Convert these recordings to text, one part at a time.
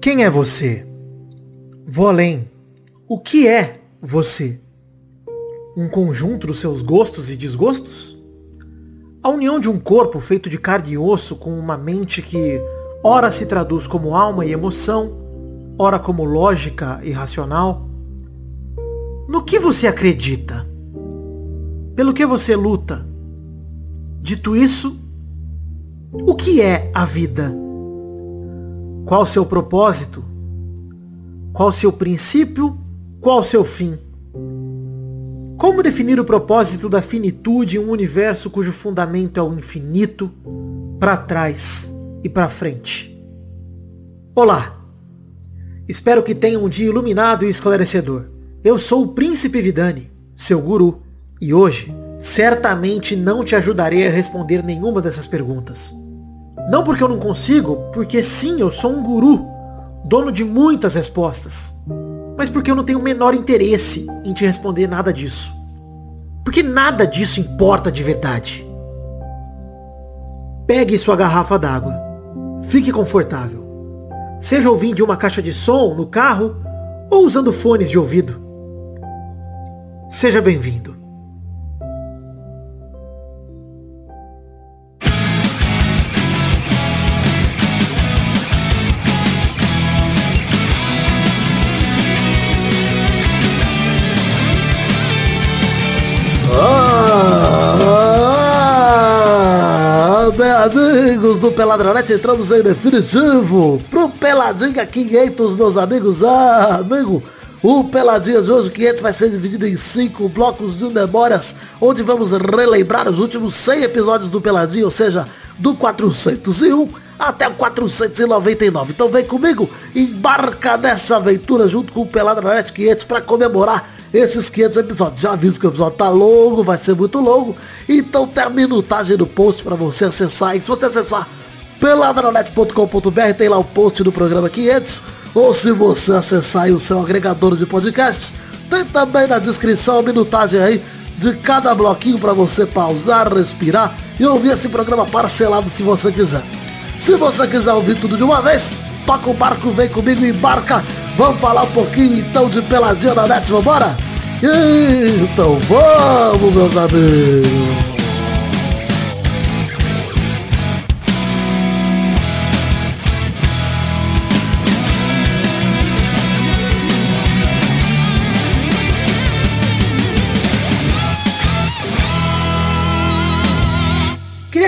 Quem é você? Vou além. O que é você? Um conjunto dos seus gostos e desgostos? A união de um corpo feito de carne e osso com uma mente que ora se traduz como alma e emoção, ora como lógica e racional? No que você acredita? Pelo que você luta? Dito isso, o que é a vida? Qual o seu propósito? Qual o seu princípio? Qual o seu fim? Como definir o propósito da finitude em um universo cujo fundamento é o infinito, para trás e para frente? Olá! Espero que tenha um dia iluminado e esclarecedor. Eu sou o Príncipe Vidani, seu guru, e hoje certamente não te ajudarei a responder nenhuma dessas perguntas. Não porque eu não consigo, porque sim, eu sou um guru, dono de muitas respostas mas porque eu não tenho o menor interesse em te responder nada disso. Porque nada disso importa de verdade. Pegue sua garrafa d'água. Fique confortável. Seja ouvindo uma caixa de som no carro ou usando fones de ouvido. Seja bem-vindo. Do Peladronete, entramos em definitivo pro Peladinha 500, meus amigos. Ah, amigo, o Peladinha de hoje 500 vai ser dividido em cinco blocos de memórias, onde vamos relembrar os últimos 100 episódios do Peladinha, ou seja, do 401 até o 499. Então vem comigo, embarca nessa aventura junto com o Peladronete 500 para comemorar esses 500 episódios. Já aviso que o episódio tá longo, vai ser muito longo. Então tem a minutagem do post para você acessar. E se você acessar peladranet.com.br, tem lá o post do programa 500. Ou se você acessar aí o seu agregador de podcast, tem também na descrição a minutagem aí de cada bloquinho para você pausar, respirar e ouvir esse programa parcelado se você quiser. Se você quiser ouvir tudo de uma vez, toca o barco, vem comigo embarca Vamos falar um pouquinho então de peladinha na net, vambora? Então vamos, meus amigos!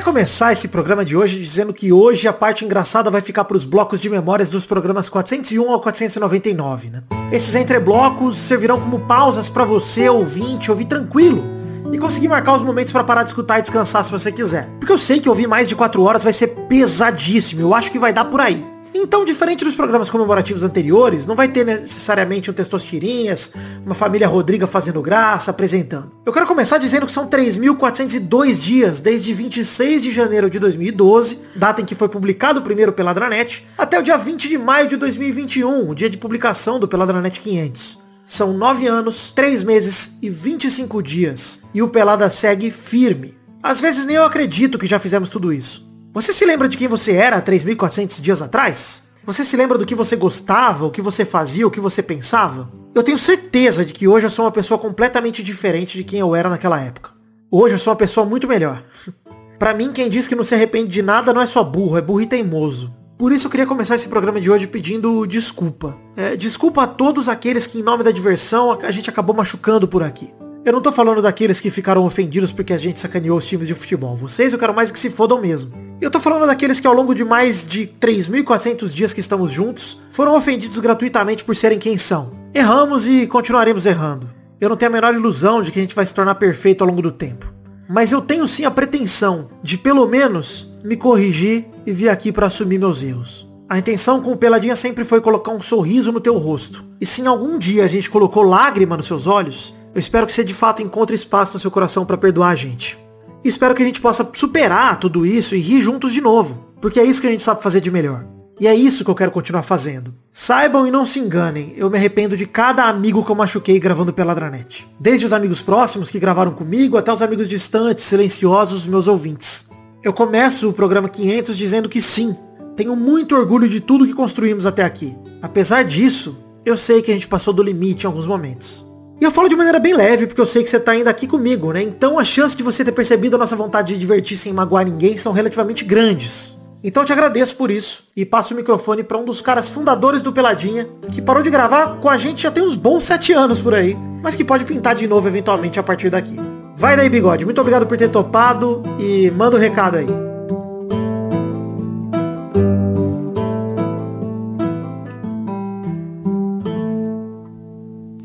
Começar esse programa de hoje dizendo que hoje a parte engraçada vai ficar para os blocos de memórias dos programas 401 ao 499, né? Esses entreblocos servirão como pausas para você, ouvinte, ouvir tranquilo e conseguir marcar os momentos para parar de escutar e descansar se você quiser. Porque eu sei que ouvir mais de 4 horas vai ser pesadíssimo, eu acho que vai dar por aí. Então, diferente dos programas comemorativos anteriores, não vai ter necessariamente um Testosterinhas, uma família Rodriga fazendo graça, apresentando. Eu quero começar dizendo que são 3.402 dias desde 26 de janeiro de 2012, data em que foi publicado o primeiro Peladranet, até o dia 20 de maio de 2021, o dia de publicação do Peladranet 500. São 9 anos, 3 meses e 25 dias. E o Pelada segue firme. Às vezes nem eu acredito que já fizemos tudo isso. Você se lembra de quem você era 3.400 dias atrás? Você se lembra do que você gostava, o que você fazia, o que você pensava? Eu tenho certeza de que hoje eu sou uma pessoa completamente diferente de quem eu era naquela época. Hoje eu sou uma pessoa muito melhor. Para mim, quem diz que não se arrepende de nada não é só burro, é burro e teimoso. Por isso eu queria começar esse programa de hoje pedindo desculpa. É, desculpa a todos aqueles que em nome da diversão a gente acabou machucando por aqui. Eu não tô falando daqueles que ficaram ofendidos porque a gente sacaneou os times de futebol. Vocês eu quero mais que se fodam mesmo. Eu tô falando daqueles que ao longo de mais de 3.400 dias que estamos juntos, foram ofendidos gratuitamente por serem quem são. Erramos e continuaremos errando. Eu não tenho a menor ilusão de que a gente vai se tornar perfeito ao longo do tempo. Mas eu tenho sim a pretensão de pelo menos me corrigir e vir aqui para assumir meus erros. A intenção com o Peladinha sempre foi colocar um sorriso no teu rosto. E se em algum dia a gente colocou lágrima nos seus olhos, eu espero que você de fato encontre espaço no seu coração para perdoar a gente. E espero que a gente possa superar tudo isso e rir juntos de novo. Porque é isso que a gente sabe fazer de melhor. E é isso que eu quero continuar fazendo. Saibam e não se enganem, eu me arrependo de cada amigo que eu machuquei gravando pela Dranet. Desde os amigos próximos que gravaram comigo até os amigos distantes, silenciosos, meus ouvintes. Eu começo o programa 500 dizendo que sim, Tenho muito orgulho de tudo que construímos até aqui. Apesar disso, eu sei que a gente passou do limite em alguns momentos. E eu falo de maneira bem leve, porque eu sei que você tá ainda aqui comigo, né? Então as chances de você ter percebido a nossa vontade de divertir sem magoar ninguém são relativamente grandes. Então eu te agradeço por isso e passo o microfone para um dos caras fundadores do Peladinha, que parou de gravar com a gente já tem uns bons sete anos por aí, mas que pode pintar de novo eventualmente a partir daqui. Vai daí, bigode. Muito obrigado por ter topado e manda o um recado aí.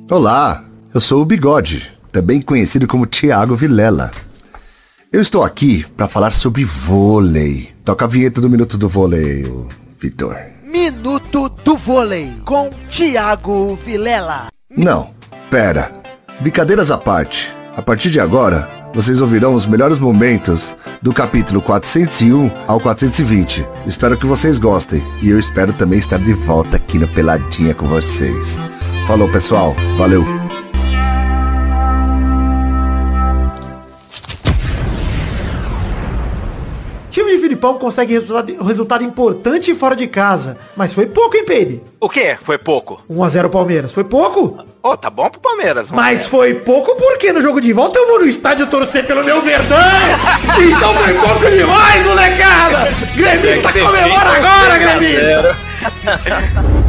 Olá, eu sou o Bigode, também conhecido como Thiago Vilela. Eu estou aqui para falar sobre vôlei. Toca a vinheta do Minuto do Vôlei, Vitor. Minuto do Vôlei com Thiago Vilela. Não, pera. Brincadeiras à parte. A partir de agora, vocês ouvirão os melhores momentos do capítulo 401 ao 420. Espero que vocês gostem e eu espero também estar de volta aqui no Peladinha com vocês. Falou, pessoal. Valeu. Filipão consegue resultado, resultado importante fora de casa. Mas foi pouco, hein, Peide? O quê? Foi pouco? 1x0 Palmeiras. Foi pouco? Ô, oh, tá bom pro Palmeiras. Mas foi pouco porque no jogo de volta eu vou no estádio torcer pelo meu Verdão. então foi pouco demais, molecada. Gremista comemora agora, gremista.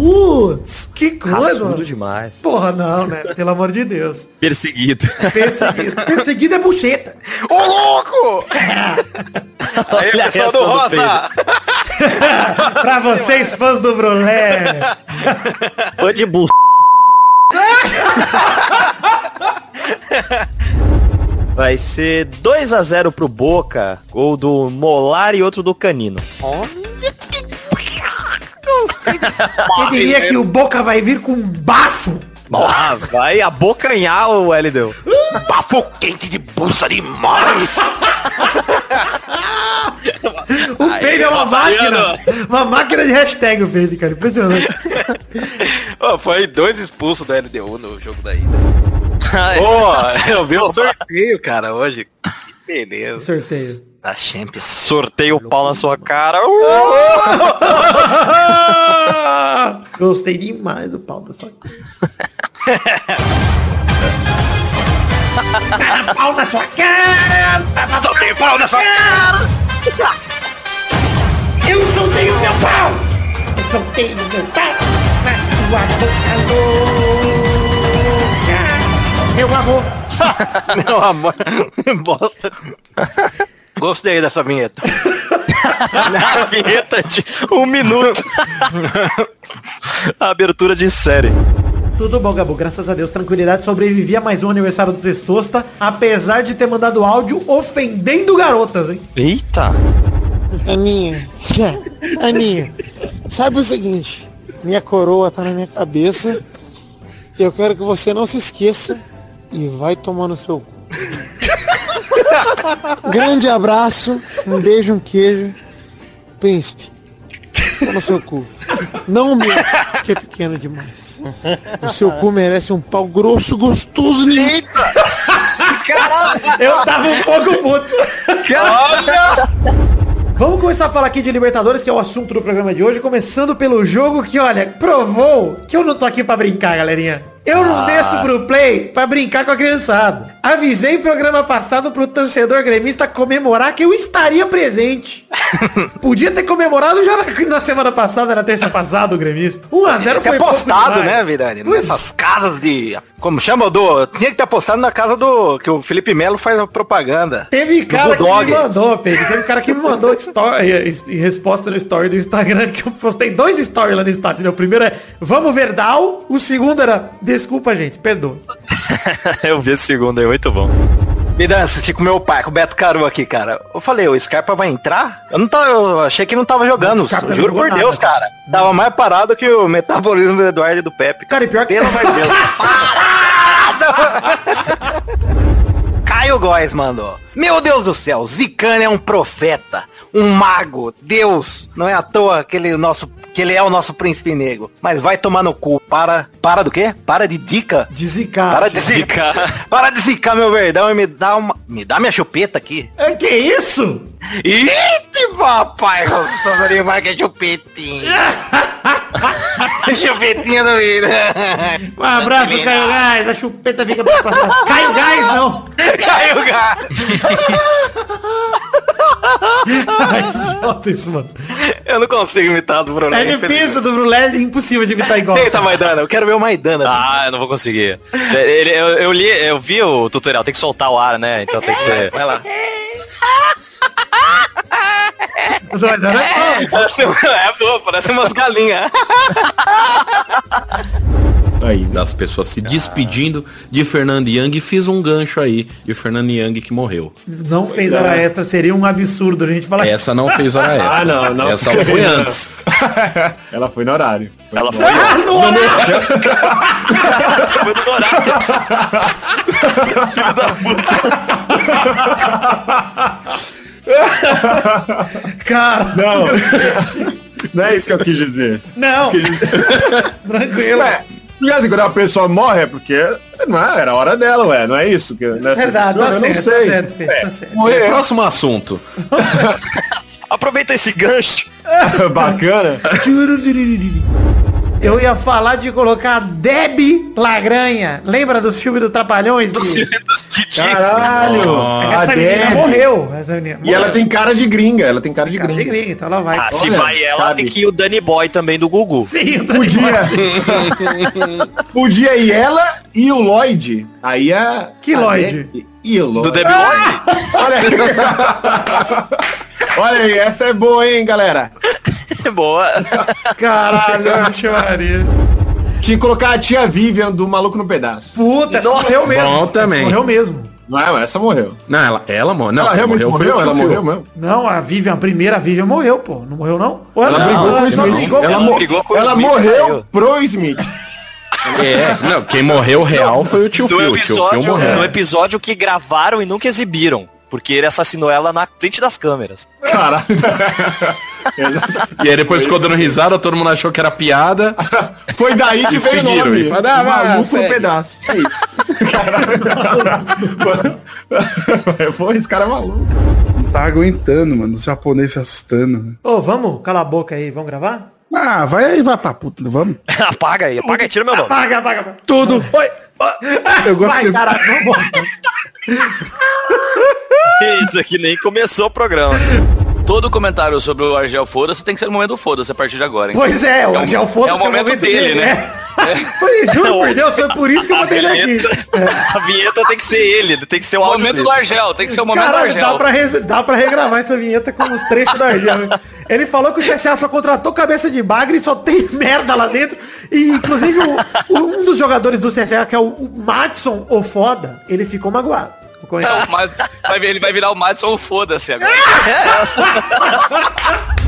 Putz, que coisa. Raçudo demais. Porra, não, né? Pelo amor de Deus. Perseguido. Perseguido. Perseguido é bucheta. Ô, louco! Aí, Olha pessoal do essa do Rosa! pra vocês, fãs do Brulé. Fã de bu... Vai ser 2 a 0 pro Boca, gol do Molar e outro do Canino. Quem diria que o Boca vai vir com um bafo? Ah, vai abocanhar o Elideu. Bafo quente de bolsa demais! O Peide é uma máquina. Uma máquina de hashtag o Peide, cara. Impressionante. Ô, foi dois expulsos da LDU no jogo da ida. Pô, eu vi o sorteio, cara, hoje. Beleza. Sorteio. Da Champions. Sorteio o pau na sua cara. Gostei demais do pau da sua cara. pau na sua cara! Soltei o pau na sua cara! Eu soltei o meu pau! Eu soltei o meu pau na sua boca louca! Meu amor! Meu amor, bosta. Gostei dessa vinheta. A vinheta de um minuto. A abertura de série. Tudo bom, Gabu. Graças a Deus, tranquilidade. Sobrevivi a mais um aniversário do Testosta, apesar de ter mandado áudio ofendendo garotas, hein? Eita. Aninha, Aninha, sabe o seguinte, minha coroa tá na minha cabeça, eu quero que você não se esqueça e vai tomar no seu cu. Grande abraço, um beijo, um queijo, príncipe. Toma no seu cu. Não o meu, que é pequeno demais. O seu cu merece um pau grosso, gostoso, lindo. Eu tava um pouco puto. Vamos começar a falar aqui de Libertadores, que é o assunto do programa de hoje, começando pelo jogo que, olha, provou que eu não tô aqui pra brincar, galerinha. Eu não desço pro play pra brincar com a criançada. Avisei programa passado pro torcedor gremista comemorar que eu estaria presente. Podia ter comemorado já na, na semana passada, na terça passada, o gremista. 1x0 Tinha foi apostado, né, Virani? Pois Nessas casas de. Como chama do. Tinha que ter apostado na casa do. Que o Felipe Melo faz a propaganda. Teve cara que me mandou, Pedro. Teve cara que me mandou story, em resposta no story do Instagram, que eu postei dois stories lá no Instagram. O primeiro é, vamos Verdal. O segundo era, desculpa, gente, perdoa. Eu vi esse segundo aí, muito bom. Me dá, assisti com meu pai, com o Beto Caru aqui, cara. Eu falei, o Scarpa vai entrar? Eu não tava, eu achei que não tava jogando. Não Juro por nada, Deus, cara. Tava mais parado que o metabolismo do Eduardo e do Pepe. Cara, e pior que... Pelo amor de Deus. Caio Góes mandou. Meu Deus do céu, Zicane é um profeta, um mago, Deus. Não é à toa que ele, nosso, que ele é o nosso príncipe negro. Mas vai tomar no cu. Para. Para do quê? Para de dica. De zicar. Para de zicar. Para de zicar meu verdão e me dá uma. Me dá minha chupeta aqui. É, que isso? Ih, Papai gostoso vai que é chupetinho. chupetinho do vida. Um abraço, Caio Gás. A chupeta fica pra próxima. Caio Gás, não. Caiu o gato. Ai, que idiota isso, mano. Eu não consigo imitar do Bruno. É difícil do Brulé, é impossível de imitar igual. Eita, Maidana, eu quero ver o Maidana. Ah, eu não vou conseguir. Ele, eu, eu li, eu vi o tutorial, tem que soltar o ar, né? Então tem que ser. Vai lá. Não, não, não. Parece, é boa, parece umas galinhas. Aí, das pessoas se despedindo de Fernando Young e fiz um gancho aí de Fernando Young que morreu. Não fez hora extra, seria um absurdo a gente falar. Essa não fez hora extra. Ah, não, não. Essa foi antes. Ela foi no horário. Foi Ela no foi, Ah, no horário! foi no horário. Cara, Não. Não é isso que eu quis dizer. não. Tranquilo. É, porque assim, quando a pessoa morre é porque não é, era a hora dela, ué, não é isso? Que, nessa Verdade, tá eu não certo, sei. tá certo, Fê, tá certo. Morreu. Próximo assunto. Aproveita esse gancho. Bacana. Eu ia falar de colocar Deb Lagranha. Lembra do filme do Trapalhões? E- Caralho. a Essa menina Deb. morreu. Essa menina E ela tem cara de gringa, ela tem cara de Cara de gringa. gringa, então ela vai. Ah, se vai ela, cabe. tem que ir o Danny Boy também do Gugu. Sim, o Dani Boy. Podia. Podia ir ela e o Lloyd. Aí a. Que a Lloyd? Deb E o Lloyd. Do Debbie Lloyd? Olha aí. Olha aí, essa é boa, hein, galera? Boa. Caralho, Maria. Tinha que colocar a tia Vivian do Maluco no Pedaço. Puta, essa morreu mesmo. Bom Essa também. morreu mesmo. Não é, essa morreu. Não, ela, ela morreu. Não, ela realmente foi morreu? o Ela tio morreu mesmo? Não, a Vivian, a primeira Vivian morreu, pô. Não morreu, não? Ou Ela não, brigou com o ela Smith. Ela, mo- brigou com o ela Smith morreu saiu. pro Smith. É, não, quem morreu real foi o tio No Phil. O tio Phil episódio, morreu. no episódio que gravaram e nunca exibiram. Porque ele assassinou ela na frente das câmeras. Caralho. E aí depois ficou dando risada, todo mundo achou que era piada. Foi daí que E veio o nome. e falaram, ah, Maluco no segue. pedaço. É isso. Caralho. Pô, esse cara é maluco. Não tá aguentando, mano. Os japoneses se assustando. né? Ô, vamos? Cala a boca aí, vamos gravar? Ah, vai aí, vai pra puta. Vamos. apaga aí, apaga aí, tira meu nome. Apaga, apaga, apaga. Tudo. Oi. Eu gosto Vai, de... caralho, vamos. Isso aqui nem começou o programa. Todo comentário sobre o Argel Foda-se tem que ser no momento do Foda-se a partir de agora, hein? Pois é, o É um- Argel foda é o momento dele, né? É. Foi, juro por Deus, foi por isso que eu botei ele aqui. a vinheta tem que ser ele, tem que ser o O áudio momento dele. do Argel, tem que ser o momento Caralho, do dá Argel. pra, res- dá pra regravar essa vinheta com os trechos da Argel. Ele falou que o CSA só contratou cabeça de bagre e só tem merda lá dentro. E, inclusive, o- o- um dos jogadores do CSA, que é o, o Madison, o foda, ele ficou magoado. Ficou- É, o Mad- vai, vir- ele vai virar o Madison Foda-se agora.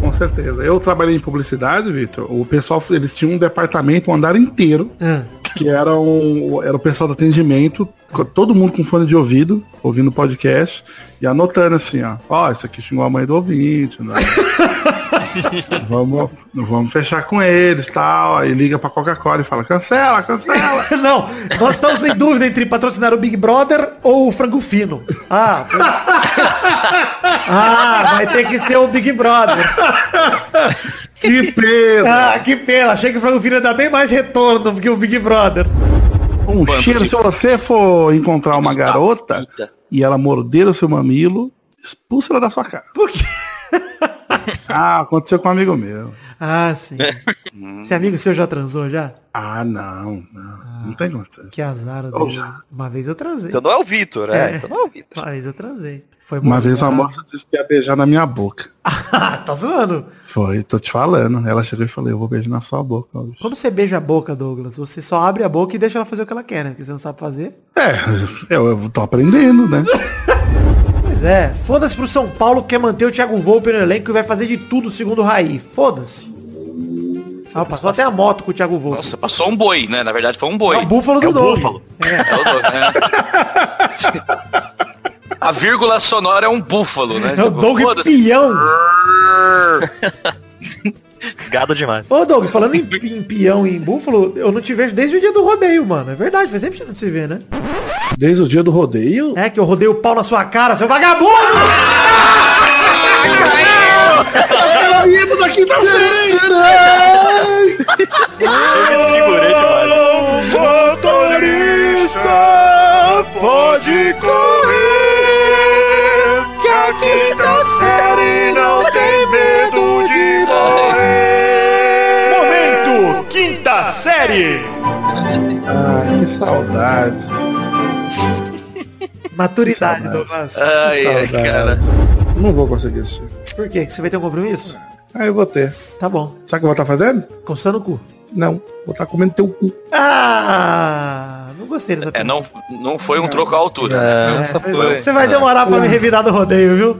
Com certeza. Eu trabalhei em publicidade, Vitor. O pessoal, eles tinham um departamento, um andar inteiro, Ah. que era, um, era o pessoal do atendimento, todo mundo com fone de ouvido, ouvindo podcast, e anotando assim, ó. Ó, isso aqui xingou a mãe do ouvinte, né? vamos, vamos fechar com eles, tal. Aí liga pra Coca-Cola e fala, cancela, cancela. Não, nós estamos em dúvida entre patrocinar o Big Brother ou o Frango Fino. Ah, pois- ah, vai ter que ser o Big Brother. que pena. Ah, que pena. Achei que o Frango Fino ia dar bem mais retorno do que o Big Brother. Um cheiro, se você for encontrar uma garota e ela morder o seu mamilo, expulsa ela da sua casa. Por quê? Ah, aconteceu com um amigo meu. Ah, sim. Esse amigo seu já transou já? Ah, não, não. Não tem condição. Que azar. Oh. Uma vez eu transei. Então não é o Vitor, é. É. Então não é o Vitor. Uma vez eu transei. Foi Uma muito vez uma errado. moça disse que ia beijar na minha boca. Ah, tá zoando. Foi, tô te falando. Ela chegou e falou, eu vou beijar na sua boca hoje. Quando você beija a boca, Douglas, você só abre a boca e deixa ela fazer o que ela quer, né? Porque você não sabe fazer. É, eu, eu tô aprendendo, né? É, foda-se pro São Paulo que quer manter o Thiago Volpe no elenco e vai fazer de tudo segundo o Raí. Foda-se. Ah, passou até a moto com o Thiago Volpe. Nossa, passou um boi, né? Na verdade foi um boi. É o búfalo do É o Doug. búfalo. É o Doug, né? A vírgula sonora é um búfalo, né? É o Tipo, Doug. Pião. Gado demais. Ô, Doug, falando em, em peão e em búfalo, eu não te vejo desde o dia do rodeio, mano. É verdade, faz tempo que a gente não se vê, né? Desde o dia do rodeio. É que eu rodei o pau na sua cara, seu vagabundo! quinta série! Eu me segurei demais. Motorista, pode correr, que a quinta saudade. Maturidade, Douglas. Ai, ai, cara. Não vou conseguir assistir. Por quê? Você vai ter um compromisso? Ah, eu vou ter. Tá bom. Sabe o que eu vou estar fazendo? Coçando o cu. Não, vou estar comendo teu cu. Ah, não gostei dessa É, não, não foi um troco à altura. É, Você vai demorar pra me revidar do rodeio, viu?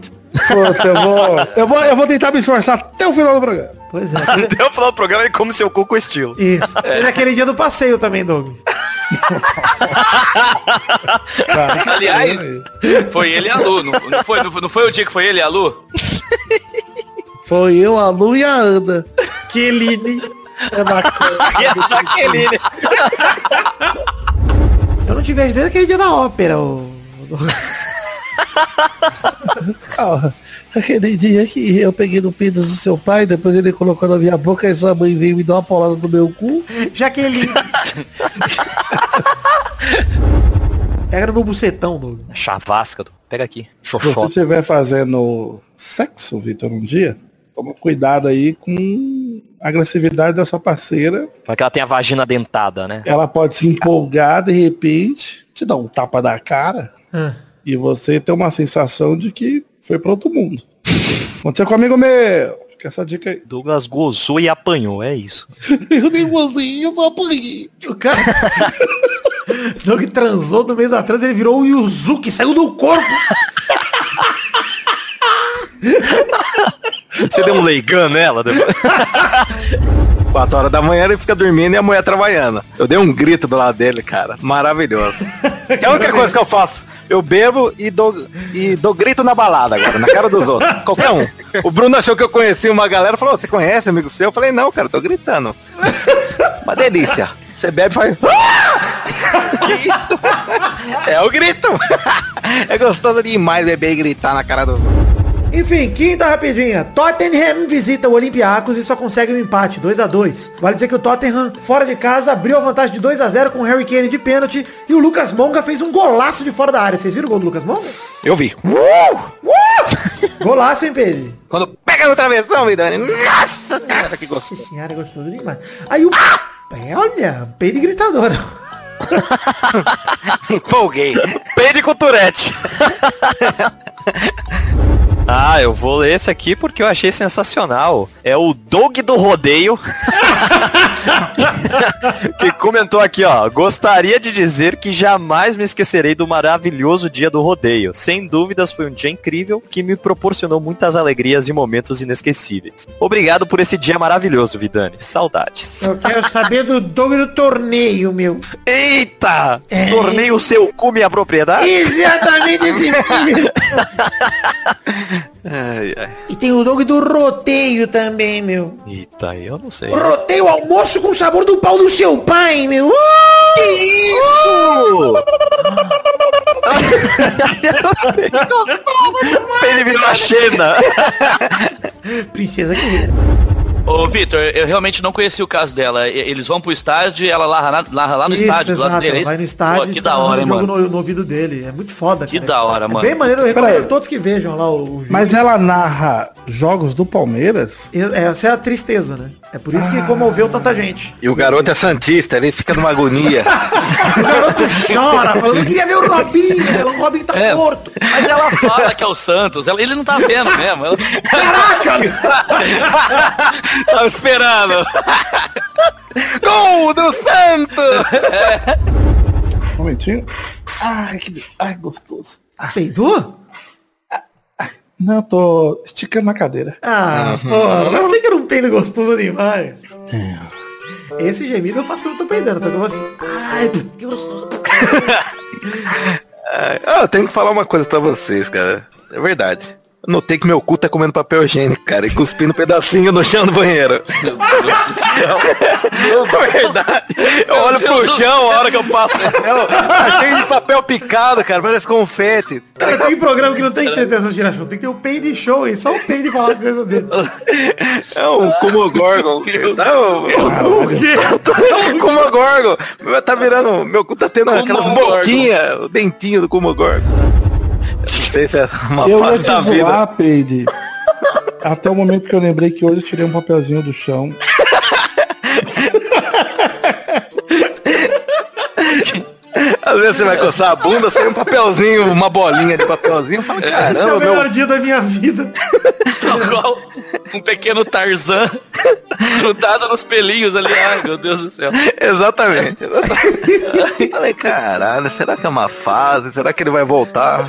Poxa, eu vou, eu vou. Eu vou tentar me esforçar até o final do programa. Pois é. Até o final do programa ele come seu cu com estilo. Isso. Teve aquele dia do passeio também, Doug. Aliás, foi ele e a Lu. Não, não foi, não, não foi o dia que foi ele e a Lu? Foi eu, a Lu e a Ana. Keline. É bacana. Jaqueline. Eu não te vejo desde aquele dia da ópera. ô- Ah, aquele dia que eu peguei no pinto do seu pai, depois ele colocou na minha boca e sua mãe veio me dar uma paulada no meu cu. Jaqueline. Pega no meu bucetão, Doug. Chavasca. Pega aqui. Se você estiver fazendo sexo, Vitor, um dia, toma cuidado aí com a agressividade da sua parceira. Porque ela tem a vagina dentada, né? Ela pode se empolgar de repente, te dar um tapa na cara Ah. e você ter uma sensação de que foi para outro mundo. Aconteceu comigo meu. Fica essa dica aí. Douglas gozou e apanhou, é isso. Eu nem gostei, eu só apanhei. O cara. Doug transou no meio da trans, ele virou o Yuzuki, saiu do corpo. Você deu um leigão nela depois? 4 horas da manhã ele fica dormindo e a mulher trabalhando. Eu dei um grito do lado dele, cara. Maravilhoso. Que é a única coisa que eu faço. Eu bebo e dou, e dou grito na balada agora, na cara dos outros. Qualquer um. O Bruno achou que eu conhecia uma galera falou, você conhece amigo seu? Eu falei, não, cara, tô gritando. Uma delícia. Você bebe e faz. É o grito. É gostoso demais beber e gritar na cara dos outros. Enfim, quinta rapidinha. Tottenham visita o Olympiacos e só consegue um empate, 2 a 2 Vale dizer que o Tottenham, fora de casa, abriu a vantagem de 2 a 0 com o Harry Kane de pênalti e o Lucas Monga fez um golaço de fora da área. Vocês viram o gol do Lucas Monga? Eu vi. Golaço, hein, Pedro? Quando pega no travessão, Vidani. Nossa senhora, que gostoso. Nossa senhora, gostoso demais. Aí o... É, olha, peido gritadora. Empolguei. Pede com Turete. Ah, eu vou ler esse aqui porque eu achei sensacional. É o Doug do Rodeio. que comentou aqui, ó. Gostaria de dizer que jamais me esquecerei do maravilhoso dia do rodeio. Sem dúvidas foi um dia incrível que me proporcionou muitas alegrias e momentos inesquecíveis. Obrigado por esse dia maravilhoso, Vidani. Saudades. Eu quero saber do Doug do torneio, meu. Eita! Torneio seu cu minha propriedade? Exatamente esse filme. Ai, ai. E tem o Doug do roteio também, meu. Eita, eu não sei. Roteio almoço com sabor do pau do seu pai, meu. Uh! Que isso? Ele virou a Xena. Princesa guerreira. Ô, Vitor, eu realmente não conheci o caso dela. Eles vão pro estádio e ela larra, na- larra lá no Isso, estádio, do lado exato. dele. é Ela vai no estádio Pô, e que da hora, o jogo mano. no, no ouvido dele. É muito foda, Que cara. da hora, É mano. bem maneiro, eu recomendo todos que vejam lá o, o vídeo. Mas ela narra jogos do Palmeiras? É- Essa é a tristeza, né? É por isso que comoveu tanta gente. E o garoto é santista, ele fica numa agonia. O garoto chora, falando, eu queria ver o Robinho, o Robinho tá É. morto. Mas ela fala que é o Santos. ela- ele não tá vendo mesmo. Ela- Tava esperando. Gol do Santos! Um momentinho. Ai, que ai, gostoso. Peidou? Não, tô esticando na cadeira. Ah, pô, eu achei que era um peido gostoso demais. Esse gemido eu faço quando eu tô peidando, só que eu vou assim, ai, que gostoso. Ah, eu tenho que falar uma coisa pra vocês, cara. É verdade. Notei que meu cu tá comendo papel higiênico, cara, e cuspindo um pedacinho no chão do banheiro. Meu Deus do céu. Verdade. Eu olho pro chão a hora que eu passo. Tá cheio de papel picado, cara, parece confete. Cara, tem programa que não tem que ter atenção de tirar show, tem que ter o peide show aí, só o peide falar as coisas dele. É um Kumogorgon. Tá, o, o quê? É um Kumogorgon. Meu, Tá virando, meu cu tá tendo aquelas boquinhas, o dentinho do Kumogorgon. Eu Não sei se é uma Eu ia fase te da vida. zoar, Peide. Até o momento que eu lembrei que hoje eu tirei um papelzinho do chão. Às vezes você vai coçar a bunda, sai um papelzinho, uma bolinha de papelzinho. Fala, Esse é caramba, o melhor meu. dia da minha vida. Tal qual um pequeno Tarzan grudado nos pelinhos ali. Ai, meu Deus do céu. Exatamente. exatamente. Falei, caralho, será que é uma fase? Será que ele vai voltar?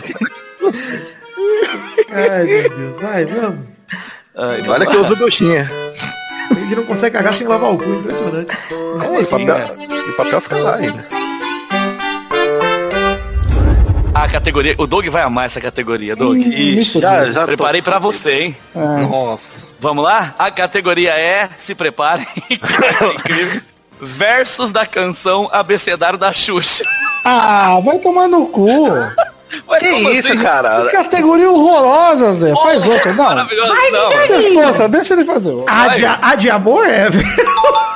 Ai, meu Deus, vai, vamos. Olha que eu uso buchinha. A gente não consegue cagar sem lavar o cu, impressionante. É, e papel, e papel fica lá ainda. A categoria. O Doug vai amar essa categoria, Doug. Ixi, já- já preparei pra você, hein? Nossa. Vamos lá? A categoria é, se preparem, incrível. Versos da canção Abecedário da Xuxa. Ah, vai tomar no cu. Ué, Que como isso, assim? cara? Categoria horrorosa, Zé. Faz outra, não. Maravilhoso, não. Resposta, deixa ele fazer. A de, a de amor é, velho.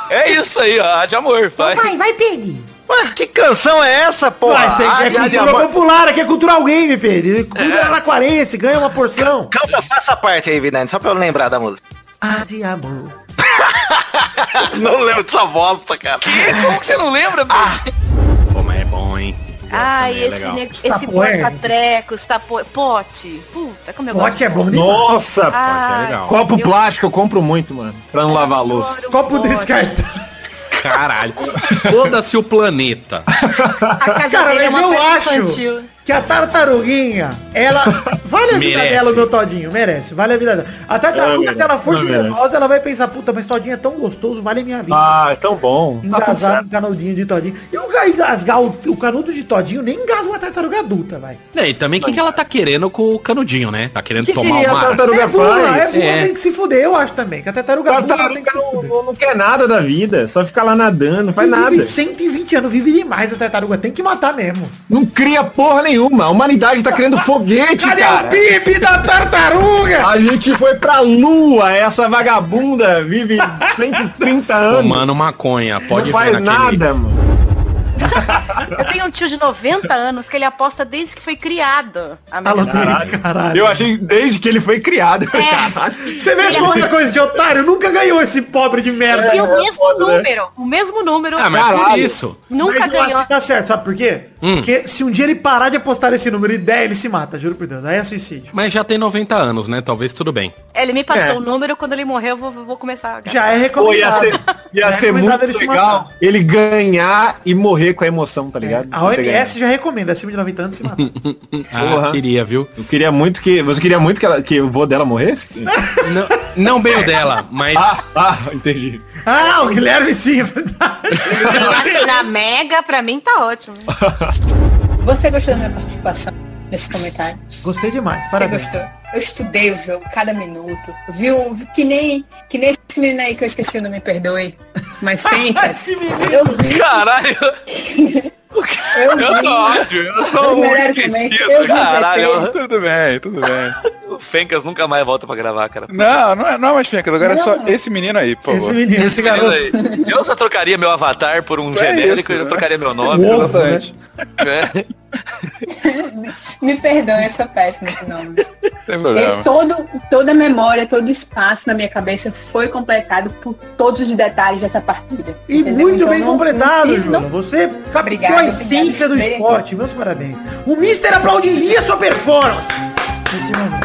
É isso aí, ó. a De amor, vai. Vai, vai, Pedro. Ué, que canção é essa, porra? Vai, tem, Ah, é de cultura amor. popular, aqui é cultural game, Pedro. Cultura araquarense, ganha uma porção. Calma, faça essa parte aí, Vidani, só pra eu lembrar da música. A de amor. Não lembro dessa bosta, cara. Como que você não lembra, bicho? Pô, mas é bom, hein? Ai, é esse, legal. ne- esse poer. porta-treco, está po... pote. Puta, como eu Pote gosto. é bom demais. Nossa, pô, Ah, é legal. copo eu- plástico eu compro muito, mano. Pra não lavar a louça. Copo pote. descartável. Caralho. Foda-se o planeta. A casa Cara, dele é mas uma eu festa acho infantil. Que a tartaruguinha, ela vale a vida Merece. dela, o meu todinho, merece, vale a vida dela. A tartaruga, É, se ela for generosa, ela vai pensar, puta, mas todinho é tão gostoso, vale a minha vida. Ah, é tão bom. Tá Engasar certo. um canudinho de todinho. E o ga- engasgar o, o canudo de todinho nem engasga uma tartaruga adulta, vai. É, e também o que, que ela tá querendo com o canudinho, né? Tá querendo Que tomar que a uma. tartaruga é burra, é faz? burra, É. tem que se fuder, eu acho também. Que a tartaruga, burra tem Tartaruga que se não, fuder. não, não quer nada da vida, só fica lá nadando, não faz Vive nada. 120 anos, vive demais a tartaruga, tem que matar mesmo. Não cria porra nenhuma. A humanidade tá criando foguete, Cadê cara. o PIB da tartaruga? A gente foi pra lua, essa vagabunda vive 130 anos. Fumando maconha. Pode não ver faz naquele. nada, mano. Eu tenho um tio de 90 anos que ele aposta desde que foi criado. Caralho. Caralho. Eu achei desde que ele foi criado. É. Caralho. Você vê como é coisa de otário? Nunca ganhou esse pobre de merda. E o mesmo número, o mesmo número. Ah, mas por Caralho. isso. Nunca Mas ganhou. tá certo, sabe por quê? Hum. Porque se um dia ele parar de apostar esse número e der, ele se mata, juro por Deus. Aí é suicídio. Mas já tem 90 anos, né? Talvez tudo bem. Ele me passou É. o número, quando ele morrer eu vou, vou começar. a- Já é Pô, ia recomendado. ser, ia é ser recomendado muito ele se legal ele ganhar e morrer com a emoção, tá ligado? A OMS já recomenda, acima de 90 anos se matar. Ah, queria, viu? Eu queria muito que. Você queria muito que, ela, que o vô dela morresse? Não, não bem o dela, mas. ah, ah, entendi. Ah, o Guilherme sim. Ganhasse na Mega, pra mim tá ótimo. Você gostou da minha participação nesse comentário? Gostei demais, Você parabéns. gostou? Eu estudei o jogo, cada minuto. Viu? Que nem, que nem esse menino aí que eu esqueci o nome, me perdoe. Mas Fencas. eu vi. Caralho, Eu vi. eu tô ódio. Eu melhores muito Eu Caralho. Tudo bem, tudo bem. o Fencas nunca mais volta pra gravar, cara. Não, não é, não é mais Fencas, agora é só Não. esse menino aí, por Esse menino, esse Menino garoto. aí. Eu já trocaria meu avatar por um É genérico, isso, eu né? trocaria meu nome. Ovo, né? É. Me perdoe, eu sou péssima com nomes. Sem E problema. todo, toda a memória, todo o espaço na minha cabeça foi completado por todos os detalhes dessa partida. E entendeu? muito Então bem não- completado, não- Você captou Obrigada, a essência do esporte. Meus parabéns. O Mister aplaudiria sua performance.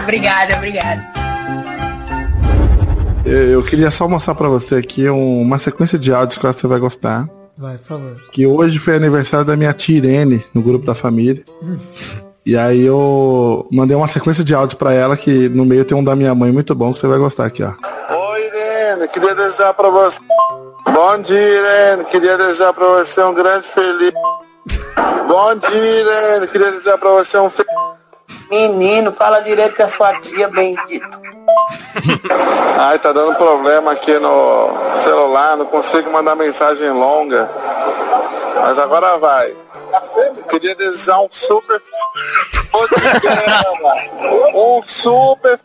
Obrigada, obrigada. Eu, queria só mostrar pra você aqui um- uma sequência de áudios que eu acho que você vai gostar. Vai, por favor. Que hoje foi aniversário da minha tia Irene, no grupo da família. E aí eu mandei uma sequência de áudios pra ela, que no meio tem um da minha mãe muito bom, que você vai gostar aqui, ó. Oi, Irene, queria desejar pra você. Bom dia, Irene, queria desejar pra você um grande feliz. Bom dia, Irene, queria desejar pra você um feliz Menino, fala direito com a sua tia, bendito. Ai, tá dando problema aqui no celular, não consigo mandar mensagem longa. Mas agora vai. Queria desejar um super programa. Um super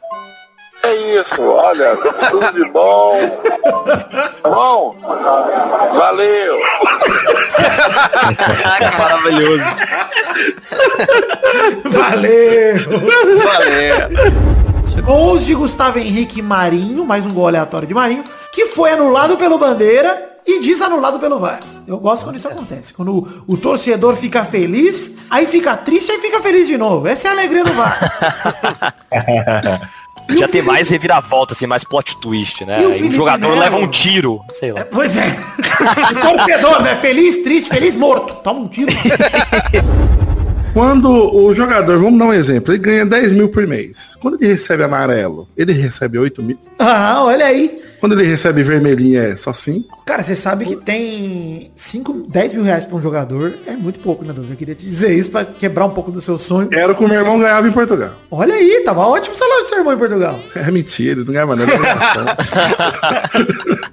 é isso, olha, tudo de bom. Bom, valeu. Maravilhoso. Valeu! Valeu! Gols de Gustavo Henrique e Marinho, mais um gol aleatório de Marinho, que foi anulado pelo Bandeira e desanulado pelo VAR. Eu gosto quando isso acontece. Quando o, o torcedor fica feliz, aí fica triste, aí fica feliz de novo. Essa é a alegria do VAR. Já tem mais reviravolta, assim, mais plot twist, né? E o Aí o Felipe jogador Melo? leva um tiro, sei lá. Pois é. O torcedor, né? Feliz, triste, feliz, morto. Toma um tiro. Quando o jogador, vamos dar um exemplo, ele ganha 10 mil por mês. Quando ele recebe amarelo, ele recebe 8 mil. Ah, olha aí. Quando ele recebe vermelhinho é só 5. Cara, você sabe que tem 5, 10 mil reais pra um jogador. É muito pouco, né, Douglas? Eu queria te dizer isso pra quebrar um pouco do seu sonho. Era o que o meu irmão ganhava em Portugal. Olha aí, tava ótimo o salário do seu irmão em Portugal. É mentira, ele não ganhava nada.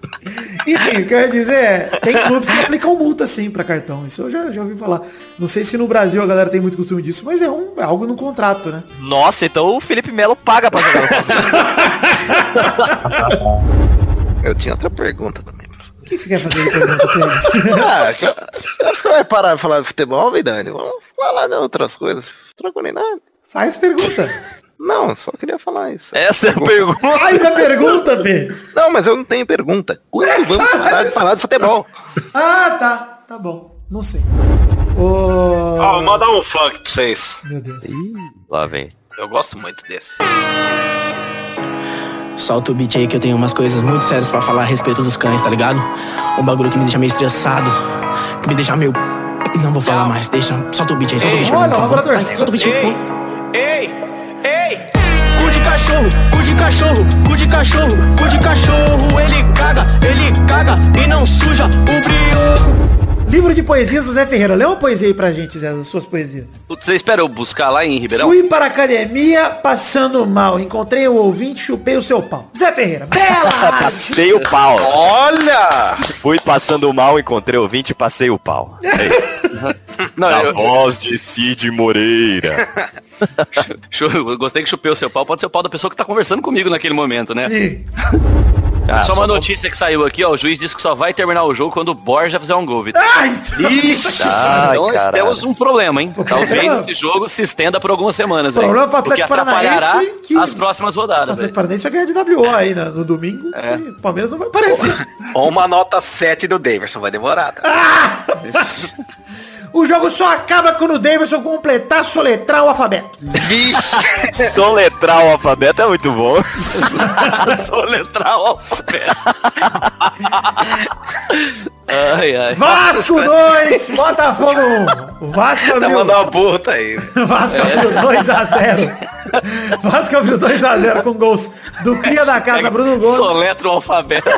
Enfim, o que eu ia dizer é, tem clubes que aplicam multa sim pra cartão. Isso eu já, já ouvi falar. Não sei se no Brasil a galera tem muito costume disso, mas é, um, é algo no contrato, né? Nossa, então o Felipe Melo paga pra jogar no Eu tinha outra pergunta também. O que você quer fazer de pergunta, Pedro? Ah, que- você vai parar de falar de futebol, Vidani? Vamos falar de outras coisas. Troco nem nada. Faz pergunta. Não, só queria falar isso. Essa é a pergunta. Faz a pergunta, P. Não, mas eu não tenho pergunta. Quando vamos parar de falar de futebol? Ah, tá. Tá bom. Não sei. Ô... Ó, vou mandar um funk pra vocês. Meu Deus. Lá vem. Eu gosto muito desse. Solta o beat aí que eu tenho umas coisas muito sérias pra falar a respeito dos cães, tá ligado? Um bagulho que me deixa meio estressado, que me deixa meio. Não vou falar mais, deixa. Solta o beat aí, solta o beat por favor. Ai, solta o beat aí. Ei, ei! Cu de cachorro, cu de cachorro, cu de cachorro, cu de cachorro. Ele caga, ele caga e não suja o brioco. Livro de poesias do Zé Ferreira. Lê uma poesia aí pra gente, Zé, das suas poesias. Você espera eu buscar lá em Ribeirão? Fui para a academia passando mal. Encontrei o ouvinte, chupei o seu pau. Zé Ferreira, bela! Passei o pau. Olha! Fui passando mal, encontrei o 20 e passei o pau. É isso. Não, Na eu- voz de Cid Moreira. Gostei que chupei o seu pau. Pode ser o pau da pessoa que tá conversando comigo naquele momento, né? Sim. Ah, só só uma notícia que saiu aqui, ó. O juiz disse que só vai terminar o jogo quando o Borja fizer um gol, Vitor. Ai, Ixi, Ai, então nós caralho. temos um problema, hein? Talvez esse jogo se estenda por algumas semanas aí. Problema pro Porque Atlético atrapalhará Paranaense que- as próximas O rodadas. Atlético aí. Paranaense vai ganhar de WO aí né, no domingo. É. O Palmeiras não vai aparecer. Ou uma nota 7 do Davidson, vai demorar. Tá? O jogo só acaba quando o Davidson completar, soletrar o alfabeto. Vixe! Soletrar o alfabeto é muito bom. Soletrar o alfabeto. ai, ai. Vasco 2, Botafogo 1. O Vasco Tá abriu, mandando uma puta aí. Vasco abriu 2x0. Vasco abriu 2x0 com gols do Cria da Casa, Bruno Gomes. Soletra o alfabeto.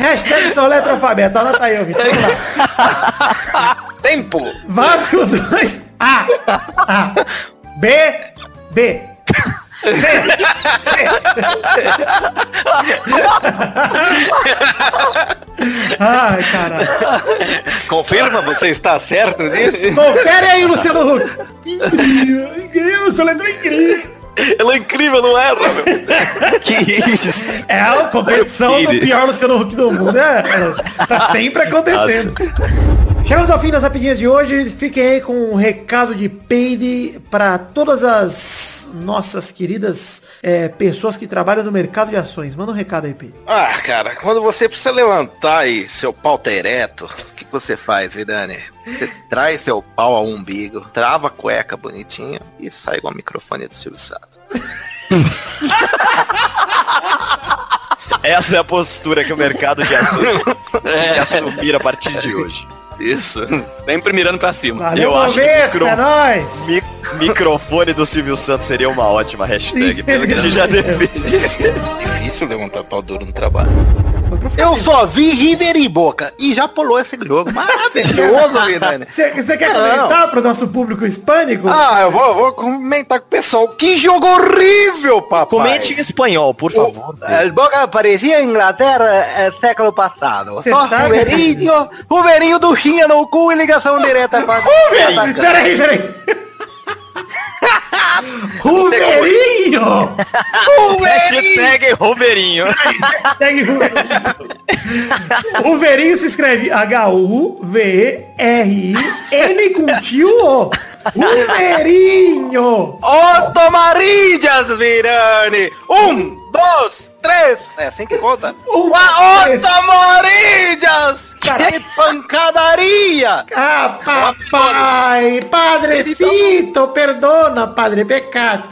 Hashtag soletra alfabeto. Anota aí, Vitor. Vamos lá. Tempo! Vasco 2. A. A. B. B. C. C. Ai, caralho. Confirma, você está certo disso? Confere aí, Luciano Huck. Incrível, incrível, soletra incrível. Ela é incrível, não é, meu? que isso? É a competição do pior Luciano Huck do mundo, né? Tá sempre acontecendo. Chegamos ao fim das rapidinhas de hoje. Fiquem aí com um recado de peide para todas as nossas queridas é, pessoas que trabalham no mercado de ações. Manda um recado aí, Peide. Ah, cara, quando você precisa levantar e seu pau tá ereto, o que que você faz, Vidani? Você traz seu pau ao umbigo, trava a cueca bonitinho e sai igual o microfone do Silvio Santos. Essa é a postura que o mercado de ações tem que assumir a partir de hoje. Isso. Sempre mirando pra cima. Valeu, Eu acho que micro- é nóis! Mi- microfone do Silvio Santos seria uma ótima hashtag, pelo que a gente já defende. Difícil levantar pau duro no trabalho. Eu só vi River e Boca e já pulou esse jogo. Maravilhoso, Vidani. Você quer Não. comentar pro nosso público hispânico? Ah, eu vou, eu vou comentar com o pessoal. Que jogo horrível, papai. Comente em espanhol, por favor. El Boca parecia Inglaterra é, século passado. Cê Só Ruberinho, Ruberinho duchinha no cu e ligação direta para Ruberinho, peraí, peraí. Ruberinho! Hashtag Ruberinho. Hashtag Ruberinho. Ruberinho se escreve H-U-V-E-R-I-N com tio O. Ruberinho! Otto Marillas, Virani! Um, dois, três! É assim que conta. Um, Otto Marillas! Que pancadaria! Ah, papai! Padrecito, perdona, padre pecate.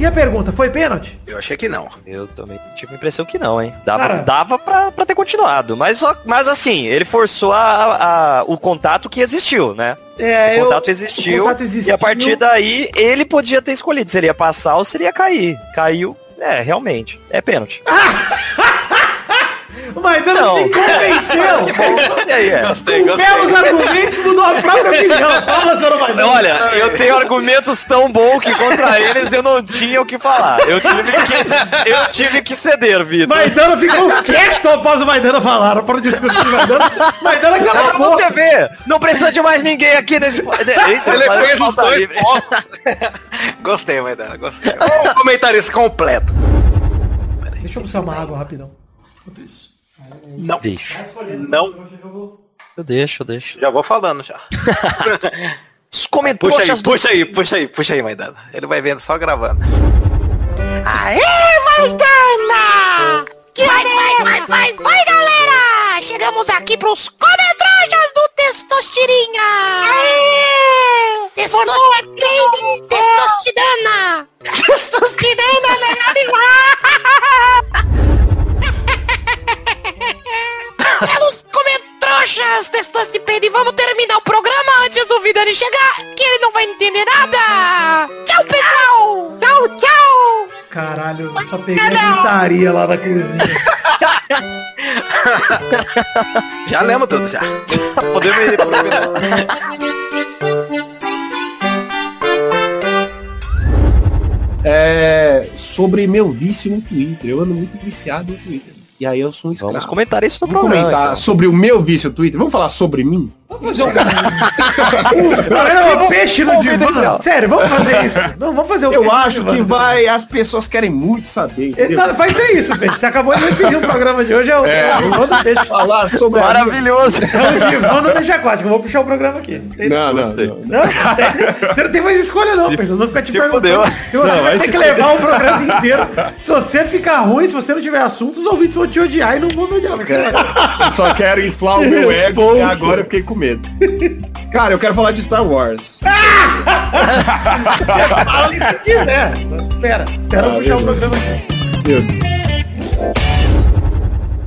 E a pergunta, foi pênalti? Eu achei que não. Eu também tive a impressão que não, hein? Dava, Cara. dava pra, pra ter continuado. Mas, só, mas assim, ele forçou a, a- o contato que existiu, né? É, o eu- contato existiu. o contato existiu. E a partir daí, ele podia ter escolhido se ele ia passar ou se ele ia cair. Caiu. É, realmente. É pênalti. Maidana Não. se convenceu. Aí, é. Com belos argumentos mudou a própria opinião. Fala, senhor Maidana. Olha, eu tenho argumentos tão bons que contra eles eu não tinha o que falar. Eu tive que, eu tive que ceder, Vitor. Maidana ficou quieto após o Maidana falar. Para discutir o Maidana. Maidana Não, calou a boca. você ver, não precisa de mais ninguém aqui nesse. Eita, Ele fez os dois. Gostei, Maidana, gostei. Um comentarista completo. Deixa eu buscar uma água rapidão. Não. Deixa. Não. Eu deixo, eu deixo. Já vou falando já. Os Puxa aí, comentários do... puxa aí, puxa aí, puxa aí, Maidana. Ele vai vendo só gravando. Aê, Maidana! Que vai, vai, vai, vai, vai, galera! Chegamos aqui pros cometrojas do Testostirinha! Aê! Testosterone, testostidana! Testostidana, né? Cometroxas, testostipede, vamos terminar o programa antes do Vidani chegar, que ele não vai entender nada! Tchau, pessoal! Tchau, tchau! Caralho, eu só peguei a gritaria lá da cozinha. Já lembro tudo já. Podemos ir pro É, sobre meu vício no Twitter. Eu ando muito viciado no Twitter. E aí eu sou um escravo. Vamos comentar isso no Vamos programa. comentar então. sobre o meu vício no Twitter. Vamos falar sobre mim? Vamos fazer um... Programa peixe no divã. Sério, vamos fazer isso. Não, vamos fazer o Eu acho que vai. As pessoas querem muito saber. Então, vai ser isso, peixe. Você acabou de definir o programa de hoje, é o É. o divã do peixe. Falar sobre Maravilhoso. É o divã do peixe aquático. Eu vou puxar o programa aqui. Não, não, Gostei. não. Não, você não tem mais escolha não, peixe. Nós vamos ficar te se perguntando. fudeu. Você Não, vai ter que levar o programa inteiro. Se você ficar ruim, se você não tiver assunto, os ouvintes vão te odiar e não vão me odiar. Eu só quero inflar o meu ego e agora eu fiquei com medo. Cara, eu quero falar de Star Wars. Fala o que você quiser. Espera, espera eu Ah, puxar o programa aqui. Meu Deus.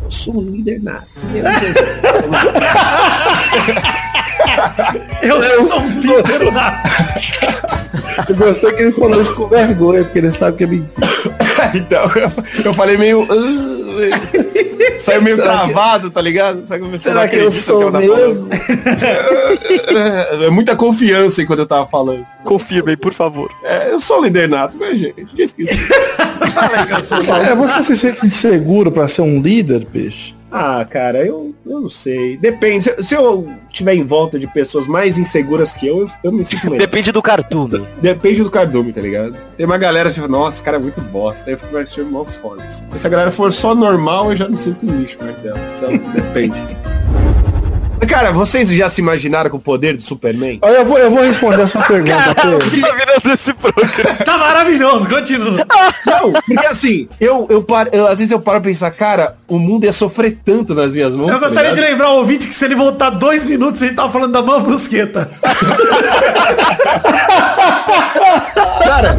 Eu sou um líder nato. Eu sou um líder na... Eu gostei que ele falou isso com vergonha, porque ele sabe que é mentira. então, eu, eu falei meio. "Ah", Saiu meio Será que- travado, tá ligado? Será que eu sou que mesmo? falando? É muita confiança enquanto eu tava falando. Confirmem, por favor. É, eu sou um líder nato, né, gente? Já esqueci. É, você se sente inseguro pra ser um líder, peixe? Ah, cara, eu, eu não sei. Depende. Se, se eu tiver em volta de pessoas mais inseguras que eu, eu, eu me sinto melhor. Depende do cartoon. Depende do cardume, tá ligado? Tem uma galera assim, nossa, cara é muito bosta. Aí eu fico achando mal foda. Se a galera for só normal, eu já me sinto um lixo perto dela. Só depende. Cara, vocês já se imaginaram com o poder do Superman? Olha, eu vou, eu vou responder a sua pergunta, Pedro. Tá virando esse programa. Tá maravilhoso, continua. Não, porque assim, eu, eu, paro, eu- às vezes eu paro a pensar, cara, o mundo ia sofrer tanto nas minhas mãos. Eu tá gostaria de ligado? lembrar o ouvinte que se ele voltar dois minutos, a gente tava falando da mão brusqueta. Cara,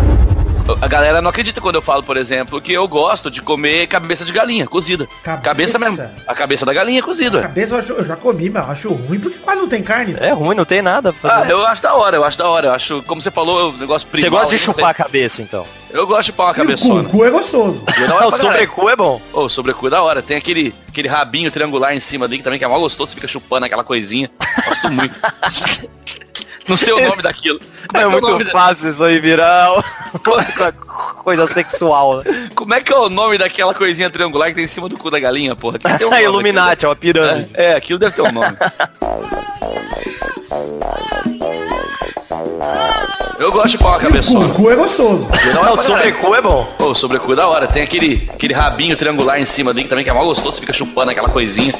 A galera não acredita quando eu falo, por exemplo, que eu gosto de comer cabeça de galinha, cozida. Cabeça, mesmo. A cabeça da galinha cozida. Cabeça eu, acho- eu já comi, mas eu acho ruim porque quase não tem carne. É ruim, não tem nada. pra Ah, eu acho da hora, eu acho da hora. Eu acho, como você falou, o negócio Você primal. gosta de não chupar a cabeça, então? Eu gosto de chupar uma O cabeçona. cu é gostoso. E é o sobrecu é bom. O sobrecu é da hora. Tem aquele, aquele rabinho triangular em cima ali que também que é mal gostoso, você fica chupando aquela coisinha. Gosto muito. Não sei o nome daquilo. Como É que o muito fácil isso aí virar uma coisa sexual. né? Como é que é o nome daquela coisinha triangular que tem em cima do cu da galinha, porra? Que tem um É Illuminati, é uma pirâmide. É, é, aquilo deve ter um nome. Eu gosto de chupar uma cabeçona. O cu é gostoso. É Não, o sobrecu é bom. O sobrecu é da hora. Tem aquele, aquele rabinho triangular em cima ali que também que é mal gostoso, você fica chupando aquela coisinha.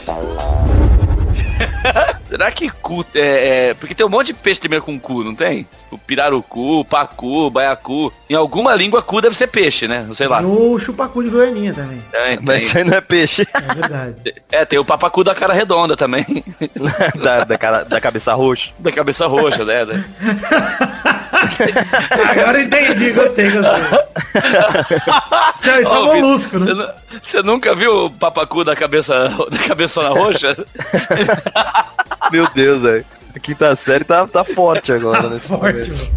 Será que cu é, é- Porque tem um monte de peixe termina com cu, não tem? O pirarucu, pacu, baiacu. Em alguma língua, cu deve ser peixe, né? Não sei lá. E o chupacu de goianinha também. Tem, Mas isso aí não é peixe. É verdade. É, tem o papacu da cara redonda também. da, da, cara- da cabeça roxa. Da cabeça roxa, né? Agora eu entendi, gostei, gostei. Isso é, isso é Vitor, molusco, Você, né? você nunca viu o papacu da cabeça da cabeçona roxa? Meu Deus, velho. A quinta série tá, tá forte agora nesse Forte, momento.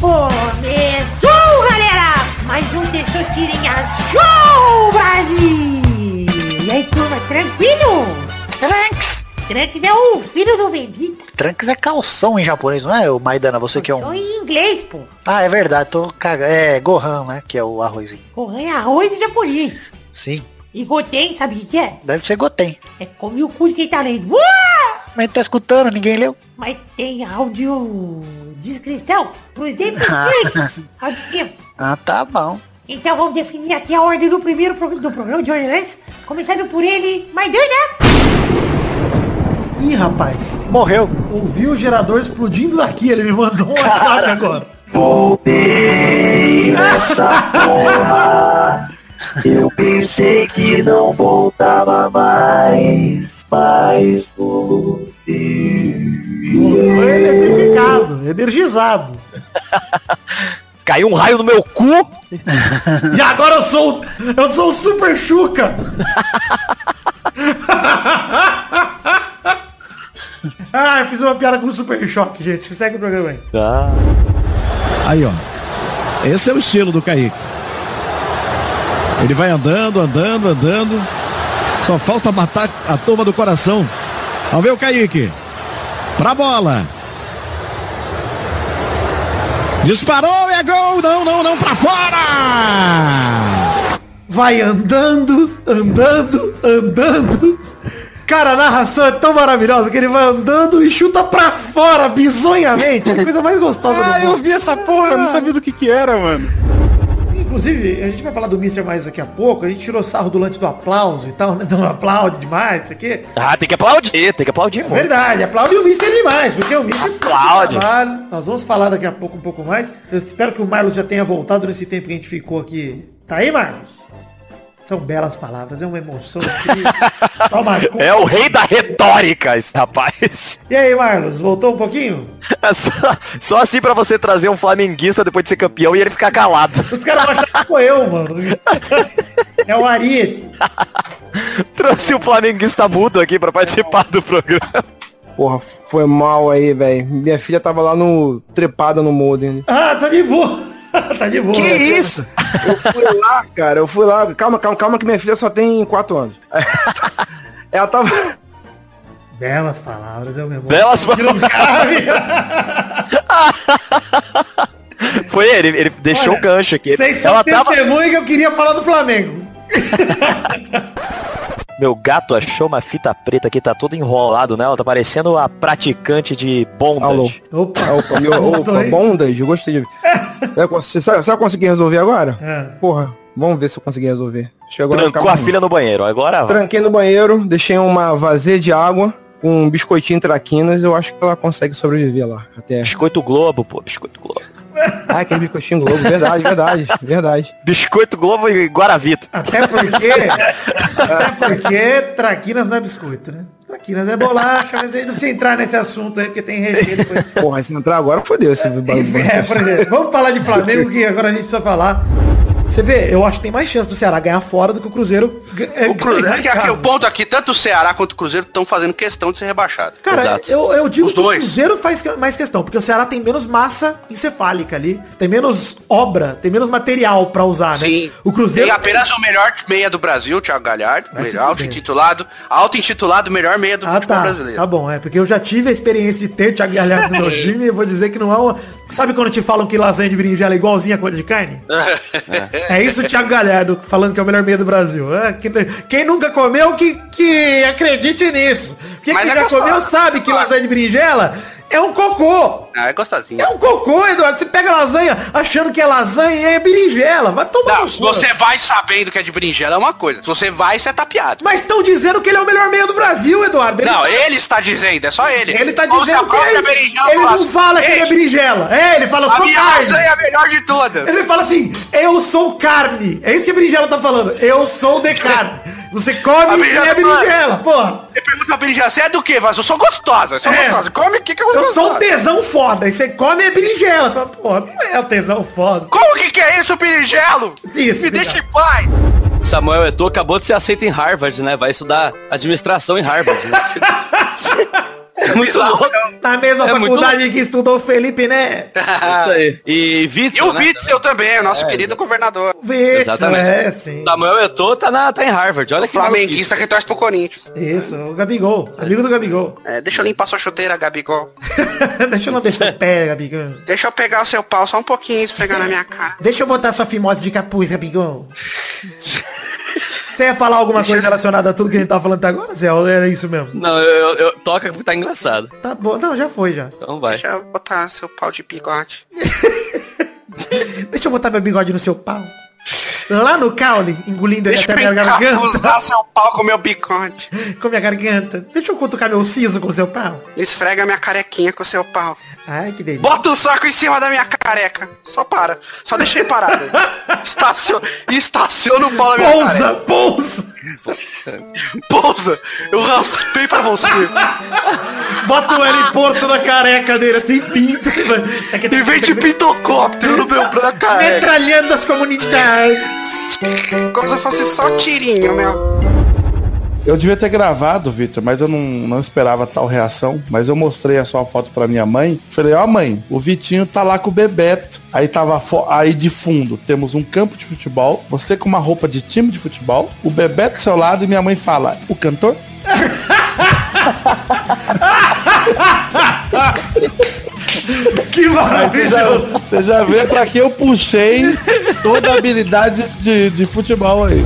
Começou, galera! Mais um Testosterinha Show, Brasil! E aí, turma, tranquilo? Trunks! Trunks é o filho do Vegeta. Trunks é calção em japonês, não é, o Maidana? Você que é um. em inglês, pô. Ah, é verdade, tô cagando. É Gohan, né? Que é o arrozinho. Gohan é arroz em japonês. Sim. E Goten, sabe o que que é? Deve ser Goten. É come o cu de quem tá lendo. Uá! Mas tá escutando, ninguém leu. Mas tem áudio descrição pros deficientes auditivos. Ah, tá bom. Então vamos definir aqui a ordem do primeiro pro- do programa de hoje, né? Começando por ele, Maidana. Ih, rapaz. Morreu. Ouvi o gerador explodindo daqui, ele me mandou um WhatsApp agora. Voltei nessa porra. Eu pensei que não voltava mais, mas voltei. Foi eletrificado, energizado. Caiu um raio no meu cu. E agora eu sou eu sou o Super Chuca. ah, eu fiz uma piada com o Super Choque, gente. Segue o programa aí. Tá. Aí, ó. Esse é o estilo do Kaique. Ele vai andando, andando, andando. Só falta matar a turma do coração. Vamos ver o Kaique. Pra bola. Disparou e é gol! Não, não, não, pra fora! Vai andando, andando, andando. Cara, a narração é tão maravilhosa que ele vai andando e chuta pra fora, bizonhamente. É a coisa mais gostosa Ah, do eu vi essa porra, eu não sabia do que que era, mano. Inclusive, a gente vai falar do Mr. mais daqui a pouco. A gente tirou sarro do lance do aplauso e tal, né? Não aplaude demais, isso aqui. Ah, tem que aplaudir, tem que aplaudir É verdade, aplaude o Mr. demais, porque o Mr. Aplaude. Nós vamos falar daqui a pouco um pouco mais. Eu espero que o Marlos já tenha voltado nesse tempo que a gente ficou aqui. Tá aí, Marlos? São belas palavras, é uma emoção incrível. Toma conta. É o rei da retórica, esse rapaz. E aí, Marlos, voltou um pouquinho? É só, só assim pra você trazer um flamenguista depois de ser campeão e ele ficar calado. Os caras vão achar que sou eu, mano. É o Ari. Trouxe o flamenguista mudo aqui pra participar do programa. Porra, foi mal aí, velho. Minha filha tava lá no. trepada no modem. Ah, tá de boa. tá de boa. Que né? isso? Eu fui lá, cara, eu fui lá. Calma, calma, calma, que minha filha só tem 4 anos. Ela tava. Belas palavras, é o meu. Belas cabe. Foi ele, ele deixou Olha, o gancho aqui. Vocês são Ela tava... testemunha que eu queria falar do Flamengo. Meu gato achou uma fita preta que tá todo enrolado nela, tá parecendo a praticante de bondage. Alô. Opa, Opa, meu, opa bondage, eu gostei de. É, Você sabe, sabe conseguir resolver agora? É. Porra, vamos ver se eu conseguir resolver. Trancou a filha no banheiro, agora vai. Tranquei no banheiro, deixei uma vazia de água com um biscoitinho traquinas, eu acho que ela consegue sobreviver lá. Até. Biscoito Globo, pô, Biscoito Globo. Ah, aquele biscoitinho globo, verdade, verdade, verdade. Biscoito Globo e Guaravita. Até porque. até porque traquinas não é biscoito, né? Traquinas é bolacha, mas aí não precisa entrar nesse assunto aí, porque tem recheio depois. Porra, se não entrar agora, fodeu esse É, por exemplo, vamos falar de Flamengo, que agora a gente precisa falar. Você vê, eu acho que tem mais chance do Ceará ganhar fora do que o Cruzeiro. é, O, Cruzeiro, ganhar é em que aqui, o ponto aqui, tanto o Ceará quanto o Cruzeiro estão fazendo questão de ser rebaixado. Cara, eu, eu digo Os que dois. o Cruzeiro faz mais questão, porque o Ceará tem menos massa encefálica ali, tem menos obra, tem menos material pra usar, né? Sim. O Cruzeiro Tem apenas o melhor meia do Brasil, o Thiago Galhardo. Melhor, fuder. auto-intitulado. Auto-intitulado, melhor meia do Ah, futebol tá. brasileiro. Tá bom, é, porque eu já tive a experiência de ter Thiago Galhardo no meu time e vou dizer que não é uma... Sabe quando te falam que lasanha de berinjela é igualzinha a coisa de carne? É isso o Thiago Galhardo falando que é o melhor meio do Brasil. É, que- quem nunca comeu, que, que acredite nisso. Quem é já gostoso. comeu sabe que lasanha de berinjela é um cocô. Ah, é gostosinho. É um cocô, Eduardo. Você pega lasanha achando que é lasanha e é berinjela. Vai tomar Não, você vai sabendo que é de berinjela é uma coisa. Se você vai, você é tapeado. Mas estão dizendo que ele é o melhor meio do Brasil, Eduardo. Não, tá- ele está dizendo, é só ele. Ele tá a dizendo que ele, berinjela ele não fala que ele é "Ei, berinjela. É, ele fala, minha carne. lasanha é a melhor de todas. Ele fala assim, eu sou carne. É isso que a berinjela tá falando. Eu sou de carne. Você come A e berinjela é tá falando. berinjela, porra. Você pergunta pra berinjela, você é do quê? Mas eu sou gostosa, eu sou É. gostosa. Come o que que eu Eu gostosa? sou um tesão foda. E você come é berinjela. Você fala, porra, não é o tesão foda. Como que que é isso, berinjelo? Isso, Me deixa em paz. Samuel Eto'o acabou de ser aceito em Harvard, né? Vai estudar administração em Harvard, né? É muito louco. Na mesma É faculdade que estudou o Felipe, né? Isso aí. E E Witzel, o né? Witzel também, o nosso querido governador. Vê, Exatamente. é, sim. Samuel Eto'o tá, na, tá em Harvard, olha que Flamenguista que torce pro Corinthians. Isso, o Gabigol. Amigo do Gabigol. É, deixa eu limpar sua chuteira, Gabigol. Deixa eu lamber seu pé, Gabigol. Deixa eu pegar o seu pau só um pouquinho e esfregar na minha cara. Deixa eu botar sua fimose de capuz, Gabigol. Você ia falar alguma coisa relacionada a tudo que a gente tava falando até agora, Zé? Ou era isso mesmo? Não, eu, eu, eu- toca porque tá engraçado. Tá bom. Não, já foi, já. Então vai. Deixa eu botar seu pau de bigode. Deixa eu botar meu bigode no seu pau. Lá no caule, engolindo ele até eu minha garganta. usar seu pau com meu bigode. Com minha garganta. Deixa eu cutucar meu siso com seu pau. Esfrega minha carequinha com seu pau. Ai, que delícia. Bota o saco em cima da minha careca. Só para. Só deixa ele parado. Estaciona, estaciona o pau na minha Pousa, careca. pousa. Pousa. Eu raspei pra você. Bota o heliporto na careca dele, assim, pinta. Em vez de pintocóptero no meu branco careca. Metralhando as comunidades. Se eu fosse só tirinho, meu. Eu devia ter gravado, Vitor, mas eu não, não esperava tal reação. Mas eu mostrei a sua foto pra minha mãe. Falei, ó mãe, o Vitinho tá lá com o Bebeto. Aí tava aí de fundo temos um campo de futebol, você com uma roupa de time de futebol, o Bebeto do seu lado e minha mãe fala, o cantor? Que Aí você já, maravilhoso. você já vê pra que eu puxei toda a habilidade de, de futebol aí.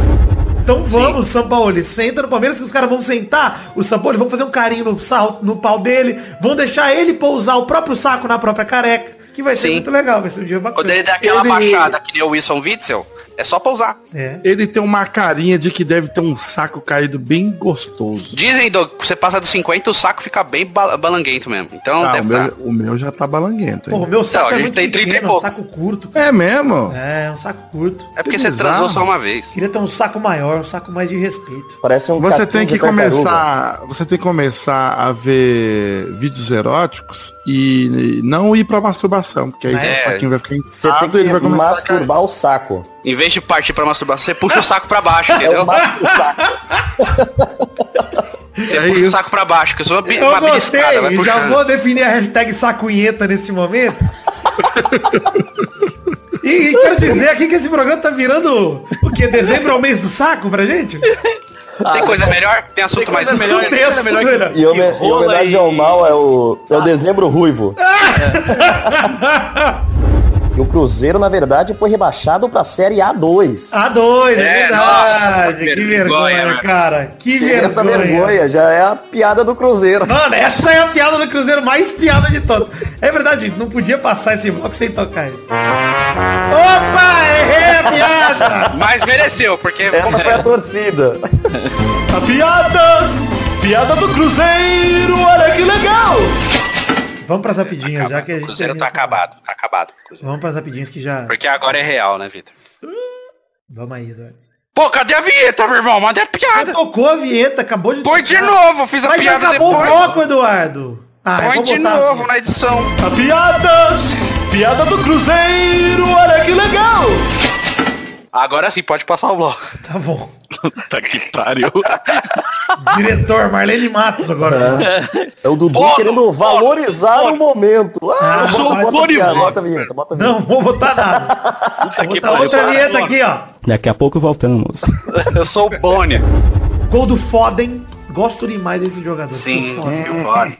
Então vamos, São Paulo. Senta no Palmeiras que os caras vão sentar. O São Paulo vão fazer um carinho no, sal, no pau dele. Vão deixar ele pousar o próprio saco na própria careca. Que vai ser Sim. muito legal. Vai ser um dia bacana. Quando ele der aquela Ele- baixada que nem o Wilson Witzel, é só pousar. É. Ele tem uma carinha de que deve ter um saco caído bem gostoso. Dizem, Doug, você passa dos 50, o saco fica bem ba- balanguento mesmo. Então Ah, o, deve meu, estar. o meu já tá balanguento. Pô, hein? o meu saco a é gente muito tem 30 e pequeno, é um poucos. saco curto. É mesmo? É, um saco curto. É porque Que você bizarro. transou só uma vez. Queria ter um saco maior, um saco mais de respeito. Parece um Você tem que começar, você tem que começar a ver vídeos eróticos e não ir pra masturbação, porque aí É. seu saquinho vai ficar Você inchado tem e ele que vai começar a masturbar o saco. Em vez de partir pra masturbação, você puxa o saco pra baixo, É entendeu? Você É puxa isso. o saco pra baixo, que eu sou uma, Eu uma gostei, já vou definir a hashtag sacunheta nesse momento. e quero dizer aqui que esse programa tá virando o que? Dezembro é o mês do saco pra gente? Tem coisa melhor? Tem assunto mais... coisa melhor, tem coisa assunto melhor melhor. E home- em rola homenagem e- ao mal é o, é o dezembro ruivo. E o Cruzeiro, na verdade, foi rebaixado pra Série A2. A2, é, É, verdade. nossa, que vergonha, vergonha, mano. cara. Que E essa vergonha. vergonha já é a piada do Cruzeiro. Mano, essa é a piada do Cruzeiro mais piada de todas. É verdade, não podia passar esse bloco sem tocar isso. Opa, errei a piada! Mas mereceu, porque... Essa foi a torcida. A piada! Piada do Cruzeiro, olha que legal! Vamos pras rapidinhas, já que a O gente... Cruzeiro tá acabado, tá acabado. Cruzeiro. Vamos pras rapidinhas que já... Porque agora é real, né, Vitor? Vamos aí, Eduardo. Pô, cadê a vinheta, meu irmão? Manda a piada. Tocou a vinheta, acabou de Põe de novo, fiz a Mas já piada acabou depois. o bloco, Eduardo. Ah, Põe de botar novo na edição. A piada! Piada do Cruzeiro, olha que legal! Agora sim, pode passar o bloco. Tá bom. Puta que pariu. Diretor, Marlene Matos agora. É o Dudu Bono, querendo valorizar o momento. Ah, Ah, bota, sou bota, bota a vinheta, bota a vinheta. Não vou botar nada. Vou botar outra vinheta aqui, ó. Daqui a pouco voltamos. Eu sou o Boni. Gol do Foden. Gosto demais desse jogador. Sim, O Foden.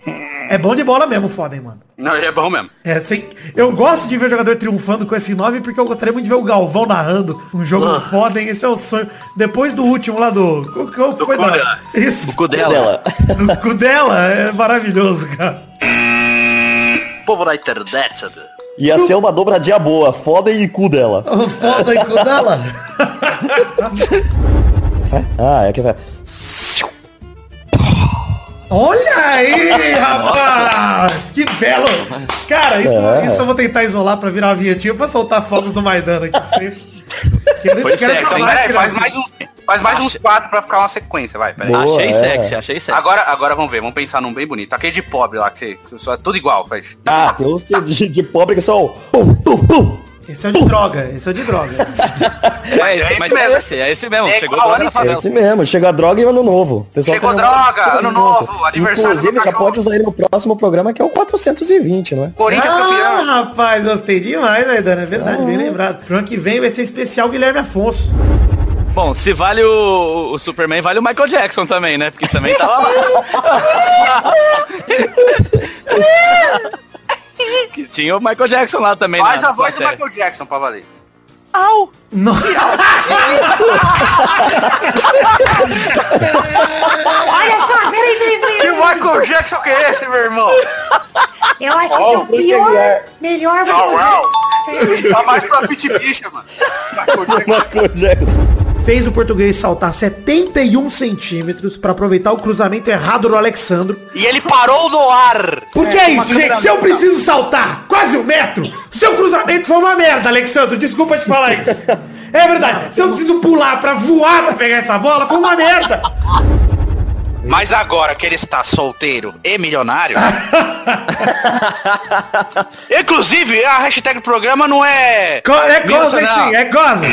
É bom de bola mesmo, o Foden, mano. Não, ele é bom mesmo. É, sem... Eu gosto de ver jogador triunfando com esse nome porque eu gostaria muito de ver o Galvão narrando um jogo Ah. do Foden. Esse é o sonho. Depois do último lá do. Qual, qual foi da... Cudela. Isso. O cu dela. Do cu dela. É maravilhoso, cara. Povo da internet. Ia ser uma dobradinha boa, foda e cu dela. O Foden cu dela. Ah, é que vai. Olha aí, rapaz! Que belo! Cara, isso, É. isso eu vou tentar isolar pra virar uma vinhetinha pra soltar fogos do Maidana aqui sempre. Essa hein? máquina Peraí, faz mais uns, faz mais uns quatro pra ficar uma sequência, vai. Peraí. Boa, achei é. sexy, achei sexy. Agora, agora vamos ver, vamos pensar num bem bonito. Aquele de pobre lá, que você, só é tudo igual, faz. Ah, tem uns de, de pobre que são. Pum, pum, pum. Esse é o de droga, esse é o de droga. É esse, é mas mesmo. é esse, é esse mesmo. É Chegou droga na É favela. esse mesmo, chega a droga e ano novo. Pessoal Chegou droga, ano novo, aniversário do Inclusive, já pode usar ele no próximo programa, que é o 420, não é? Corinthians ah, campeão. rapaz, gostei demais, Maidana, é verdade, bem lembrado. Pro ano que vem vai ser especial Guilherme Afonso. Bom, se vale o, o Superman, vale o Michael Jackson também, né? Porque também tava lá. que tinha o Michael Jackson lá também. Faz na a voz do. Michael Jackson pra valer. Au! Não. Olha só, peraí, peraí, peraí. Que Michael Jackson que é esse, meu irmão? Eu acho que Ó, é o pior, melhor Au, au. Michael Tá mais pra pit bicha, mano. Michael Jackson. Fez o português saltar 71 centímetros pra aproveitar o cruzamento errado do Alexandro. E ele parou no ar. Por que é isso, gente? Se eu preciso saltar quase um metro, o seu cruzamento foi uma merda, Alexandro. Desculpa te falar isso. É verdade. Se eu preciso pular pra voar pra pegar essa bola, foi uma merda. Mas agora que ele está solteiro e milionário. Inclusive, a hashtag do programa não é. Co- É goza, não. sim, é goza.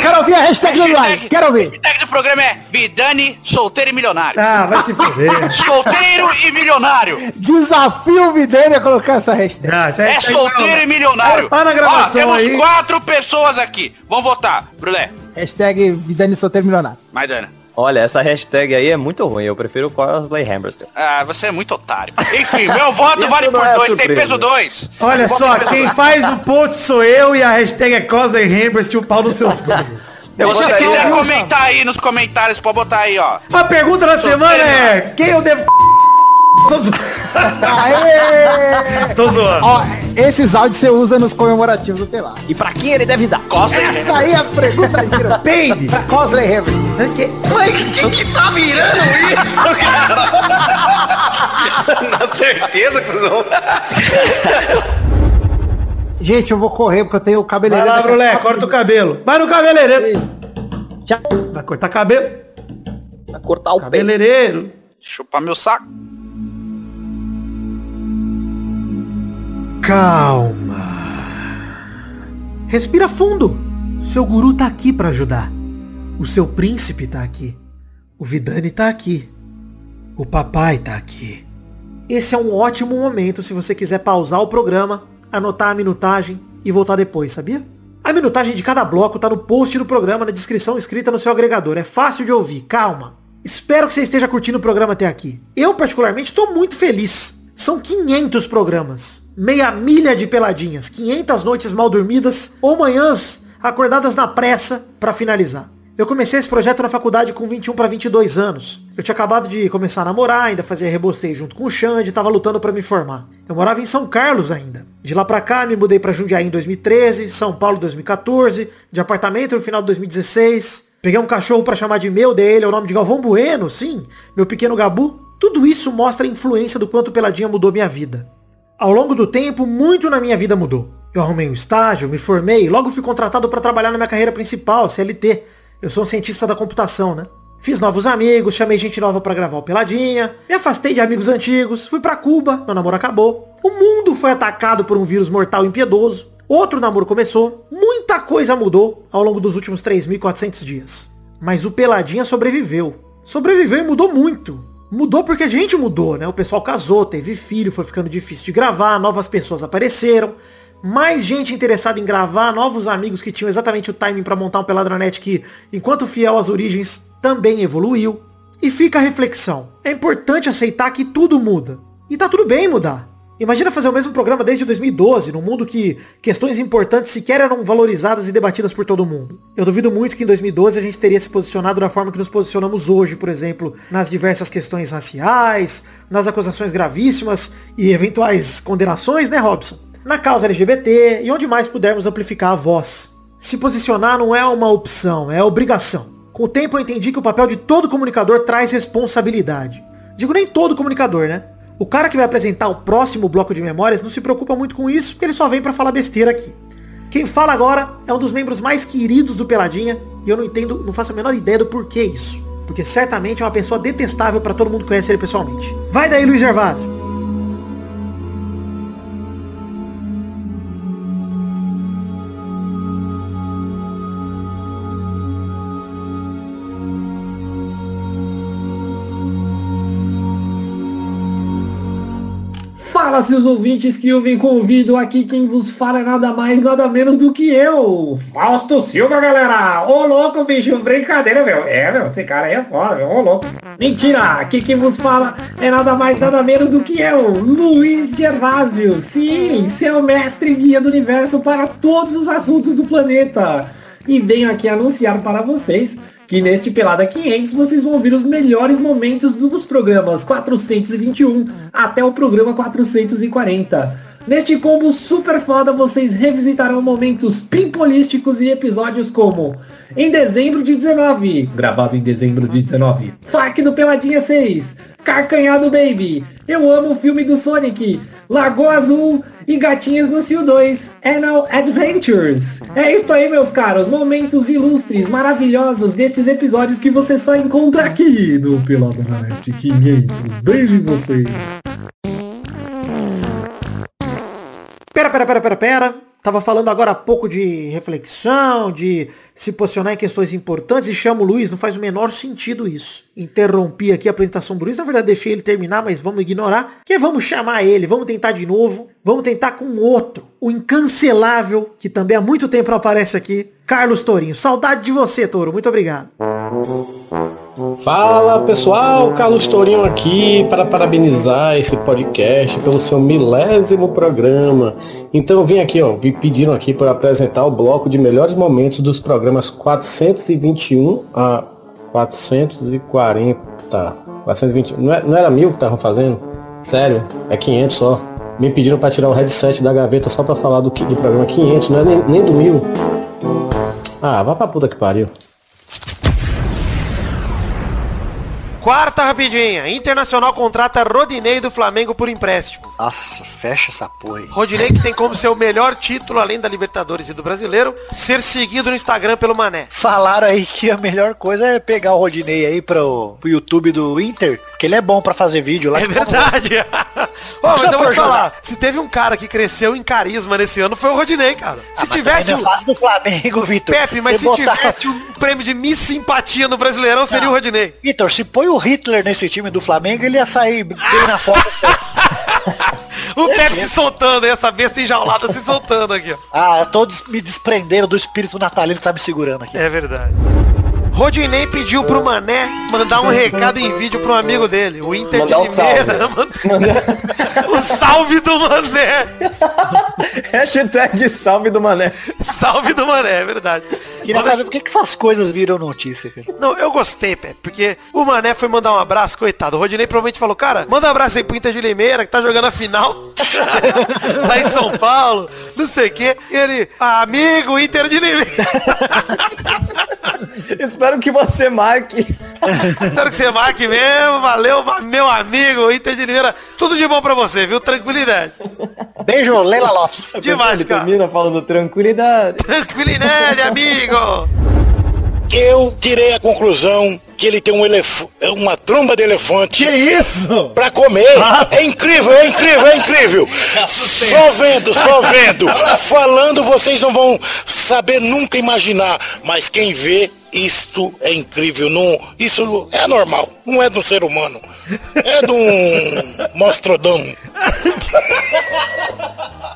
Quero ouvir a hashtag do like, quero A ouvir. hashtag do programa é Vidani, solteiro e milionário. Ah, vai se fuder. Solteiro e milionário. Desafio o Vidani a colocar essa hashtag. Ah, essa É hashtag solteiro não. e milionário. Tá na gravação Ó, temos aí. quatro pessoas aqui. Vamos votar. Brulé. Hashtag Vidani solteiro milionário. Maidana. Olha, essa hashtag aí é muito ruim. Eu prefiro o Cosley Hammerster. Ah, você é muito otário. Enfim, meu voto vale por é dois, tem surpresa. peso dois. Olha só, tem quem dois. faz o post sou eu e a hashtag é Cosley Hembers, o pau nos seus gols. Se você quiser comentar aí nos comentários, pode botar aí, ó. A pergunta da semana é, quem eu devo... Aê! Tô zoando. Ó, esses áudios você usa nos comemorativos do Pelado. E pra quem ele deve dar? Costa Essa aí é a pergunta gira. Peide. Pra Cosley Hammer. Mas que que tá virando isso, cara? Na certeza que não. Gente, eu vou correr porque eu tenho o Vai cabeleireiro. lá, daqui a Brulé, corta o cabelo. Vai no cabeleireiro. Tchau. Vai cortar cabelo. Vai cortar o pé. Cabeleireiro. Chupar meu saco. Calma. Respira fundo. Seu guru tá aqui pra ajudar. O seu príncipe tá aqui. O Vidani tá aqui. O papai tá aqui. Esse é um ótimo momento se você quiser pausar o programa, anotar a minutagem e voltar depois, sabia? A minutagem de cada bloco tá no post do programa, na descrição escrita no seu agregador. É fácil de ouvir, calma. Espero que você esteja curtindo o programa até aqui. Eu, particularmente, estou muito feliz. São 500 programas. Meia milha de peladinhas. 500 noites mal dormidas ou manhãs acordadas na pressa para finalizar. Eu comecei esse projeto na faculdade com 21 para 22 anos. Eu tinha acabado de começar a namorar, ainda fazia rebosteio junto com o Xande, tava lutando para me formar. Eu morava em São Carlos ainda. De lá pra cá, me mudei para Jundiaí em 2013, São Paulo em 2014, de apartamento no final de 2016. Peguei um cachorro para chamar de meu dele, é o nome de Galvão Bueno, sim, meu pequeno Gabu. Tudo isso mostra a influência do quanto Peladinha mudou minha vida. Ao longo do tempo, muito na minha vida mudou. Eu arrumei um estágio, me formei, logo fui contratado para trabalhar na minha carreira principal, CLT. Eu sou um cientista da computação, né? Fiz novos amigos, chamei gente nova pra gravar o Peladinha, me afastei de amigos antigos, fui pra Cuba, meu namoro acabou. O mundo foi atacado por um vírus mortal impiedoso. Outro namoro começou. Muita coisa mudou ao longo dos últimos 3.400 dias. Mas o Peladinha sobreviveu. Sobreviveu e mudou muito. Mudou porque a gente mudou, né? O pessoal casou, teve filho, foi ficando difícil de gravar, novas pessoas apareceram. Mais gente interessada em gravar, novos amigos que tinham exatamente o timing pra montar um Peladranet que, enquanto fiel às origens, também evoluiu. E fica a reflexão. É importante aceitar que tudo muda. E tá tudo bem mudar. Imagina fazer o mesmo programa desde 2012, num mundo que questões importantes sequer eram valorizadas e debatidas por todo mundo. Eu duvido muito que em 2012 a gente teria se posicionado da forma que nos posicionamos hoje, por exemplo, nas diversas questões raciais, nas acusações gravíssimas e eventuais condenações, né, Robson? Na causa LGBT e onde mais pudermos amplificar a voz. Se posicionar não é uma opção, é obrigação. Com o tempo eu entendi que o papel de todo comunicador traz responsabilidade. Digo nem todo comunicador, né? O cara que vai apresentar o próximo bloco de memórias não se preocupa muito com isso, porque ele só vem para falar besteira aqui. Quem fala agora é um dos membros mais queridos do Peladinha, e eu não entendo, não faço a menor ideia do porquê isso. Porque certamente é uma pessoa detestável para todo mundo que conhece ele pessoalmente. Vai daí, Luiz Gervásio. Seus ouvintes que ouvem convido aqui quem vos fala é nada mais, nada menos do que eu, Fausto Silva, galera. Ô, louco, bicho, brincadeira, meu. É, meu, esse cara aí é foda, meu. Ô, louco. Mentira, aqui quem vos fala é nada mais, nada menos do que eu, Luiz Gervásio. Sim, seu mestre guia do universo para todos os assuntos do planeta. E venho aqui anunciar para vocês que neste Pelada 500 vocês vão ouvir os melhores momentos dos programas 421 até o programa 440. Neste combo super foda vocês revisitarão momentos pimpolísticos e episódios como em dezembro de 19, gravado em dezembro de 19, FAC do Peladinha 6, Carcanhado Baby, Eu Amo o Filme do Sonic, Lagoa Azul e Gatinhas no Cio 2, Anal Adventures. É isso aí, meus caros, momentos ilustres, maravilhosos destes episódios que você só encontra aqui no Peladranet 500. Beijo em vocês. Pera, pera, pera, pera. Tava falando agora há pouco de reflexão, de se posicionar em questões importantes e chamo o Luiz, não faz o menor sentido isso. Interrompi aqui a apresentação do Luiz, na verdade deixei ele terminar, mas vamos ignorar. Que vamos chamar ele, vamos tentar de novo, vamos tentar com outro, o incancelável, que também há muito tempo aparece aqui, Carlos Tourinho. Saudade de você, Touro, muito obrigado. Fala pessoal, Carlos Tourinho aqui para parabenizar esse podcast pelo seu milésimo programa. Então eu vim aqui, ó, me pediram aqui para apresentar o bloco de melhores momentos dos programas 421 a 440. 420, não, é, não era mil que estavam fazendo? Sério, é 500 só. Me pediram para tirar o headset da gaveta só para falar do, do programa 500, não é nem, nem do mil. Ah, vá pra puta que pariu. Quarta rapidinha. Internacional contrata Rodinei do Flamengo por empréstimo. Nossa, fecha essa porra aí. Rodinei que tem como seu melhor título, além da Libertadores e do Brasileiro, ser seguido no Instagram pelo Mané. Falaram aí que a melhor coisa é pegar o Rodinei aí pro, pro YouTube do Inter, que ele é bom pra fazer vídeo lá. É verdade. Ô, mas eu vou te falar, se teve um cara que cresceu em carisma nesse ano, foi o Rodinei, cara. Se tivesse Não é fácil do Flamengo, Vitor. Pepe, mas se botar- tivesse um prêmio de Miss Simpatia no Brasileirão, seria o Rodinei. Vitor, se põe o Hitler nesse time do Flamengo, ele ia sair bem na foto. O Pepe se soltando, essa besta enjaulada se soltando aqui, ah, eu tô des- me desprendendo do espírito natalino que tá me segurando aqui. É verdade. Rodinei pediu pro Mané mandar um recado em vídeo pro amigo dele, o Inter Mandar um de Limeira. o salve do Mané. Hashtag salve do mané. Salve do Mané, é verdade. Queria saber por que, que essas coisas viram notícia, cara. Não, eu gostei, Pepe, porque o Mané foi mandar um abraço, coitado. O Rodinei provavelmente falou, cara, manda um abraço aí pro Inter de Limeira, que tá jogando a final lá em São Paulo, não sei o quê. E ele, amigo, Inter de Limeira. Espero que você marque. Espero que você marque mesmo, valeu, meu amigo, Inter de Limeira. Tudo de bom pra você, viu? Tranquilidade. Beijo, Leila Lopes. Demais, Ele cara. termina falando tranquilidade. Tranquilidade, amigo. Eu tirei a conclusão que ele tem um elef... uma tromba de elefante. Que isso? Pra comer. É incrível, é incrível, é incrível. Só vendo, só vendo. Falando, vocês não vão saber nunca imaginar. Mas quem vê, isto é incrível. Não, isso é normal. Não é do ser humano. É de um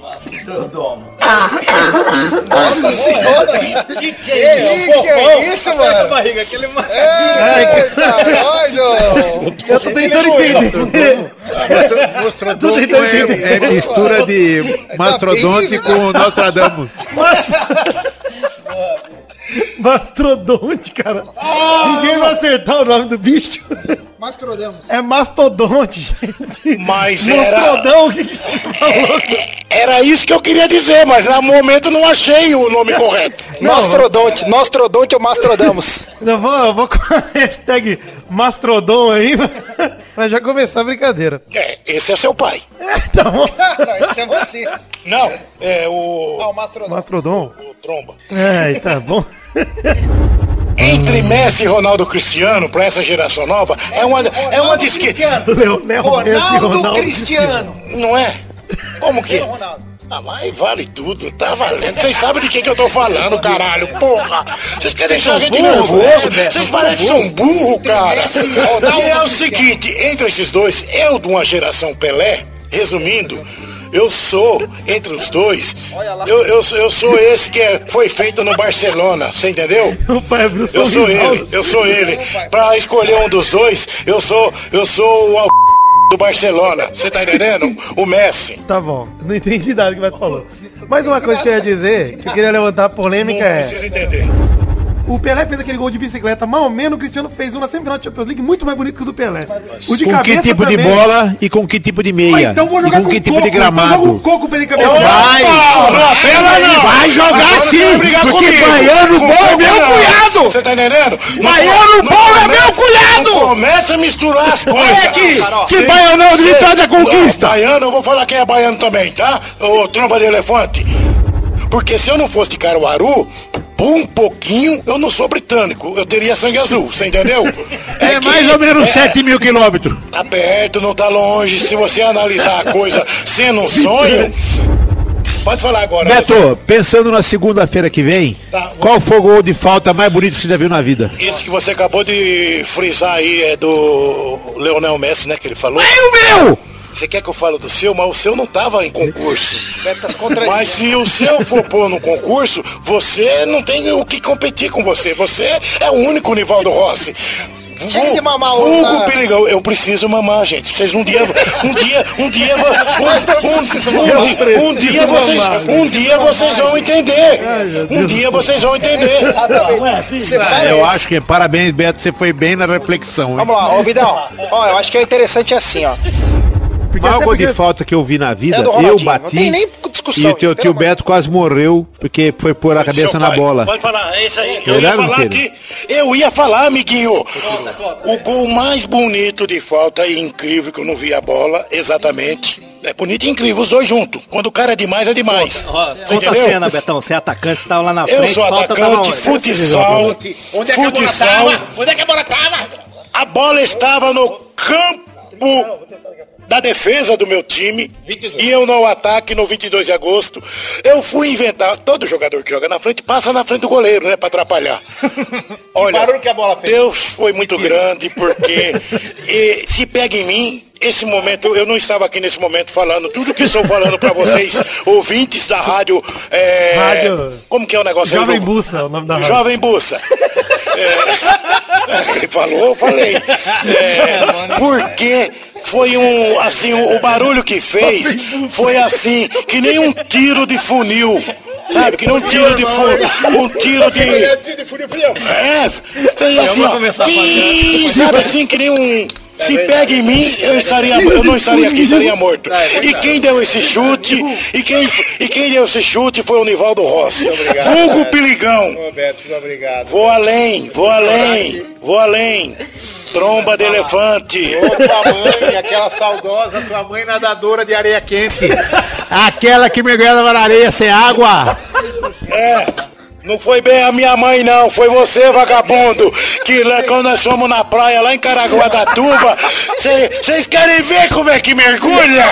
mostrodão. Nossa senhora! Que que é isso? Que que é isso, mano? a barriga, aquele Eita, nós, ô! Eu tô tentando entender. Mastrodonte é, é mistura de mastrodonte com Nostradamus. Mastrodonte, cara. Ninguém vai acertar o nome do bicho. Mastrodão. É mastodonte, gente. Mas era- Mastrodão, o que que você falou? Era isso que eu queria dizer, mas no momento não achei o nome correto. Nostrodonte, Nostrodonte ou Mastrodamos? Eu vou, eu vou com a hashtag Mastrodon aí, pra já começar a brincadeira. É, esse é seu pai. Tá bom. Não, esse é você. Não, é o. Ah, o Mastrodon. Mastrodon? o tromba. É, tá bom. Entre Messi e Ronaldo Cristiano, pra essa geração nova, é uma, é uma disque... Leonel Messi, Ronaldo, Ronaldo Cristiano. Não é? Como que? Ah, mas vale tudo, tá valendo. Vocês sabem de quem que eu tô falando, caralho, porra. Vocês querem deixar a gente nervoso? Vocês parecem que são burro, cara. E é o seguinte, entre esses dois, eu de uma geração Pelé, resumindo, eu sou, entre os dois, eu, eu, sou- eu sou esse que é- foi feito no Barcelona, você entendeu? O pai Bruce Eu sou ele, eu sou ele. Pra escolher um dos dois, eu sou, eu sou o al- do Barcelona. Você tá entendendo? O Messi. Tá bom, não entendi nada que você falou. Mas uma coisa que eu ia dizer, que eu queria levantar a polêmica Não é. precisa entender. O Pelé fez aquele gol de bicicleta, mal ou menos, o Cristiano fez um na semifinal da Champions League muito mais bonito que o do Pelé. O de Com que tipo de também. bola e com que tipo de meia? Ah, então vou e jogar com com que tipo coco, de então um gramado? coco pra ele cabeça. Vai! Não! Vai jogar sim! vai Porque comigo. baiano bom é meu cunhado! Você tá entendendo? Baiano bom é meu cunhado! Começa a misturar as coisas. Olha aqui, que baianão de Vitória da Conquista. Não, Baiano, eu vou falar quem é baiano também, tá? Ô, tromba de elefante. Porque se eu não fosse de Caruaru, por um pouquinho eu não sou britânico. Eu teria sangue azul, você entendeu? É, que- mais ou menos é- 7 mil quilômetros. Tá perto, não tá longe. Se você analisar a coisa sendo um sonho. Pode falar agora. Beto, pensando na segunda-feira que vem, Tá. qual foi o gol de falta mais bonito que você já viu na vida? Esse que você acabou de frisar aí é do Leonel Messi, né? Que ele falou. É o meu! Você quer que eu fale do seu, mas o seu não tava em concurso. Mas se o seu for pôr no concurso, você não tem o que competir com você. Você é o único Nivaldo Rossi. Chega de mamar o- Vulgo. Perigão, eu preciso mamar, gente. Vocês um dia, um dia, um dia, um, um, um, dia- um dia vocês, um dia vocês vão entender. Um dia vocês vão entender. Ah, eu acho que parabéns, Beto, você foi bem na reflexão. Hein? Vamos lá, ô Vidal. Ó, eu acho que é interessante assim, ó. O maior gol de falta que eu vi na vida, É eu bati. não tem nem discussão, E o teu tio Beto quase morreu porque foi pôr a cabeça na pai, bola. Pode falar, é isso aí. Eu ia falar aqui. Eu ia falar, amiguinho. O gol mais bonito de falta e incrível que eu não vi a bola, exatamente. É bonito e incrível, os dois juntos. Quando o cara é demais, é demais. Conta a cena, Betão. Você é atacante, você tava lá na Eu frente. sou falta tava atacante, onde? futsal. Onde é que a bola futsal. tava? Onde é que a bola tava? A bola estava no campo da defesa do meu time e eu no ataque no 22 de agosto. Eu fui inventar, todo jogador que joga na frente passa na frente do goleiro, né, para atrapalhar. Olha, barulho que a bola fez? Deus foi muito grande porque e, se pega em mim, esse momento, eu não estava aqui nesse momento falando tudo que estou falando para vocês, ouvintes da rádio, é, Rádio- como que é o negócio aí, Jovem Lu? Bussa, é o nome da rádio. Jovem Bussa. É, ele falou, eu falei. É, porque foi um, assim, o, o barulho que fez foi assim, que nem um tiro de funil. Sabe, que nem um tiro de funil. Um tiro de. É, fez assim, ó. Sabe assim, que nem um. Se pega em mim, eu estaria, eu não estaria aqui, estaria morto. E quem deu esse chute, e quem, e quem deu esse chute foi o Nivaldo Rossi. Vulgo Piligão. Vou além, vou além, vou além. Tromba de elefante. Ô, tua mãe, aquela saudosa tua mãe nadadora de areia quente. Aquela que mergulhava na areia sem água. É. Não foi bem a minha mãe, não. Foi você, vagabundo. Que lá, quando nós fomos na praia, lá em Caraguatatuba, vocês querem ver como é que mergulha?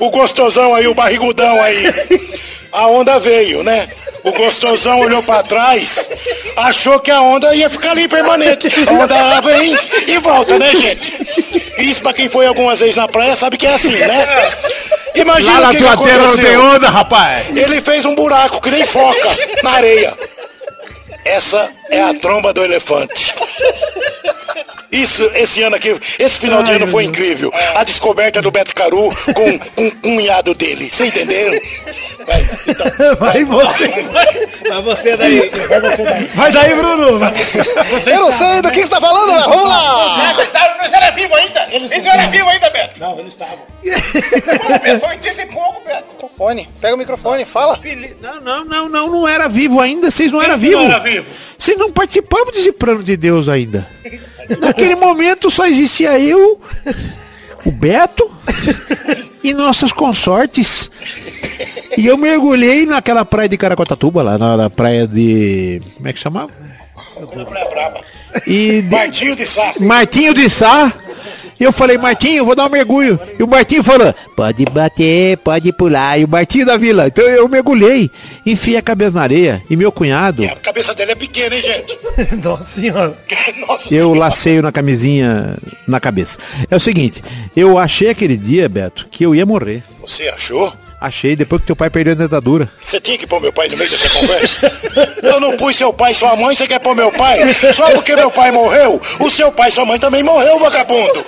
O gostosão aí, o barrigudão aí. A onda veio, né? O gostosão olhou pra trás, achou que a onda ia ficar ali permanente. A onda vem e volta, né, gente? Isso pra quem foi algumas vezes na praia sabe que é assim, né? Imagina Lá na que, que tua terra não tem onda, rapaz. Ele fez um buraco que nem foca na areia. Essa é a tromba do elefante. Isso, esse ano aqui, esse final de ano foi incrível. A descoberta do Beto Caru com, com o cunhado dele. Você entendeu? Vai você. Vai você daí. Vai você daí. Vai daí, Bruno. Eu não sei do que você tá falando, mas vamos lá. Não era vivo ainda? Ele não era vivo ainda, Beto? Não, ele estava. Beto, foi 80 e pouco, Beto. Microfone. Pega o microfone, fala. Não, não, não, não, não era vivo ainda. Vocês não eram vivos. não era vivo? Vocês não participavam desse plano de Deus ainda. Naquele momento só existia eu, o Beto e nossas consortes. E eu mergulhei naquela praia de Caraguatatuba, lá na, na praia de. Como é que chamava? E de- Martinho de Sá. Martinho de Sá. E eu falei, Martinho, eu vou dar um mergulho. E o Martinho falou, pode bater, pode pular. E o Martinho da Vila. Então eu mergulhei, enfiei a cabeça na areia. E meu cunhado, A cabeça dele é pequena, hein, gente? Nossa senhora. Nossa eu laceio na camisinha na cabeça. É o seguinte, eu achei aquele dia, Beto, que eu ia morrer. Você achou? Achei, depois que teu pai perdeu a dentadura. Você tinha que pôr meu pai no meio dessa conversa? Eu não pus seu pai e sua mãe, você quer pôr meu pai? Só porque meu pai morreu, o seu pai e sua mãe também morreu, vagabundo.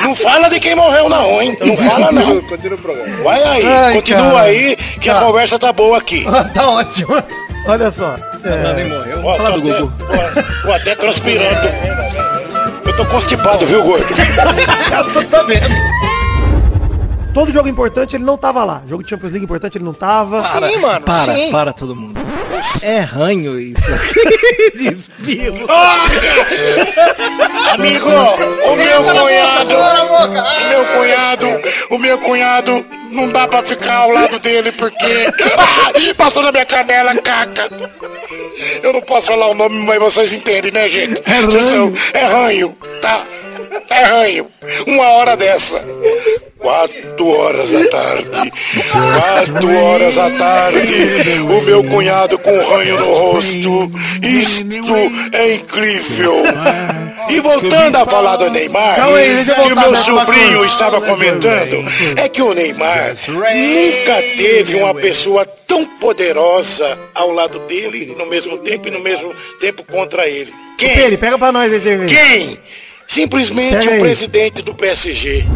Não fala de quem morreu não, hein? Não fala não. Vai aí, Ai, continua cara. aí, que a Tá. conversa tá boa aqui. tá ótimo. Olha só. morreu. Ó, Fala tô do até- Gugu. ó, até transpirando. Eu tô constipado, viu, gordo? Eu tô sabendo. Todo jogo importante ele não tava lá. Jogo de Champions League importante ele não tava. Sim, mano. Para, sim. para todo mundo. É ranho isso. de espirro. Amigo, o meu cunhado, o meu cunhado, o meu cunhado, não dá pra ficar ao lado dele porque Ah, passou na minha canela, caca. Eu não posso falar o nome, mas vocês entendem, né, gente? É ranho. é ranho, tá? É ranho. Uma hora dessa. Quatro horas da tarde. Quatro horas da tarde. O meu cunhado com ranho no rosto. Isto é incrível. E voltando a falar do Neymar, que o meu sobrinho estava comentando, é que o Neymar nunca teve uma pessoa tão poderosa ao lado dele no mesmo tempo e no mesmo tempo contra ele. Quem? Peri, pega pra nós cerveja. Quem? Simplesmente o presidente do PSG.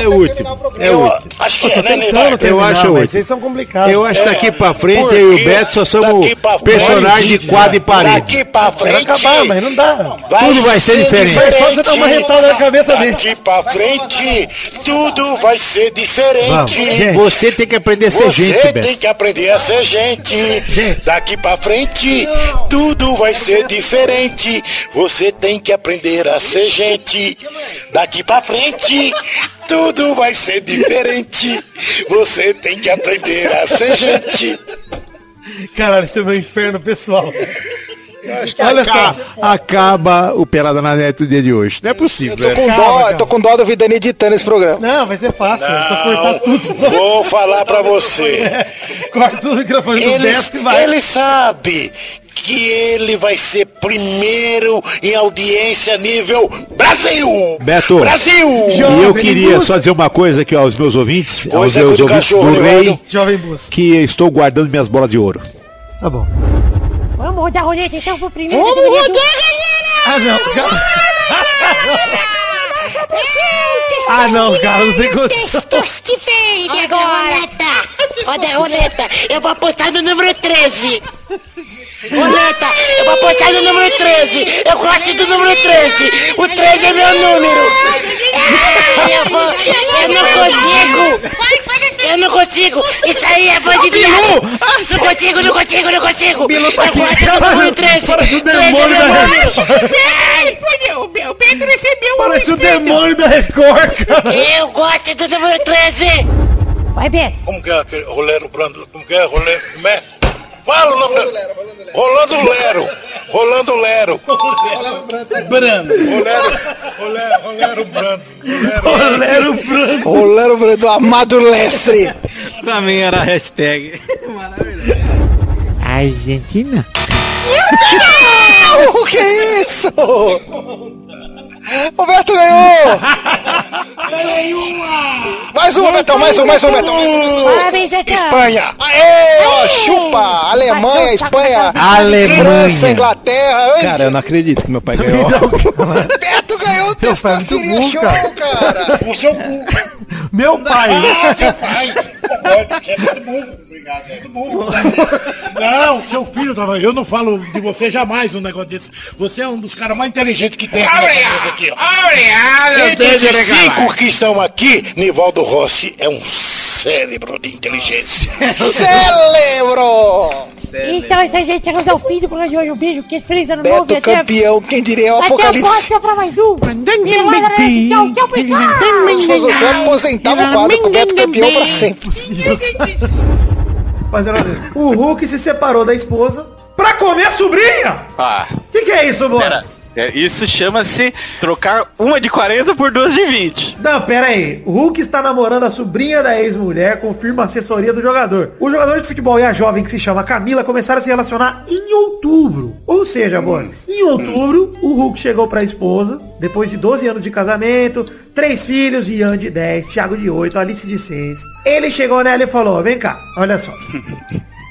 É o último. É último. acho que é, né, Neymar? Eu acho útil. Vocês são complicados. Eu acho que daqui pra frente eu e o Beto só somos personagens de quadro e parede. Daqui pra Vai frente. acabar, mas não dá. Tudo vai ser diferente. Vai só você dar uma rentada na cabeça dele. Daqui pra frente, tudo vai ser diferente. Você tem que aprender a ser Você gente, tem Beto. que aprender a ser gente. Gente. Daqui pra frente, tudo vai ser diferente. Você tem que aprender a ser gente. Daqui pra frente, tudo vai ser diferente. Você tem que aprender a ser gente. Caralho, esse é o meu inferno pessoal. Olha só. Acaba o Pelada na Net do dia de hoje. Não é possível. Tô né? com dó, tô com dó do Vidani editando esse programa. Não, vai ser fácil. É só cortar tudo. Vou falar pra você. Corta o microfone do Ele, Beto e vai. ele sabe que ele vai ser primeiro em audiência nível Brasil! Beto, Brasil! e eu queria só dizer uma coisa aqui aos meus ouvintes, aos Coisa meus ouvintes cachorro, do Rei? Jovem que estou guardando minhas bolas de ouro. Tá bom. Vamos rodar a roleta então pro primeiro. Vamos rodar, Ah, não, cara. Ah, não, cara, não tem condição. Testostifei agora. Roda a roleta. Eu vou apostar no número 13. Roleta, eu vou apostar no número 13. Eu gosto do número 13. O 13 é meu número. Ah, eu, vou, eu não consigo. Eu não consigo. Isso aí é voz de viado. Não consigo, não consigo, não consigo. Eu gosto do número 13. Parece o 13 é demônio meu da número. Record. O Pedro recebeu Parece o demônio da Record, cara. Eu gosto do número 13. Vai, Beto. Como que é aquele rolê no brando? Como que é rolê? Como é? Fala o nome da... Rolando Lero. Rolando Lero. Brando. Rolero, Rolero, Rolero Brando. Rolero Brando. Rolero Brando, Amado Lestre. Pra mim era a hashtag. Argentina? o que é isso? O Beto ganhou! Mais uma, Betão, mais uma, mais uma, Betão. Parabéns, Betão. Espanha! Aê, ó, chupa! Alemanha, Espanha, Alemanha. França, Inglaterra. Ai, Cara, eu não acredito que meu pai ganhou. Beto ganhou o Testosteria muito Show, cara! O seu cu. Meu pai. Ah, seu pai. Você é muito burro. Obrigado, é muito burro. Não, seu filho tava. Eu não falo de você jamais um negócio desse. Você é um dos caras mais inteligentes que tem aqui cabeça aqui, ó. Obrigado. Entre os cinco que estão aqui, Nivaldo Rossi é um cérebro de inteligência. Celebro! Então, essa gente chegamos ao fim do programa de hoje. Um beijo, que feliz ano novo. e Beto até- campeão, quem diria o Até a apocalipse. próxima pra mais um. Né? Tchau, tchau, pessoal. Você aposentava o quadro com o Beto campeão pra sempre. Mas era. O Hulk se separou da esposa pra comer a sobrinha. Ah, O que, que é isso, pera. Boris? É, Isso chama-se trocar uma de 40 por duas de 20. Não, pera aí. O Hulk está namorando a sobrinha da ex-mulher, confirma a assessoria do jogador. O jogador de futebol e a jovem que se chama Camila começaram a se relacionar em outubro. Ou seja, Boris, em outubro, o Hulk chegou pra esposa, depois de 12 anos de casamento, três filhos, Ian de 10, Thiago de 8, Alice de 6. Ele chegou nela e falou, vem cá, olha só.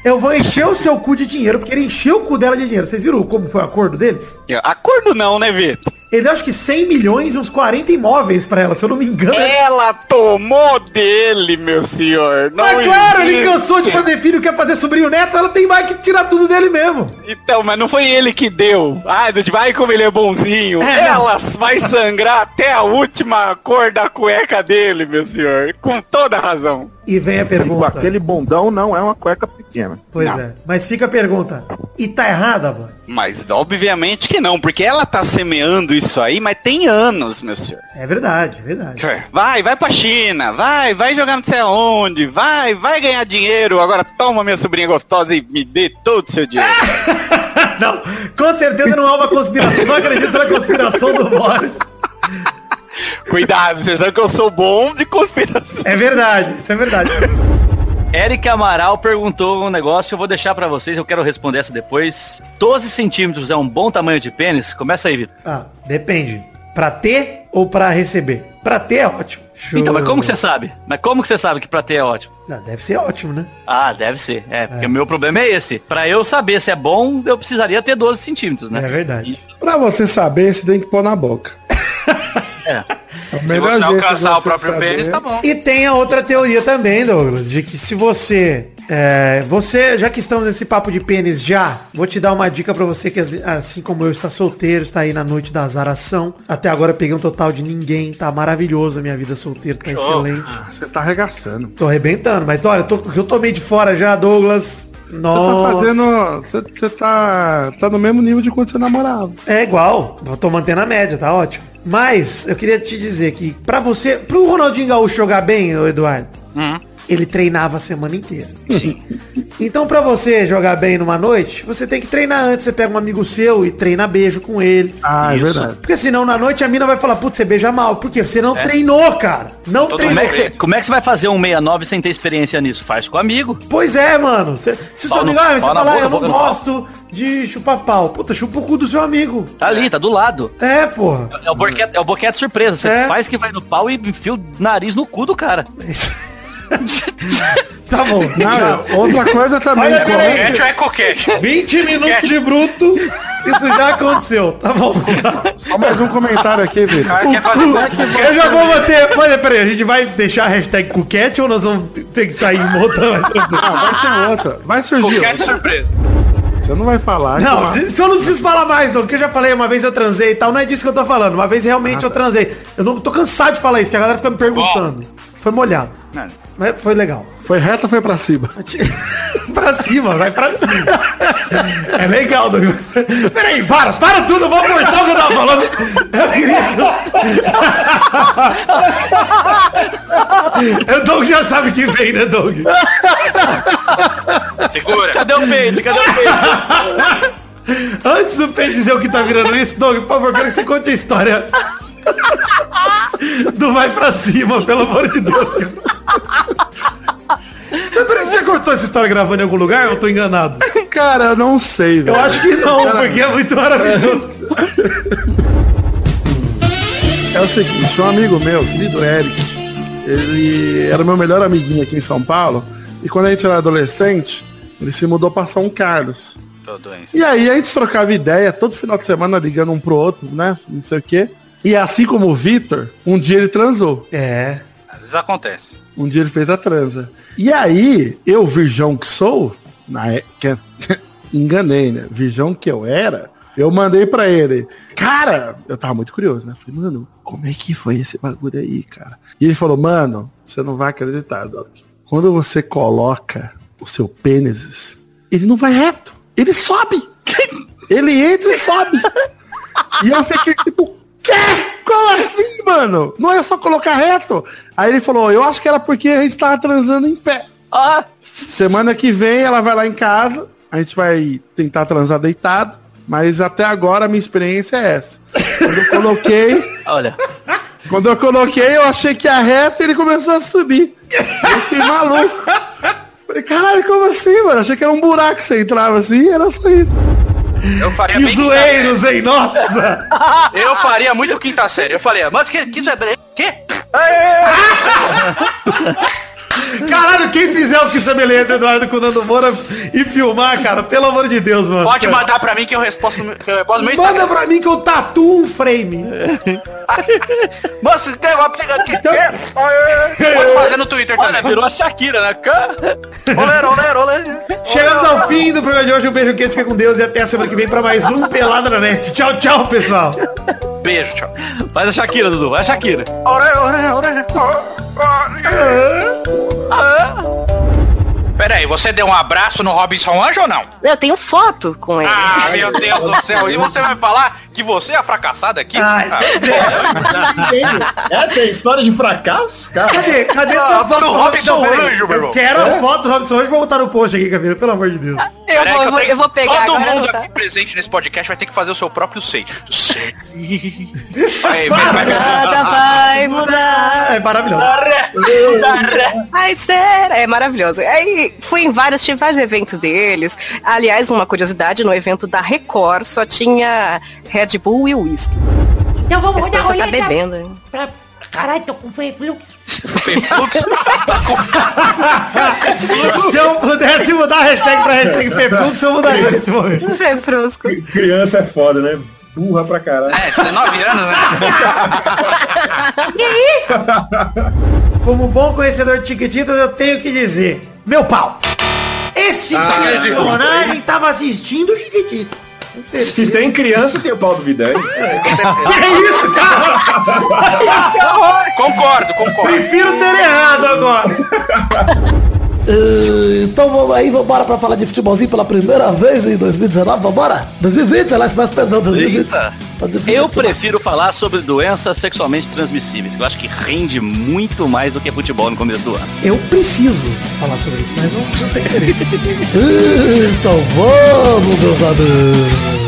Eu vou encher o seu cu de dinheiro, porque ele encheu o cu dela de dinheiro. Vocês viram como foi o acordo deles? Acordo não, né, Vitor? Ele deu acho que 100 milhões e uns 40 imóveis pra ela, se eu não me engano. Ela tomou dele, meu senhor. Não Mas claro, ele existe. cansou de fazer filho, quer fazer sobrinho neto, ela tem mais que tirar tudo dele mesmo. Então, mas não foi ele que deu. Ah, vai como ele é bonzinho. É, não. Ela vai sangrar até a última cor da cueca dele, meu senhor. Com toda razão. E vem a pergunta. Aquele bundão não é uma cueca pequena. Pois Não. é. Mas fica a pergunta. E tá errada, mano? Mas obviamente que não, porque ela tá semeando isso aí, mas tem anos, meu senhor. É verdade, é verdade. Vai, vai pra China, vai, vai jogar não sei aonde, vai, vai ganhar dinheiro. Agora toma minha sobrinha gostosa e me dê todo o seu dinheiro. não, com certeza não é uma conspiração. Não acredito na conspiração do Boris. Cuidado, vocês sabem que eu sou bom de conspiração. É verdade, isso é verdade. Eric Amaral perguntou um negócio, eu vou deixar pra vocês, eu quero responder essa depois. 12 centímetros é um bom tamanho de pênis? Começa aí, Vitor. Ah, depende. Pra ter ou pra receber? Pra ter é ótimo. Show. Então, mas como que você sabe? Mas como que você sabe que pra ter é ótimo? Ah, deve ser ótimo, né? Ah, deve ser. É, porque o meu problema é esse. Pra eu saber se é bom, eu precisaria ter 12 centímetros, né? É verdade. Pra você saber, você tem que pôr na boca. É. o Se melhor você alcançar você o próprio saber- pênis, tá bom. E tem a outra teoria também, Douglas, de que se você. é, você, já que estamos nesse papo de pênis já, vou te dar uma dica pra você que, assim como eu, está solteiro, está aí na noite da azaração. Até agora eu peguei um total de ninguém, tá maravilhoso a minha vida solteira, tá excelente. Você tá arregaçando. Tô arrebentando, mas olha, tô- eu tomei de fora já, Douglas. Você tá fazendo. Você, tá. tá no mesmo nível de quando você namorava. É igual, eu tô mantendo a média, tá ótimo. Mas eu queria te dizer que pra você, pro Ronaldinho Gaúcho jogar bem, Eduardo, ele treinava a semana inteira. Sim. Então pra você jogar bem numa noite, você tem que treinar antes. Você pega um amigo seu e treina beijo com ele. Ah, é Isso. verdade. Porque senão na noite a mina vai falar, putz, você beija mal. Por quê? Você não É. treinou, cara. Não Todo treinou. Como é, que você, como é que você vai fazer um 69 sem ter experiência nisso? Faz com amigo. Pois é, mano. Você- se o seu amigo, ah, você pau na fala, ah, boca, eu não gosto de chupar pau. Puta, chupa o cu do seu amigo. Tá ali, tá do lado. É, porra. É o boquete, é o boquete surpresa. Você É. faz que vai no pau e enfia o nariz no cu do cara. Tá bom. Não, outra coisa também. Olha, como peraí. é que- Coquete ou é coquete? 20 minutos de bruto. Isso já aconteceu. Tá bom. Só mais um comentário aqui, fazer Eu já vou manter. Peraí, peraí, a gente vai deixar a hashtag cuquete ou nós vamos ter que sair em outra? Ah, vai ter outra. Vai surgir. Coquete surpresa. Você não vai falar. Não, que- isso eu não preciso falar mais, não, porque eu já falei, uma vez eu transei e tal, não é disso que eu tô falando, uma vez realmente eu transei. Eu não tô cansado de falar isso, que a galera fica me perguntando. Foi molhado. Não. Mas foi legal. Foi reta ou foi pra cima? pra cima, vai pra cima. É legal, Douglas. Peraí, para, para tudo, vou cortar o que eu tava falando. Eu queria. O Doug já sabe que vem, né, Doug? Segura. Cadê o peito? Cadê o peito? Antes do Pedro dizer o que tá virando isso, Doug, por favor, quero que você conte a história do Vai Pra Cima, pelo amor de Deus. cara. Você parece que você cortou essa história gravando em algum lugar ou eu tô enganado? Cara, eu não sei, velho. Eu acho que não, Cara, porque é muito maravilhoso. É o seguinte, um amigo meu, querido Eric, ele era meu melhor amiguinho aqui em São Paulo, e quando a gente era adolescente, ele se mudou pra São Carlos. Tô doente. E aí a gente trocava ideia todo final de semana ligando um pro outro, né? Não sei o quê. E assim como o Vitor, um dia ele transou. É. Às vezes acontece. Um dia ele fez a transa. E aí, eu, virgão que sou, na época, enganei, né? Virgão que eu era, eu mandei pra ele. Cara, eu tava muito curioso, né? Falei, mano, como é que foi esse bagulho aí, cara? E ele falou, mano, você não vai acreditar, Doc. Quando você coloca o seu pênis, ele não vai reto. Ele sobe. ele entra e sobe. E eu fiquei tipo, quê? Como assim, mano? Não é só colocar reto? Aí ele falou, eu acho que era porque a gente tava transando em pé. Ah, Semana que vem ela vai lá em casa, a gente vai tentar transar deitado, mas até agora a minha experiência é essa. Quando eu coloquei, olha. quando eu coloquei, eu achei que a reta ele começou a subir. Eu fiquei maluco. Falei, caralho, como assim, mano? Achei que era um buraco que você entrava assim, era só isso. Eu faria Que zoeiros, hein? Nossa! Eu faria muito quinta série. Eu falei, mas que, que isso é... Que? Caralho, quem fizer o que você beleza, Eduardo, com o Nando Moura e filmar, cara, pelo amor de Deus, mano. Pode mandar pra mim que eu resposto, que eu resposto no meu Instagram. Manda pra mim que eu tatuo um frame. Moça, tem um aplicativo. Pode fazer no Twitter Olha, também. virou a Shakira, né? Olé, olé, olé. Chegamos ao fim do programa de hoje. Um beijo quente, fica com Deus e até a semana que vem pra mais um Pelada na Net. Tchau, tchau, pessoal. Beijo, tchau. Faz a Shakira, Dudu. Vai a Shakira. Olé, olé, olé. Pera aí, você deu um abraço no Robinson Anjo ou não? Eu tenho foto com ele. Ah, meu Deus do céu. E você vai falar que você é a fracassada aqui? Ah, Essa é a história de fracasso? Cara, Cadê? Cadê Ah, sua tá foto do Peraí, Anjo, meu Eu irmão. quero É? a foto do Robson Anjo pra botar no post aqui, Camila, pelo amor de Deus. Eu Peraí vou, vou- tenho- eu vou pegar Todo agora. mundo tá? aqui presente nesse podcast vai ter que fazer o seu próprio sei. Sei. Aí, vai, vai, Nada vai mudar. É maravilhoso. Ai, sério, é maravilhoso. Aí fui em vários, tive vários eventos deles. Aliás, uma curiosidade, no evento da Record só tinha Red Bull e whisky. Então vamos rodar a você tá roleta. bebendo, hein? Pra... Caralho, tô com refluxo. Se eu pudesse mudar a hashtag pra hashtag Feflux, eu mudaria nesse momento. Frusco. criança é foda, né? Burra pra caralho. É, você tem 9 anos, né? Que isso? Como bom conhecedor de Chiquititas, eu tenho que dizer, meu pau. Esse Ah, personagem tava assistindo o Chiquititas. Se tem criança, tem o pau do Vidani. Que isso, cara? Concordo, concordo. Prefiro ter errado agora. Eh, Então vamos aí, vambora pra falar de futebolzinho pela primeira vez em 2019, vambora? 2020, aliás, mas perdão, 2020. Eita. Tá difícil. Eu prefiro falar sobre doenças sexualmente transmissíveis, que eu acho que rende muito mais do que futebol no começo do ano. Eu preciso falar sobre isso, mas não, não tem interesse. Então vamos, meus amigos.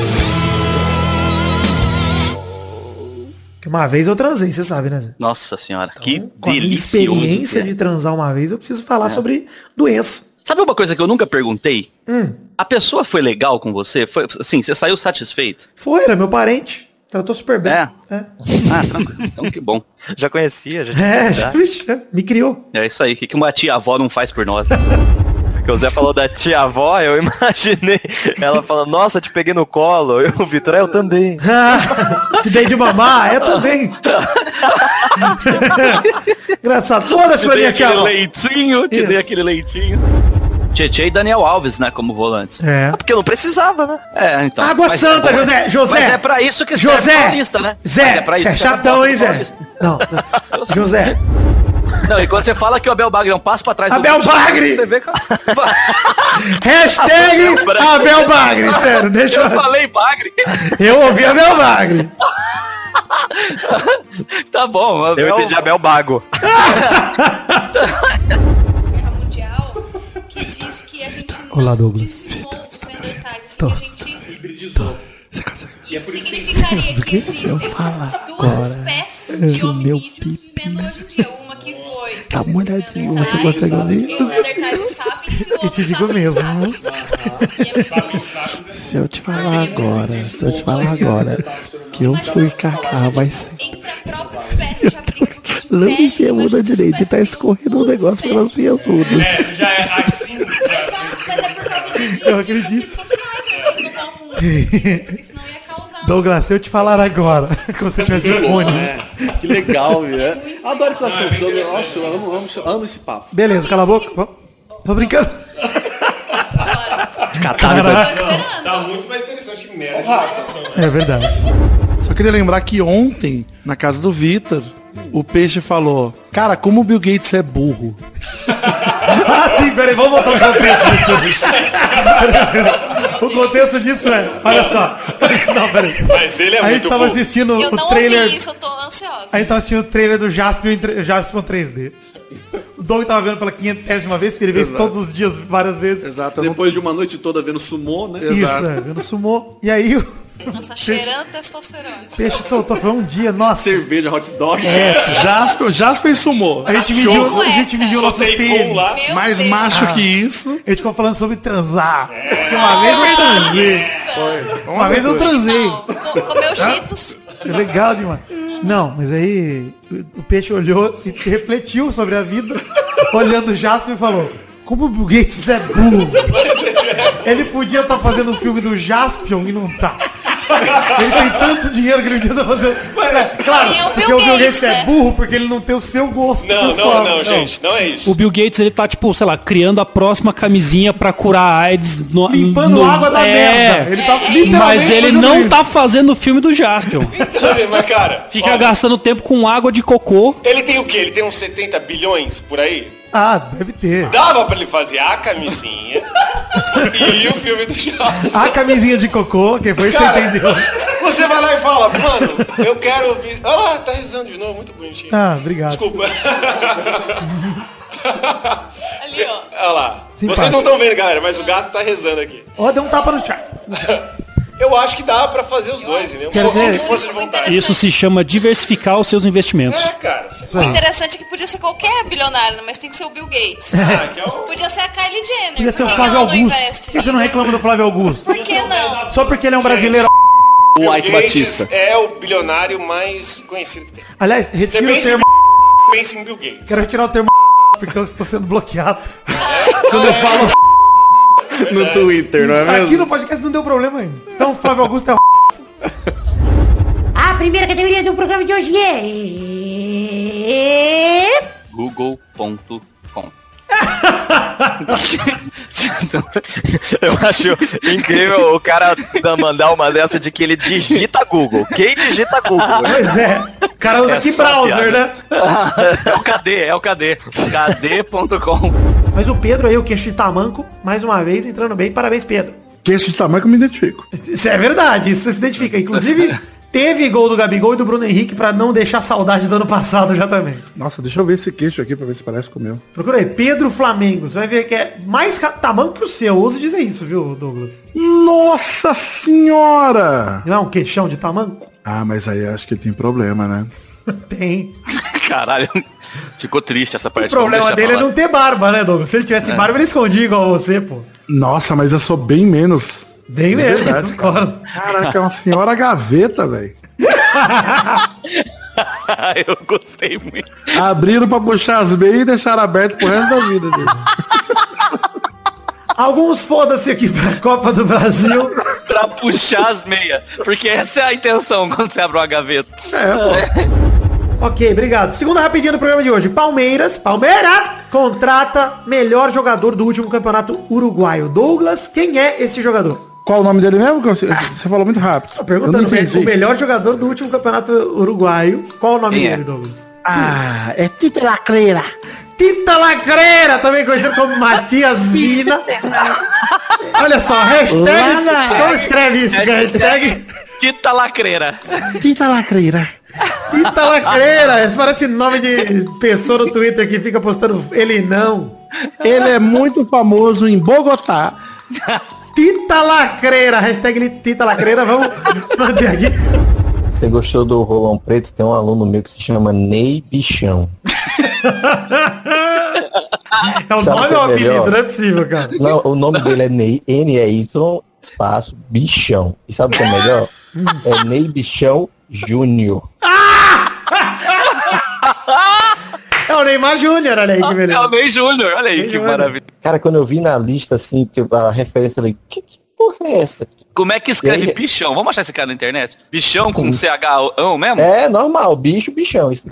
Uma vez eu transei, você sabe, né, Zé? Nossa senhora, que Com a minha delicioso. experiência é. de transar uma vez, eu preciso falar sobre doença. Sabe uma coisa que eu nunca perguntei? Hum, A pessoa foi legal com você? Foi assim, você saiu satisfeito? foi, era meu parente. Tratou super bem. É. É, Ah, tranquilo. Então que bom. Já conhecia, já é, já. é, me criou. É isso aí, o que que uma tia-avó não faz por nós? Porque o Zé falou da tia-avó, eu imaginei. Ela falando, nossa, te peguei no colo. Eu, o Vitor, eu também. Te dei de mamar, eu também. Engraçado. Foda-se, Te pra dei tia. aquele leitinho, te dei Isso. aquele leitinho. Tietê e Daniel Alves, né, como volantes. É. Porque eu não precisava, né? É, então. Água Mas Santa, bom. José, José. Mas é pra isso que serve José. Paulista, né? Mas Zé, pra você é que serve chatão, hein, Zé? Paulista. Não, José. Não, e quando você fala que o Abel Bagre é um passo pra trás Abel do Bagre! Você vê que... Hashtag Abel Bagre, sério, deixa Eu eu... falei Bagre. Eu ouvi Abel Bagre. Tá bom. Eu Abel... entendi Abel Bago. Guerra Mundial que diz que a gente Olá, Douglas. Tô. E é por isso que significaria que existem eu duas espécies de hominídeos vivendo hoje em dia. Foi Tá molhadinho, você consegue ouvir? O Eu te digo mesmo. é Se eu te falar agora, se eu te falar agora que eu fui cagar, mas não me enfia a mão da direita e tá escorrendo um negócio pelas minhas mudas. É, já é assim. Eu acredito. Douglas, se eu te falar agora, que você tivesse o fone. É, que legal, viu? É. Adoro esse assunto. Eu, nossa, eu amo, amo, amo esse papo. Beleza, cala a boca. Tô brincando. Caraca. Tá muito mais interessante que merda. É verdade. Só queria lembrar que ontem, na casa do Vitor, o peixe falou: Cara, como o Bill Gates é burro. ah, sim, peraí, vamos voltar o contexto disso. o contexto disso é, olha só. Não, peraí. Mas ele é a gente muito tava burro. assistindo Eu o não trailer. ouvi isso, eu tô ansiosa. A gente tava assistindo o trailer do Jaspion, Jaspion 3D. O Doug tava vendo pela quinhentésima vez, que ele vê isso Exato. todos os dias, várias vezes. Exato. Depois de uma noite toda vendo sumô, né? Isso, é, vendo sumô. E aí o Nossa, cheirando testosterona. peixe soltou, foi um dia, nossa. Cerveja, hot dog. É, Jasper, Jasper sumou. A gente mediu, a gente mediu nossos pênis. lá. Meu Mais Deus. macho Ah. que isso. A gente ficou falando sobre transar. Uma vez eu transei. Uma vez eu transei. Co- Comeu cheetos. É legal demais. Não, mas aí o- o peixe olhou e refletiu sobre a vida, olhando o Jasper e falou: Como o Bill Gates é burro. Ele podia estar fazendo um filme do Jaspion e não tá. Ele tem tanto dinheiro que ele podia estar fazendo. É, claro, é o porque Bill o Bill Gates Gates, é né? burro porque ele não tem o seu gosto. Não, pessoal. não, não, gente. Não é isso. O Bill Gates, ele tá, tipo, sei lá, criando a próxima camisinha pra curar a AIDS. No, Limpando no- água da é, merda. Ele tá Mas literalmente ele não isso. tá fazendo o filme do Jaspion. Mas, cara, Fica gastando tempo com água de cocô. ele tem o quê? Ele tem uns 70 bilhões por aí? Ah, deve ter. Dava pra ele fazer a camisinha e o filme do Jorge. A camisinha de cocô, que foi você entendeu. Você vai lá e fala, mano, eu quero ouvir. Olha lá, tá rezando de novo, muito bonitinho. Ah, obrigado. Desculpa. Ali, ó. Olha lá. Simpático. Vocês não estão vendo, galera, mas o gato tá rezando aqui. Ó, deu um tapa no chat. Eu acho que dá pra fazer os dois, entendeu? Um Quero pouquinho ver. de força de vontade. Isso se chama diversificar os seus investimentos. É, cara. O interessante é que podia ser qualquer bilionário, mas tem que ser o Bill Gates. Ah, que é o... Podia ser a Kylie Jenner. Podia ser o Flávio Augusto. Por que você não reclama do Flávio Augusto? Por que não? Só porque ele é um brasileiro. Bill Ike Gates Batista. é o bilionário mais conhecido que tem. Aliás, retira o termo. pensa em Bill Gates. Quero retirar o termo porque eu estou sendo bloqueado. Quando eu falo. No Twitter, não é Aqui no podcast não deu problema ainda. Então, Flávio Augusto é um. A primeira categoria do programa de hoje é. Google.com. Eu acho incrível o cara da- mandar uma dessa de que ele digita Google. Quem digita Google? Pois é. O cara usa É que browser, piada. né? É o KD, é o KD. KD.com. Mas o Pedro aí, o queixo de tamanco, mais uma vez entrando bem. Parabéns, Pedro. Queixo de tamanho que eu me identifico. Isso é verdade, isso você se identifica. Inclusive, teve gol do Gabigol e do Bruno Henrique pra não deixar saudade do ano passado já também. Nossa, deixa eu ver esse queixo aqui pra ver se parece com o meu. Procura aí, Pedro Flamengo. Você vai ver que é mais tamanho que o seu. Eu ouso dizer isso, viu, Douglas? Nossa senhora! Não é um queixão de tamanho? Ah, mas aí acho que tem problema, né? Tem. Caralho. Ficou triste essa parte. O problema dele é não ter barba, né, Douglas? Se ele tivesse É. barba, ele escondia igual você, pô. Nossa, mas eu sou bem menos. Bem É mesmo, verdade, concordo. Caraca, é uma senhora gaveta, velho. Eu gostei muito. Abriram pra puxar as meias e deixaram aberto pro resto da vida dele. Alguns foda-se aqui pra Copa do Brasil. pra puxar as meias. Porque essa é a intenção quando você abre uma gaveta. Ok, obrigado. Segunda rapidinha do programa de hoje. Palmeiras, Palmeiras, contrata melhor jogador do último campeonato uruguaio. Douglas, quem é esse jogador? Qual o nome dele mesmo? Você, você falou muito rápido. Tô Perguntando, o melhor jogador do último campeonato uruguaio. Qual o nome Quem é? dele, Douglas? Ah, é Tita Lacreira. Tita Lacreira, também conhecido como Matias Vina. Olha só, hashtag. Como escreve isso? Hashtag. Tita Lacreira. Tita Lacreira. Tita Lacreira. Isso parece nome de pessoa no Twitter que fica postando ele não. Ele é muito famoso em Bogotá. Tita Lacreira, hashtag Tita Lacreira, vamos manter aqui. Você gostou do Rolão Preto? Tem um aluno meu que se chama Ney Bichão. É o Sabe nome que ou é apelido? Não é possível, cara. Não, o nome dele é Ney, N-E-Y, espaço, Bichão. E sabe o que é melhor? É Ney Bichão Júnior. É o Neymar Júnior, olha aí que beleza. É o Ney Júnior, olha aí que maravilha. Cara, quando eu vi na lista, assim, que a referência, eu falei, que, que porra é essa? Como é que escreve aí? bichão? Vamos achar esse cara na internet? Bichão com CH mesmo? É normal, bicho, bichão. Isso.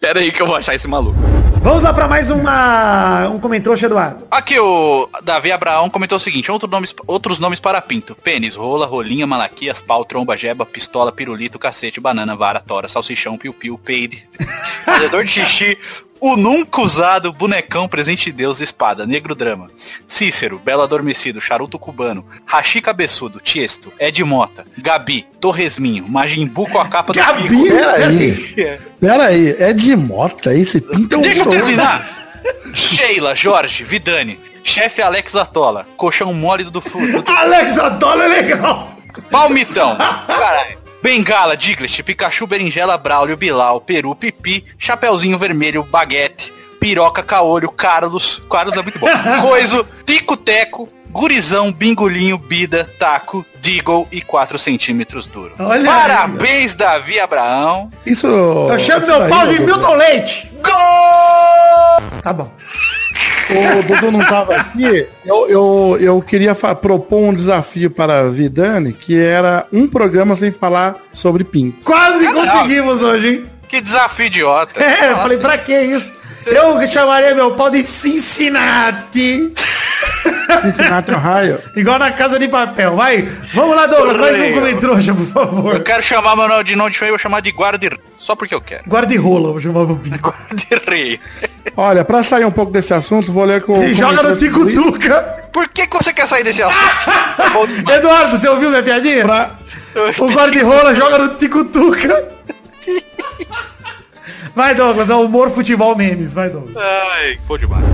Pera aí que eu vou achar esse maluco. Vamos lá pra mais uma, um comentrouxa, Eduardo. Aqui o Davi Abraão comentou o seguinte, outro nomes, outros nomes para pinto. Pênis, rola, rolinha, malaquias, pau, tromba, jeba, pistola, pirulito, cacete, banana, vara, tora, salsichão, piu-piu, peide, fazedor de xixi, o nunca usado, bonecão, presente de Deus, espada, negro drama, Cícero, belo adormecido, charuto cubano, rachi cabeçudo, tiesto, Ed Mota, Gabi, Torresminho, Majimbu com a capa do Gabi? pico. Peraí. Pera aí, é de mota esse pinto é um Deixa eu terminar. Sheila, Jorge, Vidani, chefe Alex Atola, colchão mole do Fundo. Alex Atola é legal. Palmitão, caralho. Bengala, Diglett, Pikachu, Berinjela, Braulio, Bilal, Peru, Pipi, Chapeuzinho Vermelho, Baguete, Piroca, Caolho, Carlos, Carlos é muito bom, Coiso, Tico Teco, Gurizão, Bingolinho, Bida, Taco, Deagle e 4 centímetros duro. Olha aí, Parabéns, Davi Abraão. Isso. Eu chamo isso meu pau de. Milton Leite. Tá bom. O Dudu não tava aqui. Eu, eu, eu queria propor um desafio para a Vidani, que era um programa sem falar sobre pinto. Quase conseguimos hoje, hein? Que desafio idiota. É, eu falei, pra que isso? Eu chamaria meu pau de Cincinnati. Cincinnati, Ohio. Igual na casa de papel. Vai, vamos lá, Douglas. Mais um comentrouxa, por favor. Eu quero chamar meu de nome de feio, eu vou chamar de guarda só porque eu quero. Guarda-rola, vou chamar o. Guarda-rei. Olha, pra sair um pouco desse assunto, vou ler com. E joga no Tico-Tuca. Por que, que você quer sair desse assunto? Eduardo, você ouviu minha piadinha? O guarda-rola joga no Tico-Tuca. Vai, Douglas, é o humor futebol memes. Vai, Douglas. Ai, pô demais.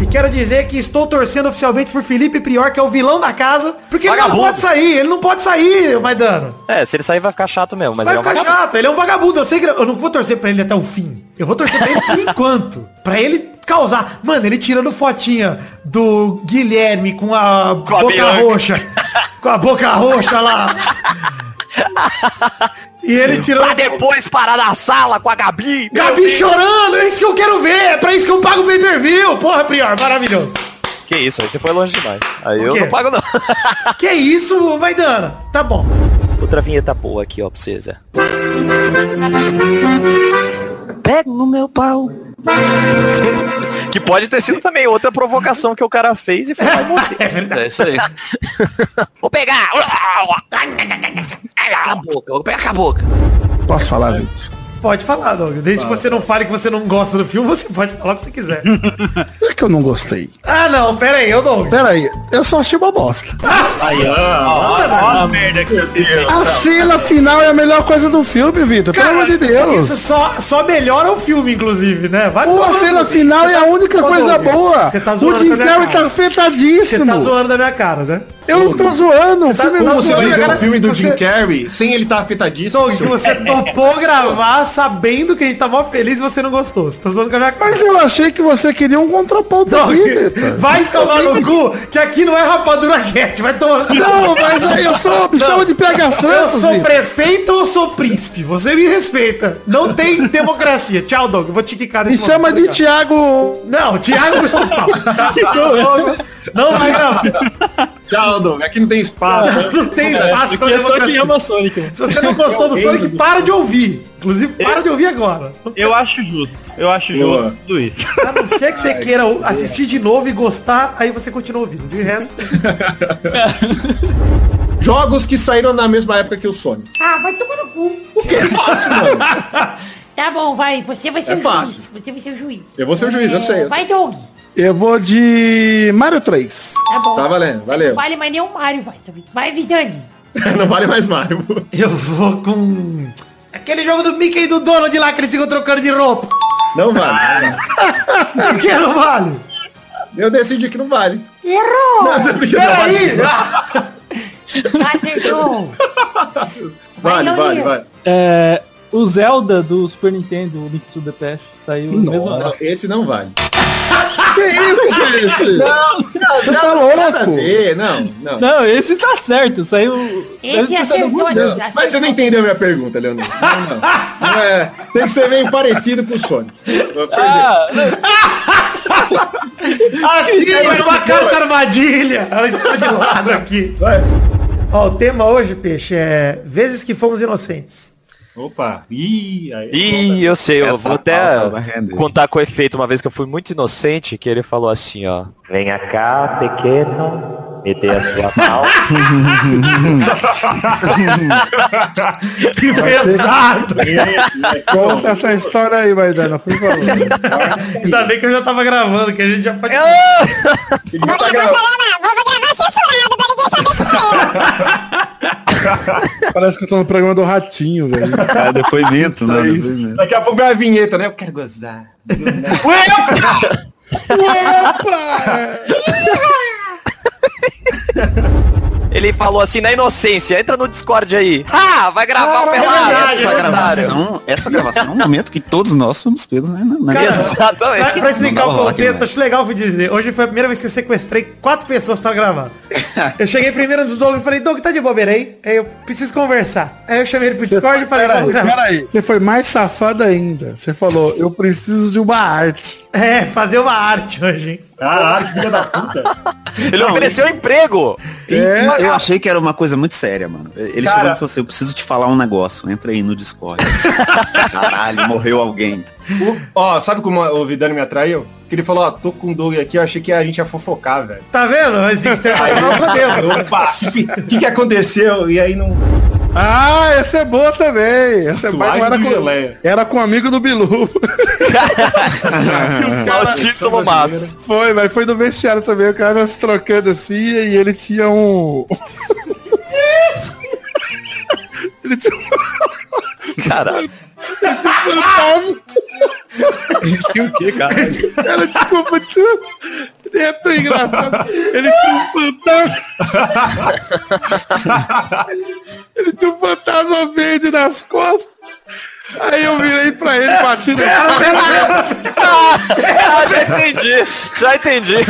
E quero dizer que estou torcendo oficialmente por Felipe Prior, que é o vilão da casa, porque ele não Vagabundo. pode sair, ele não pode sair, Maidano. É, se ele sair vai ficar chato mesmo, mas Vai ele é um ficar vagabundo. chato, ele é um vagabundo. Eu sei que eu não vou torcer pra ele até o fim. Eu vou torcer pra ele por enquanto. Pra ele causar. Mano, ele tirando fotinha do Guilherme com a boca Bianca. roxa. Com a boca roxa lá. E ele tirando. Pra depois parar na sala com a Gabi. Gabi Deus. chorando, é isso que eu quero ver. É pra isso que eu pago o pay per view. Porra, Prior, maravilhoso. Que isso, aí você foi longe demais. Aí eu não pago não. Que isso, Maidana? Tá bom. Outra vinheta boa aqui, ó, pra você, Zé. Pega no meu pau. Que pode ter sido também outra provocação que o cara fez e foi morrer. É isso aí. Vou pegar! Cala a boca, vou pegar a boca. Posso falar, Vitor? Pode falar, Doug. Desde que você não fale que você não gosta do filme, você pode falar o que você quiser. É que eu não gostei. ah, não, pera aí, eu Doug. Pera aí, eu só achei uma bosta. Aí, ó. A merda que eu. A cena final é a melhor coisa do filme, Vitor. Pelo amor de Deus. Isso só, só melhora o filme, inclusive, né? Vai Pô, a cena final é a única Ô, coisa Doug, boa. Você tá o zoando Jim a minha Carrey tá afetadíssimo. Você tá zoando da minha cara, né? Eu não tô zoando. O tá- filme como não você zoando. o filme do Você- Jim Carrey sem ele estar afetadíssimo. Doug, você topou gravar sabendo que a gente tá mó feliz e você não gostou. Você tá zoando com a minha cara. Mas eu achei que você queria um contraponto aqui. Vai tomar no cu, que aqui não é rapadura cat, vai tomar no Não, mas aí eu sou, me chama de PH Eu Santos. sou Vitor. prefeito ou sou príncipe? Você me respeita. Não tem democracia. Tchau, Doug. Eu vou te quicar Me nesse chama momento. de. Thiago. Não, Thiago não. não vai gravar. Tchau, Doug. Aqui não tem espaço. Não tem espaço pra Aqui é só democracia. Chama Sonic. Se você não gostou do Sonic, para de ouvir. Inclusive, para de ouvir agora. Eu acho justo. Eu acho Boa. justo tudo isso. A não ser que você queira assistir de novo e gostar, aí você continua ouvindo. De resto, Jogos que saíram na mesma época que o Sonic. Ah, vai tomar no cu. O que é fácil, mano? Tá bom, vai. Você vai ser É o fácil. juiz. Você vai ser o juiz. Eu vou ser o juiz, eu sei, eu Vai, Doug. Eu vou de Mario 3. Tá bom. Tá valendo, valeu. Não vale mais nem o Mario, mais. Vai, Vidani. Não vale mais Mario. eu vou com... Aquele jogo do Mickey e do Donald lá que eles ficam trocando de roupa. Não vale. Por que não vale? Eu decidi que não vale. Errou! Não, Peraí! Acertou! Vale, Vai, vale, Leonino. vale. É, o Zelda do Super Nintendo, o Link to the Past, saiu no mesmo Nossa, ano. esse não vale. Que isso, gente? Não, não, Você não, tá louco? Não, não. Não, esse tá certo, saiu. Esse acertou. Não, Mas você não entendeu a minha pergunta, Leonardo. Não, não. Não é, tem que ser meio parecido com o Sonic. Ah, Assim, vai numa carta armadilha. Ela está de lado aqui. Vai. Ó, o tema hoje, Peixe, é vezes que fomos inocentes. Opa. Ih, aí. Ih, eu sei, eu Essa vou até contar com o efeito uma vez que eu fui muito inocente, que ele falou assim, ó. Venha cá, pequeno, me dê a sua mão. Que pesado! Conta essa história aí, Maidana, por favor. Ainda bem que eu já tava gravando, que a gente já pode. Ele tá gravando. Parece que eu tô no programa do Ratinho, velho. É depoimento, né? É. Depoimento. Daqui a pouco vai a vinheta, né? Eu quero gozar. Ele falou assim na inocência, entra no Discord aí. Ah, vai gravar o pelado. Essa gravação, essa gravação é um momento que todos nós fomos pegos, né? Na, na Cara, Exatamente. Pra, pra explicar o contexto, né? acho legal vou dizer. Hoje foi a primeira vez que eu sequestrei quatro pessoas pra gravar. Eu cheguei primeiro no Doug e falei, Doug, tá de bobeira aí? Aí eu preciso conversar. Aí eu chamei ele pro Discord e falei, Peraí, peraí. Você foi mais safado ainda. Você falou, eu preciso de uma arte. É, fazer uma arte hoje, hein? Caralho, filha da puta. Ele ofereceu emprego. Eu achei que era uma coisa muito séria, mano. Ele Cara. chegou e falou assim, eu preciso te falar um negócio. Entra aí no Discord. Caralho, morreu alguém. O- Ó, sabe como o Vidani me atraiu? Que ele falou, ó, tô com o Doug aqui, eu achei que a gente ia fofocar, velho. Tá vendo? Mas se você Aí, não podemos. opa, o que, que, que aconteceu? E aí não. Ah, essa é boa também. Essa é boa. Tatuagem Era com, Geleia. era com um amigo do Bilu. Só o título massa. Foi, mas foi no vestiário também. O cara se trocando assim e ele tinha um. ele tinha um. Caralho. fantasma. Existia o quê, cara? Cara, desculpa, tio. É tão engraçado. Ele tinha um fantasma. Ele tinha um fantasma verde nas costas. Aí eu virei pra ele, bati na Ah, já entendi. Já entendi. É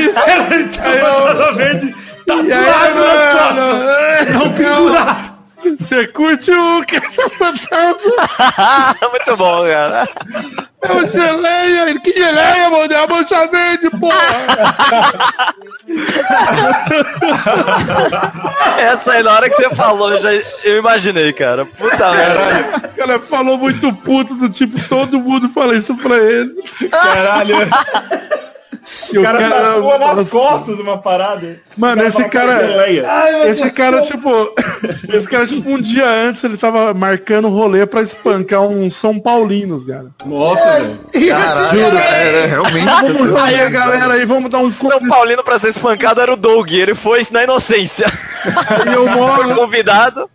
isso. Aí eu... Verde E aí, mano, não pendurado. Você curte o que essa fantasma? Muito bom, cara. É o geleia. Ele, que geleia, mano? É a mancha verde, porra. Essa aí, na hora que você falou, eu, já, eu imaginei, cara. Puta merda. O cara falou muito puto do tipo, todo mundo fala isso pra ele. Caralho. E O cara tatuou nas nossa. costas uma parada. Mano, O esse é cara. geleia. esse cara, tipo. Esse cara, tipo, um dia antes ele tava marcando rolê pra espancar uns São Paulinos, cara. Nossa, velho. Caralho, Juro. era realmente. Vamos aí, a galera aí, vamos dar um São Paulino pra ser espancado era o Doug, ele foi na inocência. Aí eu moro Convidado.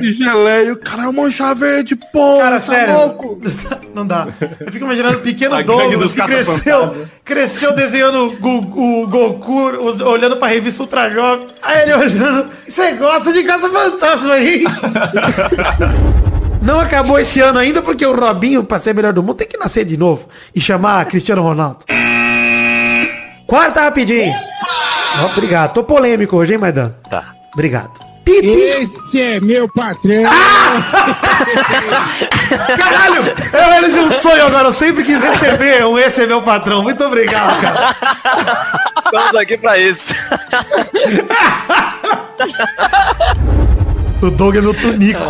De geleia. Cara, é o mancha verde, porra. Cara, tá sério. louco? Não dá. Eu fico imaginando o pequeno A Douglas dos que cresceu, cresceu desenhando o, o Goku, os- olhando pra revista Ultra Jovem. Aí ele olhando, você gosta de caça-fantasma aí? Não acabou esse ano ainda porque o Robinho, pra ser melhor do mundo, tem que nascer de novo e chamar Cristiano Ronaldo. Quarta rapidinho. Obrigado. Tô polêmico hoje, hein, Maidan? Tá. Obrigado. Titi. Esse é meu patrão. Caralho! Eu realizei um sonho agora. Eu sempre quis receber um Esse é meu patrão. Muito obrigado, cara. Estamos aqui pra isso. O Doug é meu tunico.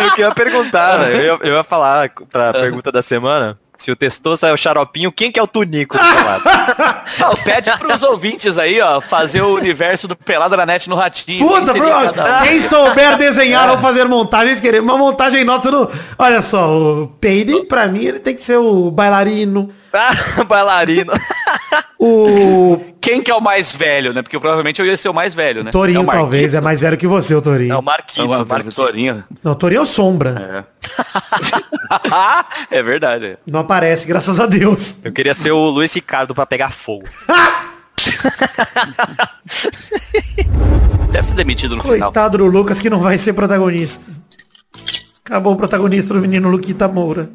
Eu queria perguntar, né? eu, ia, eu ia falar pra pergunta da semana. Se o Testoso é o xaropinho, quem que é o Tunico do pelado? Não, pede pros ouvintes aí, ó, fazer o universo do Pelado na Net no Ratinho. Puta, Quem seria bro, cada quem souber desenhar ou fazer montagens, querer uma montagem nossa no. Olha só, o Peide, pra mim, ele tem que ser o bailarino. Ah, bailarino. O. Quem que é o mais velho, né? Porque provavelmente eu ia ser o mais velho, né? Torinho é talvez, é mais velho que você, o Torinho. É o Marquito, É o Marquito. Torinho. Não, o Torinho é o Sombra. É verdade. Não aparece, graças a Deus. Eu queria ser o Luiz Ricardo pra pegar fogo. Deve ser demitido no final. Coitado do Lucas que não vai ser protagonista. Acabou o protagonista do menino Luquita Moura.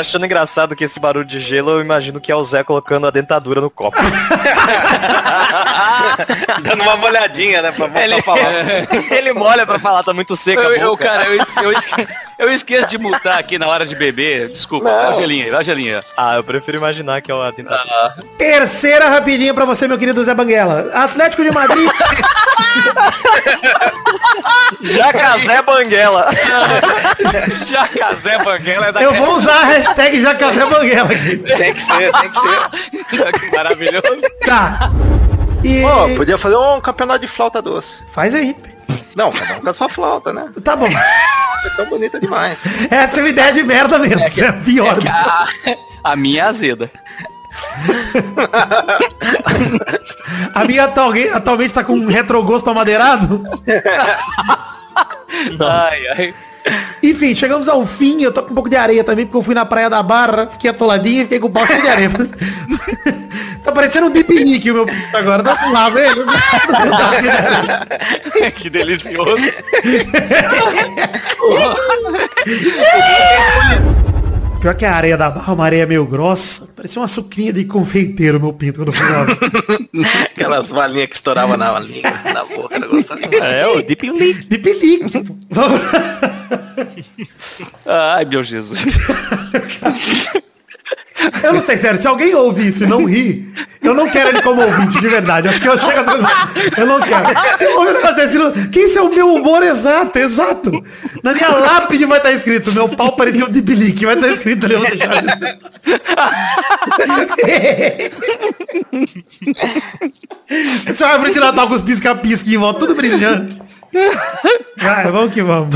Achando engraçado que esse barulho de gelo, eu imagino que é o Zé colocando a dentadura no copo. Dando uma molhadinha, né? Pra, pra Ele, falar. ele molha pra falar, tá muito seca Eu, a eu, cara, eu, esque- eu, esque- eu esqueço de mutar aqui na hora de beber. Desculpa, dá gelinha, aí, dá gelinha. Ah, eu prefiro imaginar que é a dentadura. Terceira rapidinha pra você, meu querido Zé Banguela. Atlético de Madrid. Jacazé Banguela. Jacazé Banguela é da Eu vou usar a hashtag Jacazé Banguela aqui. Tem que ser, tem que ser. Maravilhoso. Tá. E... Pô, podia fazer um campeonato de flauta doce. Faz aí. Não, cada um com a sua flauta, né? Tá bom. É tão bonita demais. Essa é uma ideia de merda mesmo. É, é pior. A, a minha é azeda. A minha atualmente, atualmente tá com um retrogosto amadeirado. Ai, ai. Enfim, chegamos ao fim. Eu tô com um pouco de areia também, porque eu fui na praia da Barra, fiquei atoladinho e fiquei com o pau cheio de areia. Tá parecendo um deep nick o meu pinto agora. Dá pra lá, velho. que delicioso. Pior que a areia da Barra, uma areia meio grossa. Parecia uma suquinha de confeiteiro, meu pinto, quando eu fui lá. Aquelas valinhas que estouravam na língua, na boca. É, o Deep Leak. Deep Leak. Ai, meu Jesus. Eu não sei, sério, se alguém ouve isso e não ri, eu não quero ele como ouvinte, de verdade. Acho que eu chego a Eu não quero. Se eu ouvir um negócio que isso é o meu humor exato, exato. Na minha lápide vai estar escrito, meu pau parecia um leak, vai estar escrito ali, eu vou deixar. Essa árvore de Natal com os pisca-pisca em volta, tudo brilhante. Vai, vamos que vamos.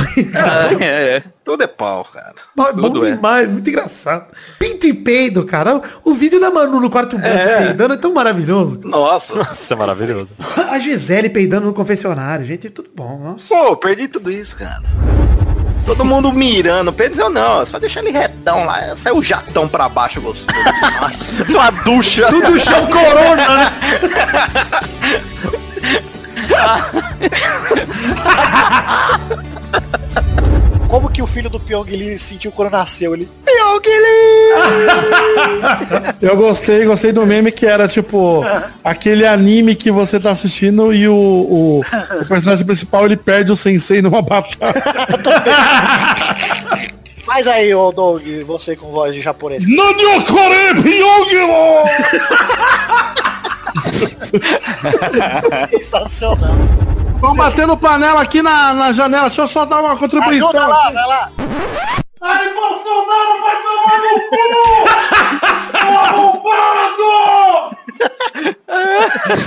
é, é. Tudo é pau, cara. Bom, bom Tudo é. demais, muito engraçado. Pinto e peido, cara. O vídeo da Manu no quarto branco É. peidando é tão maravilhoso. Nossa. Nossa, é maravilhoso. A Gisele peidando no confessionário, gente, tudo bom. Nossa. Pô, perdi tudo isso, cara. Todo mundo mirando. Pedro não, só deixar ele retão lá. Saiu o jatão pra baixo, gostoso. demais. Uma ducha. Tudo chão corona, né? Como que o filho do Pyong Lee sentiu quando nasceu? Ele. Pyong Eu gostei, gostei do meme que era tipo aquele anime que você tá assistindo e o, o, o personagem principal ele perde o sensei numa batalha. Faz aí, ô Doug, você com voz de japonês. Nanyokore Pyongyo! Sensacional. Estão batendo panela aqui na, na janela, deixa eu só dar uma contribuição. Ajuda lá, vai lá. Ai, Bolsonaro vai tomar no cu! Arrombado!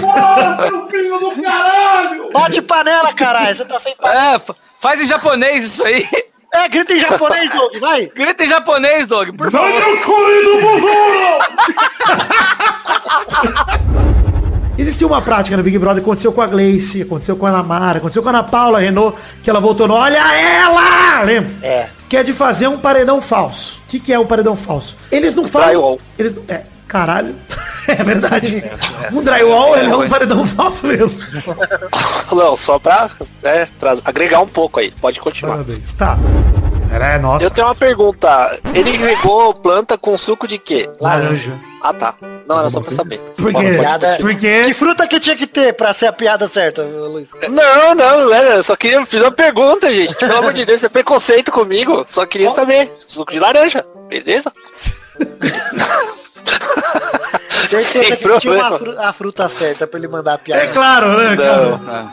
Bora, seu filho do caralho! Bate panela, caralho. Você tá sem panela. É, fa- faz em japonês isso aí. É, grita em japonês, Doug, vai. Grita em japonês, Doug, por favor. Nanyokore do Buzuro! Existiu uma prática no Big Brother, aconteceu com a Gleice, aconteceu com a Ana Mara, aconteceu com a Ana Paula Renault, que ela voltou no Olha ela! Lembra? É. Que é de fazer um paredão falso. O que, que é um paredão falso? Eles não falam. Eles não- É, caralho. É verdade. Um drywall ele é um paredão falso mesmo. Não, só pra né, agregar um pouco aí. Pode continuar. Parabéns. Tá. É, nossa. Eu tenho uma pergunta. Ele regou planta com suco de quê? Laranja. Ah, tá. Não, era só pra saber. Por quê? Por quê? Que fruta que tinha que ter pra ser a piada certa, Luiz? Não, não, era. Eu só queria fazer uma pergunta, gente. Pelo amor de Deus, é preconceito comigo. Só queria saber. Suco de laranja, beleza? Certeza Sem que tinha uma problema. fru- a fruta certa pra ele mandar a piada. É claro, né? Não.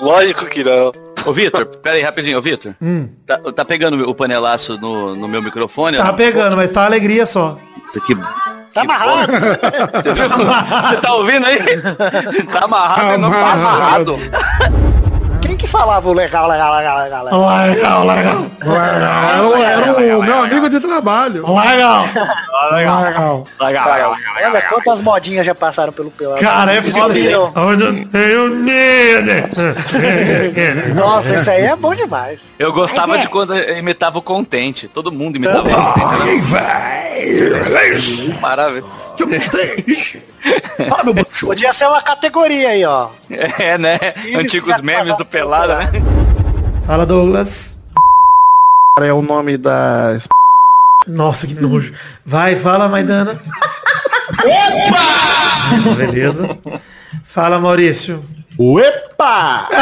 Lógico que não. Ô, Vitor, pera aí, rapidinho, ô, Vitor. Hum. Tá, tá pegando o panelaço no, no meu microfone? Tá não? pegando, mas tá uma alegria só. Que... Tá amarrado. Você viu? Você tá ouvindo aí? Tá amarrado, não tá amarrado. Quem que falava o legal, legal, legal, legal? legal? Legal, legal. Era, o- era o meu amigo de trabalho. Legal. legal. Legal. Legal. Olha quantas modinhas já passaram pelo pelado. Cara, é foda. Nossa, isso aí é bom demais. Eu gostava é. de quando eu imitava o contente. Todo mundo imitava o contente. Era... Maravilha. Podia ser uma categoria aí, ó. É, né? Antigos memes do Pelada, né? Fala, Douglas. É o nome da. Nossa, que nojo. Vai, fala, Maidana. Beleza. Fala, Maurício. Epa!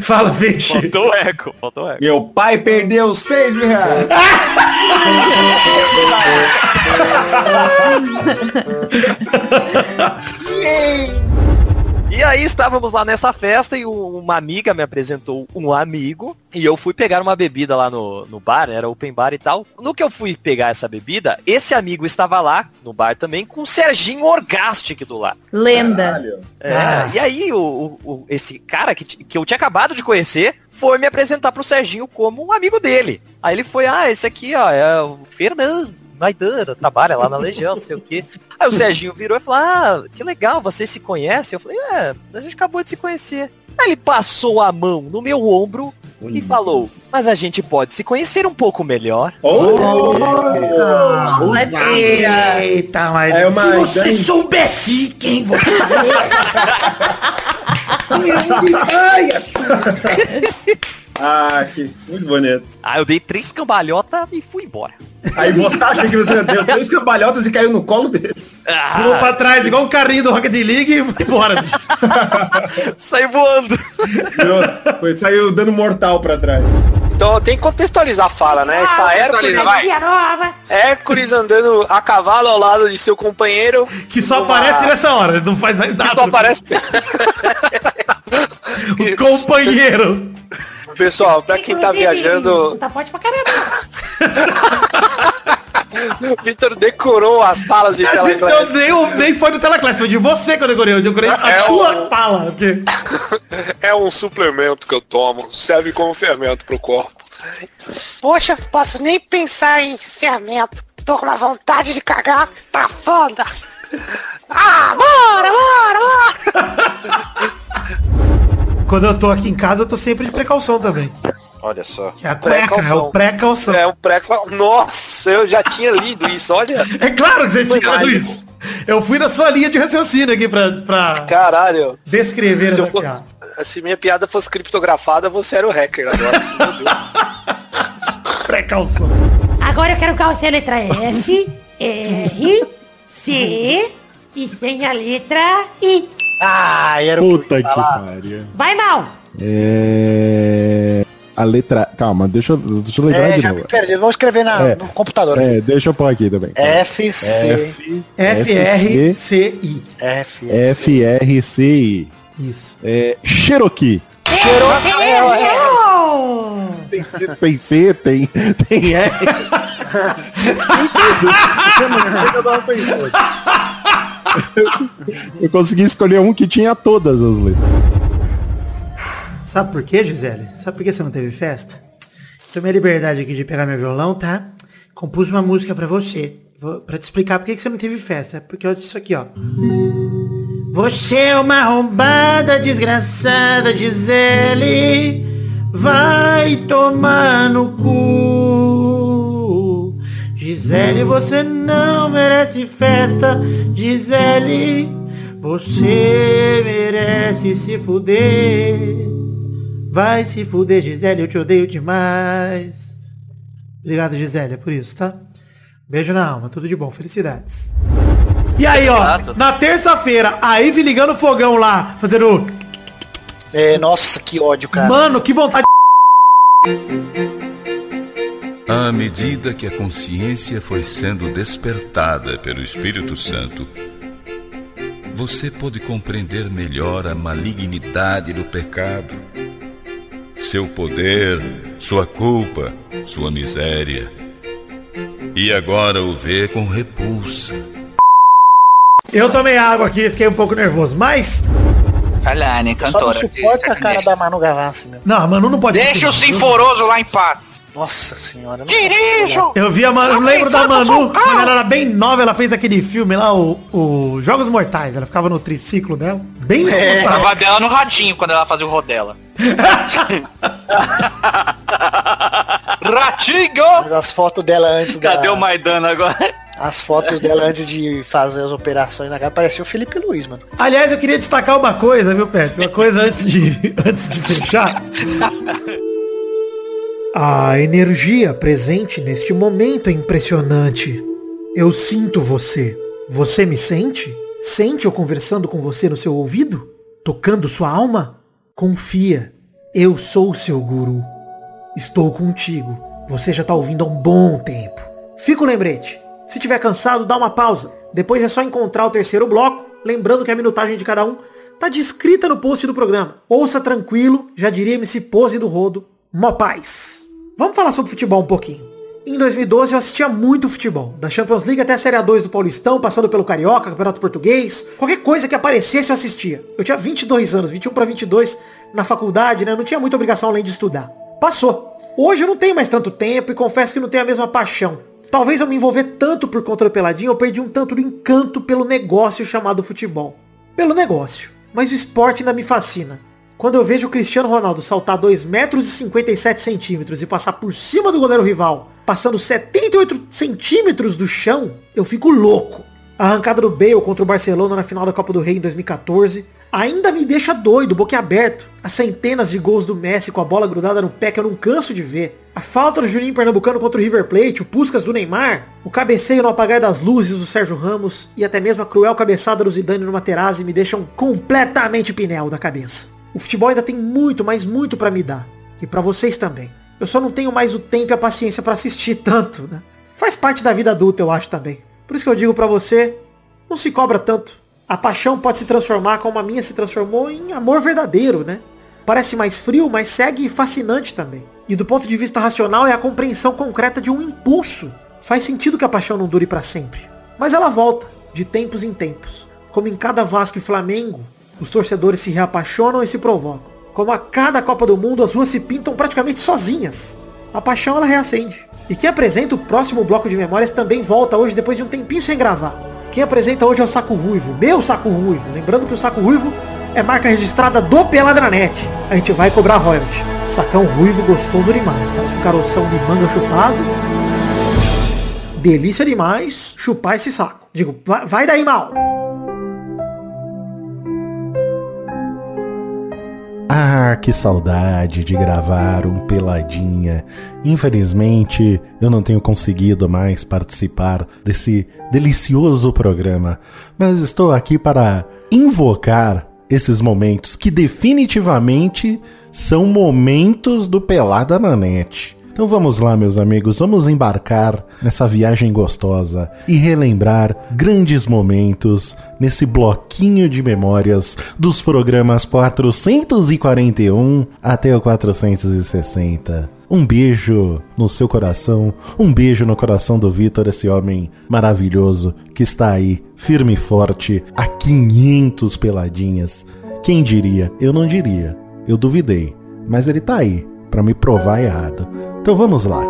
Fala, Vixe. Faltou eco, faltou eco. Meu pai perdeu 6 mil reais. E aí estávamos lá nessa festa e uma amiga me apresentou um amigo e eu fui pegar uma bebida lá no, no bar, era open bar e tal. No que eu fui pegar essa bebida, esse amigo estava lá no bar também com o Serginho Orgastic do lado. Lenda. É, Ah. E aí o, o- o- esse cara que, que eu tinha acabado de conhecer foi me apresentar pro Serginho como um amigo dele. Aí ele foi, ah, esse aqui, ó, é o Fernando Maidana, trabalha lá na Legião, não sei o quê. Aí o Serginho virou e falou, ah, que legal, vocês se conhecem? Eu falei, é, a gente acabou de se conhecer. Aí ele passou a mão no meu ombro e falou, mas a gente pode se conhecer um pouco melhor. Eita, mas É uma se você soubesse quem você Ah, que muito bonito. Ah, eu dei três cambalhotas e fui embora. Aí você acha que você deu três cambalhotas e caiu no colo dele. Pulou pra trás, igual um carrinho do Rocket League e foi embora. bicho. Saiu voando. Foi, saiu dando mortal pra trás. Então tem que contextualizar a fala, né? Está Hércules, Dia nova. Hércules andando a cavalo ao lado de seu companheiro. Que só numa- aparece nessa hora, não faz mais Que nada. só aparece. O companheiro. Pessoal, pra quem tá viajando, Tá forte pra caramba. o Vitor decorou as falas de Eu Teleclass. nem, nem foi no Teleclass, foi de você que eu decorei. Eu decorei a É tua o- fala. Porque... É um suplemento que eu tomo, serve como fermento pro corpo. Poxa, posso nem pensar em fermento. Tô com uma vontade de cagar. Tá foda. Ah, bora, bora, bora. Quando eu tô aqui em casa, eu tô sempre de precaução também. Olha só. Que é a cueca, é o pré-calção. É o pré Nossa, eu já tinha lido isso, olha. É claro que você tinha lido isso. Eu fui na sua linha de raciocínio aqui pra, pra Caralho. descrever Se, essa for- piada. se minha piada fosse criptografada, você era o hacker agora. Precaução. Agora eu quero calça a letra F, R, C e sem a letra I. Ah, era Puta que pariu. Vai mal. É. A letra. Calma, deixa eu, deixa eu lembrar É, de já novo. me perdi. Vamos escrever na- É. no computador aqui. É, deixa eu pôr aqui também. F, C, F, R, C, I. F. FRCI. Isso. É. Cherokee. Errou! Tem C, tem, tem R. Eu consegui escolher um que tinha todas as letras. Sabe por quê, Gisele? Sabe por que você não teve festa? Tomei a liberdade aqui de pegar meu violão, tá? Compus uma música pra você. Vou, pra te explicar por que você não teve festa. Porque olha isso aqui, ó. Você é uma arrombada desgraçada, Gisele. Vai tomar no cu. Gisele, você não merece festa. Gisele, você merece se fuder. Vai se fuder, Gisele, eu te odeio demais. Obrigado, Gisele, é por isso, tá? Beijo na alma, tudo de bom, felicidades. E aí, ó, Exato. na terça-feira, a Ivy ligando o fogão lá, fazendo. É, nossa, que ódio, cara. Mano, que vontade. À medida que a consciência foi sendo despertada pelo Espírito Santo, você pôde compreender melhor a malignidade do pecado, seu poder, sua culpa, sua miséria. E agora o vê com repulsa. Eu tomei água aqui, fiquei um pouco nervoso, mas. Carlane, Só não cantora. suporta a cara da Manu Gavassi, meu. Não, a Manu não pode. Deixa o Sinforoso lá em paz. Nossa senhora. Dirijo! Eu vi a Manu, eu lembro da Manu, quando ela era bem nova, ela fez aquele filme lá, o, o Jogos Mortais. Ela ficava no triciclo dela. Bem É, tava dela no radinho quando ela fazia o rodela. Ratinho! As fotos dela antes da... Cadê o Maidana agora? As fotos dela antes de fazer as operações na cara, parecia o Felipe Luiz, mano. Aliás, eu queria destacar uma coisa, viu, Pet? Uma coisa antes de, antes de fechar. A energia presente neste momento é impressionante. Eu sinto você. Você me sente? Sente eu conversando com você no seu ouvido? Tocando sua alma? Confia. Eu sou o seu guru. Estou contigo. Você já tá ouvindo há um bom tempo. Fica o lembrete. Se tiver cansado, dá uma pausa. Depois é só encontrar o terceiro bloco, lembrando que a minutagem de cada um tá descrita no post do programa. Ouça tranquilo, já diria MC Pose do Rodo. Mó paz. Vamos falar sobre futebol um pouquinho. Em 2012 eu assistia muito futebol, da Champions League até a Série A2 do Paulistão, passando pelo Carioca, Campeonato Português, qualquer coisa que aparecesse eu assistia. Eu tinha 22 anos, 21 para 22 na faculdade, né? Não tinha muita obrigação além de estudar. Passou. Hoje eu não tenho mais tanto tempo e confesso que não tenho a mesma paixão. Talvez eu me envolver tanto por conta do Peladinho, eu perdi um tanto do encanto pelo negócio chamado futebol. Pelo negócio. Mas o esporte ainda me fascina. Quando eu vejo o Cristiano Ronaldo saltar 2 metros e 57 centímetros e passar por cima do goleiro rival, passando 78 centímetros do chão, eu fico louco. A arrancada do Bale contra o Barcelona na final da Copa do Rei em 2014 ainda me deixa doido, boquiaberto. As centenas de gols do Messi com a bola grudada no pé que eu não canso de ver. A falta do Juninho Pernambucano contra o River Plate, o Puscas do Neymar, o cabeceio no apagar das luzes do Sérgio Ramos e até mesmo a cruel cabeçada do Zidane no Materazzi me deixam completamente pinel da cabeça. O futebol ainda tem muito, mas muito pra me dar. E pra vocês também. Eu só não tenho mais o tempo e a paciência pra assistir tanto, né? Faz parte da vida adulta, eu acho também. Por isso que eu digo pra você, não se cobra tanto. A paixão pode se transformar como a minha se transformou em amor verdadeiro, né? Parece mais frio, mas segue fascinante também. E do ponto de vista racional é a compreensão concreta de um impulso. Faz sentido que a paixão não dure para sempre. Mas ela volta, de tempos em tempos. Como em cada Vasco e Flamengo, os torcedores se reapaixonam e se provocam. Como a cada Copa do Mundo, as ruas se pintam praticamente sozinhas. A paixão ela reacende. E quem apresenta o próximo bloco de memórias também volta hoje depois de um tempinho sem gravar. Quem apresenta hoje é o Saco Ruivo, meu Saco Ruivo. Lembrando que o Saco Ruivo é marca registrada do Peladranet. A gente vai cobrar royalty. Sacão ruivo gostoso demais. Parece um caroção de manga chupado. Delícia demais chupar esse saco. Digo, vai daí mal. Ah, que saudade de gravar um Peladinha. Infelizmente, eu não tenho conseguido mais participar desse delicioso programa, mas estou aqui para invocar esses momentos que definitivamente são momentos do Pelada na. Então vamos lá, meus amigos, vamos embarcar nessa viagem gostosa e relembrar grandes momentos nesse bloquinho de memórias dos programas 441 até o 460. Um beijo no seu coração, um beijo no coração do Vitor, esse homem maravilhoso que está aí, firme e forte, a 500 peladinhas. Quem diria? Eu não diria. Eu duvidei. Mas ele tá aí para me provar errado. Então vamos lá.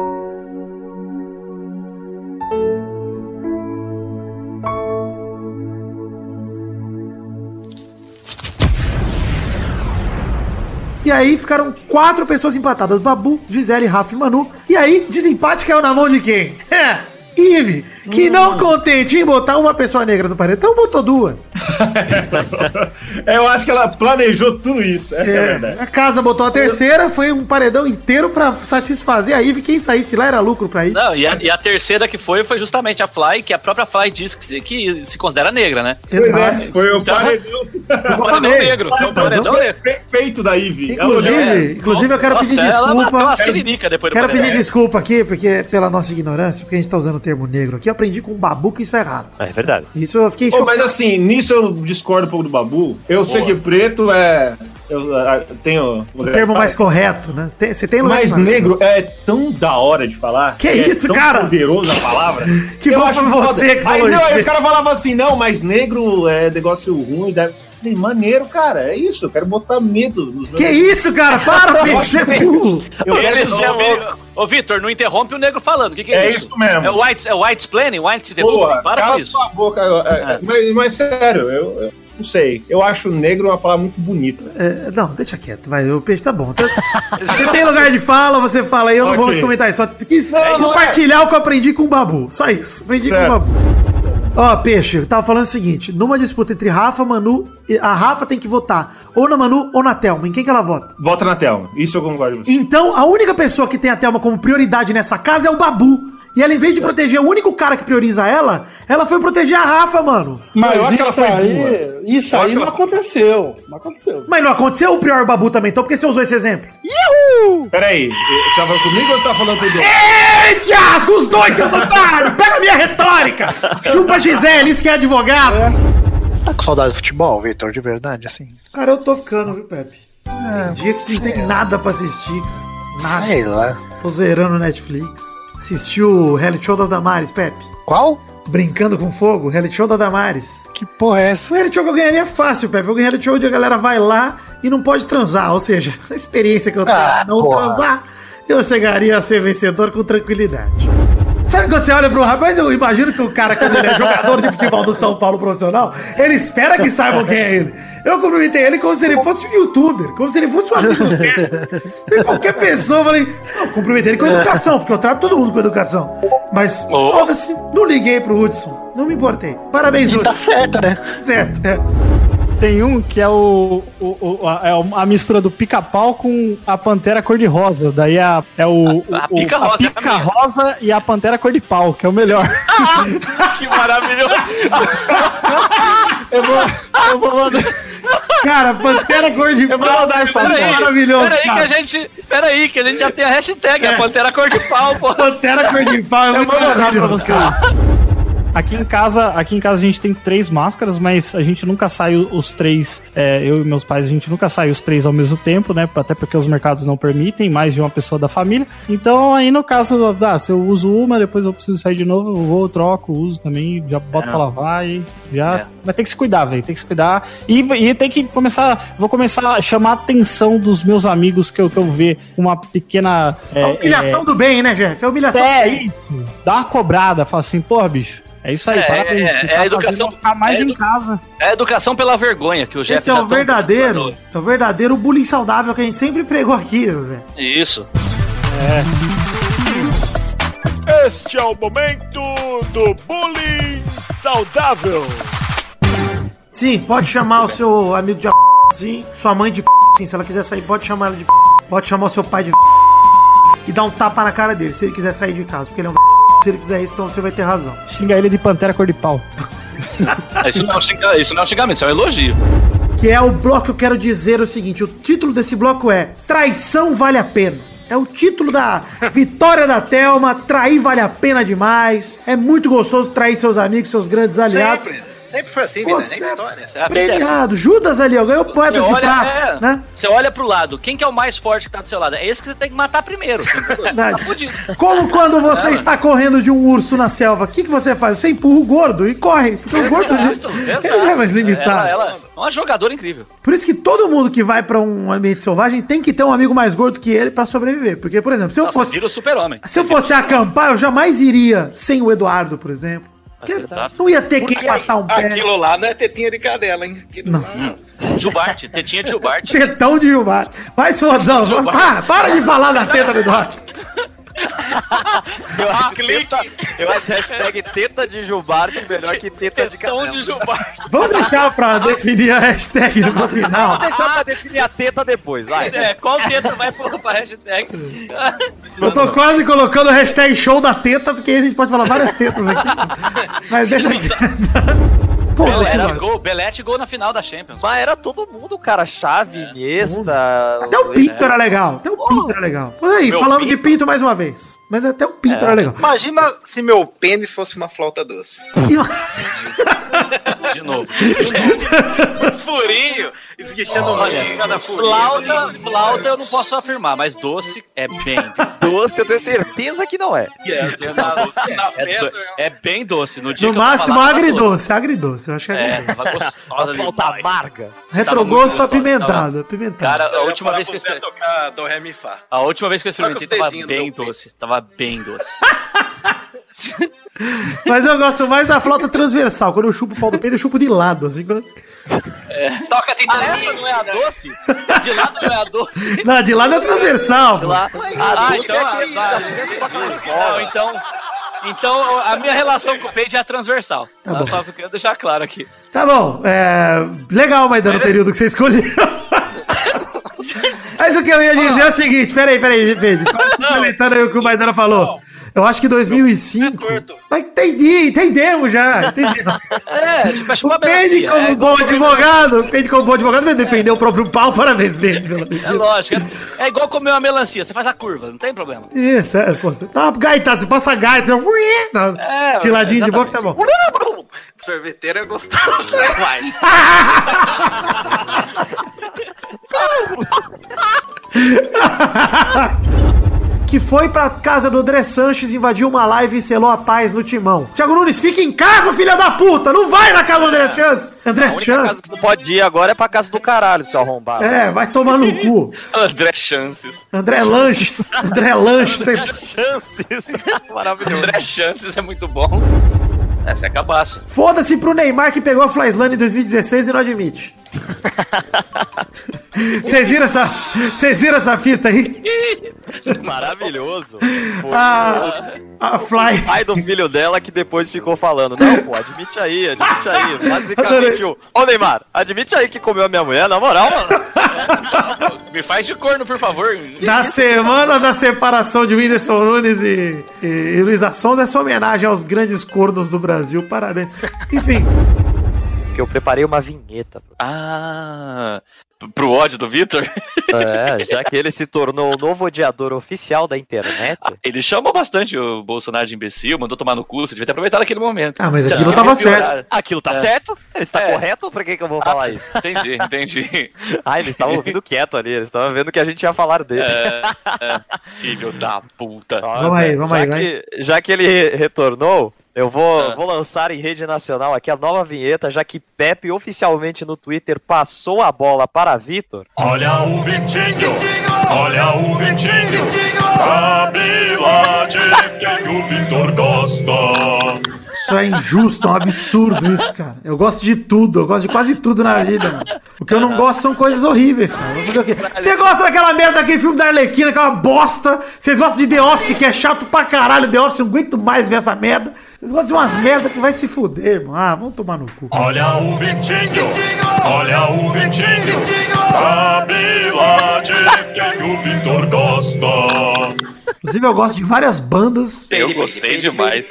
E aí ficaram quatro pessoas empatadas. Babu, Gisele, Rafa e Manu. E aí, desempate caiu na mão de quem? É, Ive, que não contente em botar uma pessoa negra no paredão, botou duas. Eu acho que ela planejou tudo isso. Essa é, a verdade. a casa botou a terceira, foi um paredão inteiro pra satisfazer a Ive. Quem saísse lá era lucro pra ir. Não, e a, e a terceira que foi, foi justamente a Fly, que a própria Fly disse que se, que se considera negra, né? Exato. Foi o Então, paredão. o paredão negro. É o paredão negro. Perfeito da Ivy. Inclusive, inclusive eu quero Nossa, pedir ela desculpa. matou a siririca depois do Quero paredão. pedir desculpa aqui, porque pela nossa ignorância, porque a gente tá usando o termo negro aqui, eu aprendi com o Babu que isso é errado. É verdade. Isso eu fiquei chocado. mas assim, nisso eu discordo um pouco do Babu. Eu sei que preto é. Eu, ah, tenho. O termo mais correto, né? Tem- Você tem Mas negro é tão da hora de falar. Que é isso, tão cara? poderoso a palavra. Que Eu bom acho pra foda. você que aí, falou não, isso. Aí os caras falavam assim, não, mas negro é negócio ruim. Deve... Falei, maneiro, cara, é isso, eu quero botar medo nos meus Que isso, cara? Para, peixe, você é burro. Eu quero ô, ser ô, Ô, Vitor, não interrompe o negro falando. O que, que é, É isso? isso mesmo. É white, é white explaining, white Pô, deducting. Para cala com isso. sua boca. é, é, Mas, mas sério, eu, eu não sei. Eu acho negro uma palavra muito bonita. É, não, deixa quieto, vai. O peixe tá bom. Então, Você tem lugar de fala, você fala aí, eu não vou comentar isso. Só quis não compartilhar o que eu aprendi com o Babu. Só isso. Aprendi Certo. com o Babu. Ó, Peixe, eu tava falando o seguinte: numa disputa entre Rafa, Manu, e- a Rafa tem que votar ou na Manu ou na Thelma. Em quem que ela vota? Vota na Thelma. Isso eu concordo. Então, a única pessoa que tem a Thelma como prioridade nessa casa é o Babu. E ela, em vez de proteger o único cara que prioriza ela, ela foi proteger a Rafa, mano. Mas eu acho que ela isso foi aí, isso Eu aí não ela- aconteceu. Não aconteceu. Mas não aconteceu o prior Babu também, então por que você usou esse exemplo? Peraí, você tá falando comigo ou você tá falando com o Deus? Ei, Thiago, os dois, seus otários! Pega a minha retórica! Chupa Gisele, isso que é advogado! Você tá com saudade do futebol, Vitor, de verdade, assim? Cara, eu tô ficando, viu, Pepe? Tem dia que não tem nada pra assistir, cara. Nada. Sei lá. Tô zerando Netflix. Assistiu o reality show da Damares, Pepe. Qual? Brincando com fogo, reality show da Damares. Que porra é essa? O reality show que eu ganharia fácil, Pepe. O reality show onde a galera vai lá e não pode transar. Ou seja, a experiência que eu tenho Ah, não porra. transar, eu chegaria a ser vencedor com tranquilidade. Sabe quando você olha pro rapaz, eu imagino que o cara, quando ele é jogador de futebol do São Paulo profissional, ele espera que saibam quem é ele. Eu cumprimentei ele como se ele fosse um youtuber, como se ele fosse um amigo dele. Qualquer pessoa, eu falei, não, eu cumprimentei ele com educação, porque eu trato todo mundo com educação. Mas, foda-se, não liguei pro Hudson, não me importei. Parabéns, Hudson. Tá certo, né? Certo, é. Tem um que é o, o, o- a, é a mistura do pica-pau com a pantera cor-de-rosa. Daí a, é o, A- a pica-rosa é a pica-rosa e a pantera cor-de-pau, que é o melhor. que maravilhoso. eu vou, eu vou mandar. Cara, Pantera cor de Eu vou pau mandar essa é foto. maravilhoso, Peraí que a gente. Peraí, que a gente já tem a hashtag, a Pantera Cor de Pau, pô. Pantera cor de pau é Eu muito vou mandar pra vocês. Aqui em casa, aqui em casa a gente tem três máscaras, mas a gente nunca sai os três. é, eu e meus pais, a gente nunca sai os três ao mesmo tempo, né? Até porque os mercados não permitem mais de uma pessoa da família. Então, aí no caso, ah, se eu uso uma, depois eu preciso sair de novo, eu vou, troco, uso também, já boto É. pra lavar e já. É. Mas tem que se cuidar, velho. Tem que se cuidar. E, e tem que começar. Vou começar a chamar a atenção dos meus amigos que eu, que eu ver uma pequena. É humilhação do bem, né, Jeff? É humilhação É, do bem. isso. Dá uma cobrada, fala assim, porra, bicho. É isso aí, É, parabéns. é, é tá a educação- ficar mais é em casa. É a educação pela vergonha que o Jeff Esse é o verdadeiro, é o verdadeiro bullying saudável que a gente sempre pregou aqui, Zé. Isso. Este é o momento do bullying saudável. Sim, pode chamar o seu amigo de sim, sua mãe de sim, se ela quiser sair, pode chamar ela de pode chamar o seu pai de e dar um tapa na cara dele, se ele quiser sair de casa, porque ele é um se ele fizer isso, então você vai ter razão. Xinga ele de pantera cor de pau. Isso não, é um xinga- isso não é um xingamento, isso é um elogio. Que é o bloco que eu quero dizer o seguinte: o título desse bloco é Traição Vale a Pena. É o título da vitória da Thelma. Trair vale a pena demais. É muito gostoso trair seus amigos, seus grandes aliados. Sempre. Sempre foi assim, Você vida, nem história. É assim. Premiado. Judas ali, ó, ganhou poetas de olha, prata, é, né? você olha pro lado, quem que é o mais forte que tá do seu lado? É esse que você tem que matar primeiro. Verdade. Tá. Como quando você É, está correndo de um urso na selva, o que, que você faz? Você empurra o gordo e corre. Porque o gordo Exato, ele é mais limitado. Ela, ela é uma jogadora incrível. Por isso que todo mundo que vai pra um ambiente selvagem tem que ter um amigo mais gordo que ele pra sobreviver. Porque, por exemplo, se eu Nossa, fosse vira o super-homem. Se eu fosse acampar, eu jamais iria sem o Eduardo, por exemplo. Porque não ia ter quem passar um pé. Aquilo lá não é tetinha de cadela, hein? Aquilo Não. lá- Jubarte, tetinha de Jubarte. Tetão de Gilmar. Vai, fodão. Para, para de falar da teta do Eduardo. Eu acho, teta, eu acho hashtag teta de Jubarte melhor que teta de Tetão de Jubarte. Vamos deixar pra definir a hashtag no final. Vamos deixar pra definir a teta depois, vai. É, qual teta vai pro, pra hashtag? Eu tô quase colocando o hashtag show da teta, porque a gente pode falar várias tetas aqui. Mas deixa aqui. Pô, Belete Belete, gol, Belete gol na final da Champions. Mas era todo mundo, cara. Chave, Iniesta. Até o Pinto era legal. Até o Pinto era legal. Mas aí, Meu falamos de Pinto? Pinto mais uma vez. Mas até o Pinto É. era legal. Imagina se meu pênis fosse uma flauta doce. De novo. Um furinho. No Olha, meio, cada flauta, flauta eu não posso afirmar, mas doce é bem. Doce eu tenho certeza que não é. É, eu tenho- é, do- é bem doce. No, dia No máximo, lá, tava agridoce. Agridoce, eu acho que é, É, tava gostosa ali. Flauta amarga. Retrogosto apimentado, apimentado. Cara, a última vez que eu experimentei. tocar do ré mi fá. A última vez que eu experimentei tava bem doce. Tava bem doce. Mas eu gosto mais da flauta transversal. Quando eu chupo o pau do peito, eu chupo de lado, assim. quando- Toca Ah, essa não é a doce? De lado não é a doce? Não, de lado é transversal. pô. Ah, então, ah, tá. Não, então, então a minha relação com o peito é transversal. Tá Tá bom. Só que eu quero deixar claro aqui. Tá bom, é... legal, Maidana, o período que você escolheu. Mas o que eu ia dizer é o seguinte, peraí, peraí, Pedro. Complementando aí o que o Maidana falou. Eu acho que 2005. Mas entendi, entendemos já. Entendemos. É, tipo, acho O uma melancia. como É, bom advogado, o Peide, como bom advogado, vai defender o próprio pau. Parabéns, Peide. pelo amor de É lógico. É, é igual comer uma melancia. Você faz a curva, não tem problema. Isso, é, pô, você tá gaita, você passa gaita, você... Tá, É, de ladinho de boca, tá bom. Sorveteiro é gostoso, né, mais? que foi pra casa do André Sanches, invadiu uma live e selou a paz no timão. Thiago Nunes, fica em casa, filha da puta! Não vai na casa do André Sanches! André Sanches! que não pode ir agora é pra casa do caralho, seu arrombado. É, vai tomar no cu. André Chances. André Lanches. André Lanches. você- Chances. Maravilhoso. André Chances é muito bom. É, você é cabaço. Foda-se pro Neymar que pegou a Flyslane em 2016 e não admite. Vocês viram essa, vocês viram essa fita aí? Maravilhoso. Foi A, a Fly. o pai do filho dela que depois ficou falando. Não, pô, admite aí, admite aí. Basicamente, o. Ô Neymar, admite aí que comeu a minha mulher, na moral, mano. Me faz de corno, por favor. Na semana da separação de Whindersson Nunes e, e, e Luiz Assons, essa homenagem aos grandes cornos do Brasil. Parabéns. Enfim, Porque eu preparei uma vinheta. Ah, pro ódio do Vitor? É, já que ele se tornou o novo odiador oficial da internet. Ele chamou bastante o Bolsonaro de imbecil, mandou tomar no cu, você devia ter aproveitado aquele momento. Ah, mas Já aquilo tava certo. Aquilo tá É. certo? Ele está É. correto? Por que, que eu vou falar isso? Entendi, entendi. Ah, eles estavam ouvindo quieto ali, eles estavam vendo que a gente ia falar dele. É, é. Filho da puta. Nossa, Vamos aí, vamos já aí, que, Já que ele re- retornou, eu vou, Ah. vou lançar em rede nacional aqui a nova vinheta, já que Pepe oficialmente no Twitter passou a bola para Vitor. Olha o Vitinho, olha o Vitinho, sabe lá de quem o Vitor gosta. Isso é injusto, é um absurdo isso, cara. Eu gosto de tudo, eu gosto de quase tudo na vida, mano. O que eu não gosto são coisas horríveis, cara. Você gosta daquela merda daquele filme da Arlequina, que uma bosta. Vocês gostam de The Office, que é chato pra caralho. The Office, eu não aguento mais ver essa merda. Vocês gostam de umas merdas que vai se fuder, irmão. Ah, vamos tomar no cu. Olha o Vitinho, olha o Vitinho, sabe lá de quem o Vitor gosta. Inclusive, eu gosto de várias bandas. Eu gostei demais.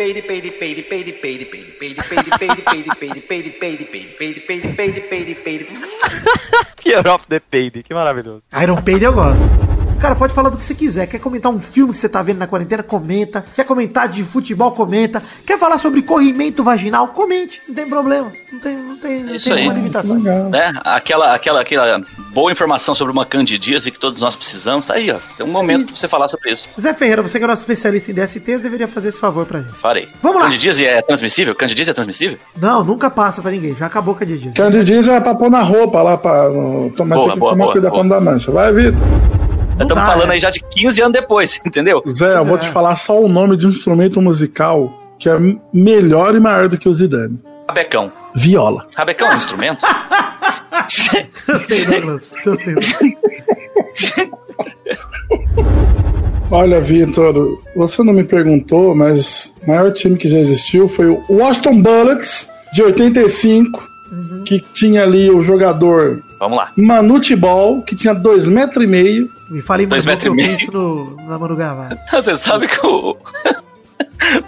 Fear of the pay que maravilhoso. Iron pay eu gosto. Cara, pode falar do que você quiser. Quer comentar um filme que você tá vendo na quarentena? Comenta. Quer comentar de futebol? Comenta. Quer falar sobre corrimento vaginal? Comente. Não tem problema. Não tem, não tem, não Isso tem aí. nenhuma limitação. Né? Aquela, aquela, aquela boa informação sobre uma candidíase que todos nós precisamos, tá aí, ó. Tem um momento pra você falar sobre isso. Zé Ferreira, você que é nosso especialista em DSTs, deveria fazer esse favor pra gente. Farei. Vamos lá. Candidíase é transmissível? Candidíase é transmissível? Não, nunca passa pra ninguém. Já acabou Didi. Candidíase é pra pôr na roupa lá, pra tomar, Boa, boa, tomar boa, cuidado boa. quando dá mancha. Vai, Vitor. Estamos falando é. aí já de 15 anos depois, entendeu? Zé, eu vou te falar só o nome de um instrumento musical que é melhor e maior do que o Zidane. Rabecão. Viola. Rabecão é um instrumento? Gostei, Douglas. Gostei. Olha, Vitor, você não me perguntou, mas o maior time que já existiu foi o Washington Bullets, de 85, que tinha ali o jogador Vamos lá. Manute Ball, que tinha 2,5 metros e meio. Me fale Dois mais do que eu metros e penso no, na Manu Gavassi. Você sabe que o,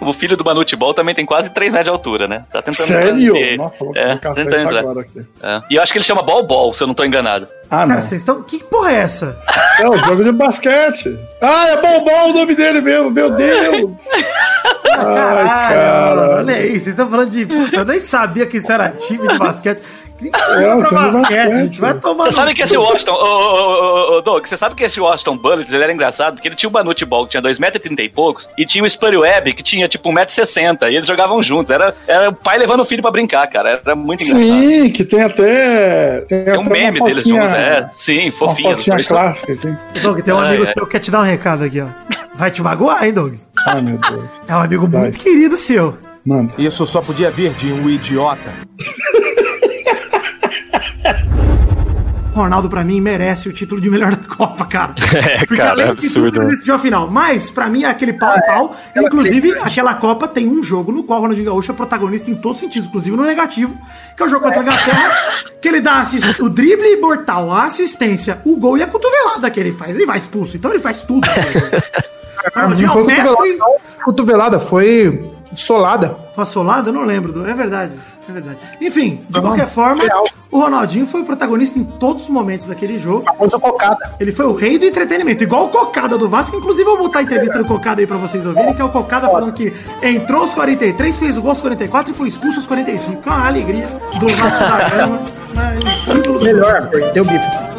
o filho do Manute Ball também tem quase 3 metros de altura, né? Tá tentando Sério? entrar. Nossa, vou é, tentando isso entrar. agora aqui. É. E eu acho que ele chama Ball Ball, se eu não tô enganado. Ah, não. Cara, vocês estão. Que porra é essa? É o jogo de basquete. Ah, é Ball Ball o nome dele mesmo, meu Deus. Caralho, mano, olha aí, vocês estão falando de. Puta, eu nem sabia que isso era time de basquete. É, pra basquete, gente. Vai tomar. Você sabe que esse. Washington, ô, ô, ô, ô, Doug, você sabe que esse Washington Bullets, ele era engraçado, porque ele tinha o Manute Ball, que tinha 2,30m e poucos, e tinha o Spurry Webb, que tinha tipo 1,60m, e eles jogavam juntos. Era, era o pai levando o filho pra brincar, cara. Era muito engraçado. Sim, que tem até. Tem, Tem um até meme uma deles fotinha- juntos, é. Sim, Uma fofinho. fotinha clássica, assim. Doug, tem um Ai, amigo ai. seu que quer te dar um recado aqui, ó. Vai te magoar, hein, Doug? Ai, meu Deus. É um amigo muito querido seu. Manda. Isso só podia vir de um idiota. Ronaldo, pra mim, merece o título de melhor da Copa, cara. É, Porque cara, além é absurdo. ele decidiu a final. Mas, pra mim, é aquele pau-pau. Inclusive, aquela Copa tem um jogo no qual o Ronaldinho Gaúcho é protagonista em todos os sentidos, inclusive no negativo, que é o jogo contra a Inglaterra, que ele dá assist- o drible mortal, a assistência, o gol e a cotovelada que ele faz. Ele vai expulso, então ele faz tudo. Ronaldinho é o cotovelada, mestre. não. cotovelada, foi solada. Foi solado? Eu não lembro. É verdade. É verdade. Enfim, de qualquer forma, o Ronaldinho foi o protagonista em todos os momentos daquele jogo. Famoso cocada. Ele foi o rei do entretenimento, igual o Cocada do Vasco. Inclusive, eu vou botar a entrevista do Cocada aí pra vocês ouvirem, que é o Cocada falando que entrou aos 43, fez o gol aos 44 e foi expulso aos 45. Que é uma alegria do Vasco da Gama. Mas, ídolo do- Melhor, deu bife.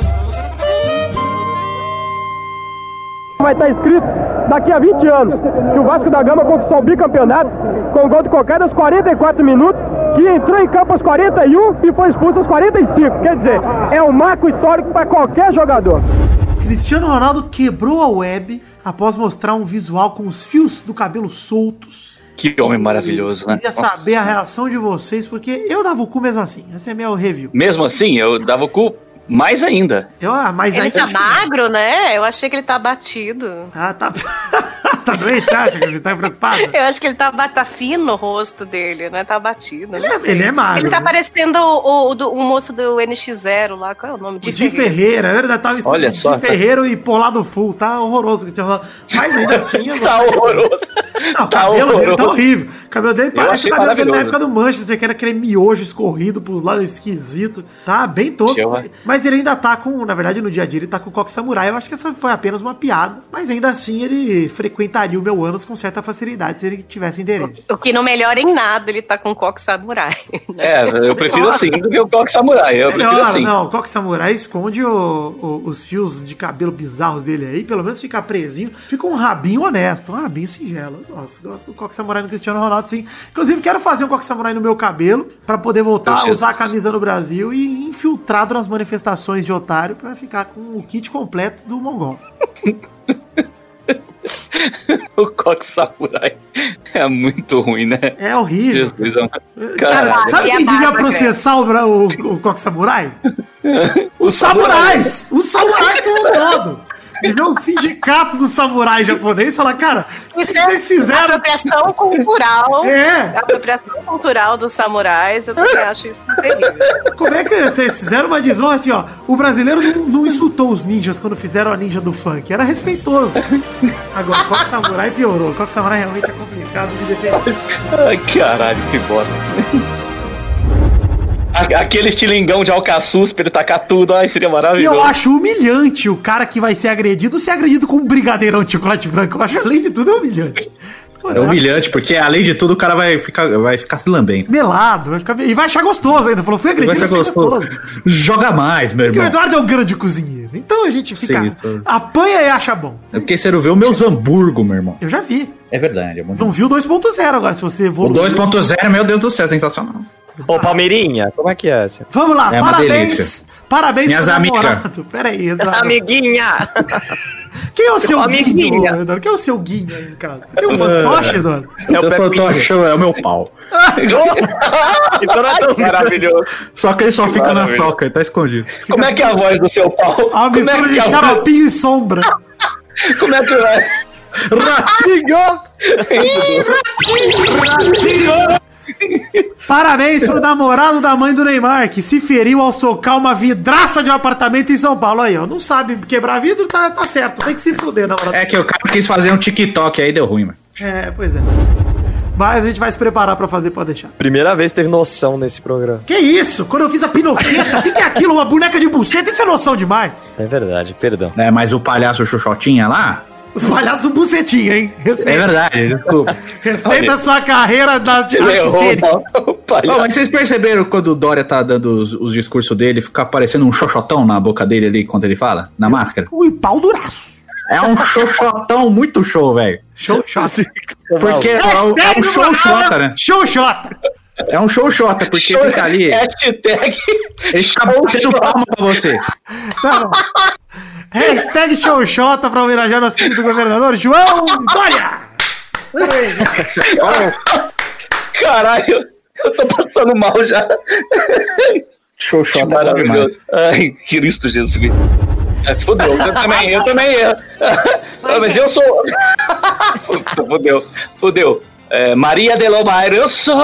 Vai estar escrito daqui a 20 anos que o Vasco da Gama conquistou o bicampeonato com o gol de Cocada aos 44 minutos, que entrou em campo aos 41 e foi expulso aos 45. Quer dizer, é um marco histórico para qualquer jogador. Cristiano Ronaldo quebrou a web após mostrar um visual com os fios do cabelo soltos. Que homem maravilhoso, né? Queria saber a reação de vocês, porque eu dava o cu mesmo assim. Esse é meu review. Mesmo assim, eu dava o cu mais ainda. Eu, ah, mas Ele aí tá magro, né? Eu achei que ele tá abatido. Ah, tá. tá doente, você acha que ele tá preocupado? Eu acho que ele tá, tá fino o rosto dele, né? Tá abatido. Ele é- ele é magro, Ele tá né? parecendo o, o, do- o moço do NX0 lá. Qual é o nome? De Ferreira, é verdade, tava Olha de só. Ferreiro e polado full, tá horroroso o Cristiano Ronaldo. Mas ainda assim, Tá horroroso. Não, o Tá cabelo dele tá horrível. O cabelo dele parece o cabelo dele na época do Manchester, que era aquele miojo escorrido pros lados esquisito. Tá bem tosco. Eu- Mas ele ainda tá com, na verdade, no dia a dia ele tá com o coque samurai. Eu acho que essa foi apenas uma piada. Mas ainda assim ele frequentaria o meu ânus com certa facilidade se ele tivesse interesse. O que não melhora em nada, ele tá com coque samurai. É, eu prefiro assim do que o Coque Samurai. Eu prefiro Melhor, assim. não, o coque samurai esconde o- o- os fios de cabelo bizarros dele aí, pelo menos fica presinho. Fica um rabinho honesto, um rabinho singelo. Nossa, gosto do coque samurai no Cristiano Ronaldo, sim. Inclusive, quero fazer um coque samurai no meu cabelo pra poder voltar a usar a camisa no Brasil e infiltrado nas manifestações de otário pra ficar com o kit completo do Mongol. O Coque Samurai é muito ruim, né? É horrível. Jesus. Cara, Caralho. sabe quem devia processar o, o, o coque samurai? Os samurais! Os samurais como um todo! Deviam um sindicato do samurai japonês e falar, cara, o que é vocês fizeram? apropriação cultural. É. Apropriação cultural dos samurais. Eu também acho isso terrível. Como é que vocês fizeram uma desonra assim, ó? O brasileiro não, não insultou os ninjas quando fizeram a ninja do funk, era respeitoso. Agora, o coque samurai piorou. O coque samurai realmente é complicado de defender. Ai, caralho, que bosta. Aquele estilingão de alcaçuz pra ele tacar tudo, ai, seria E maravilhoso. eu acho humilhante o cara que vai ser agredido ser agredido com um brigadeirão de chocolate branco. Eu acho, além de tudo, é humilhante. É humilhante, porque além de tudo o cara vai ficar, vai ficar se lambendo. Melado, vai ficar... e vai achar gostoso ainda. Falou, fui Vai agredido, ficar achei gostoso. gostoso. Joga mais, meu Porque o irmão. Eduardo é um grande cozinheiro. Então a gente fica. Sim, isso. Apanha e acha bom. É porque você não vê o meus hambúrguer, meu irmão. Eu já vi. É verdade, é muito Não viu 2.0 agora, se você O evoluir. 2.0, meu Deus do céu, sensacional. Ô, Palmeirinha, como é que é essa? Vamos lá, É parabéns. Parabéns Minhas pro amigas. namorado. Pera aí, Eduardo. Amiguinha! Quem é o seu Amiguinha. guinho, Eduardo? Quem é o seu guinho aí em casa? Você tem um fantoche, Eduardo? É o fantoche, é o meu pau. Então nós estamos- Maravilhoso. Só que ele só Que fica na toca, ele tá escondido. Como é que é a voz do seu pau? Como é mistura que de é a voz- xaropinho e sombra. Como é que é? Ratinho! Parabéns pro namorado da mãe do Neymar, que se feriu ao socar uma vidraça de um apartamento em São Paulo. Aí, ó. Não sabe quebrar vidro, tá, tá certo. Tem que se fuder, namorado. É que o cara quis fazer um TikTok aí, deu ruim, mano. É, pois é. Mas a gente vai se preparar pra fazer, pode deixar. Primeira vez que teve noção nesse programa. Que isso? Quando eu fiz a pinoqueta, o que, que é aquilo? Uma boneca de buceta? Isso é noção demais. É verdade, perdão. É, mas o palhaço Xuxotinha lá, Palhaço bucetinha, hein? Respeita, É verdade, desculpa. respeita a sua carreira das de mas vocês perceberam quando o Dória tá dando os, os discursos dele, fica parecendo um xoxotão na boca dele ali quando ele fala? Na máscara? Ui, pau duraço. É um xoxotão muito show, velho. Show. Porque é, um- é um show né? Show shota. É um show porque Show- fica ali. Hashtag. Ele fica batendo palma pra você. Não. Hashtag shota pra homenagear nosso querido governador João Dória. Caralho, eu tô passando mal já. Shota é Maravilhoso. Ai, Cristo Jesus. É, fudeu, eu também, eu também. eu- Mas eu sou. Fudeu, fudeu. É, Maria de Lomar, eu sou.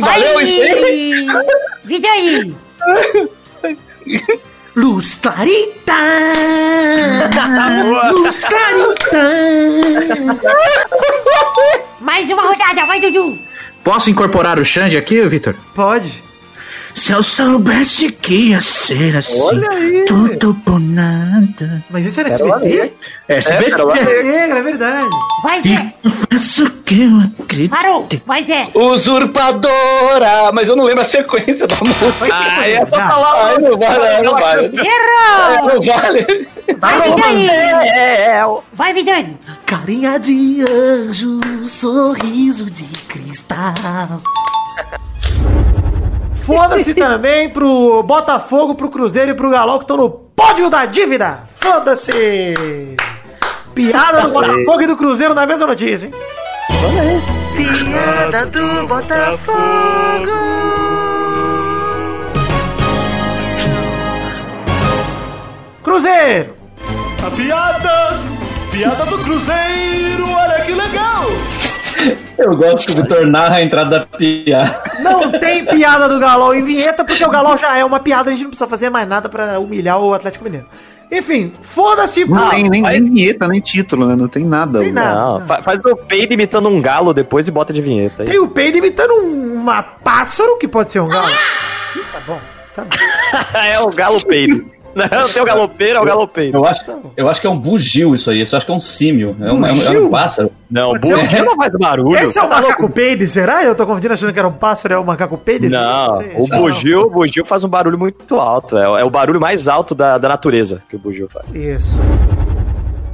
Valeu, Vai! Vida aí! Luz clarita! Luz clarita! Mais uma rodada, vai, Dudu! Posso incorporar o Xande aqui, Vitor? Pode. Se eu soubesse que ia ser assim, Olha aí. tudo por nada. Mas isso era SBT? É SBT. Ale. é verdade. Vai, Zé! Confesso que eu acredito. Parou! Vai, Zé! Usurpadora! Mas eu não lembro a sequência da música. Ah, é só falar. Ai, não vale, não vale. Errou! Não vale. Vai, Vidani! Vai, Vidani! Carinha de anjo, sorriso de cristal. Foda-se também pro Botafogo, pro Cruzeiro e pro Galol que estão no pódio da dívida. Foda-se! Piada do Botafogo e do Cruzeiro na mesma notícia, hein? Piada do Botafogo. Cruzeiro! A piada! Piada do Cruzeiro, olha que legal! Eu gosto que o Vitor narra a entrada da piada. Não tem piada do Galol em vinheta, porque o Galol já é uma piada, a gente não precisa fazer mais nada pra humilhar o Atlético Mineiro. Enfim, foda-se, Não pô. tem nem, nem vinheta, nem título, né? Não tem nada. Tem nada. Não, fa- faz o peido imitando um galo depois e bota de vinheta. Tem o peido imitando um uma pássaro, que pode ser um galo. Ih, Tá bom, tá bom. é o galo peido. Não, tem o galopeiro, é o galopeiro. Eu acho, eu acho que é um bugio isso aí. Isso eu acho que é um símio. É um, é um- é um pássaro. Não, Pode um- bugio não faz barulho. Esse é o macaco peide, será? Eu tô confundindo achando que era um pássaro, é o macaco peide? Não, sei, o bugio, o bugio faz um barulho muito alto. É, é o barulho mais alto da, da natureza que o bugio faz. Isso.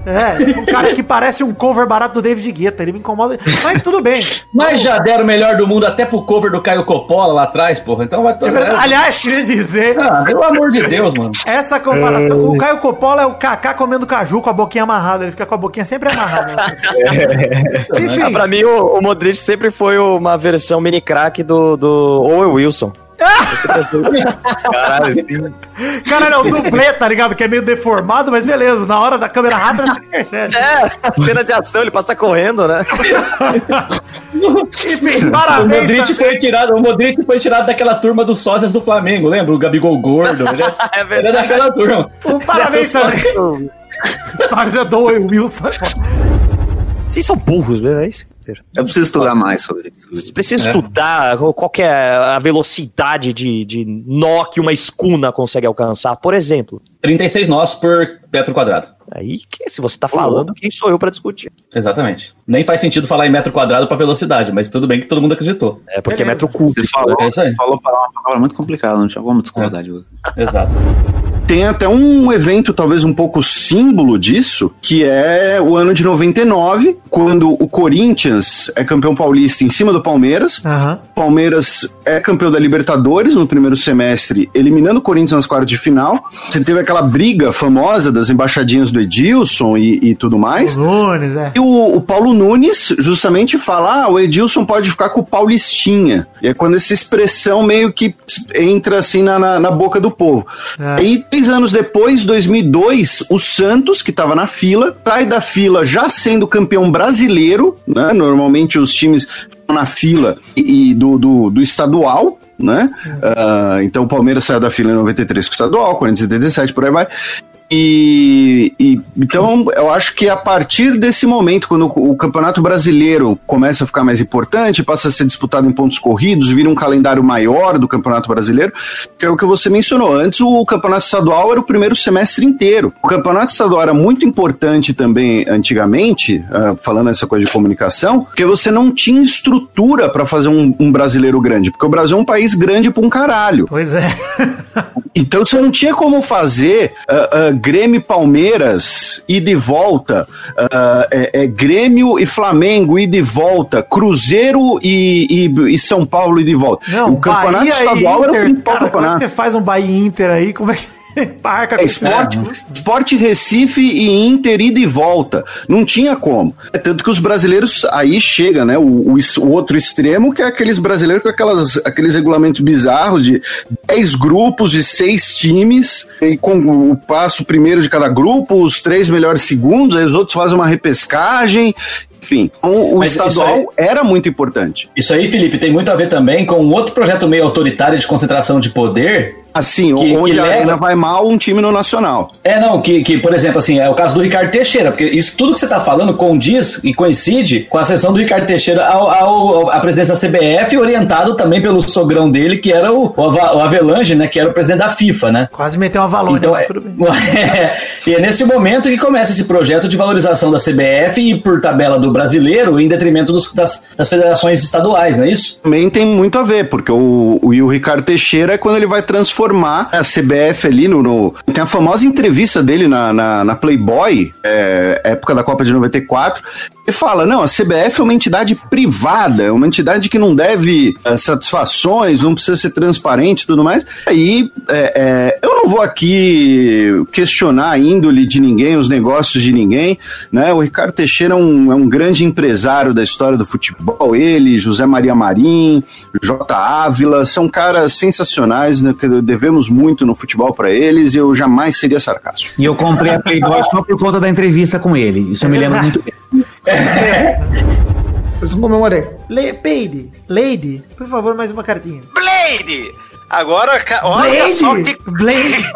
É, um cara que parece um cover barato do David Guetta, ele me incomoda. Mas tudo bem. Mas já deram o melhor do mundo até pro cover do Caio Coppola lá atrás, porra. Então vai É verdade. Aliás, queria dizer. Ah, pelo amor de Deus, mano. Essa comparação. O Caio Coppola é o Kaká comendo caju com a boquinha amarrada. Ele fica com a boquinha sempre amarrada. Enfim. Ah, pra mim, o, o Modric sempre foi uma versão mini crack do, do Owen Wilson. Caralho, sim. Cara, não, o dublê, tá ligado? Que é meio deformado, mas beleza. Na hora da câmera rápida você percebe. É, a cena de ação, ele passa correndo, né? Enfim, O parabéns. Modric, foi tirado, o Modric foi tirado daquela turma dos sócias do Flamengo, lembra? O Gabigol gordo. Ele é, ele é daquela turma. Um parabéns também. Sócios é Wilson. Vocês são burros, mesmo, é isso? Eu preciso estudar mais sobre isso. Você precisa É. estudar qual que é a velocidade de, de nó que uma escuna consegue alcançar, por exemplo. 36 nós por metro quadrado. Aí, que, se você tá falando, quem sou eu pra discutir? Exatamente. Nem faz sentido falar em metro quadrado pra velocidade, mas tudo bem que todo mundo acreditou. É porque Beleza. é metro cúbico. Você falou, É isso aí. falou uma palavra muito complicada, não tinha como discordar de você. Exato. Tem até um evento, talvez um pouco símbolo disso, que é o ano de 99, quando o Corinthians é campeão paulista em cima do Palmeiras. Aham. Palmeiras é campeão da Libertadores no primeiro semestre, eliminando o Corinthians nas quartas de final. Você teve aquela briga famosa das embaixadinhas do Edilson e, e tudo mais. O Nunes, é. E o, o Paulo Nunes justamente fala: ah, o Edilson pode ficar com o Paulistinha. E é quando essa expressão meio que entra assim na, na, na boca do povo. É. Aí, três anos depois, 2002, o Santos, que estava na fila, sai da fila já sendo campeão brasileiro, né? Normalmente os times na fila e, e do, do, do estadual. Né? Ah, então o Palmeiras saiu da fila em 93 com o estadual, 47, por aí vai. E, e- então eu acho que a partir desse momento, quando o, o Campeonato Brasileiro começa a ficar mais importante, passa a ser disputado em pontos corridos, vira um calendário maior do Campeonato Brasileiro, que é o que você mencionou. Antes o Campeonato Estadual era o primeiro semestre inteiro. O Campeonato Estadual era muito importante também antigamente, ah, falando essa coisa de comunicação, porque você não tinha estrutura para fazer um, um brasileiro grande, porque o Brasil é um país grande pra um caralho. Pois é. Então você não tinha como fazer ah, ah, Grêmio e Palmeiras e de volta, ah, é, é Grêmio e Flamengo e de volta, Cruzeiro e, e- e São Paulo e de volta. Não, o campeonato Bahia estadual era o Inter, principal cara, Como é que campeonato. você faz um Bahia Inter aí? Como é que parca É esporte, esporte Recife e Inter ida e volta. Não tinha como. É tanto que os brasileiros aí chega, né? O, o o outro extremo, que é aqueles brasileiros com aquelas, aqueles regulamentos bizarros de 10 grupos de seis times, e com o passo primeiro de cada grupo, os três melhores segundos, aí os outros fazem uma repescagem. Enfim, o, Mas estadual aí- era muito importante. Isso aí, Felipe, tem muito a ver também com um outro projeto meio autoritário de concentração de poder. Assim, que- onde que a leva- arena vai mal, um time no nacional. É, não, que, que, por exemplo, assim, é o caso do Ricardo Teixeira, porque isso tudo que você tá falando condiz e coincide com a sessão do Ricardo Teixeira ao, ao- à presidência da CBF, orientado também pelo sogrão dele, que era o, o, Avelange, né, que era o presidente da FIFA, né? Quase meteu uma valona, Então, é, é, e é nesse momento que começa esse projeto de valorização da CBF e, por tabela do brasileiro, em detrimento dos- das, das federações estaduais, não é isso? Também tem muito a ver, porque o, o, e o Ricardo Teixeira é quando ele vai transformar a CBF ali no. no- tem a famosa entrevista dele na, na, na Playboy, é, época da Copa de 94. Ele fala: não, a CBF é uma entidade privada, é uma entidade que não deve eh, satisfações, não precisa ser transparente e tudo mais. Aí é, é, eu não vou aqui questionar a índole de ninguém, os negócios de ninguém. Né? O Ricardo Teixeira é um, é um grande empresário da história do futebol. Ele, José Maria Marim, J. Ávila, são caras sensacionais, né, devemos muito no futebol para eles e eu jamais seria sarcástico. E eu comprei a Playboy só por conta da entrevista com ele. Isso eu me lembro muito bem. Eu não comemorei. Le Peide, Lady, por favor, mais uma cartinha. Blade! Agora, olha Blade! só que. Blade!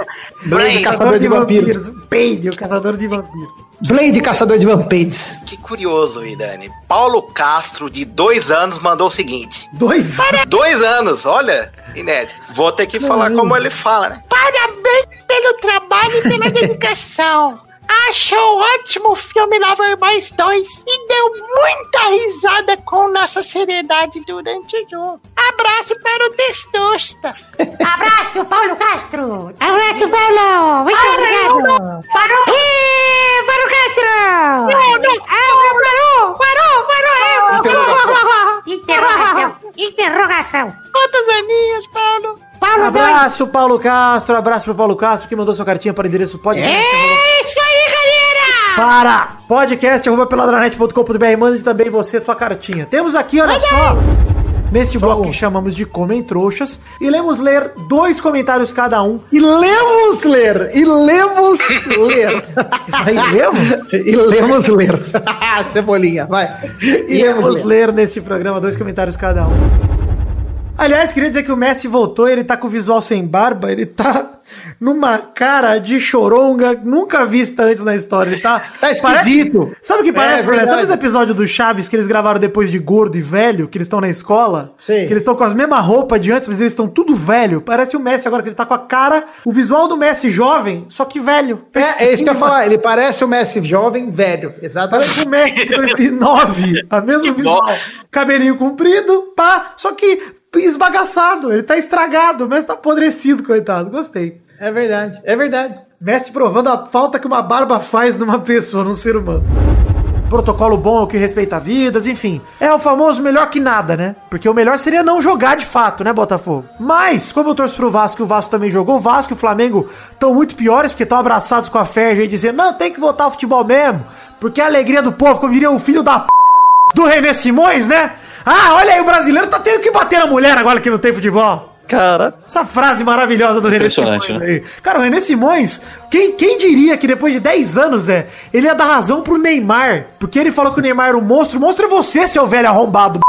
Blade, caçador de vampiros. Peide, o caçador de vampiros. Blade, caçador de vampiros. Que curioso, aí, Dani. Paulo Castro, de dois anos, mandou o seguinte. Dois? Dois anos, olha. Inédito. Vou ter que falar como ele fala, né? Parabéns pelo trabalho e pela dedicação. Acho ótimo o filme Lava Irmãs 2 e deu muita risada com nossa seriedade durante o jogo. Abraço para o Testosta. Abraço, Paulo Castro! Abraço, Paulo! Muito obrigado! Parou! Ê, Paulo Castro! Não, não. Ah, parou! Parou! Parou! Interrogação. Interrogação! Interrogação! Quantos aninhos, Paulo? Paulo. Abraço, Paulo Castro, abraço pro Paulo Castro que mandou sua cartinha para o endereço podcast. É isso aí, galera! Para! Podcast arroba peladranet.com.br, mande também você sua cartinha. Temos aqui, olha só, neste bloco que chamamos de Comem Trouxas, e lemos ler dois comentários cada um. E lemos ler. E lemos ler. Aí lemos? e lemos ler. Cebolinha, vai. E lemos ler neste programa dois comentários cada um. Aliás, queria dizer que o Messi voltou, ele tá com o visual sem barba, ele tá numa cara de choronga nunca vista antes na história. Ele tá. Tá esquisito. Parece- sabe o que É, parece? verdade. Sabe os episódios do Chaves que eles gravaram depois de gordo e velho, que eles estão na escola? Sim. Que eles estão com as mesmas roupas de antes, mas eles estão tudo velho. Parece o Messi agora, que ele tá com a cara, o visual do Messi jovem, só que velho. É, é isso que eu ia falar. Ele parece o Messi jovem, velho. Exatamente. Parece o Messi de 2009. A mesma visual. Cabelinho comprido, pá. Só que esbagaçado. Ele tá estragado. O Messi tá apodrecido, coitado. Gostei. É verdade, é verdade. Messi provando a falta que uma barba faz numa pessoa, num ser humano. Protocolo bom é o que respeita vidas, enfim. É o famoso melhor que nada, né? Porque o melhor seria não jogar de fato, né, Botafogo? Mas, como eu torço pro Vasco e o Vasco também jogou, o Vasco e o Flamengo estão muito piores porque estão abraçados com a Ferja e dizendo, não, tem que voltar ao futebol mesmo. Porque é a alegria do povo, como diria o filho da p... do René Simões, né? Ah, olha aí, o brasileiro tá tendo que bater na mulher agora que não tem futebol. Cara. Essa frase maravilhosa do René Impressionante, Simões né? aí. Cara, o René Simões, quem, quem diria que depois de 10 anos, Zé, ele ia dar razão pro Neymar? Porque ele falou que o Neymar era um monstro. O monstro é você, seu velho arrombado.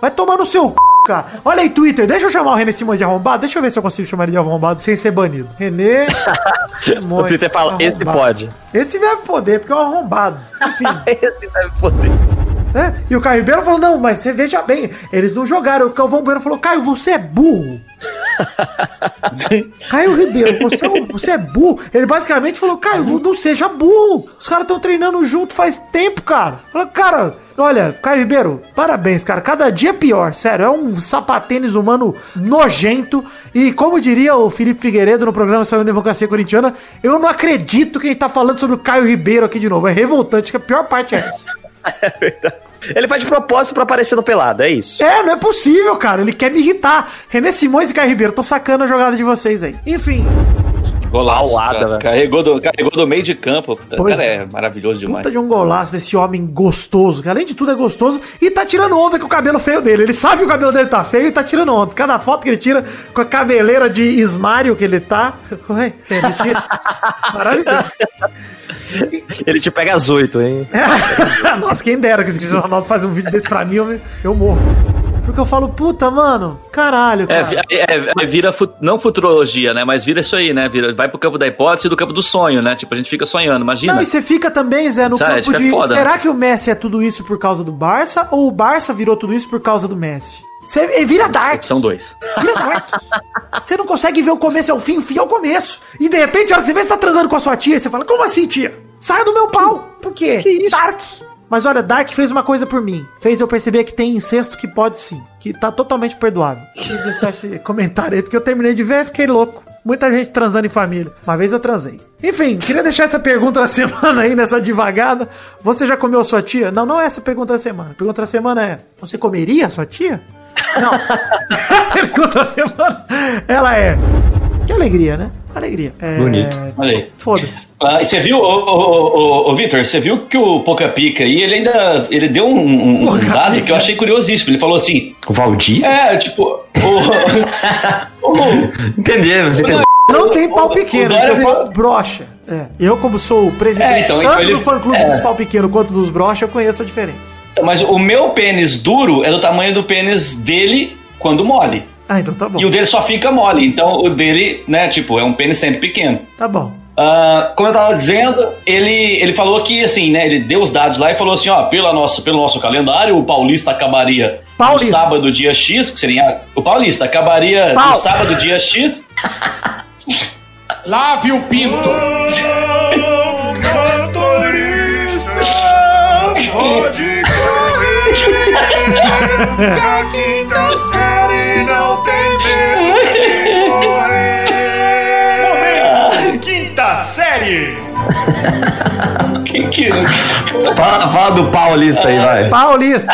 Vai tomar no seu c... cara. Olha aí, Twitter, deixa eu chamar o René Simões de arrombado. Deixa eu ver se eu consigo chamar ele de arrombado sem ser banido. René Simões. O Twitter fala, esse arrombado. pode. Esse deve poder, porque é um arrombado. Enfim. esse deve poder. É, E o Caio Ribeiro falou: não, mas você veja bem, eles não jogaram. O Calvão Bueno falou: Caio, você é burro. Caio Ribeiro, você é, um- você é burro. Ele basicamente falou: Caio, não, seja burro. Os caras estão treinando junto faz tempo, cara. Falou, cara, olha, Caio Ribeiro, parabéns, cara. Cada dia pior, sério. É um sapatênis humano nojento. E como diria o Felipe Figueiredo no programa sobre a democracia corintiana, eu não acredito que a gente tá falando sobre o Caio Ribeiro aqui de novo. É revoltante, que a pior parte é essa. Ele faz de propósito pra aparecer no pelado, é isso. É, não é possível, cara. Ele quer me irritar. René Simões e Caio Ribeiro, tô sacando a jogada de vocês aí. Enfim. Golaço. Paulada, cara. velho. Carregou do, carregou do meio de campo. O Pois cara é. é maravilhoso demais. Puta de um golaço desse homem gostoso, que além de tudo é gostoso e tá tirando onda com o cabelo feio dele. Ele sabe que o cabelo dele tá feio e tá tirando onda. Cada foto que ele tira com a cabeleira de Ismário que ele tá. Ué, ele. Maravilhoso. Ele te pega às oito, hein? Nossa, quem dera que esse Cristiano Ronaldo faz um vídeo desse pra mim, eu, eu morro. Porque eu falo, puta, mano, caralho, É, cara. vi- é, é, vira, fu- não futurologia, né? Mas vira isso aí, né? Vira, vai pro campo da hipótese e do campo do sonho, né? Tipo, a gente fica sonhando, imagina. Não, e você fica também, Zé, no Sabe, campo é de. foda, será né? que o Messi é tudo isso por causa do Barça? Ou o Barça virou tudo isso por causa do Messi? Você vira Dark. São dois. Vira Dark. Você não consegue ver o começo ao fim, o fim ao começo. E de repente, a hora que você vê você tá transando com a sua tia, você fala: Como assim, tia? Saia do meu pau. Por quê? Que isso? Dark. Mas olha, Dark fez uma coisa por mim. Fez eu perceber que tem incesto que pode sim. Que tá totalmente perdoável. Quis deixar esse comentário aí, porque eu terminei de ver e fiquei louco. Muita gente transando em família. Uma vez eu transei. Enfim, queria deixar essa pergunta da semana aí, nessa devagada. Você já comeu sua tia? Não, não é essa pergunta da semana. A pergunta da semana é: Você comeria sua tia? Não. a pergunta da semana, ela é. Que alegria, né? Alegria. É... Bonito. Olha aí. Foda-se. Ah, e você viu, ô, ô, ô, ô, ô, Vitor, você viu que o Poca Pica aí, ele ainda ele deu um, um- um dado que eu achei curiosíssimo. Ele falou assim. O Valdir? É, tipo. O, entendeu? Não tem pau pequeno, tem pau brocha. É. Eu, como sou o presidente É, então, tanto então ele- do fã clube é. dos pau pequeno quanto dos brocha, eu conheço a diferença. Mas o meu pênis duro é do tamanho do pênis dele quando mole. Ah, então tá bom. E o dele só fica mole. Então o dele, né, tipo, é um pênis sempre pequeno. Tá bom. Ah, como eu tava dizendo, ele, ele falou que, assim, né, ele deu os dados lá e falou assim, ó, pela nossa, pelo nosso calendário, o Paulista acabaria Paulista. no sábado, dia X, que seria o Paulista, acabaria Pau. no sábado, dia X. Lave o pinto. Pode correr, série. que, que... Fala, fala do Paulista aí, vai. Paulista.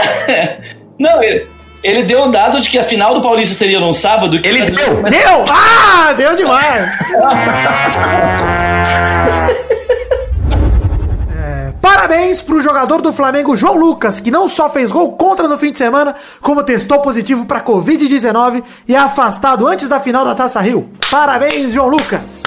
Não, ele, ele deu um dado de que a final do Paulista seria num sábado. Que Ele deu? mas- Deu! Ah, deu demais! É, Parabéns pro jogador do Flamengo João Lucas, que não só fez gol contra no fim de semana, como testou positivo pra Covid-19 e é afastado antes da final da Taça Rio. Parabéns, João Lucas!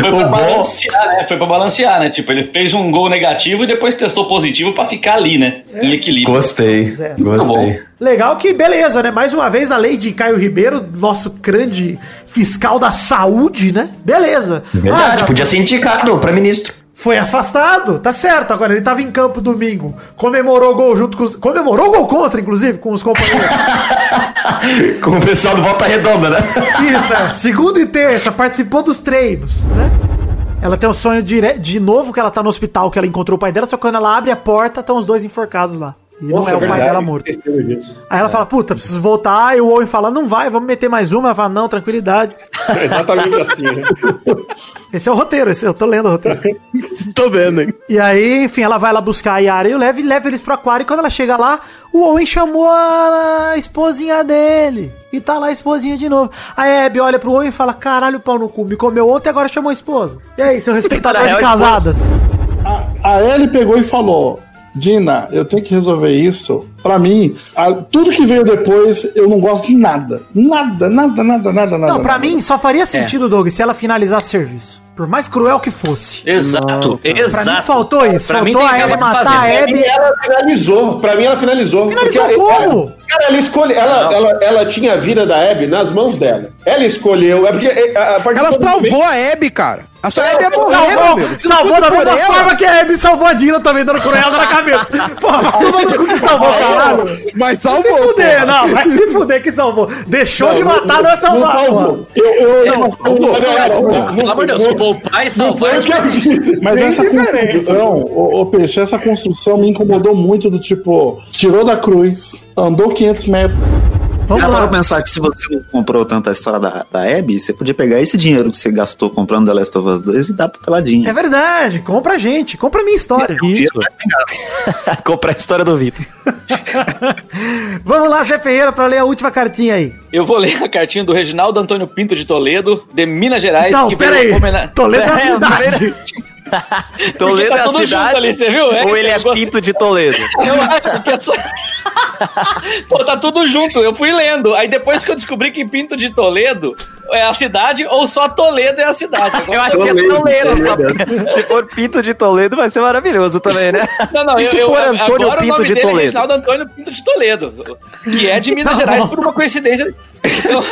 Foi pra balancear, né? Foi pra balancear, né? Tipo, ele fez um gol negativo e depois testou positivo pra ficar ali, né? Em equilíbrio. Gostei. Zero. Gostei. Legal que, beleza, né? Mais uma vez a lei de Caio Ribeiro, nosso grande fiscal da saúde, né? Beleza. Verdade, Ah, podia ser indicado pra ministro. Foi afastado, tá certo. Agora ele tava em campo domingo, comemorou o gol junto com os. Comemorou gol contra, inclusive, com os companheiros. Com o pessoal do Volta Redonda, né? Isso, é. Segunda e terça, participou dos treinos, né? Ela tem o sonho de, de novo que ela tá no hospital, que ela encontrou o pai dela, só que quando ela abre a porta, estão os dois enforcados lá. E Nossa, não é o é pai dela morto. Aí ela fala, puta, preciso voltar. E o Owen fala, não vai, vamos meter mais uma. Ela fala, não, tranquilidade. É exatamente assim, né? Esse é o roteiro, esse, eu tô lendo o roteiro. Tô vendo, hein? E aí, enfim, ela vai lá buscar a Yara e o Lev e leva eles pro aquário. E quando ela chega lá, o Owen chamou a, a esposinha dele. E tá lá a esposinha de novo. A Abby olha pro Owen e fala: caralho, pau no cu, me comeu ontem e agora chamou a esposa. E aí, seu respeitador de real, a casadas? A Ellie pegou e falou: Dina, eu tenho que resolver isso. Pra mim, a- tudo que veio depois, eu não gosto de nada. Nada, nada, nada, nada, nada. Não, pra nada. mim só faria sentido, Doug, se ela finalizasse o serviço. Por mais cruel que fosse. Exato, exato. Pra mim faltou isso. Pra faltou a Abby acabar matar a. Abby. Ela finalizou. Pra mim, ela finalizou. Finalizou como? Cara, ela escolhe. Ela, ela, ela tinha a vida da Abby nas mãos dela. Ela escolheu. É porque. é, a- a partir Ela salvou a Abby, cara. A sua Abby ia morrer, meu Salvou, não salvou da mesma ela- forma que a Abby salvou a Dina também, dando cruelda na cabeça. Porra, todo mundo que salvou, caralho. Mas Se salvou, fuder, porra. não, vai se fuder que salvou. Deixou de matar, não é salvar, não salvou. Eu, eu, Não, eu- eu- Pelo amor de Deus, poupar e salvar. Mas essa construção, ô, Peixe, essa construção me incomodou muito do tipo, tirou da cruz, andou 500 metros. Vamos Já lá. pra pensar que se você não comprou tanto a história da, da Abby, você podia pegar esse dinheiro que você gastou comprando The Last of Us 2 e dar pro peladinho. É verdade, compra a gente, compra a minha história. Comprar a história do Vitor. Vamos lá, Zé Ferreira, pra ler a última cartinha aí. Eu vou ler a cartinha do Reginaldo Antônio Pinto de Toledo, de Minas Gerais. Não, que pera aí. veio homena- Toledo é a É, cidade. Toledo tá é a cidade ali, você viu? É, ou ele é eu. Pinto de Toledo? Eu acho que é só. Pô, tá tudo junto. Eu fui lendo. Aí depois que eu descobri que Pinto de Toledo é a cidade ou só Toledo é a cidade. Agora- Eu acho que é Toledo, só. Se for Pinto de Toledo, vai ser maravilhoso também, né? Não, não, e eu, se eu, for Antônio agora o Pinto nome de dele é Toledo? Reginaldo Antônio Pinto de Toledo, que é de Minas Tá Gerais por uma coincidência. Então,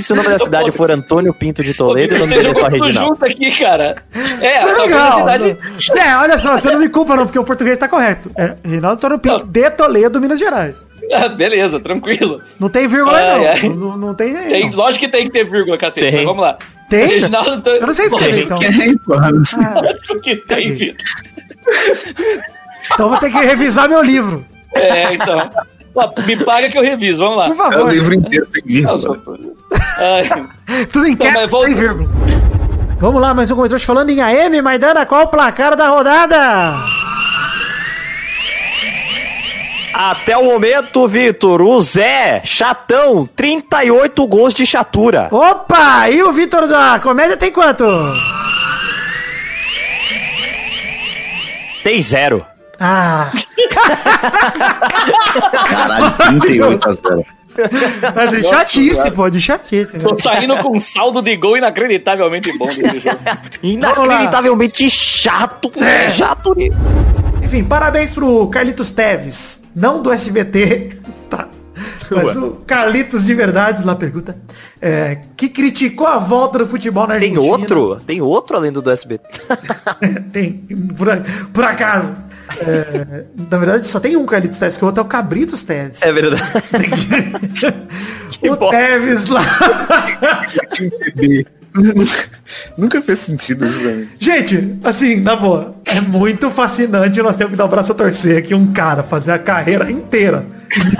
E se o nome da cidade for Antônio Pinto de Toledo, o nome você é jogou tudo Reginaldo? junto aqui, cara. É, a legal. cidade. Zé, olha só, você não me culpa não, porque o português tá correto. É Reinaldo Antônio Pinto, de Toledo, Minas Gerais. Ah, beleza, tranquilo. Não tem vírgula Ai, não. não. Não tem jeito. Tem, não. lógico que tem que ter vírgula, cacete. Tem. Mas vamos lá. Tem? Reginaldo Antônio... Eu não sei escrever, então. Lógico que tem, Vitor. Então vou ter que revisar meu livro. É, então. Me paga que eu reviso, vamos lá. Por favor. inteiro sem vírgula. Ai, Tudo em Então, cap, volta- sem vírgula. Vamos lá, mais um comentário falando em AM, Maidana, qual o placar da rodada? Até o momento, Vitor, o Zé, chatão, 38 gols de chatura. Opa! E o Vitor da comédia tem quanto? Tem zero. Ah, Caralho, 38 a 0. é de chatice, pô, de chatice. tô velho. saindo com um saldo de gol inacreditavelmente bom desse jogo. Inacreditavelmente chato. É. Chato. Enfim, parabéns pro Carlitos Teves, não do SBT, tá? Mas o Carlitos de verdade, lá pergunta, é, que criticou a volta do futebol na Tem Argentina. outro? Tem outro além do do SBT? Tem, por, por acaso. É, na verdade, só tem um Carlitos Teves, que o outro é o Cabritos Teves. É verdade. o Teves lá. Nunca fez sentido isso pra mim. Gente, assim, na boa, é muito fascinante nós temos que dar o braço a torcer aqui um cara fazer a carreira inteira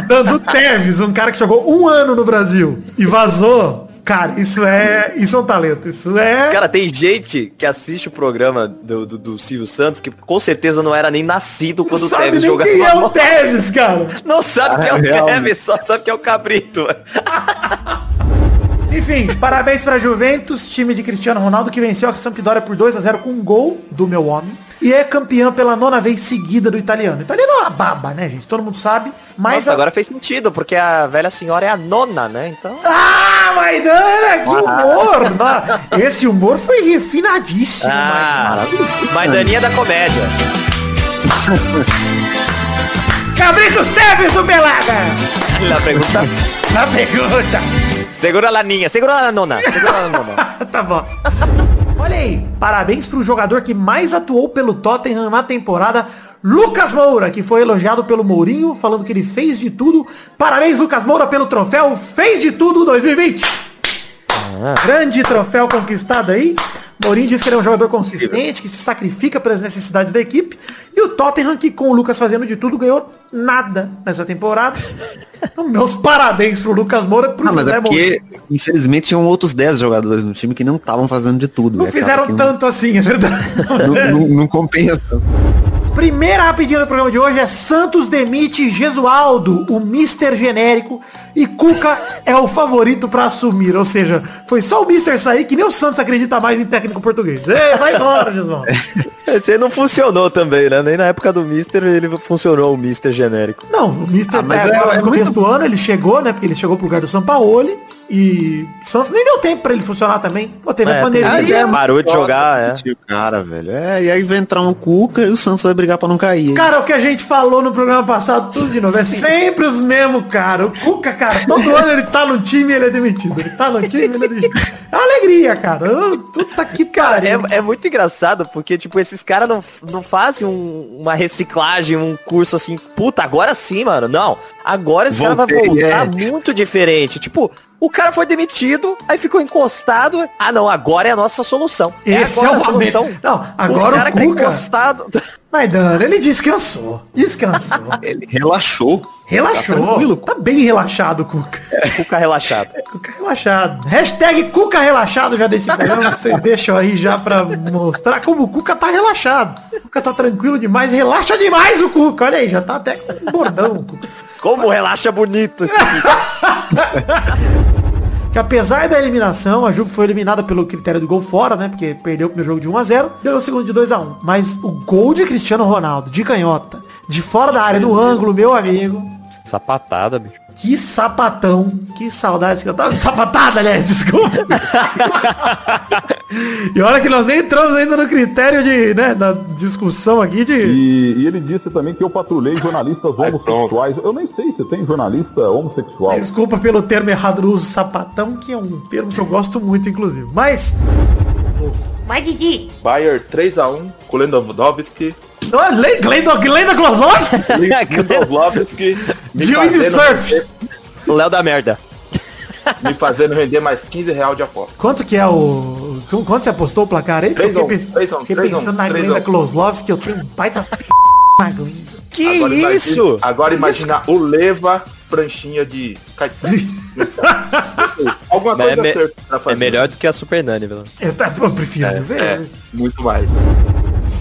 dando Teves, um cara que jogou um ano no Brasil e vazou. Cara, isso é. Isso é um talento. Isso é. Cara, tem gente que assiste o programa do, do, do Silvio Santos que com certeza não era nem nascido quando não o sabe Tevez jogava quem é o. Teves, cara. Não sabe quem é o real, Tevez, só sabe que é o Cabrito. Enfim, parabéns pra Juventus, time de Cristiano Ronaldo que venceu a Sampdoria por 2 a 0 com um gol do meu homem. E é campeão pela nona vez seguida do italiano. O italiano é uma baba, né, gente? Todo mundo sabe. Mas Nossa, a- agora fez sentido, porque a velha senhora é a nona, né? Então. Ah, Maidana, que humor! Na- Esse humor foi refinadíssimo, Ah, Maidaninha da comédia. Cabritos Teves do Pelada! Na pergunta. Na pergunta. Segura a laninha, segura a nona. Segura a nona. tá bom. Olha aí, parabéns pro jogador que mais atuou pelo Tottenham na temporada, Lucas Moura, que foi elogiado pelo Mourinho, falando que ele fez de tudo. Parabéns, Lucas Moura, pelo troféu Fez de Tudo 2020. Grande troféu conquistado aí. Mourinho disse que ele é um jogador consistente, que se sacrifica pelas necessidades da equipe. E o Tottenham, que com o Lucas fazendo de tudo, ganhou nada nessa temporada. Então, meus parabéns pro Lucas Moura, pro Ah, mas José é porque, infelizmente, tinham outros 10 jogadores no time que não estavam fazendo de tudo. Não né, fizeram cara, tanto assim, é verdade. Não, não, não- não compensa. Primeira rapidinha do programa de hoje é Santos demite Gesualdo, o Mister genérico, e Cuca é o favorito pra assumir. Ou seja, foi só o Mister sair que nem o Santos acredita mais em técnico português. Ei, vai embora, Gismão. Esse aí não funcionou também, né? Nem na época do Mister ele funcionou o Mister genérico. Não, o Mister Ah, mas é, é- é no muito- começo do ano ele chegou, né? Porque ele chegou pro lugar do Sampaoli. E o Santos nem deu tempo pra ele funcionar também. Pô, teve a É, pandemia. parou de jogar, é. O cara, velho. É, e aí vai entrar um Cuca e o Santos vai brigar pra não cair. Cara, o que a gente falou no programa passado, tudo de novo. É sempre os mesmos, cara. O Cuca, cara, todo ano ele tá no time e ele é demitido. Ele tá no time e ele é demitido. É uma alegria, cara. Eu- Puta que Cara, é, é muito engraçado, porque, tipo, esses caras não, não fazem um- uma reciclagem, um curso assim, puta, agora sim, mano. Não. Agora esse cara vai Voltei, voltar é. muito diferente. Tipo, o cara foi demitido, aí ficou encostado. Ah, não, agora é a nossa solução. Esse é agora o a solução. momento. Não, agora o cara que tá Cuca- encostado. Mas, Dano, ele descansou. Descansou. Ele relaxou. Relaxou. Tá tranquilo. Tá bem relaxado, Cuca. Cuca relaxado. Cuca relaxado. Hashtag Cuca relaxado já desse programa. Vocês deixam aí já pra mostrar como o Cuca tá relaxado. O Cuca tá tranquilo demais. Relaxa demais o Cuca. Olha aí, já tá até com um bordão. o Cuca. Como relaxa bonito esse que apesar da eliminação, a Juve foi eliminada pelo critério do gol fora, né? Porque perdeu o primeiro jogo de 1 a 0 ganhou o segundo de 2 a 1 Mas o gol de Cristiano Ronaldo, de canhota, de fora da área, no ângulo, meu amigo. Sapatada, bicho. Que sapatão. Que saudades que eu tava. Sapatada, aliás, desculpa. e olha que nós nem entramos ainda no critério de, né, na discussão aqui de. E, e ele disse também que eu patrulhei jornalistas homossexuais. Eu nem sei se tem jornalista homossexual. Desculpa pelo termo errado no uso sapatão, que é um termo que eu gosto muito, inclusive. Mas. Vai, Didi. Bayer 3x1 com o Lewandowski. Nossa, Glenda Glenda Klosowski? Lewandowski me De fazendo windsurf. Léo da merda. me fazendo render mais 15 reais de aposta. Quanto que é o. qu- Quanto você apostou o placar aí? Fiquei, pens- pensando na Glenda. Kloslovski, que eu tenho um baita f... na Glenda. Que Agora imagina- isso? agora imagina o Leva pranchinha de kitesurf. Alguma Mas coisa é, me- certa pra fazer. é melhor do que a Super Nani, pelo Eu, tá- eu prefiro É, é, muito mais.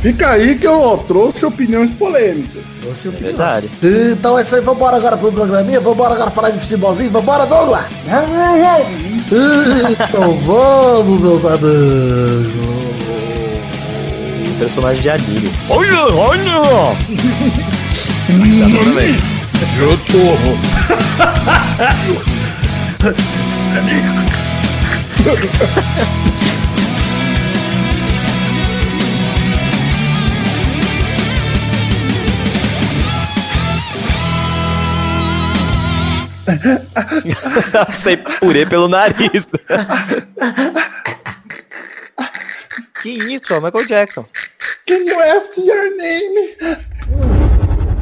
Fica aí que eu trouxe opiniões polêmicas. Trouxe opiniões. Verdade. Então é isso aí, vambora agora pro programinha, vambora agora falar de futebolzinho, vambora, Douglas! Então vamos, meus amigos! Personagem de anime. Olha, olha! Eu tô. Sai purê pelo nariz. que isso, ó, Michael Jackson. Can you ask your name?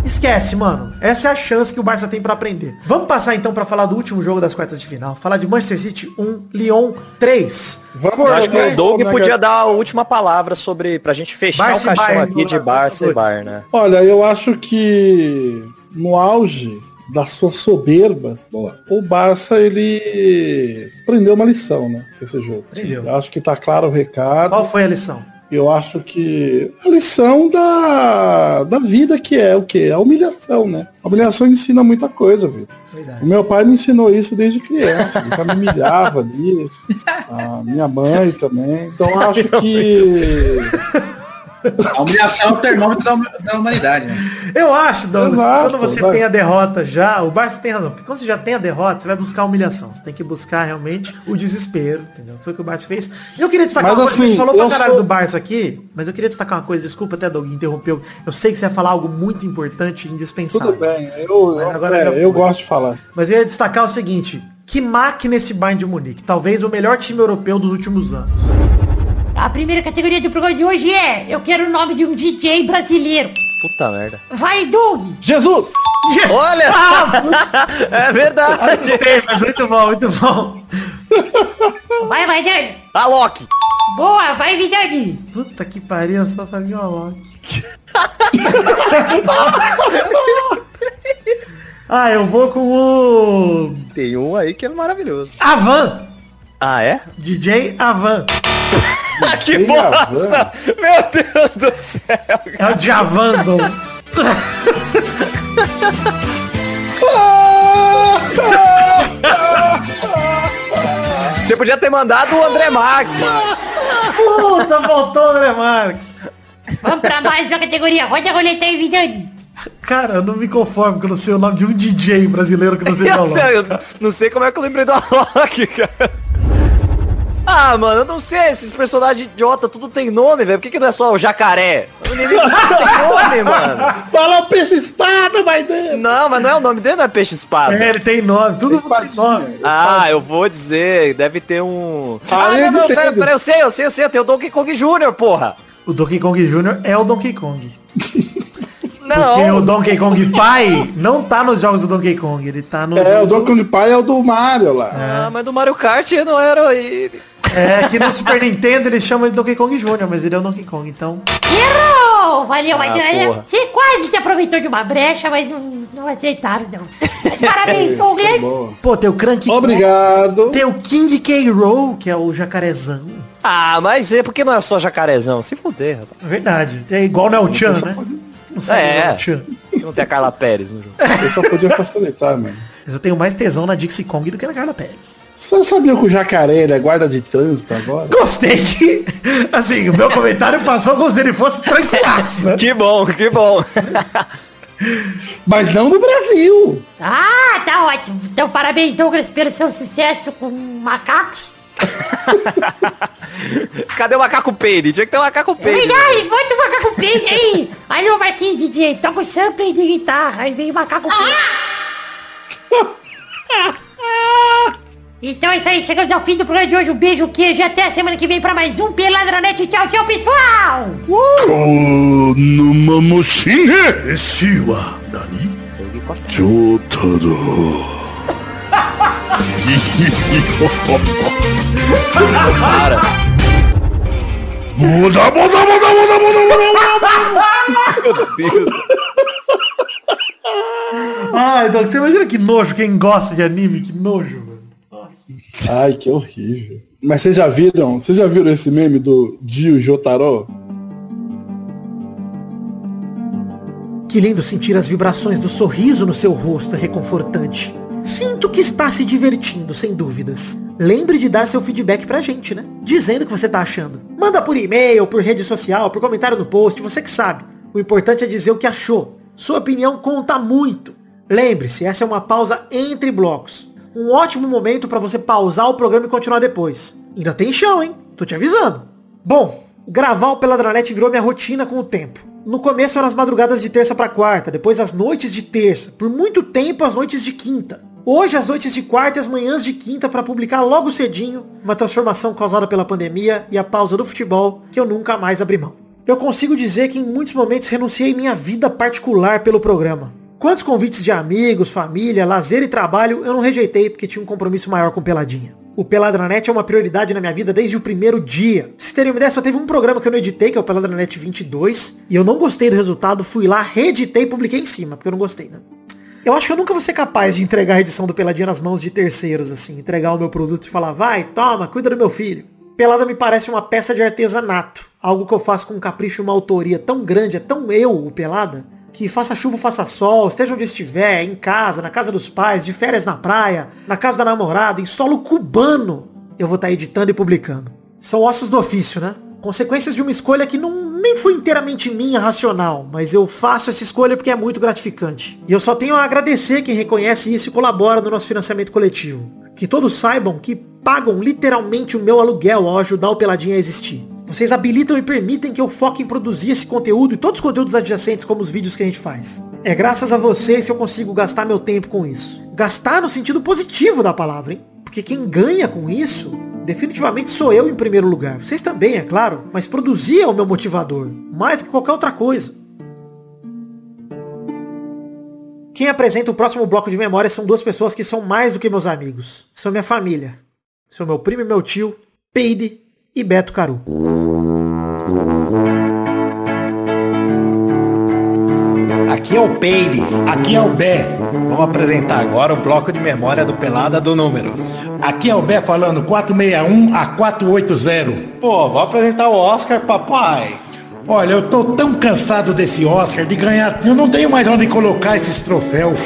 Esquece, mano. Essa é a chance que o Barça tem pra aprender. Vamos passar então pra falar do último jogo das quartas de final. Falar de Manchester City 1, Lyon 3. Vamos Eu acho que o Doug é podia dar a última palavra sobre. pra gente fechar Barça o caixão Bayern, aqui de Barça e. Bayern, né? Olha, eu acho que no auge da sua soberba, o Barça ele aprendeu uma lição, né? Esse jogo. Aprendeu. Eu acho que tá claro o recado. Qual foi a lição? Eu acho que a lição da, da vida que é o que? A humilhação, né? A humilhação ensina muita coisa, viu? O meu pai me ensinou isso desde criança. Ele já me humilhava ali. A minha mãe também. Então eu acho que. A humilhação é o termômetro da, da humanidade. Né? Eu acho, Douglas, Exato, quando você vai. tem a derrota já, o Barça tem razão. Porque quando você já tem a derrota, você vai buscar a humilhação. Você tem que buscar realmente o desespero, entendeu? Foi o que o Barça fez. Eu queria destacar Mas uma coisa, a gente assim, falou pra caralho sou- do Barça aqui, mas eu queria destacar uma coisa, desculpa até, Doug, interrompeu. Eu sei que você ia falar algo muito importante e indispensável. Tudo bem, eu, agora é, eu gosto de falar. Mas eu ia destacar o seguinte, que máquina esse Bayern de Munique? Talvez o melhor time europeu dos últimos anos. A primeira categoria do programa de hoje é Eu quero o nome de um DJ brasileiro. Puta merda. Vai, Doug! Jesus! Olha! Ah, é verdade! Assustei, mas muito bom, muito bom. Vai, vai, Dani! A Loki! Boa, vai, Vidani! Puta que pariu, eu só sabia o Loki. ah, eu vou com o Tem um aí que é maravilhoso. Avan. Ah, é? DJ Avan. que bosta! Meu Deus do céu! É o Djavando. Você podia ter mandado o André Marques. Puta, voltou o André Marques. Vamos pra mais uma categoria. Roda a roleta aí, Vidani. Cara, eu não me conformo que eu não sei o nome de um DJ brasileiro que você falou. Eu não sei como é que eu lembrei do Alok, cara. Ah, mano, eu não sei, esses personagens idiota, tudo tem nome, velho. Por que, que não é só o jacaré? O inimigo tem nome, mano. Fala o peixe espada, vai dentro. Não, mas não é o nome dele, não é peixe espada. É, ele tem nome, tudo tem nome. Ah, eu vou dizer, deve ter um. Ah, Ah, eu não, não, pera, pera, eu sei, eu sei, eu sei, tem o Donkey Kong Jr., porra. O Donkey Kong Jr. é o Donkey Kong. Não. Porque o Donkey Kong Pai não tá nos jogos do Donkey Kong, ele tá no. É, o Donkey Kong Pai é o do Mario lá. Ah, mas do Mario Kart não era ele. É, que no Super Nintendo eles chamam ele de Donkey Kong Jr., mas ele é o Donkey Kong, então. Errou! Valeu, Ah, mas porra. você quase se aproveitou de uma brecha, mas não, não acertaram, não. Mas Parabéns, Douglas. Pô, tem o Crank. Obrigado. Tem o King K. Rool, que é o jacarezão. Ah, mas é porque não é só jacarezão. Se fuder, rapaz. É verdade. É igual o Nel Chan, né? Não sei, É. Nel Chan. Não tem a Carla Pérez no jogo. Eu só podia facilitar, mano. Mas eu tenho mais tesão na Dixie Kong do que na Carla Pérez. Você sabia que o jacaré ele é guarda de trânsito agora? Gostei que, assim, o meu comentário passou como se ele fosse tranquilaço, né? Que bom, que bom. Mas não no Brasil. Ah, tá ótimo. Então, parabéns, Douglas, pelo seu sucesso com macacos. Cadê o macaco peide? Tinha que ter um macaco peide. Verdade, bota o macaco peide aí. Alô, Marquinhos DJ, toca o sample de guitarra. Aí vem o macaco peide. Então é isso aí, chegamos ao fim do programa de hoje. Um beijo, queijo e até a semana que vem pra mais um Peladranet. Tchau, tchau, pessoal! Uh! 沼もしねえ死は何上太郎 Para. Muda, muda, muda, muda, muda, muda, Meu Deus. Ai, Doug, você imagina que nojo quem gosta de anime, que nojo, mano. Ai, que horrível. Mas vocês já viram? Vocês já viram esse meme do Dio Jotaro? Que lindo sentir as vibrações do sorriso no seu rosto, é reconfortante. Sinto que está se divertindo, sem dúvidas. Lembre de dar seu feedback pra gente, né? Dizendo o que você tá achando. Manda por e-mail, por rede social, por comentário no post, você que sabe. O importante é dizer o que achou. Sua opinião conta muito. Lembre-se, essa é uma pausa entre blocos. Um ótimo momento pra você pausar o programa e continuar depois. Ainda tem chão, hein? Tô te avisando. Bom, gravar o Peladranet virou minha rotina com o tempo. No começo eram as madrugadas de terça pra quarta, depois as noites de terça, por muito tempo as noites de quinta. Hoje as noites de quarta e as manhãs de quinta para publicar logo cedinho, uma transformação causada pela pandemia e a pausa do futebol que eu nunca mais abri mão. Eu consigo dizer que em muitos momentos renunciei minha vida particular pelo programa. Quantos convites de amigos, família, lazer e trabalho eu não rejeitei porque tinha um compromisso maior com Peladinha. O Peladranet é uma prioridade na minha vida desde o primeiro dia. Pra vocês terem uma ideia, só teve um programa que eu não editei, que é o Peladranet 22, e eu não gostei do resultado, fui lá, reeditei e publiquei em cima, porque eu não gostei, né? Eu acho que eu nunca vou ser capaz de entregar a edição do Peladinha nas mãos de terceiros, assim, entregar o meu produto e falar, vai, toma, cuida do meu filho. Pelada me parece uma peça de artesanato, algo que eu faço com um capricho e uma autoria tão grande, é tão eu, o Pelada, que faça chuva, faça sol, esteja onde estiver, em casa, na casa dos pais, de férias na praia, na casa da namorada, em solo cubano, eu vou estar editando e publicando. São ossos do ofício, né? Consequências de uma escolha que não nem foi inteiramente minha racional, mas eu faço essa escolha porque é muito gratificante. E eu só tenho a agradecer quem reconhece isso e colabora no nosso financiamento coletivo. Que todos saibam que pagam literalmente o meu aluguel ao ajudar o Peladinha a existir. Vocês habilitam e permitem que eu foque em produzir esse conteúdo e todos os conteúdos adjacentes, como os vídeos que a gente faz. É graças a vocês que eu consigo gastar meu tempo com isso. Gastar no sentido positivo da palavra, hein? Porque quem ganha com isso, definitivamente sou eu em primeiro lugar. Vocês também, é claro, mas produzir é o meu motivador, mais que qualquer outra coisa. Quem apresenta o próximo bloco de memória são duas pessoas que são mais do que meus amigos. São minha família. São meu primo e meu tio, Peide e Beto Caru. Aqui é o Peide. Aqui é o Bé. Vamos apresentar agora o bloco de memória do Pelada do Número. Aqui é o Bé falando 461 a 480. Pô, vou apresentar o Oscar, papai. Olha, eu tô tão cansado desse Oscar de ganhar. Eu não tenho mais onde colocar esses troféus.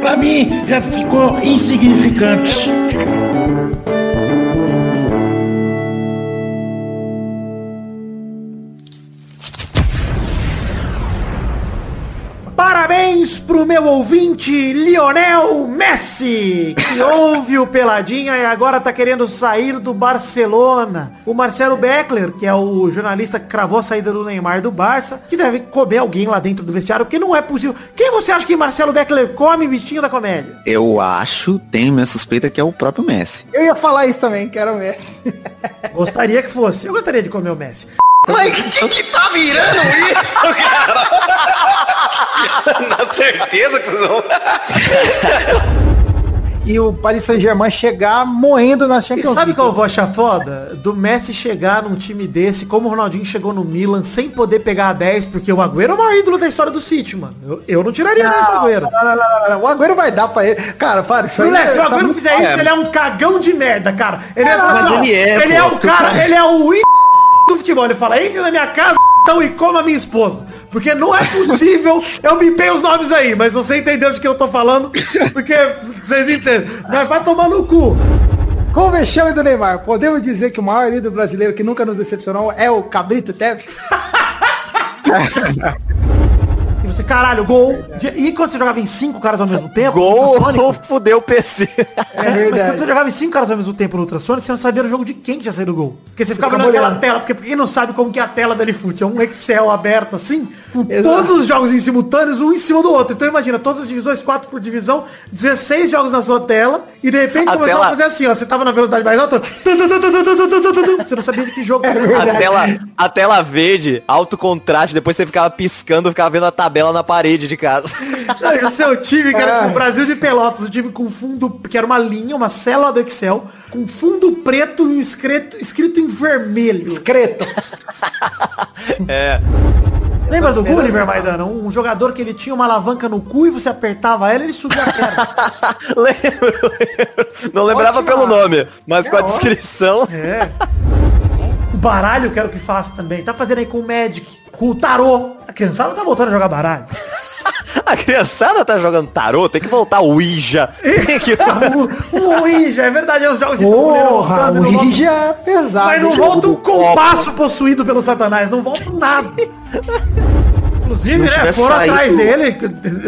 Pra mim, já ficou insignificante. Meu ouvinte Lionel Messi, que ouve o Peladinha e agora tá querendo sair do Barcelona. O Marcelo Beckler, que é o jornalista que cravou a saída do Neymar do Barça, que deve comer alguém lá dentro do vestiário, porque não é possível. Quem você acha que Marcelo Beckler come, bichinho da comédia? Eu acho, tenho minha suspeita que é o próprio Messi. Eu ia falar isso também, que era o Messi. Gostaria que fosse. Eu gostaria de comer o Messi. Mas que que tá virando isso, cara? Na certeza que não. E o Paris Saint-Germain chegar moendo na E Champions sabe League. qual eu vou achar foda? Do Messi chegar num time desse, como o Ronaldinho chegou no Milan, sem poder pegar a 10, porque o Agüero é o maior ídolo da história do City, mano. Eu, eu não tiraria não, o Agüero. Não, não, não, não, não. O Agüero vai dar pra ele. Cara, para, isso aí. Moleque, se o tá Agüero muito- fizer isso, ele é um cagão de merda, cara. Ele é, mas ele é, ele pô, é o cara, ele é o do futebol. Ele fala, entre na minha casa então, e coma a minha esposa. Porque não é possível, eu bipei os nomes aí, mas você entendeu de que eu tô falando, porque vocês entendem. Mas vai tomar no cu. Com o vexame do Neymar, podemos dizer que o maior ídolo brasileiro que nunca nos decepcionou é o Cabrito Tevez? E você, caralho, gol. De- E quando você jogava em cinco caras ao mesmo tempo? Gol ou fudeu o PC. É Mas quando verdade. você jogava em cinco caras ao mesmo tempo no ultrassonic, você não sabia no jogo de quem que tinha saído o gol. Porque você ficava olhando. tela, porque quem não sabe como que é a tela da Lifute, é um Excel aberto assim, com Exato. todos os jogos em simultâneos, um em cima do outro. Então imagina, todas as divisões, quatro por divisão, 16 jogos na sua tela, e de repente A começava tela- a fazer assim, ó, você tava na velocidade mais alta, você não sabia de que jogo que você A tela, a tela verde, alto contraste, depois você ficava piscando, ficava vendo a tabela na parede de casa. Não, o seu time, que É. era o Brasil de Pelotas, o time com fundo, que era uma linha, uma célula do Excel, com fundo preto e um escrito, escrito em vermelho. Discreto. É. Lembra do Gulliver, Maidana? Um jogador que ele tinha uma alavanca no cu e você apertava ela e ele subia a perna. lembro, lembro. Não lembrava Ótima. pelo nome, mas É com a ótimo. descrição. É. O baralho eu quero que faça também. Tá fazendo aí com o Magic, com o Tarô. A criançada tá voltando a jogar baralho. A criançada tá jogando tarô, tem que voltar o Ouija. Tem que... o, o Ouija, é verdade, é os jogos de Porra, o volta- Ouija é pesado. Mas não volta um compasso possuído pelo satanás, não volta nada. Inclusive, né, foram saído- atrás dele,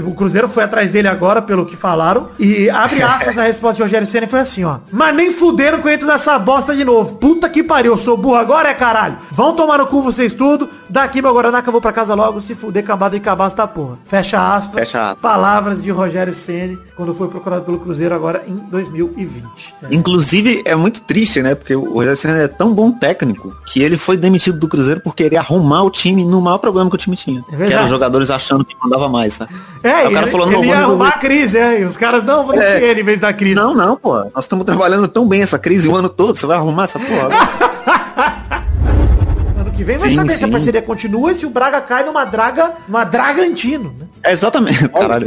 o Cruzeiro foi atrás dele agora, pelo que falaram, e abre aspas, a resposta de Rogério Senna foi assim, ó. Mas nem fuderam que eu entro nessa bosta de novo. Puta que pariu, eu sou burro agora, é caralho. Vão tomar no cu vocês tudo, daqui meu Guaraná que eu vou pra casa logo, se fuder, cambada e cabaça da porra. Fecha aspas, Fecha aspas. palavras de Rogério Senna, quando foi procurado pelo Cruzeiro agora em 2020. Inclusive, é muito triste, né? Porque o Rogério Senna é tão bom técnico que ele foi demitido do Cruzeiro por querer arrumar o time no maior problema que o time tinha. Que verdade. era os jogadores achando que mandava mais, sabe? É, Aí o cara ele, falou, não, ele ia arrumar a crise, é, e os caras, não, vou É. ele em vez da crise. Não, não, pô. Nós estamos trabalhando tão bem essa crise o ano todo, você vai arrumar essa porra? Vem vai Sim, saber se a sim. parceria continua e se o Braga cai numa draga, numa Dragantino, né? É exatamente, caralho.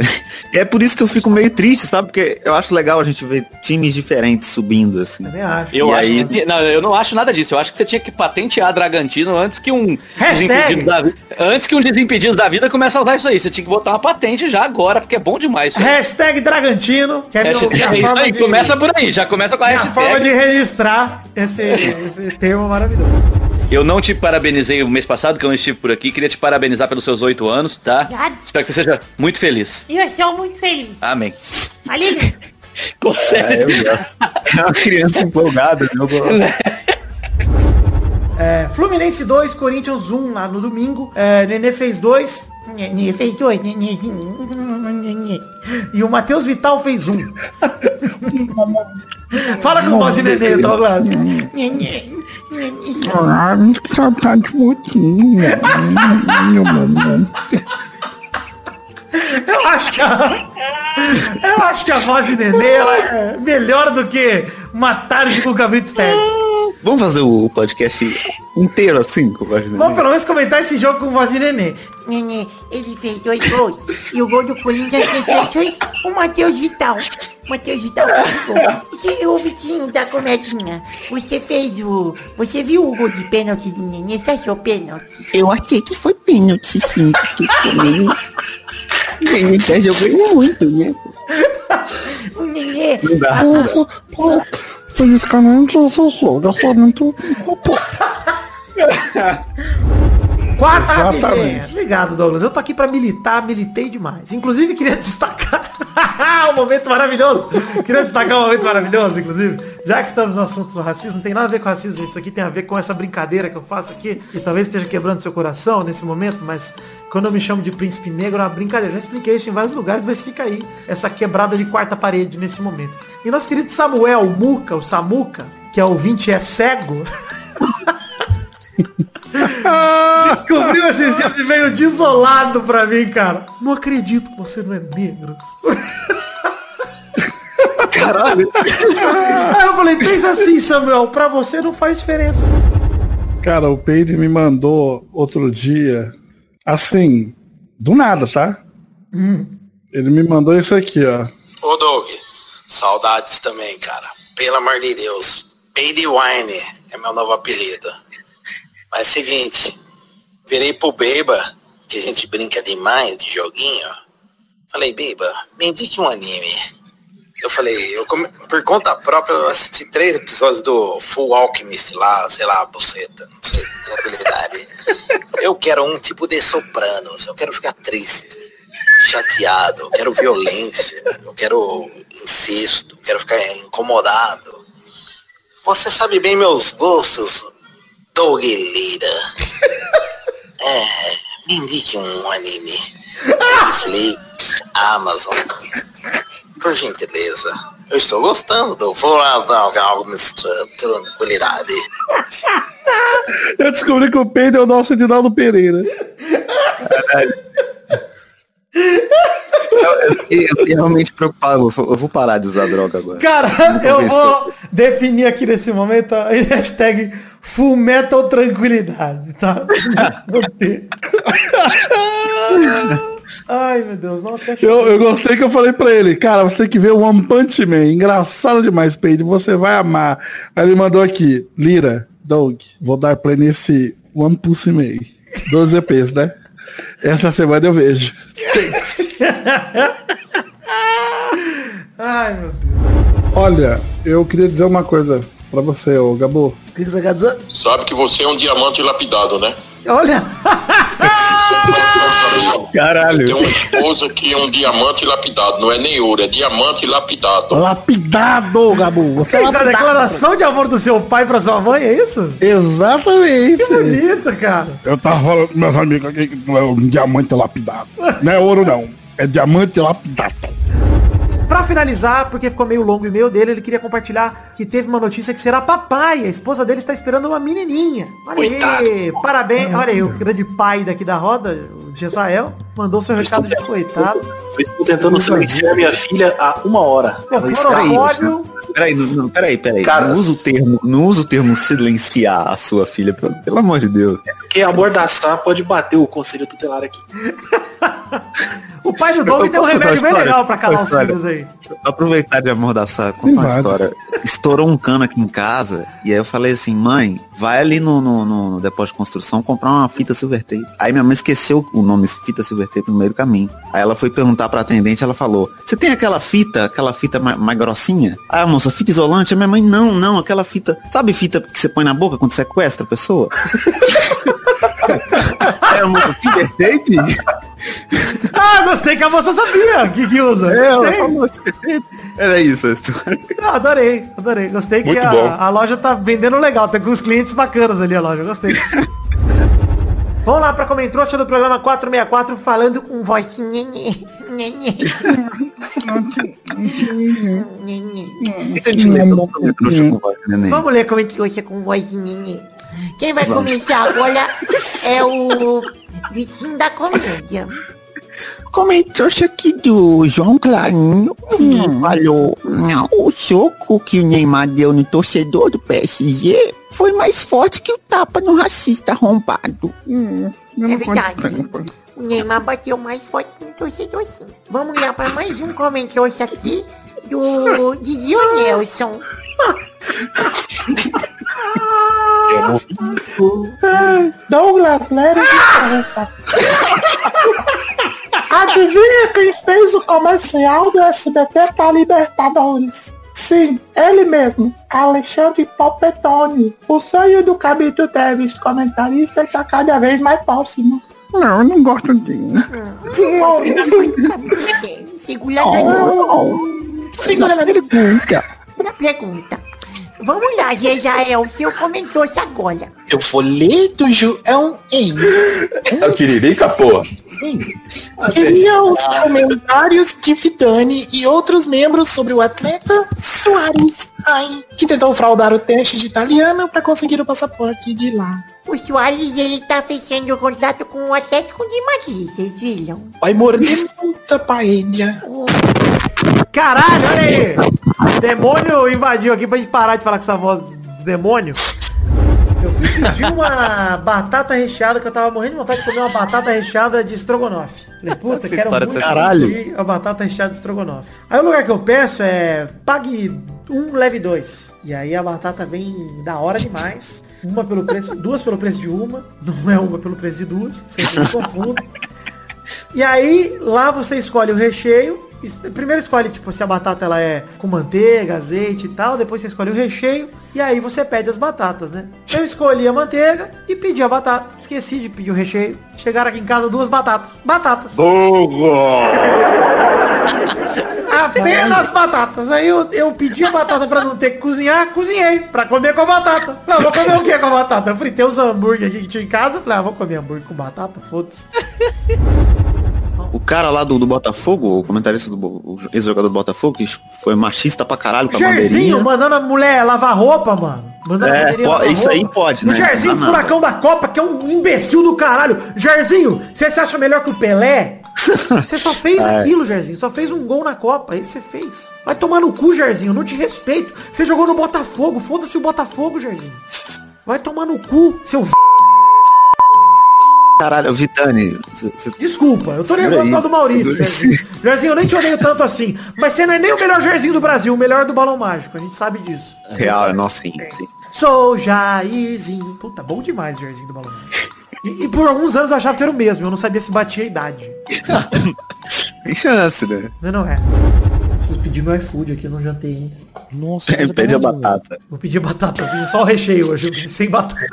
É por isso que eu fico meio triste, sabe? Porque eu acho legal a gente ver times diferentes subindo, assim. Também acho. Eu E acho aí- que, não, eu não acho nada disso. Eu acho que você tinha que patentear Dragantino antes que um desimpedido da vida, antes que um desimpedido da vida comece a usar isso aí. Você tinha que botar uma patente já agora, porque é bom demais. Hashtag Dragantino, que é meu- Hashtag- minha é aí, de- começa por aí, já começa com a minha hashtag. forma de registrar esse, esse termo maravilhoso. Eu não te parabenizei o mês passado, que eu não estive por aqui. Queria te parabenizar pelos seus oito anos, tá? Obrigado. Espero que você seja muito feliz. Eu sou muito feliz. Amém. Valeu. Ficou sério. É uma criança empolgada, meu É, Fluminense 2, Corinthians 1 lá no domingo. É, Nenê fez 2. Nenê fez 2. E o Matheus Vital fez 1. Fala com voz de Nenê, Douglas. Ah, que saudade motinho. Eu acho que a, eu acho que a voz de Nenê ela é melhor do que uma tarde com o Cabrito Teves. Vamos fazer o podcast inteiro assim, com o Wagner? Vamos pelo menos comentar esse jogo com voz de Nenê. Nenê, ele fez dois gols. E o gol do Corinthians fez foi o Matheus Vital. Matheus Vital fez o gol. E o Vitinho da comedinha, você fez o... Você viu o gol de pênalti do Nenê? Você achou pênalti? Eu achei que foi pênalti, sim, porque também ele tá jogando muito, né? O Nenê... Não dá. Pô, pô, Por isso que eu não jogo, eu sou muito... Quatro Exatamente. Obrigado, Douglas. Eu tô aqui pra militar, militei demais. Inclusive, queria destacar um momento maravilhoso. Queria destacar um momento maravilhoso, inclusive. Já que estamos no assunto do racismo, não tem nada a ver com racismo, gente. Isso aqui tem a ver com essa brincadeira que eu faço aqui, que talvez esteja quebrando seu coração nesse momento, mas quando eu me chamo de príncipe negro é uma brincadeira. Já expliquei isso em vários lugares, mas fica aí essa quebrada de quarta parede nesse momento. E nosso querido Samuel Muca, o Samuca, que é ouvinte e é cego. Descobriu esses dias e veio desolado pra mim, cara. Não acredito que você não é negro. Caralho. Aí eu falei, pensa assim, Samuel, pra você não faz diferença. Cara, o Peide me mandou outro dia, assim, do nada, tá? Ele me mandou isso aqui, ó. Ô Doug, saudades também, cara. Pelo amor de Deus. Peide Wine é meu novo apelido. Mas seguinte, virei pro Beba, que a gente brinca demais de joguinho. Falei, Beba, me indique um anime. Eu falei, eu come- por conta própria eu assisti três episódios do Full Alchemist lá, sei lá, buceta, não sei, tranquilidade. Eu quero um tipo de sopranos, eu quero ficar triste, chateado, eu quero violência, eu quero incesto, eu quero ficar incomodado. Você sabe bem meus gostos, Doug Lira. É, me indique um anime. Netflix, Amazon. Por gentileza. Eu estou gostando do Full Alchemist, tranquilidade. Eu descobri que o Peide é o nosso Edinaldo Pereira. Eu fiquei, eu fiquei realmente preocupado. Eu vou- parar de usar droga agora. Cara, eu vou definir aqui nesse momento a hashtag Full Metal Tranquilidade, tá? Ai, meu Deus, nossa, até Eu, eu gostei que eu falei pra ele, cara, você tem que ver o One Punch Man. Engraçado demais, Peide, você vai amar. Aí ele mandou aqui, Lira, Doug, vou dar play nesse One Pussy Man. 12 EPs, né? Essa semana eu vejo. Ai, meu Deus. Olha, eu queria dizer uma coisa pra você, ô Gabo. O que você quer dizer? Sabe que você é um diamante lapidado, né? Olha, Caralho. Tem uma esposa que é um diamante lapidado, não é nem ouro, é diamante lapidado. Lapidado, Gabo. Você é Essa é a declaração de amor do seu pai pra sua mãe, é isso? Exatamente. Que bonito, cara. Eu tava falando com meus amigos aqui que não é um diamante lapidado. Não é ouro, não. É diamante lapidado. Pra finalizar, porque ficou meio longo o e-mail dele, ele queria compartilhar que teve uma notícia que será papai. A esposa dele está esperando uma menininha. Olha aí, parabéns. Olha aí, o grande pai daqui da roda, o Gesael, mandou seu recado de coitado. Eu estou tentando silenciar minha filha há uma hora. Ela está Clorofólio. Peraí, não, não, peraí, peraí. Não usa o termo, não usa o termo silenciar a sua filha, pelo, pelo amor de Deus. Porque amordaçar pode bater o conselho tutelar aqui. O pai do Doug Eu tem um remédio bem legal pra calar os filhos aí. Aproveitar de amordaçar, contar uma história. Estourou um cano aqui em casa, e aí eu falei assim, mãe, vai ali no, no, no depósito de construção comprar uma fita silver tape. Aí minha mãe esqueceu o nome fita silver tape no meio do caminho. Aí ela foi perguntar pra atendente, ela falou, você tem aquela fita, aquela fita mais, mais grossinha? Aí a moça, fita isolante? A minha mãe, não, não, aquela fita, sabe fita que você põe na boca quando sequestra a pessoa? A moça, silver tape? Ah, gostei que a moça sabia que, que usa. É, ela falou silver tape. Era isso a história. Ah, adorei, adorei. Gostei que a, a loja tá vendendo legal, tem com os clientes bacanas ali a loja, gostei. Vamos lá pra Comentrouxa do programa 464 falando com voz. Vamos ler Comentrouxa com voz. Quem vai começar agora é o Vitinho da Comédia. Comentou-se aqui do João Clarinho que falou "Não, o soco que o Neymar deu no torcedor do PSG foi mais forte que o tapa no racista arrombado. Hum, É verdade. O Neymar bateu mais forte no torcedor sim. Vamos lá para mais um Comentrouxa aqui do Didi Nelson. Douglas Nery. Adivinha quem fez o comercial do SBT para Libertadores? Sim, ele mesmo, Alexandre Palpetone. O sonho do Cabrito Teves, comentarista, está cada vez mais próximo. Não, eu não gosto dele. Segura Segura na pergunta. na pergunta. Vamos lá, Jejael, o senhor comentou isso agora. Eu vou ler do João em. É o Tiririca, porra. Queria os comentários de Vidani e outros membros sobre o atleta Soares, ai, que tentou fraudar o teste de italiano para conseguir o passaporte de lá. O Soares, ele tá fechando o contrato com o Atlético de Madrid, vocês viram? Vai morder muita paella. Caralho, olha aí! Demônio invadiu aqui pra gente parar de falar com essa voz do demônio. Pedir uma batata recheada, que eu tava morrendo de vontade de comer uma batata recheada de estrogonofe. Falei, puta, Essa quero história muito de caralho. a batata recheada de estrogonofe. Aí o lugar que eu peço é pague um, leve dois. E aí a batata vem da hora demais. Uma pelo preço, duas pelo preço de uma. Não é uma pelo preço de duas. Sempre me confundo. E aí, lá você escolhe o recheio. Primeiro escolhe, tipo, se a batata ela é com manteiga, azeite e tal. Depois você escolhe o recheio. E aí você pede as batatas, né? Eu escolhi a manteiga e pedi a batata. Esqueci de pedir o recheio. Chegaram aqui em casa duas batatas. Batatas. Apenas batatas. Aí eu, eu pedi a batata pra não ter que cozinhar, cozinhei pra comer com a batata. Não, vou comer o que com a batata? Eu fritei os hambúrguer aqui que tinha em casa. Falei, ah, vou comer hambúrguer com batata, foda-se. O cara lá do, do Botafogo, o comentarista do o ex-jogador do Botafogo, que foi machista pra caralho com a bandeirinha. mandando a mulher lavar roupa, mano. Mandando É, isso aí pode, O né? Jairzinho, Ah, não. furacão da Copa, que é um imbecil do caralho. Jairzinho, você se acha melhor que o Pelé? Você só fez É. aquilo, Jairzinho. Só fez um gol na Copa. Isso você fez. Vai tomar no cu, Jairzinho. Não te respeito. Você jogou no Botafogo. Foda-se o Botafogo, Jairzinho. Vai tomar no cu, seu v... Caralho, Vitani. Desculpa, eu tô nervoso por do Maurício, Jairzinho. Jairzinho, eu nem te odeio tanto assim. Mas você não é nem o melhor Jairzinho do Brasil, o melhor do Balão Mágico. A gente sabe disso. Real, nossa, sim, sim. Sou Jairzinho. Puta, bom demais o Jairzinho do Balão Mágico. E, e por alguns anos eu achava que era o mesmo. Eu não sabia se batia a idade. Tem chance, né? Mas não é. Preciso pedir meu iFood aqui, eu não jantei, hein? Nossa, Pe- Pede a batata. Vou pedir batata, só o recheio hoje, sem batata.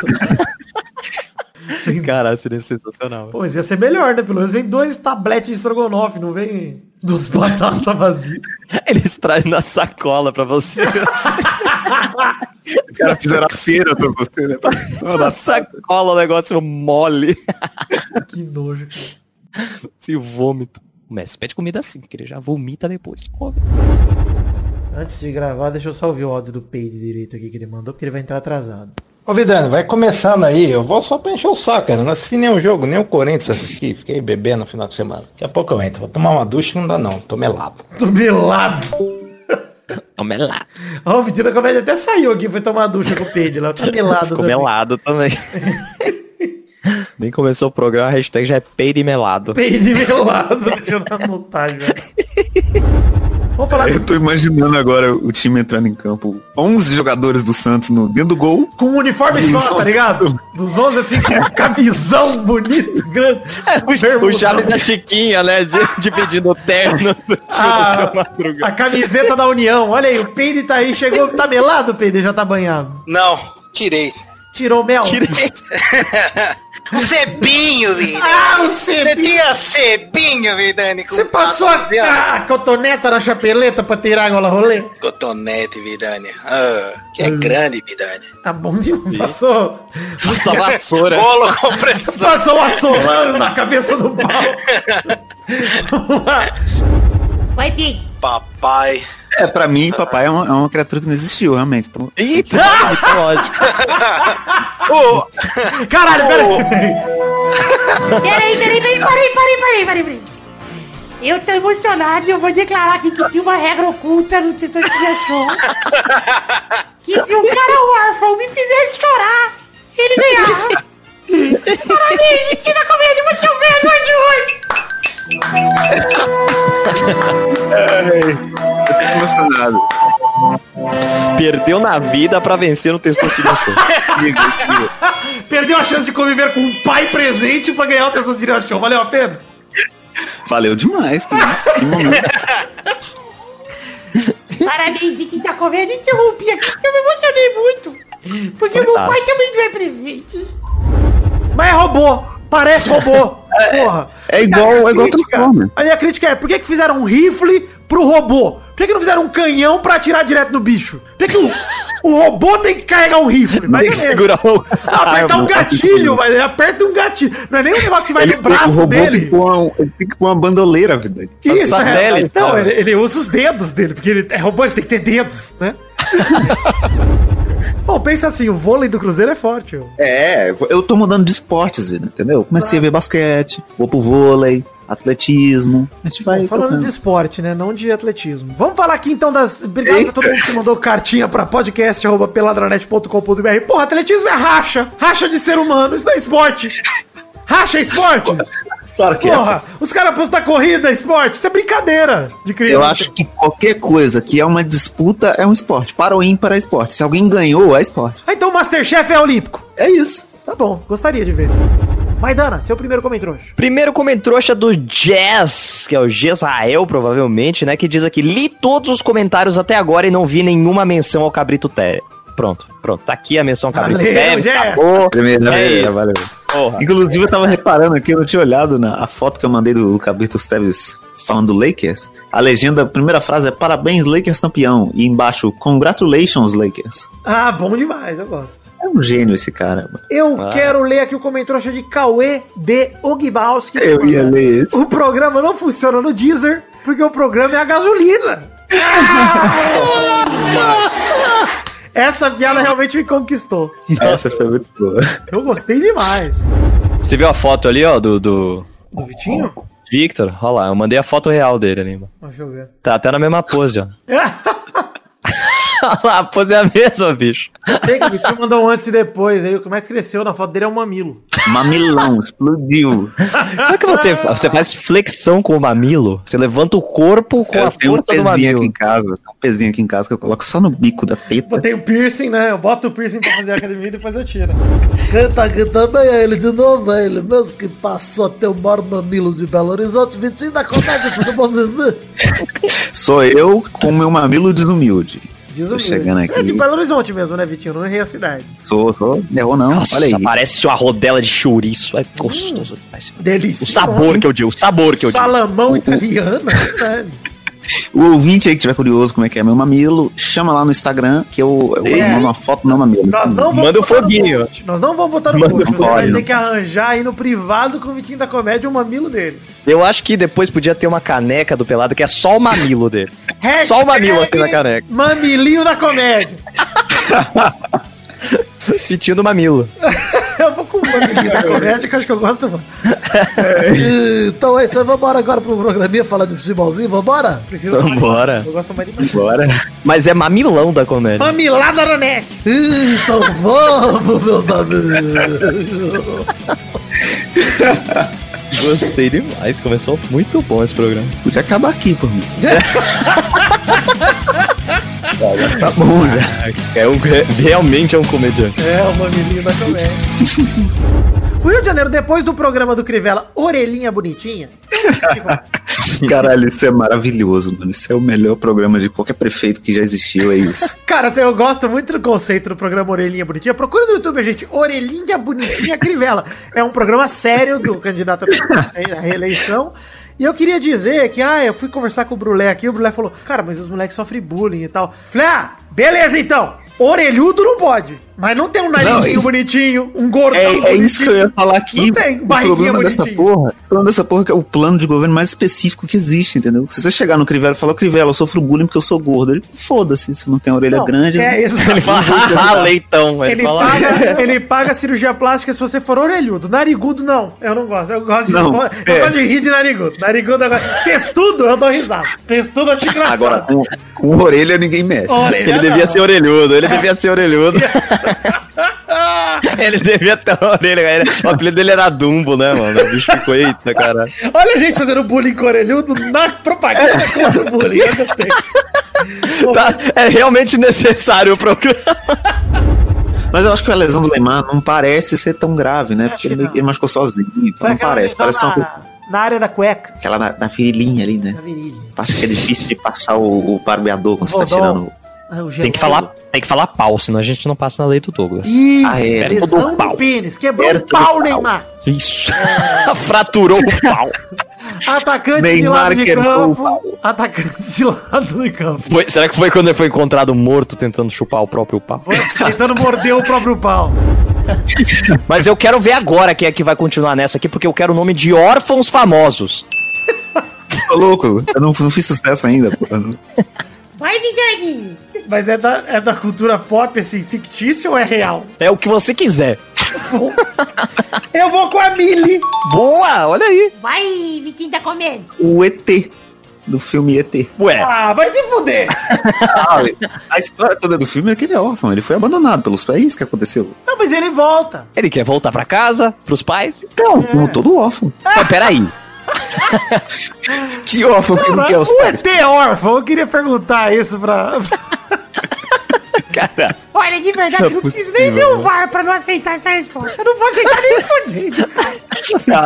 Cara, seria sensacional. Pô, mas ia ser melhor, né? Pelo menos vem dois tabletes de estrogonofe, não vem duas batatas vazias. Eles trazem na sacola pra você. Os caras fizeram a feira pra você, né? na sacola o negócio mole. Que nojo, cara. Esse vômito. O Messi pede comida assim, porque ele já vomita depois. Come. Antes de gravar, deixa eu só ouvir o áudio do Peide direito aqui que ele mandou, porque ele vai entrar atrasado. Ô Vidano, vai começando aí. Eu vou só pra encher o saco, cara. Não assisti nenhum jogo, nem o Corinthians assisti. Fiquei bebendo no final de semana. Daqui a pouco eu entro. Vou tomar uma ducha e não dá não. Tô melado. Tô melado. Tô melado. Ó, o Vitinho da Comédia até saiu aqui, foi tomar ducha com o Peide lá. Tá melado Ficou também. melado também. Nem começou o programa, a hashtag já é peide melado. Peide melado, deixa eu anotar já. Vamos falar Eu tô imaginando agora o time entrando em campo. 11 jogadores do Santos no, dentro do gol. com um uniforme só, tá ligado? Dos 11 assim, com camisão bonito, grande. O Charles da Chiquinha, né? De, dividindo o terno do time do seu a, Madruga. a camiseta da União. Olha aí, o Peide tá aí, chegou, tá melado, Peide? Já tá banhado. Não, tirei. Tirou mel? O cebinho, Vidani. Ah, o Você cebinho. tinha cebinho, Vidani. com Você passou a, a cotoneta na chapeleta pra tirar água lá rolê? Cotonete, Vidani. Ah, que é grande, Vidani. Tá bom demais. Passou. Passou a vassoura. Bolo compressor. Passou o assolando na cabeça do pau. Vai, Pi. Papai. É, pra mim, papai é uma, é uma criatura que não existiu, realmente. Então, Eita! Lógico. Caralho, peraí. Peraí, peraí, peraí, parei, parei, parei, parei, peraí. Eu tô emocionado e eu vou declarar aqui que tinha uma regra oculta no Testão de Show. Que se um cara órfão me fizesse chorar, ele ganhava. Parabéns, da Comédia, você é o melhor de hoje. Eu tô emocionado. Perdeu na vida pra vencer no Testosterona Show. Perdeu a chance de conviver com um pai presente pra ganhar o Testosterona Show. Valeu a pena? Valeu demais, que isso. Que momento. Parabéns, Vitinho da Comédia. Interrompi aqui eu me emocionei muito. Porque meu pai também não é presente. Mas é robô. Parece robô. Porra. É igual, é igual Transformers. A minha crítica é, por que, que fizeram um rifle pro robô? Por que, que não fizeram um canhão pra atirar direto no bicho? Por que, que o, o robô tem que carregar um rifle? Mas Tem que segurar o- Apertar um gatilho, mas aperta um gatilho. Não é nem um negócio que vai Ele no tem- o braço robô tem dele. que, pôr um- ele tem que pôr uma bandoleira, vida. Isso, é. cara. ele, ele usa os dedos dele, porque ele é robô, ele tem que ter dedos, né? Bom, pensa assim, o vôlei do Cruzeiro é forte. ó. É, eu tô mudando de esportes, vida, entendeu? Comecei a ver basquete, vou pro vôlei, atletismo. A gente vai. Falando tocando. de esporte, né? Não de atletismo. Vamos falar aqui então das. Obrigado a todo mundo que mandou cartinha pra podcast.peladranet.com.br. Porra, atletismo é racha. Racha de ser humano. Isso não é esporte. Racha é esporte. Claro que é. Porra, os caras postam corrida, é esporte. Isso é brincadeira de criança. Eu acho que qualquer coisa que é uma disputa é um esporte. Para ou ímpar é esporte. Se alguém ganhou, é esporte. Ah, então o Masterchef é olímpico. É isso. Tá bom, gostaria de ver. Maidana, seu primeiro comentário. Primeiro comentrouxa do Jazz, que é o Jezrael, provavelmente, né? Que diz aqui: li todos os comentários até agora e não vi nenhuma menção ao Cabrito Té. Pronto, pronto. Tá aqui a menção Cabrito Valeu. Jazz. Acabou. Primeiro, É valeu. Porra. Inclusive, eu tava reparando aqui, eu não tinha olhado na a foto que eu mandei do Cabrito Teves falando do Lakers. A legenda, a primeira frase é Parabéns, Lakers campeão. E embaixo, Congratulations, Lakers. Ah, bom demais, eu gosto. É um gênio esse cara. mano. Eu Ah. quero ler aqui o comentário de Cauê de Ogbalski. Eu ia ler esse. O programa não funciona no Deezer porque o programa é a gasolina. Essa piada realmente me conquistou. Essa foi muito boa. Eu gostei demais. Você viu a foto ali, ó, do, do Do Vitinho? Victor? Olha lá, eu mandei a foto real dele ali, mano. Deixa eu ver. Tá até na mesma pose, ó. Lá, a pose é a mesma, bicho. Sei que o Vitinho mandou um antes e depois. Aí o que mais cresceu na foto dele é um mamilo. Mamilão, explodiu. Como é que você, você faz flexão com o mamilo? Você levanta o corpo com Eu a tenho um força do pezinho mamilo. aqui em casa, tem um pezinho aqui em casa que eu coloco só no bico da teta. Botei o piercing, né? Eu boto o piercing pra fazer a academia e depois eu tiro. Quem tá aqui também é ele de novo, é ele mesmo que passou a ter o maior mamilo de Belo Horizonte, Vitinho da comédia, tudo bom, Vivi? Sou eu com meu mamilo desumilde. Diz Tô chegando É de aqui. Belo Horizonte mesmo, né, Vitinho? Não errei a cidade. Sou, sou. Errou não. Nossa, Olha aí. parece uma rodela de chouriço. É gostoso demais. Delícia. O sabor que eu digo, o sabor que eu digo. Salamão italiano, é verdade. O ouvinte aí que tiver curioso como é que é meu mamilo, chama lá no Instagram que eu, eu É. mando uma foto no mamilo. Nós não vamos Manda o foguinho. Nós não vamos botar no Manda post. Você vai ter que arranjar aí no privado com o Vitinho da Comédia o mamilo dele. Eu acho que depois podia ter uma caneca do pelado que é só o mamilo dele. Só o mamilo assim na caneca. Mamilinho da comédia. Fitinho do mamilo. Com o mamilinho da comédia que eu acho que eu gosto muito. Então é isso aí, vambora agora pro programinha falar de futebolzinho, vambora? Prefiro Vambora. Eu gosto mais de mamilo. Bora. Mas é mamilão da comédia. Mamilada na net. Então vamos, meus amigos. Gostei demais. Começou muito bom esse programa. Podia acabar aqui por mim. tá bom, já. É um, realmente é um comediante. É, o mamilinho da comédia. O Rio de Janeiro, depois do programa do Crivella, Orelhinha Bonitinha. Caralho, isso é maravilhoso, mano. Isso é o melhor programa de qualquer prefeito que já existiu, é isso. Cara, assim, eu gosto muito do conceito do programa Orelhinha Bonitinha. Procura no YouTube, gente. Orelhinha Bonitinha Crivella. É um programa sério do candidato à reeleição. E eu queria dizer que, ah, eu fui conversar com o Brulé aqui, o Brulé falou, cara, mas os moleques sofrem bullying e tal. Falei, ah, beleza então. Orelhudo não pode. Mas não tem um narizinho Não, e- bonitinho, um gordão É, é isso que eu ia falar aqui. Não tem, o barriguinha problema dessa porra, o problema dessa porra é que é o plano de governo mais específico que existe, entendeu? Se você chegar no Crivella e falar, Crivella, eu sofro bullying porque eu sou gordo, ele foda-se, se não tem orelha Não, grande. é, exato. Ele fala, ah, leitão. Ele, Ele fala, paga, ele paga cirurgia plástica se você for orelhudo. Narigudo, não. Eu não gosto. Eu gosto de, Não, eu é. gosto de rir de narigudo. Narigudo agora. Textudo, eu dou risada. Textudo eu acho engraçado. Agora, com, com orelha ninguém mexe. Orelha, Ele devia não. ser orelhudo, ele devia ser orelhudo. ele devia ter uma orelha. O apelido dele era Dumbo, né, mano? O bicho ficou, eita, cara. Olha a gente fazendo bullying com orelhudo na propaganda contra o bullying. Eu gostei. Tá, é realmente necessário o programa. Mas eu acho que a lesão do Neymar não parece ser tão grave, né? Porque ele, ele machucou sozinho, então Foi não parece. Parece uma na, coisa. Na área da cueca. Aquela na, na virilhinha ali, né? Na virilha. Acho que é difícil de passar o, o barbeador quando você tá Rodão. tirando. Ah, o Tem que falar, tem que falar pau, senão a gente não passa na lei do Douglas. Ih, Ah, é. Lesão o pau. do pênis. Quebrou o pau, pau. Neymar. Isso. Fraturou o pau. Atacante Neymar de lado de campo. Atacante de lado de campo. Foi- será que foi quando ele foi encontrado morto tentando chupar o próprio pau? Tentando morder o próprio pau. Mas eu quero ver agora quem é que vai continuar nessa aqui, porque eu quero o nome de órfãos famosos. Tô louco, eu não, não fiz sucesso ainda, pô. Vai, Vidani. Mas é da, é da cultura pop, assim, fictício ou é real? É o que você quiser. Eu vou com a Millie. Boa, olha aí. Vai, Vitinho da Comédia. O ET, do filme ET. Ué, Ah, vai se fuder. Ah, a história toda do filme é que ele é órfão, ele foi abandonado pelos pais, é isso que aconteceu. Não, mas ele volta. ele quer voltar pra casa, pros pais? Então, como todo órfão. Mas peraí. Que órfão que não quer os o pais? ET é órfão, eu queria perguntar isso pra... Cara, Olha, de verdade, Não é não preciso nem ver o VAR pra não aceitar essa resposta. Eu não vou aceitar nem fudendo.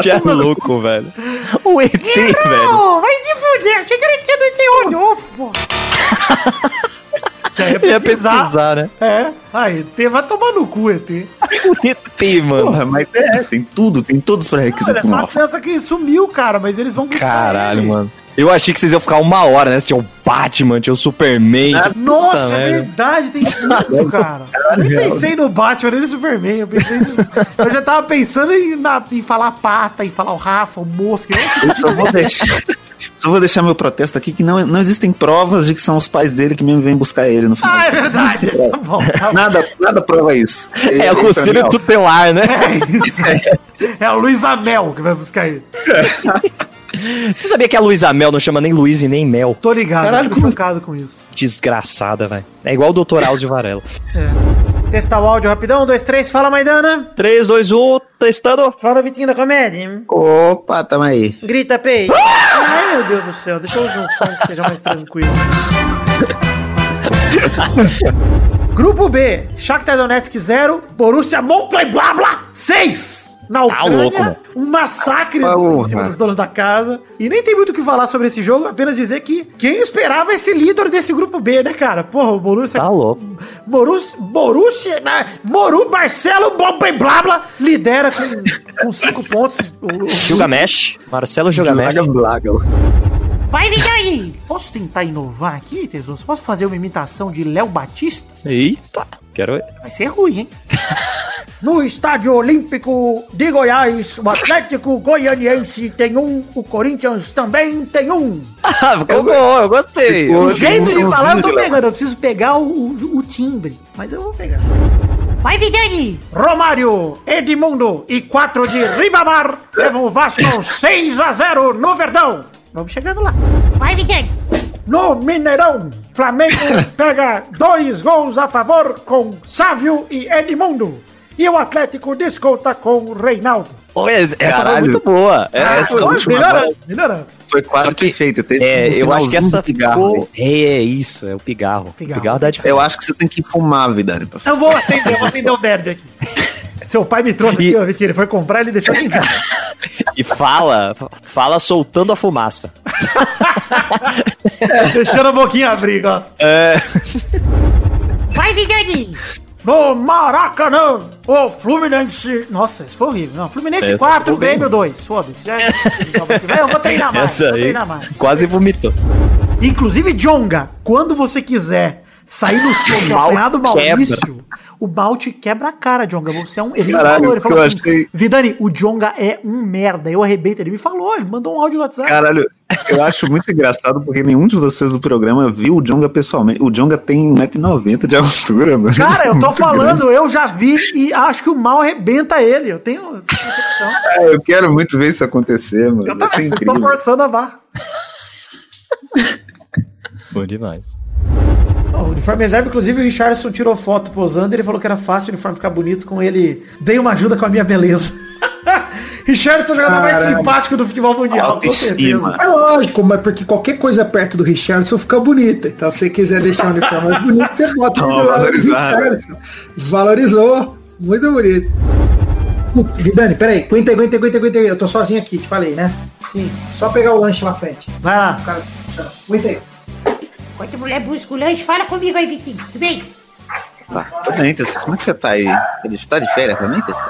que é louco, velho. O ET, velho. Errou! Vai se fuder. Achei que era do ET Rodolfo, pô. Já ia Ia pesquisar. pesquisar, né? É. Ah, ET, vai tomar no cu, ET. ET, mano. Porra, mas é, tem tudo, tem todos os Olha, pré-requisitos só uma criança que sumiu, cara, mas eles vão buscar Caralho, ele. mano. Eu achei que vocês iam ficar uma hora, né? Tinha o Batman, tinha o Superman. tinha- Nossa, Puta é verdade, tem tudo, cara. Eu nem pensei no Batman, nem no Superman. Eu, pensei no- eu já tava pensando em, na- em falar pata, em falar o Rafa, o Mosca. Eu só vou deixar. Só vou deixar meu protesto aqui que não, não existem provas de que são os pais dele que mesmo vêm buscar ele no final. Ah, é verdade. Tá bom, tá bom. Nada, nada prova isso. É o conselho tutelar, né? É isso. É a Luísa Mel que vai buscar ele. Você sabia que a Luísa Mel não chama nem Luiz e nem Mel? Tô ligado, Caralho, tô chocado com isso. Desgraçada, velho. É igual o Dr. Áuzio Varela. Testar o áudio rapidão, um, dois, três, fala Maidana. 3, 2, 1, testando. Fala Vitinho da Comédia. Opa, tamo aí. Grita, Pei. Ai, meu Deus do céu, deixa eu usar um som que seja mais tranquilo. Grupo B, Shakhtar Donetsk 0, Borussia Mönchengladbach 6. Na Ucrânia, louco, mano. um massacre Porra. em cima dos donos da casa. E nem tem muito o que falar sobre esse jogo, apenas dizer que quem esperava esse líder desse grupo B, né, cara? Porra, o Borussia... Tá louco. Borussia... Borussia... né? Moru Marcelo Blabla lidera com 5 pontos. Gilgamesh. Marcelo Gilgamesh. Vai, Vidani. Posso tentar inovar aqui, Tesouro? Posso fazer uma imitação de Léo Batista? Eita. Quero ver. Vai ser ruim, hein? No Estádio Olímpico de Goiás, o Atlético Goianiense tem um, o Corinthians também tem um. Ah, ficou bom, eu gostei. O Eu- jeito de eu- falar eu tô eu- pegando, eu preciso pegar o, o- o timbre, mas eu vou pegar. Vai, Vidani. Romário, Edmundo e 4 de Ribamar levam o Vasco 6 a 0 no Verdão. Vamos chegando lá. Vai, Vidani. No Mineirão, Flamengo pega dois gols a favor com Sávio e Edmundo. E o Atlético desconta com Reinaldo. Olha, essa foi Caralho. muito boa. Ah, Essa foi última melhorando, melhorando. Foi quase perfeito. Teve É, no eu acho que essa ficou... É, é isso, é o pigarro. Pigarro. Pigarro dá diferença. Eu acho que você tem que fumar, Vidani. Eu vou acender, eu vou acender o verde aqui. Seu pai me trouxe aqui, ó, Vitinho, ele foi comprar, ele deixou aqui em casa. E fala, fala soltando a fumaça. Deixando a boquinha abrir, ó. É. Vai, Vidani. No Maracanã, o Fluminense... Nossa, esse foi horrível. Não, Fluminense Essa 4, ficou bem. Grêmio 2. Foda-se. Já... Eu vou treinar mais, Essa vou aí treinar mais. quase vomitou. Inclusive, Jonga, quando você quiser sair no som do Mal apanhado Maurício, o Malte quebra a cara, Jonga. Você é um. Ele Caralho, falou, ele falou assim, achei- Vidani, o Jonga é um merda. Eu arrebento. Ele me falou, ele mandou um áudio no WhatsApp. Caralho, eu acho muito engraçado porque nenhum de vocês do programa viu o Jonga pessoalmente. O Jonga tem 1,90m de altura, mano. Cara, eu tô Muito falando, eu já vi e acho que o mal arrebenta ele. Eu tenho essa percepção. grande. É, eu quero muito ver isso acontecer, mano. Eu também, vocês estão incrível. forçando a barra. Bom demais. O uniforme reserva, inclusive o Richardson tirou foto posando, ele falou que era fácil o uniforme ficar bonito com ele. Dei uma ajuda com a minha beleza. Richardson é o jogador mais simpático do futebol mundial, com certeza. É lógico, mas porque qualquer coisa perto do Richardson fica bonita. Então, se você quiser deixar o uniforme mais bonito, você bota do valorizado. Richardson. Valorizou. Muito bonito. Vidani, peraí. Aguenta aí, aguenta aguenta aguenta. Eu tô sozinho aqui, te falei, né? Sim. Só pegar o lanche lá frente. Vai lá, cara. Aguenta aí. Enquanto a mulher lanche, fala comigo aí, Vitinho. Tudo bem? Tá, tudo bem. Como é que você tá aí? Você tá de férias também, Tessia?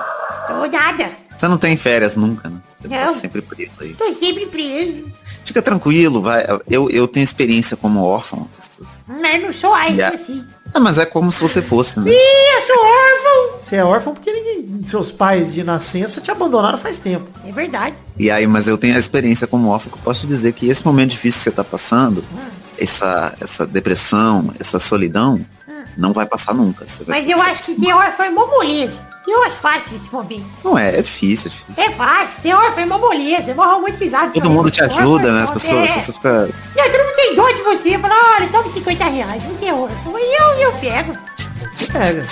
Tô nada. Você não tem férias nunca, né? Você tá Não. sempre preso aí. Tô sempre preso. Fica tranquilo, vai. Eu, eu tenho experiência como órfão, Tessia. Mas não sou assim. Já. assim. Ah, mas é como se você fosse, né? Ih, eu sou órfão. Você é órfão porque ninguém, seus pais de nascença te abandonaram faz tempo. É verdade. E aí, mas eu tenho a experiência como órfão que eu posso dizer que esse momento difícil que você tá passando, essa, essa depressão, essa solidão, não vai passar nunca. Você vai Mas eu acho que ser órfão é mó moleza. Eu acho fácil esse momento. Não é, é difícil, é difícil. É fácil. Ser órfão é mó moleza. Eu vou romantizar. Todo mundo te ajuda, né? As pessoas, É. você fica. E aí todo mundo tem dó de você. Fala, olha, toma 50 reais. Você é órfão. E eu, eu pego. Pega.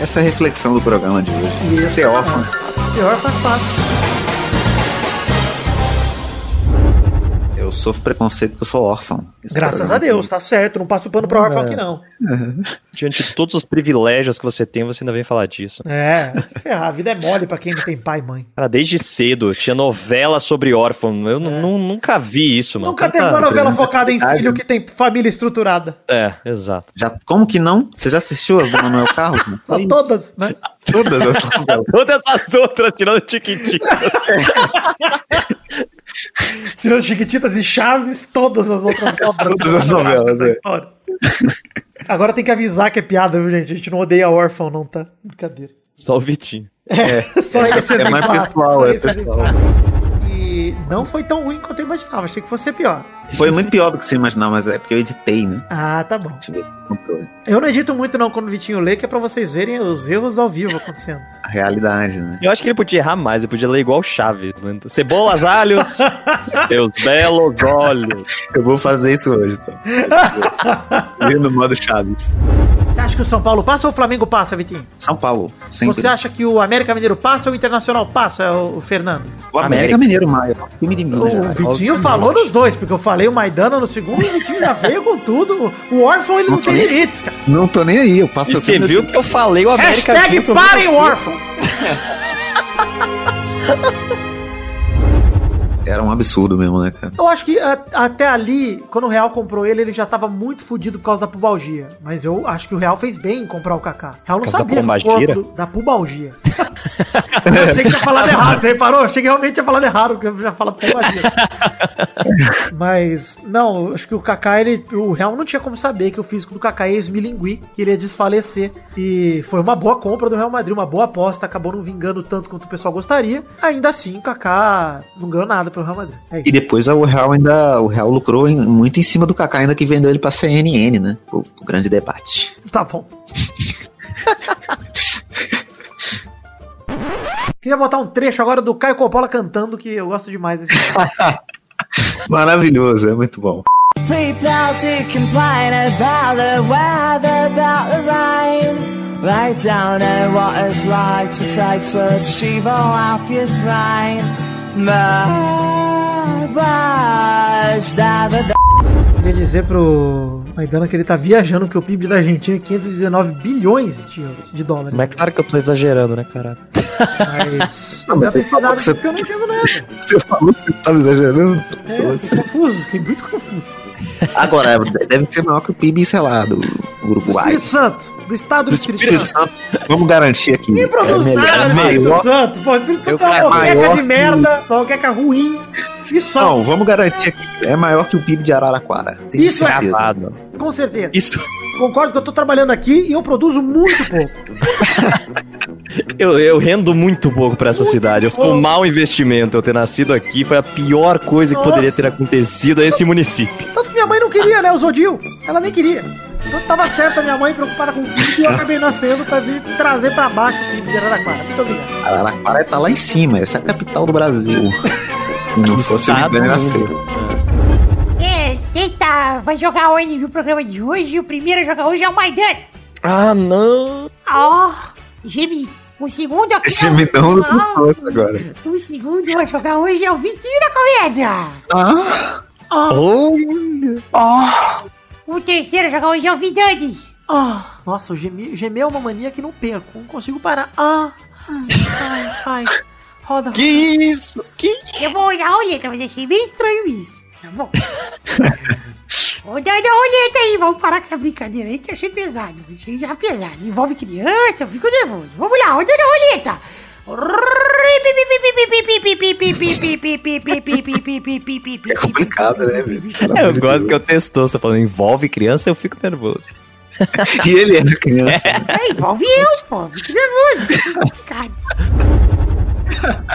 Essa é a reflexão do programa de hoje. Isso. Ser órfão. Ser órfão é fácil. Eu sofro preconceito porque eu sou órfão. Esse Graças programa a Deus, tá certo. Não passo pano pro órfão aqui, não. Diante de todos os privilégios que você tem, você ainda vem falar disso. É, se ferrar. A vida é mole pra quem não tem pai e mãe. Cara, desde cedo tinha novela sobre órfão. Eu nu- nunca vi isso, mano. Nunca Tanta- teve uma novela focada em filho que tem família estruturada. É, exato. Já, como que não? Você já assistiu as do Manuel Carlos? mano? Só todas, né? Todas as. Todas as outras, tirando Tiquititas. Tirando Chiquititas e Chaves, todas as outras obras. Todas as novelas, é. Agora tem que avisar que é piada, viu, gente? A gente não odeia órfão, não, tá? Brincadeira. Só o Vitinho. É, só esse é mais exemplar, pessoal, é pessoal. E não foi tão ruim quanto eu imaginava. Achei que fosse ser pior. Foi muito pior do que você imaginava, mas é porque eu editei, né? Ah, tá bom. Deixa eu ver se controle. Eu não edito muito não quando o Vitinho lê, que é pra vocês verem os erros ao vivo acontecendo. A realidade, né? Eu acho que ele podia errar mais, ele podia ler igual o Chaves. né? Cebolas, alhos, seus belos olhos. Eu vou fazer isso hoje, tá? Vendo no modo Chaves. Você acha que o São Paulo passa ou o Flamengo passa, Vitinho? São Paulo, sempre. Você acha que o América Mineiro passa ou o Internacional passa, o Fernando? O América Mineiro Maio. Time de Minas. O Gerais. Vitinho falou nos dois, porque eu falei o Maidana no segundo e o Vitinho já veio com tudo. O órfão ele não, Não tem tem. limites, cara. Não tô nem aí, eu passo E você viu que eu falei o América Hashtag parem o meu- órfão. Era um absurdo mesmo, né, cara? Eu acho que a- até ali, quando o Real comprou ele, ele já tava muito fudido por causa da pubalgia. Mas eu acho que o Real fez bem em comprar o Kaká. O Real não Por causa da sabia do da pubalgia. eu achei que tinha falado errado, você reparou? Eu achei que realmente tinha falado errado, porque eu já falado pombagia. Mas, não, eu acho que o Kaká, ele, o Real não tinha como saber que o físico do Kaká ia esmilinguir, que ele ia desfalecer. E foi uma boa compra do Real Madrid, uma boa aposta, acabou não vingando tanto quanto o pessoal gostaria. Ainda assim, o Kaká não ganhou nada pelo Real Madrid. É E depois o Real ainda. O Real lucrou em- muito em cima do Kaká, ainda que vendeu ele pra CNN, né? O, o grande debate. Tá bom. Queria botar um trecho agora do Caio Coppola cantando, que eu gosto demais desse Maravilhoso, é muito bom. People to complain about the weather, about the rain. They don't know what it's like to take such evil off your brain. Queria dizer pro Maidana que ele tá viajando, que o PIB da Argentina é 519 bilhões de, euros, de dólares. Mas é claro que eu tô exagerando, né, cara? Mas Não, mas você falou que você- eu não entendo nada. Você falou que você tava exagerando? É, eu fiquei confuso, fiquei muito confuso. Agora, deve ser maior que o PIB, sei lá, do Uruguai. Espírito Santo, do estado do, Espírito, Espírito Santo. Santo. Vamos garantir aqui. Quem produz É nada no é Espírito maior- Santo? Pô, o Espírito Santo é uma moqueca maior de que- merda, uma moqueca ruim. E só, Não, vamos garantir aqui. É maior que o PIB de Araraquara. Tenho Isso é certeza. Gravado. com certeza. Isso. Concordo que eu tô trabalhando aqui e eu produzo muito pouco. Eu, eu rendo muito pouco pra essa cidade. Eu sou um mau investimento. Eu ter nascido aqui foi a pior coisa que Nossa. poderia ter acontecido a esse município. Tanto que minha mãe não queria, né, o Zodil. Ela nem queria. Então tava certo a minha mãe preocupada com o PIB e eu acabei nascendo pra vir trazer pra baixo o PIB de Araraquara. Muito obrigado. Araraquara tá lá em cima. Essa é a capital do Brasil. Se não fosse o Rio do nasceu. É, quem tá, vai jogar hoje no programa de hoje, o primeiro a jogar hoje é o Maidana. Ah, não. Ó, Gemi. O segundo aqui. Gemidão do pescoço agora. O segundo a jogar hoje é o Vitinho da Comédia. Ah, Oh. O terceiro a jogar hoje é o Vidani. Ah, nossa, o geme, gemer é uma mania que não perco. Não consigo parar. Ah, Ai, ai. Roda. Que isso? Que? Eu vou olhar a roleta, mas achei bem estranho isso. Tá bom? Roda a roleta aí, vamos parar com essa brincadeira aí que eu achei pesado. Achei já pesado. Envolve criança, eu fico nervoso. Vamos lá, roda a roleta. É complicado, né, velho? É, eu gosto que eu testou, você falando envolve criança, eu fico nervoso. E ele era criança. É, envolve eu, pô. Fico nervoso. Fico complicado.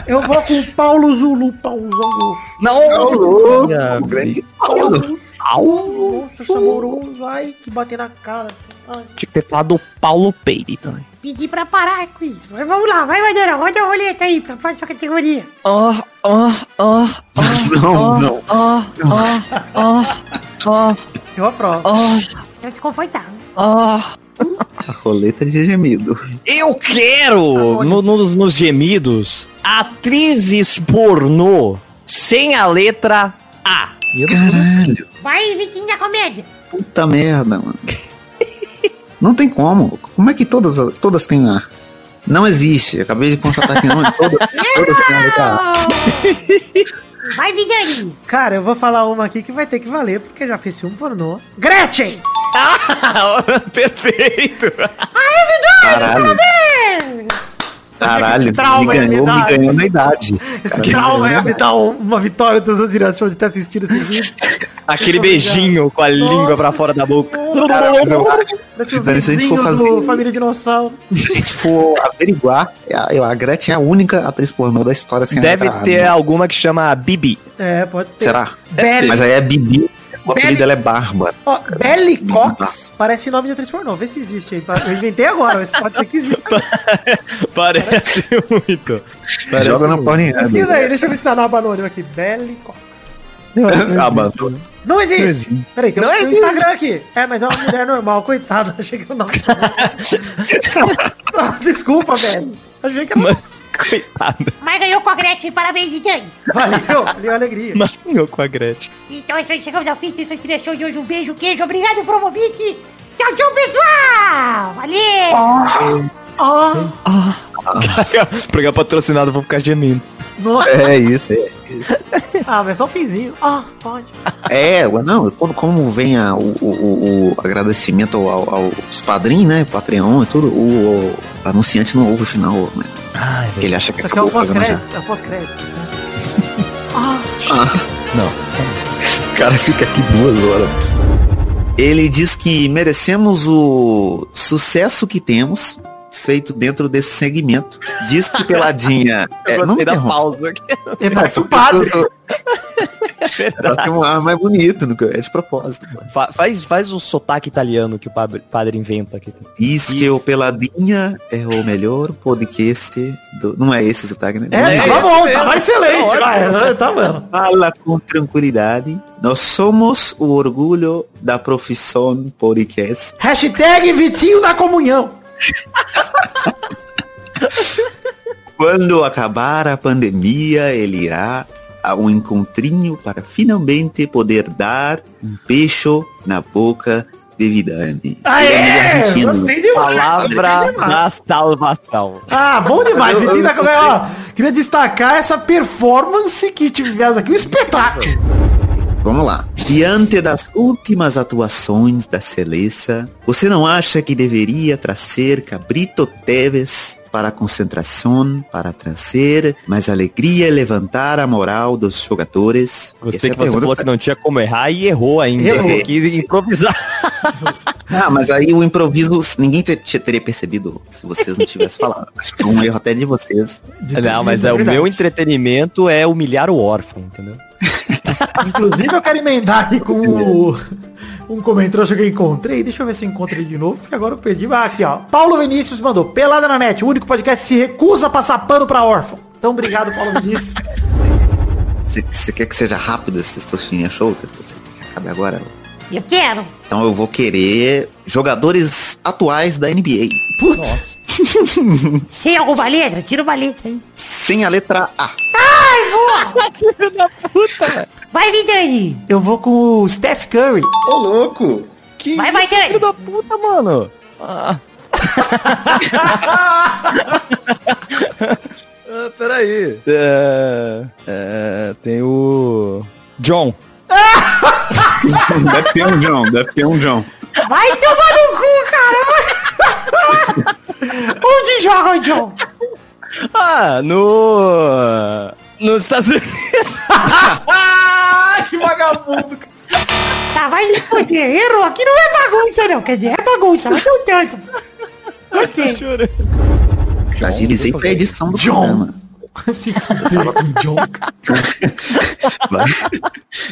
Eu vou com o Paulo Zulu, Paulo Zulu. Não! Ah, grande Paulo. Paulo, nossa, amoroso, ai, que bater na cara. Ai. Tinha que ter falado do Paulo Peire também. Pedi pra parar com isso. Mas vamos lá, vai, Madeira, roda a roleta aí pra próxima categoria. Oh, oh, oh, Não, não. oh, oh, oh, oh, Eu aprovo. oh, Tô desconfortável. oh. A roleta de gemido. Eu quero, no- nos, nos gemidos, atrizes pornô sem a letra A. Caralho, Vai, Vitinho da comédia. puta merda, mano. Não tem como. Como é que todas, todas têm A? Não existe. Acabei de constatar que não. Todas, todas têm a letra A. Vai, Vidani. Cara, eu vou falar uma aqui que vai ter que valer, porque eu já fiz um pornô. Gretchen! Perfeito! Caralho. Caralho, esse trauma me ganhou, me ganhou na idade. Esse trauma ia me dar um- uma vitória dos seus diretos de ter assistido esse vídeo. Aquele beijinho com a língua pra fora da boca. Parece o Dani, se a gente vizinho for fazer- do Família Dinossauro. Se a gente for averiguar, a, a Gretchen é a única atriz pornô da história sem Deve ter né? alguma que chama Bibi. É, pode ter. Será? Belly. Mas aí é Bibi. O Belly. apelido dela é Bárbara. Ó, Belly Cox parece nome de atriz pornô. Vê se existe aí. Eu inventei agora, mas pode ser que exista. Parece muito. Parece Joga na muito. porninha. Pesquisa aí, deixa eu ver se tá no aba anônimo aqui. Belly Cox. Ah, mano. Não existe! Não existe. Peraí, tem, Não um- tem um existe. Instagram aqui. É, mas é uma mulher normal, coitada. Achei que eu não. Ah, Desculpa, velho. Achei que era. Coitada. Mas ganhou com a Gretchen, parabéns, Vidani. Valeu, valeu a alegria. Mas ganhou com a Gretchen. Então é isso aí, chegamos ao fim desse trilha show de hoje. Um beijo, queijo, obrigado, Promobit. Tchau, tchau, pessoal. Valeu. Programa patrocinado, vou ficar gemendo. Nossa. É isso, é isso. Ah, mas só um finzinho. Ah, pode. É, não, quando, como vem a- o, o, o- agradecimento ao- ao- aos padrinhos, né? Patreon e tudo, o, o anunciante não ouve o final, né? Ai, Porque ele acha que Isso aqui é o acabou o programa já. pós-créditos. É o pós-créditos. né? Não. O cara fica aqui duas horas. Ele diz que merecemos o sucesso que temos feito dentro desse segmento. Diz que Peladinha. é, não me pausa Não, parece o porque padre. Ela tem um ar mais bonito, no que- é de propósito. mano. Fa- faz, faz o sotaque italiano que o padre, padre inventa aqui. Diz que o Peladinha é o melhor podcast do... Não é esse o sotaque, né? É, tava bom, tava excelente, vai. Tá bom. Fala com tranquilidade. Nós somos o orgulho da profissão podcast. Hashtag Vitinho da Comunhão. Quando acabar a pandemia, ele irá a um encontrinho para finalmente poder dar um beijo na boca de Vidani. Ele é. Gostei demais. Palavra da salvação. Ah, bom demais. Ó, queria destacar essa performance que tivemos aqui, um espetáculo. Vamos lá. Diante das últimas atuações da Celesta, você não acha que deveria trazer Cabrito Teves para a concentração, para trazer mais alegria e levantar a moral dos jogadores? Você é que você falou que não tinha como errar e errou ainda. Errou. Quis improvisar. Ah, mas aí o improviso ninguém te- te- teria percebido se vocês não tivessem falado. Acho que é um erro até de vocês. Não, mas é, o meu entretenimento é humilhar o órfão, entendeu? Inclusive, eu quero emendar aqui com o- um comentário que eu encontrei. Deixa eu ver se eu encontro ele de novo, porque agora eu perdi. Ah, aqui, ó. Paulo Vinícius mandou. Pelada na net, o único podcast que se recusa a passar pano pra órfão. Então, obrigado, Paulo Vinícius. Você, quer que seja rápido esse Testosterona Show? Testosterona? Acabe agora. Eu quero. Então eu vou querer jogadores atuais da NBA. Putz. Sem alguma letra? Tira uma letra, hein? Sem a letra A. Ai, boa! Filho da puta, Vai, Vidani. Eu vou com o Steph Curry. Ô, louco! Que Vai, vai, isso, Dani. filho da puta, mano. Ah. Ah, peraí. É, é, tem o. John. deve ter um John, deve ter um John. Vai tomar no cu, cara! Onde joga o John? Ah, no. Nos Estados Unidos. que vagabundo. Tá, vai se foder. Errou. Aqui não é bagunça, não. Quer dizer, é bagunça, mas não tanto. Gostei. Agilizei pra edição do programa. Se fuder com o John. Vai,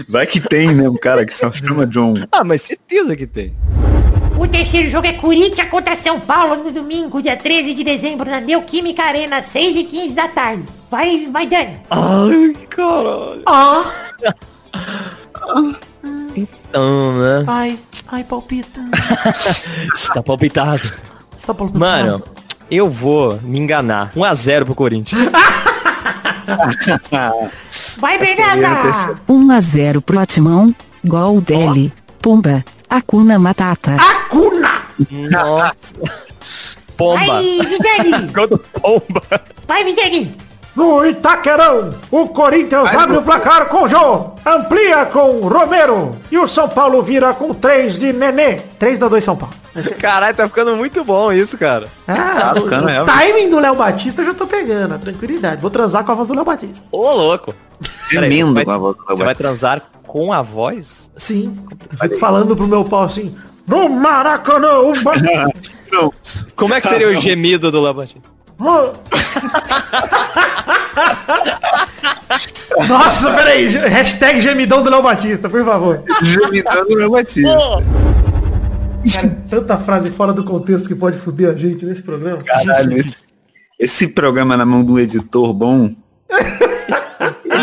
vai que tem, né? Um cara que só chama John. Ah, mas certeza que tem. O terceiro jogo é Corinthians contra São Paulo no domingo, dia 13 de dezembro, na Neoquímica Arena, 6 e 15 da tarde. Vai, vai, Dani. Ai, caralho. Ó. Então, né? Ai, ai, palpita. tá palpitado. Você tá palpitando? Mano, eu vou me enganar. 1x0 pro Corinthians. Vai, Bernarda. 1 a 0 pro Timão, gol dele, Pumba, Acuna Matata. Acuna! Nossa. Pomba. Vai, do Pomba. Vai, Vidani. No Itaquerão, o Corinthians abre o placar com o Jô, amplia com o Romero e o São Paulo vira com 3 de Nenê. 3 da 2 São Paulo. Caralho, tá ficando muito bom isso, cara. Ah, tá ficando, o, é. o timing do Léo Batista eu já tô pegando, a tranquilidade. Vou transar com a voz do Léo Batista. Ô, louco. Tremendo Peraí, com a voz do Léo Você vai transar com a voz? Sim. Fico falando pro meu pau assim, no Maracanã, o. Não. Como é que seria o gemido do Léo Batista? Nossa, peraí. Hashtag gemidão do Léo Batista, por favor. Gemidão do Léo Batista. Cara, tanta frase fora do contexto que pode foder a gente nesse programa. Caralho, esse, esse programa na mão do editor bom.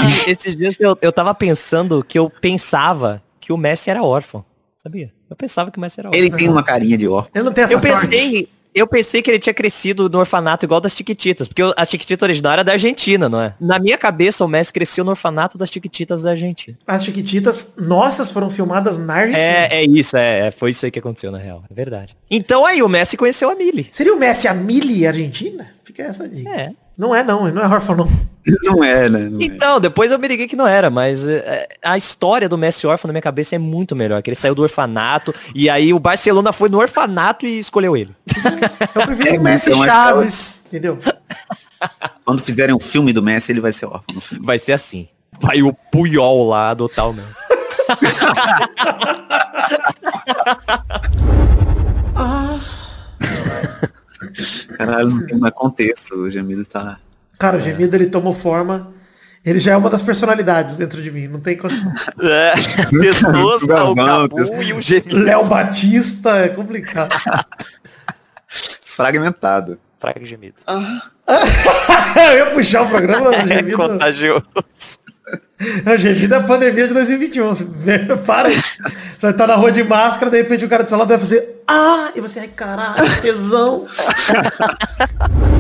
Esses dias eu, eu tava pensando que eu pensava que o Messi era órfão. Sabia? Eu pensava que o Messi era órfão. Ele tem uma carinha de órfão. Eu não tenho essa Eu sorte. pensei, eu pensei que ele tinha crescido no orfanato igual das Chiquititas, porque a Chiquitita original era da Argentina, não é? Na minha cabeça, o Messi cresceu no orfanato das Chiquititas da Argentina. As Chiquititas nossas foram filmadas na Argentina. É, é isso, é, é, foi isso aí que aconteceu na real, é verdade. Então aí o Messi conheceu a Millie. Seria o Messi a Mili Argentina? Fica essa dica. É. Não é não, ele não é órfão não. Não é, né? Não é. Então, depois eu me liguei que não era, mas é, a história do Messi órfão na minha cabeça é muito melhor, que ele saiu do orfanato e aí o Barcelona foi no orfanato e escolheu ele. Eu prefiro É, o Messi então, acho Chaves, entendeu? Quando fizerem um filme do Messi, ele vai ser órfão no filme. Vai ser assim. Vai o Puyol lá adotar o Messi. Caralho, não tem mais contexto. O gemido tá. Cara, o gemido ele tomou forma. Ele já é uma das personalidades dentro de mim, não tem condição. É, Testosta, o Cabu e o gemido. Léo Batista é complicado. Fragmentado. Praga gemido. Eu ia puxar o programa do É gemido. contagioso. O gemido é a pandemia de 2021. Você para. Você estar na rua de máscara, de repente o cara do seu lado vai fazer Ah! E você, ai caralho, tesão.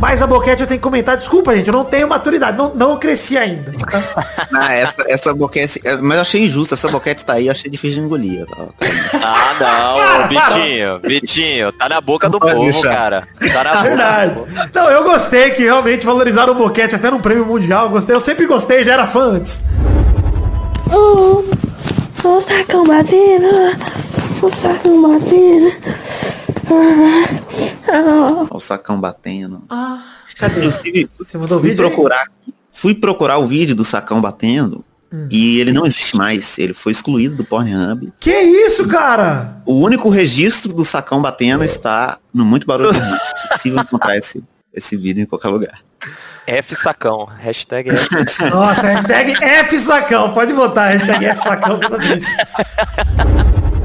Mas a boquete eu tenho que comentar, desculpa gente, eu não tenho maturidade, não, não cresci ainda. Ah, essa, essa boquete. Mas eu achei injusto, essa boquete tá aí, eu achei difícil de engolir. Tá? Ah, não, Vitinho, Vitinho, tá na boca do povo, deixar. cara. Tá na É boca. verdade. Não, eu gostei que realmente valorizaram o boquete até num prêmio mundial. eu Gostei, eu sempre gostei, já era fã antes. O, o sacão batendo, o sacão batendo. O sacão batendo. Ah, cadê? Inclusive, Você mandou o fui aí? procurar, fui procurar o vídeo do sacão batendo Hum. e ele não existe mais. Ele foi excluído do Pornhub. Que isso, cara? O único registro do sacão batendo está no Muito Barulho. É possível encontrar esse, esse vídeo em qualquer lugar. F sacão. Hashtag F. Nossa, hashtag F sacão. Pode botar hashtag F sacão toda vez.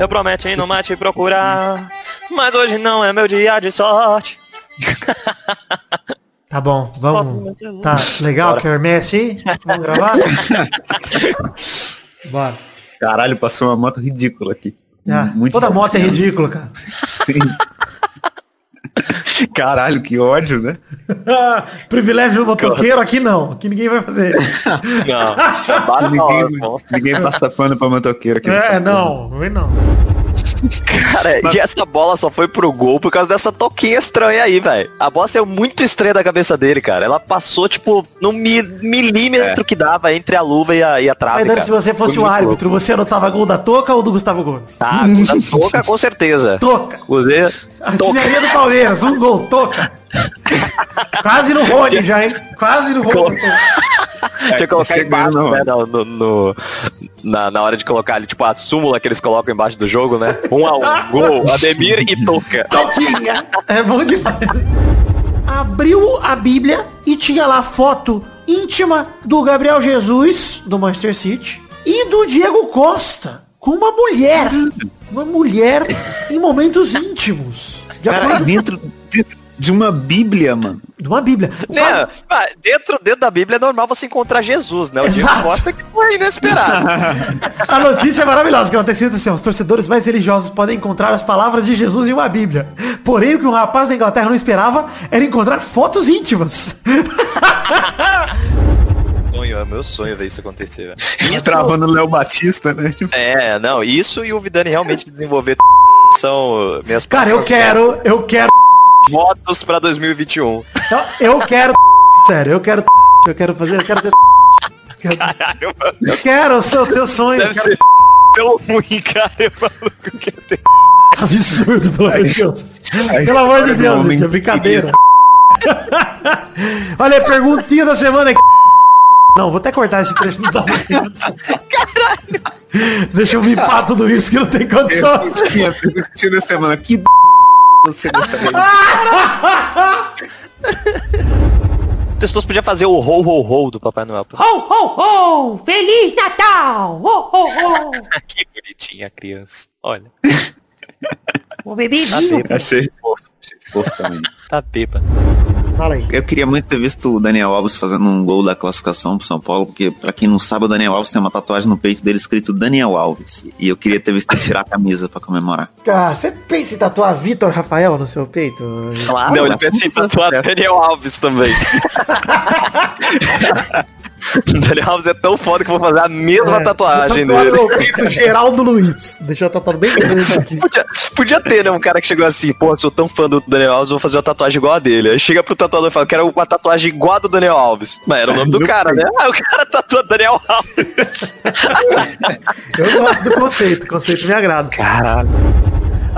Eu prometo ir no mate procurar, mas hoje não é meu dia de sorte. Tá bom, vamos. Tá legal, Bora. que Messi aí? Vamos gravar? Bora. Caralho, passou uma moto ridícula aqui. Ah, Muito toda moto é ridícula, cara. Sim. Caralho, que ódio, né? Privilégio do motoqueiro, aqui não. Aqui ninguém vai fazer. Não, ninguém, ninguém passa pano pra motoqueiro aqui. É, não, vem não. Cara, e essa bola só foi pro gol por causa dessa toquinha estranha aí, velho. A bola saiu muito estranha da cabeça dele, cara. Ela passou, tipo, no mi- milímetro que dava entre a luva e a, e a trave, Mas se você fosse o árbitro, você anotava gol da Toca ou do Gustavo Gomes? Ah, da toca, com certeza. Toca. Usei. Artilharia do Palmeiras, um gol, Toca. Quase no Rony já, hein? Quase no Rony. Tinha que colocar embaixo, né, no, no- no- na, na hora de colocar ali, tipo, a súmula que eles colocam embaixo do jogo, né? Um a um, gol, Ademir e Toca. Toquinha. É bom demais. Abriu a Bíblia e tinha lá foto íntima do Gabriel Jesus, do Manchester City, e do Diego Costa, com uma mulher. Uma mulher em momentos íntimos. De Cara, acordo- dentro, dentro de uma bíblia, mano. de uma Bíblia. Né, ah, dentro, dentro da Bíblia é normal você encontrar Jesus, né? O Diego Exato. Costa que foi inesperado. A notícia é maravilhosa, que ela tem escrito assim, os torcedores mais religiosos podem encontrar as palavras de Jesus em uma Bíblia. Porém, o que um rapaz da Inglaterra não esperava era encontrar fotos íntimas. sonho, é meu sonho ver isso acontecer. velho. Travando o Léo Batista, né? É, não, isso e o Vidani realmente desenvolver são minhas Cara, eu quero, eu quero, votos pra 2021. Então, eu quero, sério, eu quero, eu quero fazer, eu quero ter, Caralho, mano. eu quero o seu teu sonho. Deve eu quero- ser tão ruim, cara. Eu maluco que ter. Absurdo, pelo amor de Deus. Pelo amor de Deus, gente, é brincadeira. Olha, perguntinha da semana aqui. Não, vou até cortar esse trecho, não dá Caralho! Deixa eu limpar tudo isso que não tem condição. Tinha perguntinha da semana. Que você gostaria Testoso podia fazer o ho ho ho do Papai Noel. Ho, ho, ho! Feliz Natal! Ho, ho, ho! que bonitinha a criança. Olha. O bebê Tá bêbado. Achei fofo, achei fofo também. Tá bêbado. Fala aí. Eu queria muito ter visto o Daniel Alves fazendo um gol da classificação pro São Paulo, porque pra quem não sabe, o Daniel Alves tem uma tatuagem no peito dele escrito Daniel Alves. E eu queria ter visto ele tirar a camisa pra comemorar. Cara, você pensa em tatuar Vitor Rafael no seu peito? Claro, não, ele pensa em tatuar. Daniel Alves também. Daniel Alves é tão foda que eu vou fazer a mesma É, tatuagem dele. no peito Geraldo Luiz. Deixa eu tatuar bem grande aqui. Podia, podia ter, né? Um cara que chegou assim, pô, sou tão fã do Daniel Alves, vou fazer uma tatuagem igual a dele. Aí chega pro tatuador e fala, quero uma tatuagem igual a do Daniel Alves. Mas era o nome do cara, né? Ah, o cara tatua Daniel Alves. Eu gosto do conceito, o conceito me agrada. Caralho.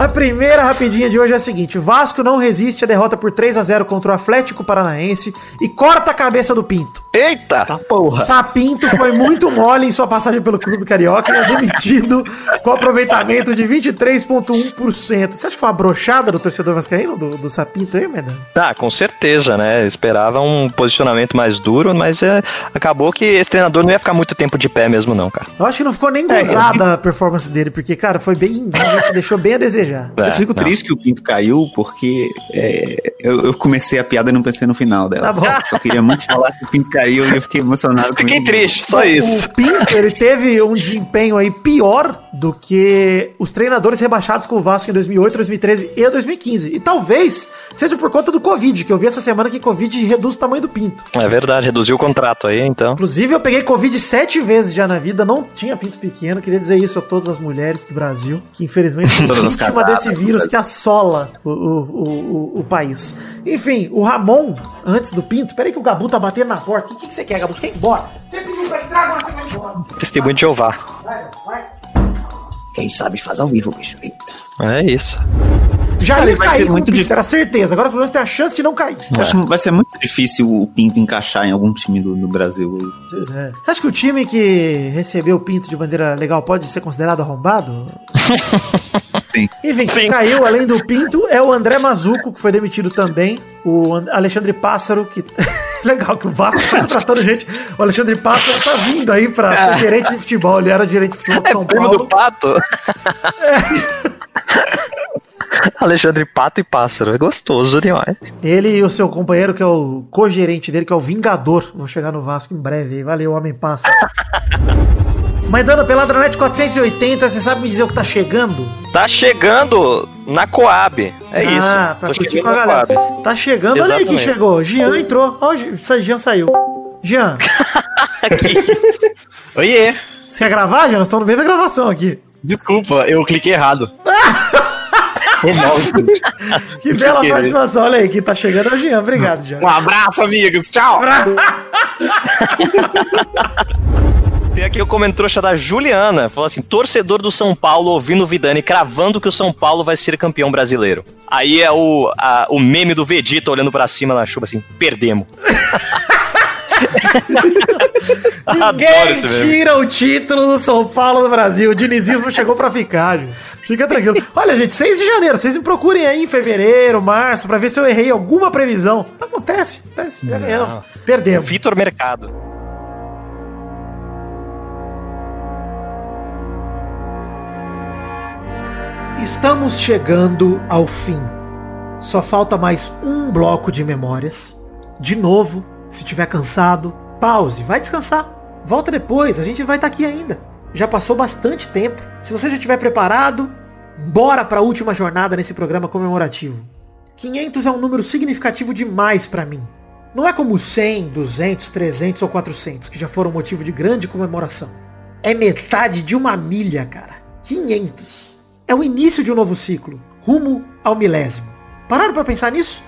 A primeira rapidinha de hoje é a seguinte: o Vasco não resiste à derrota por 3 a 0 contra o Atlético Paranaense e corta a cabeça do Pinto. Eita! Tá porra. Sapinto foi muito mole em sua passagem pelo clube carioca e é demitido com aproveitamento de 23,1%. Você acha que foi uma brochada do torcedor vascaíno, do, do Sapinto aí, Medan? Tá, com certeza, né? Esperava um posicionamento mais duro, mas é, acabou que esse treinador não ia ficar muito tempo de pé mesmo, não, cara. Eu acho que não ficou nem É, gozada a performance dele, porque, cara, foi bem. deixou bem a desejar. Eu fico não. triste que o Pinto caiu, porque é, eu, eu comecei a piada e não pensei no final dela. Tá bom. Só queria muito falar que o Pinto caiu e eu fiquei emocionado. Fiquei isso. triste, só isso. O Pinto, ele teve um desempenho aí pior do que os treinadores rebaixados com o Vasco em 2008, 2013 e 2015. E talvez seja por conta do Covid, que eu vi essa semana que Covid reduz o tamanho do Pinto. É verdade, reduziu o contrato aí, então. Inclusive, eu peguei Covid sete vezes já na vida, não tinha pinto pequeno. Queria dizer isso a todas as mulheres do Brasil, que infelizmente Todas as desse vírus que assola o, o, o, o- país. Enfim, o Ramon, antes do Pinto, peraí que o Gabu tá batendo na porta. O que, que você quer, Gabu? Você quer ir embora? Você pediu pra entrar, agora você vai embora. Testemunho de Jeová. Vai, vai. Quem sabe faz ao vivo, bicho. Eita. É isso. Já Cara, ia vai cair ser muito difícil. era certeza. Agora pelo menos tem a chance de não cair. Que vai ser muito difícil o Pinto encaixar em algum time do, do Brasil. Pois é. Você acha que o time que recebeu o Pinto de bandeira legal pode ser considerado arrombado? Sim. Enfim, quem caiu além do Pinto é o André Mazuco, que foi demitido também. O And- Alexandre Pássaro, que. Legal que o Vasco tá contratando gente. O Alexandre Pássaro tá vindo aí pra ser gerente de futebol. Ele era gerente de futebol de São Primo Paulo. do Pato? Alexandre Pato e Pássaro. É gostoso demais. Ele e o seu companheiro, que é o co-gerente dele, que é o Vingador, vão chegar no Vasco em breve. Valeu, Homem Pássaro. Mas dando Peladranet 480, você sabe me dizer o que tá chegando? Tá chegando na Coab. É ah, isso. pra Tô chegando com a na. Coab. Tá chegando, olha aí quem Exatamente. chegou. Jean entrou. Ó, o Jean Jean saiu. Jean, Oiê! você quer gravar, Jean? Nós estamos no meio da gravação aqui. Desculpa, eu cliquei errado. Que bela participação. Olha aí, que tá chegando é o Jean. Obrigado, Jean. Um abraço, amigos. Tchau. Tem aqui o comentrouxa da Juliana. Falou assim: torcedor do São Paulo ouvindo o Vidani cravando que o São Paulo vai ser campeão brasileiro. Aí é o, a- o meme do Vegeta olhando pra cima na chuva assim: perdemos. Ninguém tira o título do São Paulo do Brasil. O dinizismo chegou pra ficar, gente. Fica tranquilo. Olha, gente, 6 de janeiro. Vocês me procurem aí em fevereiro, março, pra ver se eu errei alguma previsão. Acontece, acontece. Já ganhamos. Perdemos. Vitor Mercado. Estamos chegando ao fim. Só falta mais um bloco de memórias. De novo, se tiver cansado, pause, vai descansar. Volta depois, a gente vai estar aqui ainda. Já passou bastante tempo. Se você já estiver preparado, bora para a última jornada nesse programa comemorativo. 500 é um número significativo demais para mim. Não é como 100, 200, 300 ou 400, que já foram motivo de grande comemoração. É metade de uma milha, cara. 500. É o início de um novo ciclo, rumo ao milésimo. Pararam pra pensar nisso?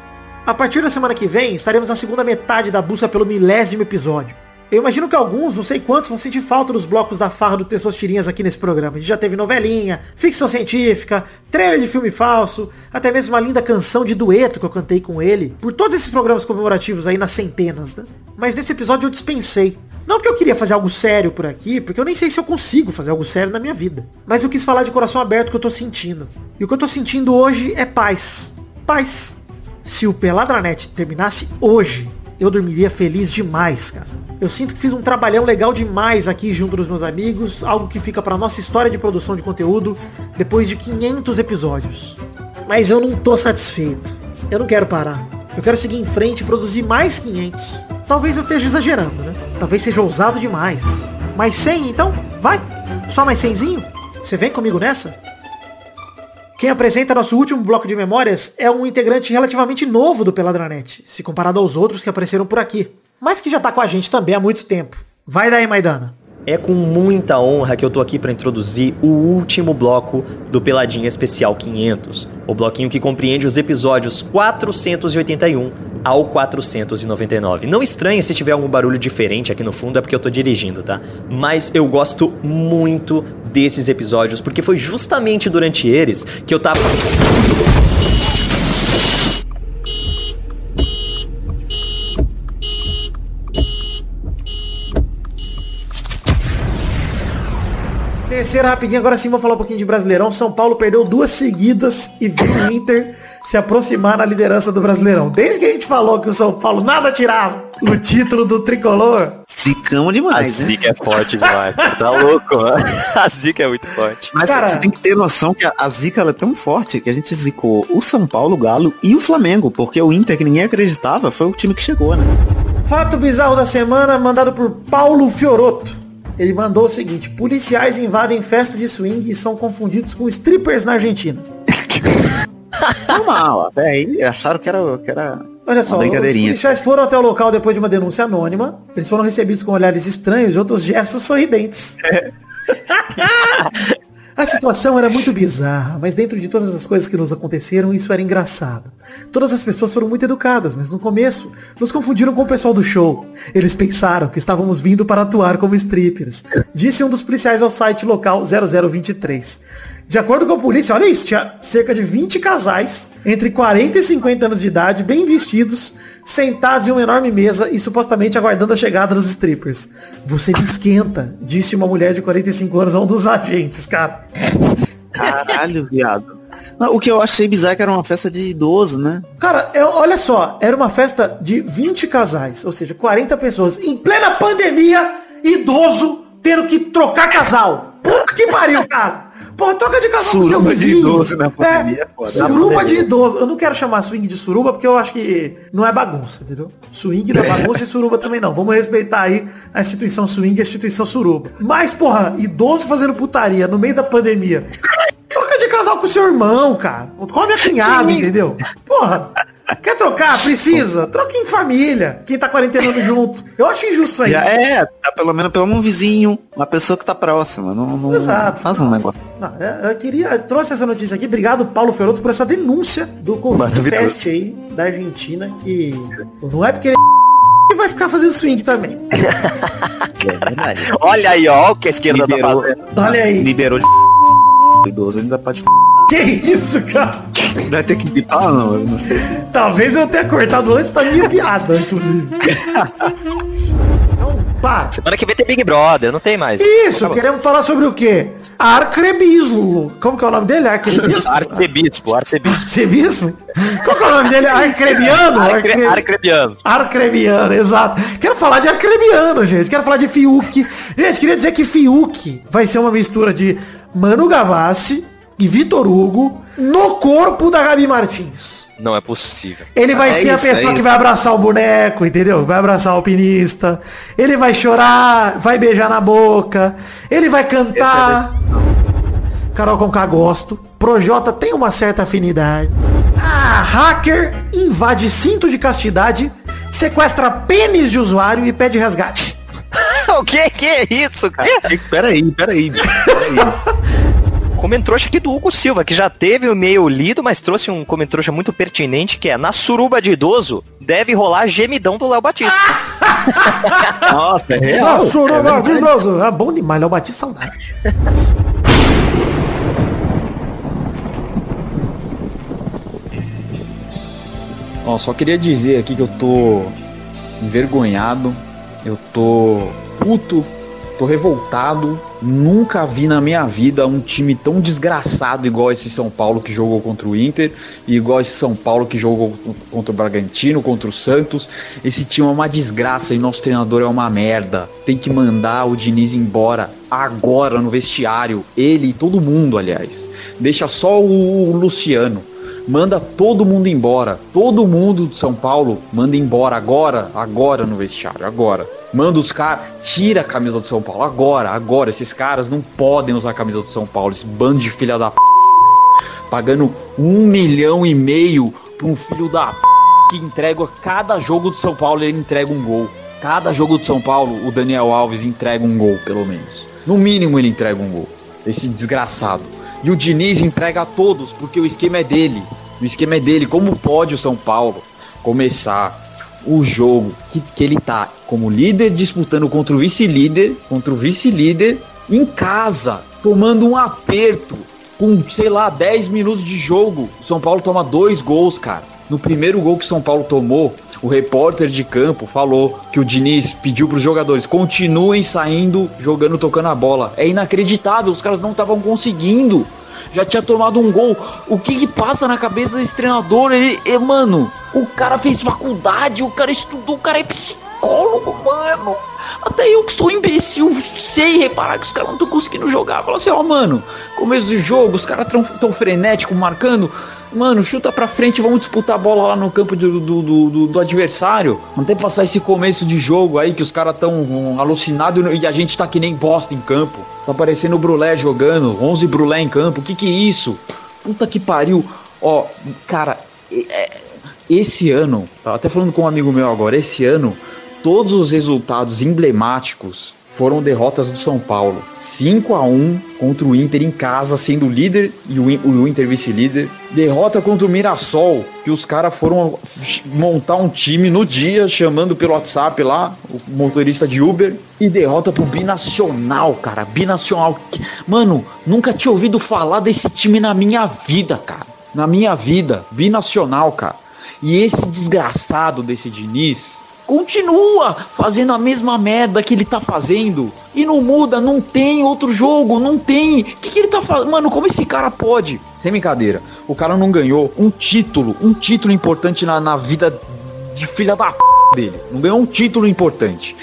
A partir da semana que vem, estaremos na segunda metade da busca pelo milésimo episódio. Eu imagino que alguns, não sei quantos, vão sentir falta dos blocos da farra do Testosterinhas aqui nesse programa. A gente já teve novelinha, ficção científica, trailer de filme falso, até mesmo uma linda canção de dueto que eu cantei com ele. Por todos esses programas comemorativos aí nas centenas, né? Mas nesse episódio eu dispensei. Não porque eu queria fazer algo sério por aqui, porque eu nem sei se eu consigo fazer algo sério na minha vida. Mas eu quis falar de coração aberto o que eu tô sentindo. E o que eu tô sentindo hoje é paz. Paz. Se o Peladranet terminasse hoje, eu dormiria feliz demais, cara. Eu sinto que fiz um trabalhão legal demais aqui junto dos meus amigos, algo que fica pra nossa história de produção de conteúdo depois de 500 episódios. Mas eu não tô satisfeito. Eu não quero parar. Eu quero seguir em frente e produzir mais 500. Talvez eu esteja exagerando, né? Talvez seja ousado demais. Mais 100 então? Vai? Só mais 100zinho? Você vem comigo nessa? Quem apresenta nosso último bloco de memórias é um integrante relativamente novo do Peladranet, se comparado aos outros que apareceram por aqui, mas que já tá com a gente também há muito tempo. Vai daí, Maidana. É com muita honra que eu tô aqui para introduzir o último bloco do Peladinha Especial 500, o bloquinho que compreende os episódios 481 ao 499. Não estranhe se tiver algum barulho diferente aqui no fundo, é porque eu tô dirigindo, tá? Mas eu gosto muito desses episódios, porque foi justamente durante eles que eu tava Terceira rapidinho, agora sim vou falar um pouquinho de Brasileirão. São Paulo perdeu duas seguidas e viu o Inter se aproximar na liderança do Brasileirão. Desde que a gente falou que o São Paulo nada tirava o título do tricolor. Zicamos A demais, né? zica é forte demais. Tá louco, mano. A zica é muito forte. Mas Cara- você tem que ter noção que a, a zica ela é tão forte que a gente zicou o São Paulo, o Galo e o Flamengo, porque o Inter, que ninguém acreditava, foi o time que chegou, né? Fato bizarro da semana mandado por Paulo Fioroto. Ele mandou o seguinte: policiais invadem festa de swing e são confundidos com strippers na Argentina. Normal, até aí acharam que era, que era Olha só, os policiais foram até o local depois de uma denúncia anônima. Eles foram recebidos com olhares estranhos e outros gestos sorridentes. A situação era muito bizarra, mas dentro de todas as coisas que nos aconteceram, isso era engraçado. Todas as pessoas foram muito educadas, mas no começo nos confundiram com o pessoal do show. Eles pensaram que estávamos vindo para atuar como strippers, disse um dos policiais ao site local 0023. De acordo com a polícia, olha isso, tinha cerca de 20 casais entre 40 e 50 anos de idade, bem vestidos, sentados em uma enorme mesa e supostamente aguardando a chegada dos strippers. Você me esquenta, disse uma mulher de 45 anos a um dos agentes, cara. Caralho, viado. Não, o que eu achei bizarro é que era uma festa de idoso, né? Cara, eu- olha só, era uma festa de 20 casais, ou seja, 40 pessoas, em plena pandemia, idoso tendo que trocar casal. Puta que pariu, cara. Porra, troca de casal com seu Suruba de vizinho. idoso na pandemia é. Na Suruba de idoso. Eu não quero chamar swing de suruba porque eu acho que não é bagunça, entendeu? Swing não é bagunça e suruba também não. Vamos respeitar aí a instituição swing e a instituição suruba. Mas, porra, idoso fazendo putaria no meio da pandemia. Troca de casal com seu irmão, cara. Com a minha cunhada, entendeu? Porra. Quer trocar? Precisa. Troca em família. Quem tá quarentenando junto. Eu acho injusto isso aí. É, tá pelo menos pelo menos um vizinho, uma pessoa que tá próxima. Não, não Exato. faz um negócio. Não, eu, eu queria, eu trouxe essa notícia aqui. Obrigado, Paulo Feroto, por essa denúncia do Covid. Fest aí da Argentina, que não é porque ele que vai ficar fazendo swing também. Olha aí, ó, o que a esquerda Liberou. tá fazendo. Olha aí. Liberou de idoso, ainda pode. Que isso, cara? Vai ter que bipar, não? Eu não sei se. Talvez eu tenha cortado antes da minha piada, inclusive. Então, para. Semana que vem tem Big Brother, não tem mais. Isso, Acabou. queremos falar sobre o quê? Arcrebislo. Como que é o nome dele? Arcrebislo? Arcebispo, arcebispo. Arcebispo? Qual que é o nome dele? Arcrebiano? Arcre- Arcre- Arcrebiano. Arcrebiano, exato. Quero falar de Arcrebiano, gente. Quero falar de Fiuk. Gente, queria dizer que Fiuk vai ser uma mistura de Manu Gavassi e Vitor Hugo no corpo da Gabi Martins. Não é possível. Ele vai É ser a isso pessoa aí. que vai abraçar o boneco, entendeu? Vai abraçar o alpinista. Ele vai chorar, vai beijar na boca. Ele vai cantar. Carol Conká gosto. Projota tem uma certa afinidade. Ah, hacker invade cinto de castidade, sequestra pênis de usuário e pede resgate. o que que é isso, cara? Peraí, peraí. peraí. Comentrouxa aqui do Hugo Silva, que já teve o e-mail lido, mas trouxe um comentrouxa muito pertinente, que é na suruba de idoso, deve rolar gemidão do Léo Batista. Nossa, é real. Nossa, é é verdade. maravilhoso. É bom demais, Léo Batista saudade. Ó, só queria dizer aqui que eu tô envergonhado, eu tô puto, tô revoltado. Nunca vi na minha vida um time tão desgraçado igual esse São Paulo que jogou contra o Inter e igual esse São Paulo que jogou contra o Bragantino, contra o Santos. Esse time é uma desgraça e nosso treinador é uma merda. Tem que mandar o Diniz embora agora no vestiário. Ele e todo mundo, aliás. Deixa só o Luciano. Manda todo mundo embora. Todo mundo de São Paulo manda embora agora, agora no vestiário, agora. Manda os caras, tira a camisa do São Paulo agora, agora. Esses caras não podem usar a camisa do São Paulo. Esse bando de filha da p... pagando um milhão e meio pra um filho da p... que entrega cada jogo do São Paulo ele entrega um gol. Cada jogo do São Paulo o Daniel Alves entrega um gol, pelo menos. No mínimo ele entrega um gol. Esse desgraçado. E o Diniz entrega a todos, porque o esquema é dele. O esquema é dele. Como pode o São Paulo começar o jogo que, que ele tá como líder disputando contra o vice-líder, contra o vice-líder em casa, tomando um aperto com, sei lá, 10 minutos de jogo. O São Paulo toma dois gols, cara. No primeiro gol que São Paulo tomou, o repórter de campo falou que o Diniz pediu para os jogadores continuem saindo, jogando, tocando a bola. É inacreditável, os caras não estavam conseguindo. Já tinha tomado um gol. O que que passa na cabeça desse treinador? Ele, mano, o cara fez faculdade, o cara estudou, o cara é psicólogo, mano. Até eu que sou imbecil sei reparar que os caras não estão conseguindo jogar. Fala assim, ó, mano, começo do jogo, os caras tão, tão frenéticos, marcando. Mano, chuta pra frente, vamos disputar a bola lá no campo do, do, do, do- adversário. Não tem passar esse começo de jogo aí que os caras tão um, alucinados e a gente tá que nem bosta em campo. Tá parecendo o Brulé jogando, 11 Brulé em campo. Que que é isso? Puta que pariu. Ó, cara, é- esse ano, tava até falando com um amigo meu agora, esse ano, todos os resultados emblemáticos foram derrotas do São Paulo. 5 a 1 contra o Inter em casa, sendo líder e o, In- o Inter vice-líder. Derrota contra o Mirassol, que os caras foram montar um time no dia, chamando pelo WhatsApp lá, o motorista de Uber. E derrota pro Binacional, cara. Binacional. Mano, nunca tinha ouvido falar desse time na minha vida, cara. Na minha vida. Binacional, cara. E esse desgraçado desse Diniz continua fazendo a mesma merda que ele tá fazendo. E não muda, não tem outro jogo, não tem. O que, que ele tá fazendo? Mano, como esse cara pode? Sem brincadeira. O cara não ganhou um título, um título importante na, na vida de filha da p dele. Não ganhou um título importante.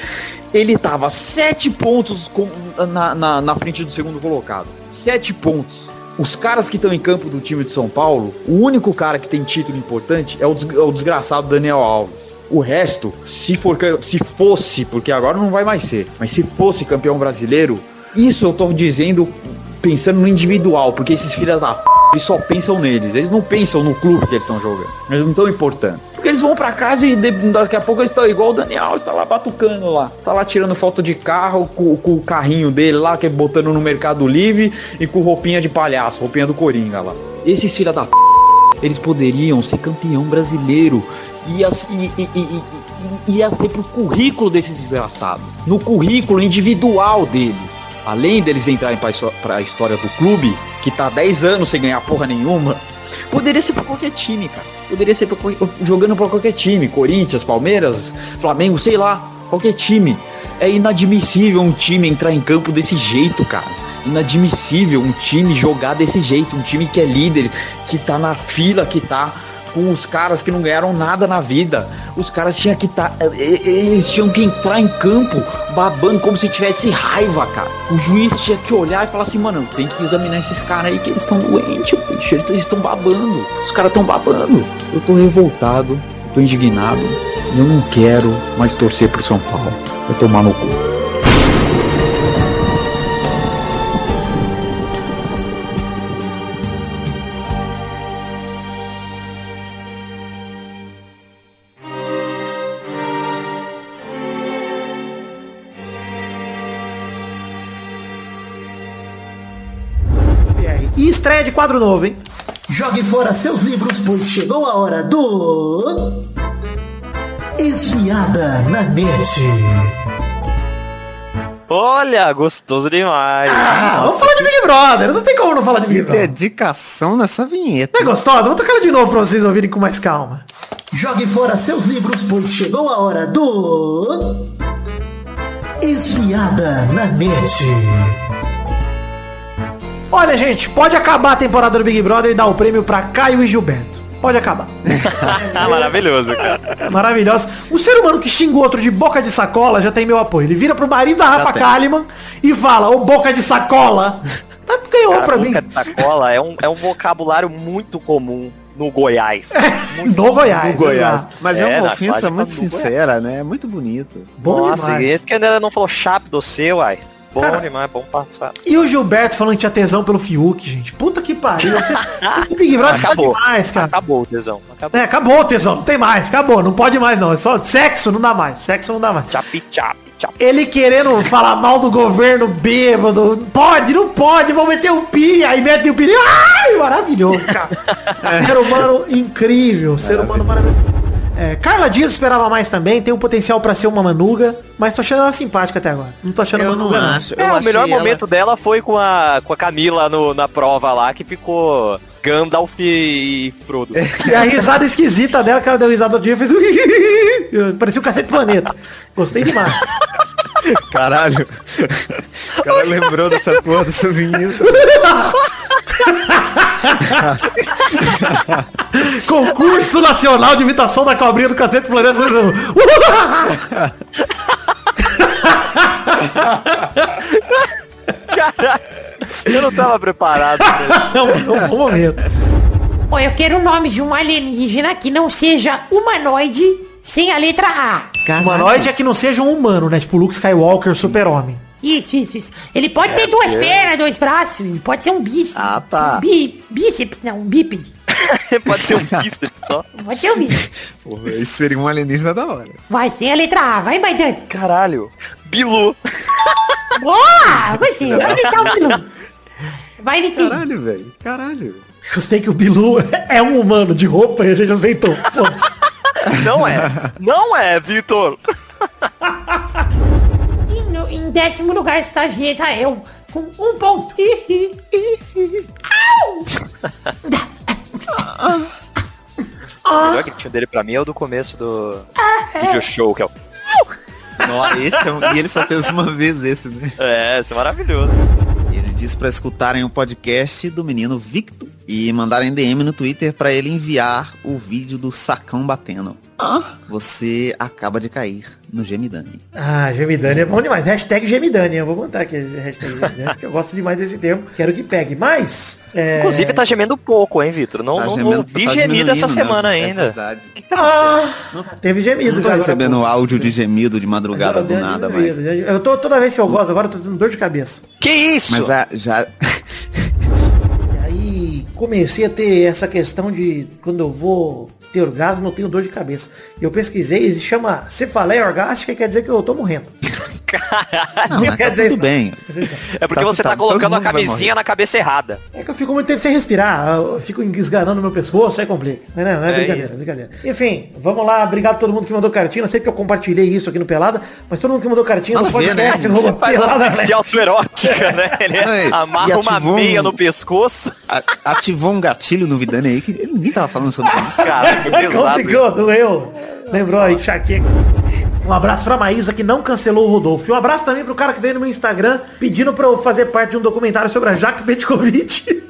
Ele tava sete pontos com- na, na, na frente do segundo colocado. Sete pontos. Os caras que estão em campo do time de São Paulo, o único cara que tem título importante é o, des- é o desgraçado Daniel Alves. O resto, se for se fosse, porque agora não vai mais ser, mas se fosse campeão brasileiro, isso eu tô dizendo pensando no individual, porque esses filhas da p eles só pensam neles. Eles não pensam no clube que eles estão jogando. Eles não estão importando. Porque eles vão pra casa e daqui a pouco eles estão igual o Daniel, está lá batucando lá. Tá lá tirando foto de carro com, com o carrinho dele lá, que é botando no Mercado Livre e com roupinha de palhaço, roupinha do Coringa lá. Esses filha da p... Eles poderiam ser campeão brasileiro. Ia, e- e- ia ser pro currículo desses desgraçados. No currículo individual deles. Além deles entrarem pra, pra história do clube, que tá há 10 anos sem ganhar porra nenhuma, poderia ser pra qualquer time, cara. Poderia ser pra, jogando pra qualquer time. Corinthians, Palmeiras, Flamengo, sei lá. Qualquer time. É inadmissível um time entrar em campo desse jeito, cara. Inadmissível um time jogar desse jeito. Um time que é líder, que tá na fila, que tá com os caras que não ganharam nada na vida. Os caras tinham que estar. eles tinham que entrar em campo babando como se tivesse raiva, cara. O juiz tinha que olhar e falar assim, mano, tem que examinar esses caras aí que eles estão doentes, bicho. Eles estão babando. Os caras estão babando. Eu tô revoltado, tô indignado. Eu não quero mais torcer pro São Paulo. É tomar no cu. De quadro novo, hein? Jogue fora seus livros, pois chegou a hora do. Espiada na net. Olha, gostoso demais. Ah, vamos falar de Big Brother. Não tem como não falar de Big Brother. Dedicação nessa vinheta. É gostosa? Vou tocar ela de novo pra vocês ouvirem com mais calma. Jogue fora seus livros, pois chegou a hora do. Espiada na net. Olha, gente, pode acabar a temporada do Big Brother e dar o prêmio pra Caio e Gilberto. Pode acabar. Maravilhoso, cara. É maravilhosa. O ser humano que xinga o outro de boca de sacola já tem meu apoio. Ele vira pro marido da Rafa. Kalimann e fala, ô boca de sacola. Tá, ganhou Cara, pra mim. boca de sacola é um, é um vocabulário muito comum no Goiás. No Goiás. No Goiás. exato. Mas é, É, uma ofensa muito do Goiás. sincera, né? É muito bonito. Bom Nossa, demais. e esse que ainda não falou chape do seu, uai. Bom Cara, demais, bom passar. E o Gilberto falando que tinha tesão pelo Fiuk, gente. Puta que pariu. Você, esse Big Brother tá Acabou. demais, cara. Acabou o tesão. Acabou. É, acabou o tesão, não tem mais, acabou, não pode mais não. É só sexo não dá mais, sexo não dá mais. Chape, chape. Ele querendo falar mal do governo bêbado. Pode, não pode, vão meter o pi. Aí mete o pi. Ai, maravilhoso, cara. ser humano incrível, ser humano maravilhoso. É, Carla Dias esperava mais também, tem o potencial pra ser uma manuga, mas tô achando ela simpática até agora. Não tô achando Eu manuga não não. acho. É, Eu o melhor ela- momento dela foi com a, com a Camila no, na prova lá, que ficou Gandalf e Frodo. E a risada esquisita dela, que ela deu risada do dia, fez Parecia o cacete do planeta. Gostei demais. Caralho. O cara lembrou dessa porra dessa menina. Concurso Nacional de Imitação da Cobrinha do Cacete do Planeta. Eu não tava preparado. pra É um, é bom momento. Ó, eu quero o nome de um alienígena que não seja humanoide sem a letra A. Humanoide é que não seja um humano, né? Tipo Luke Skywalker, super-homem. Isso, isso, isso. Ele pode ter duas pernas, dois braços, pode ser um bíceps. Ah, tá. Um bí, bíceps, não, um bípede. Pode ser um bíceps só. Pode ser um bíceps. Porra, isso seria um alienígena da hora. Vai, sem a letra A. Vai, Baidante. Caralho. Bilu. Boa! Vai ser, vai tentar o Bilu. Vai, Vitinho. Caralho, velho. Caralho. Gostei que o Bilu é um humano de roupa e a gente aceitou. Não é. Não é, Vitor. Em décimo lugar está Israel, com um ponto. O melhor gritinho dele pra mim é o do começo do video show, que é o... Nossa, esse é um... E ele só fez uma vez esse, né? É, esse é maravilhoso. Ele disse pra escutarem o podcast do menino Victor e mandarem DM no Twitter pra ele enviar o vídeo do sacão batendo. Ah, você acaba de cair no Gemidani. Ah, Gemidani é bom demais. Hashtag Gemidani. Eu vou botar aqui hashtag Gemidani, porque eu gosto demais desse termo. Quero que pegue. Mas. é, Inclusive tá gemendo pouco, hein, Vitor? Não, Tá não, gemendo- não vi tá gemido essa diminuindo, semana né? É ainda. verdade. Ah, teve gemido. Não tô já agora, recebendo áudio de gemido de madrugada do Eu- nada, eu- mas... eu- tô toda vez que eu gosto, agora eu tô tendo dor de cabeça. Que isso? Mas a- já... E aí, comecei a ter essa questão de quando eu vou ter orgasmo, eu tenho dor de cabeça. E eu pesquisei, e se chama cefaleia orgástica, quer dizer que eu tô morrendo. Não, mas tá tudo bem. É porque você tá, todo colocando a camisinha na cabeça errada. É que eu fico muito tempo sem respirar, eu fico esganando meu pescoço, aí complica. Não, não, não é, É brincadeira, isso. é brincadeira. Enfim, vamos lá, obrigado a todo mundo que mandou cartinha. Sei que eu compartilhei isso aqui no Pelada, mas todo mundo que mandou cartinha Nada no ver, né? podcast, no Pelada, autoerótica, né? Ele e amarra uma ativou um- meia no pescoço. A- Ativou um gatilho no Vidani aí que ninguém tava falando sobre isso. Cara, É. complicou, doeu. Lembrou aí, enxaqueca. Um abraço pra Maísa que não cancelou o Rodolfo. E um abraço também pro cara que veio no meu Instagram pedindo pra eu fazer parte de um documentário sobre a Jaque Petkovic.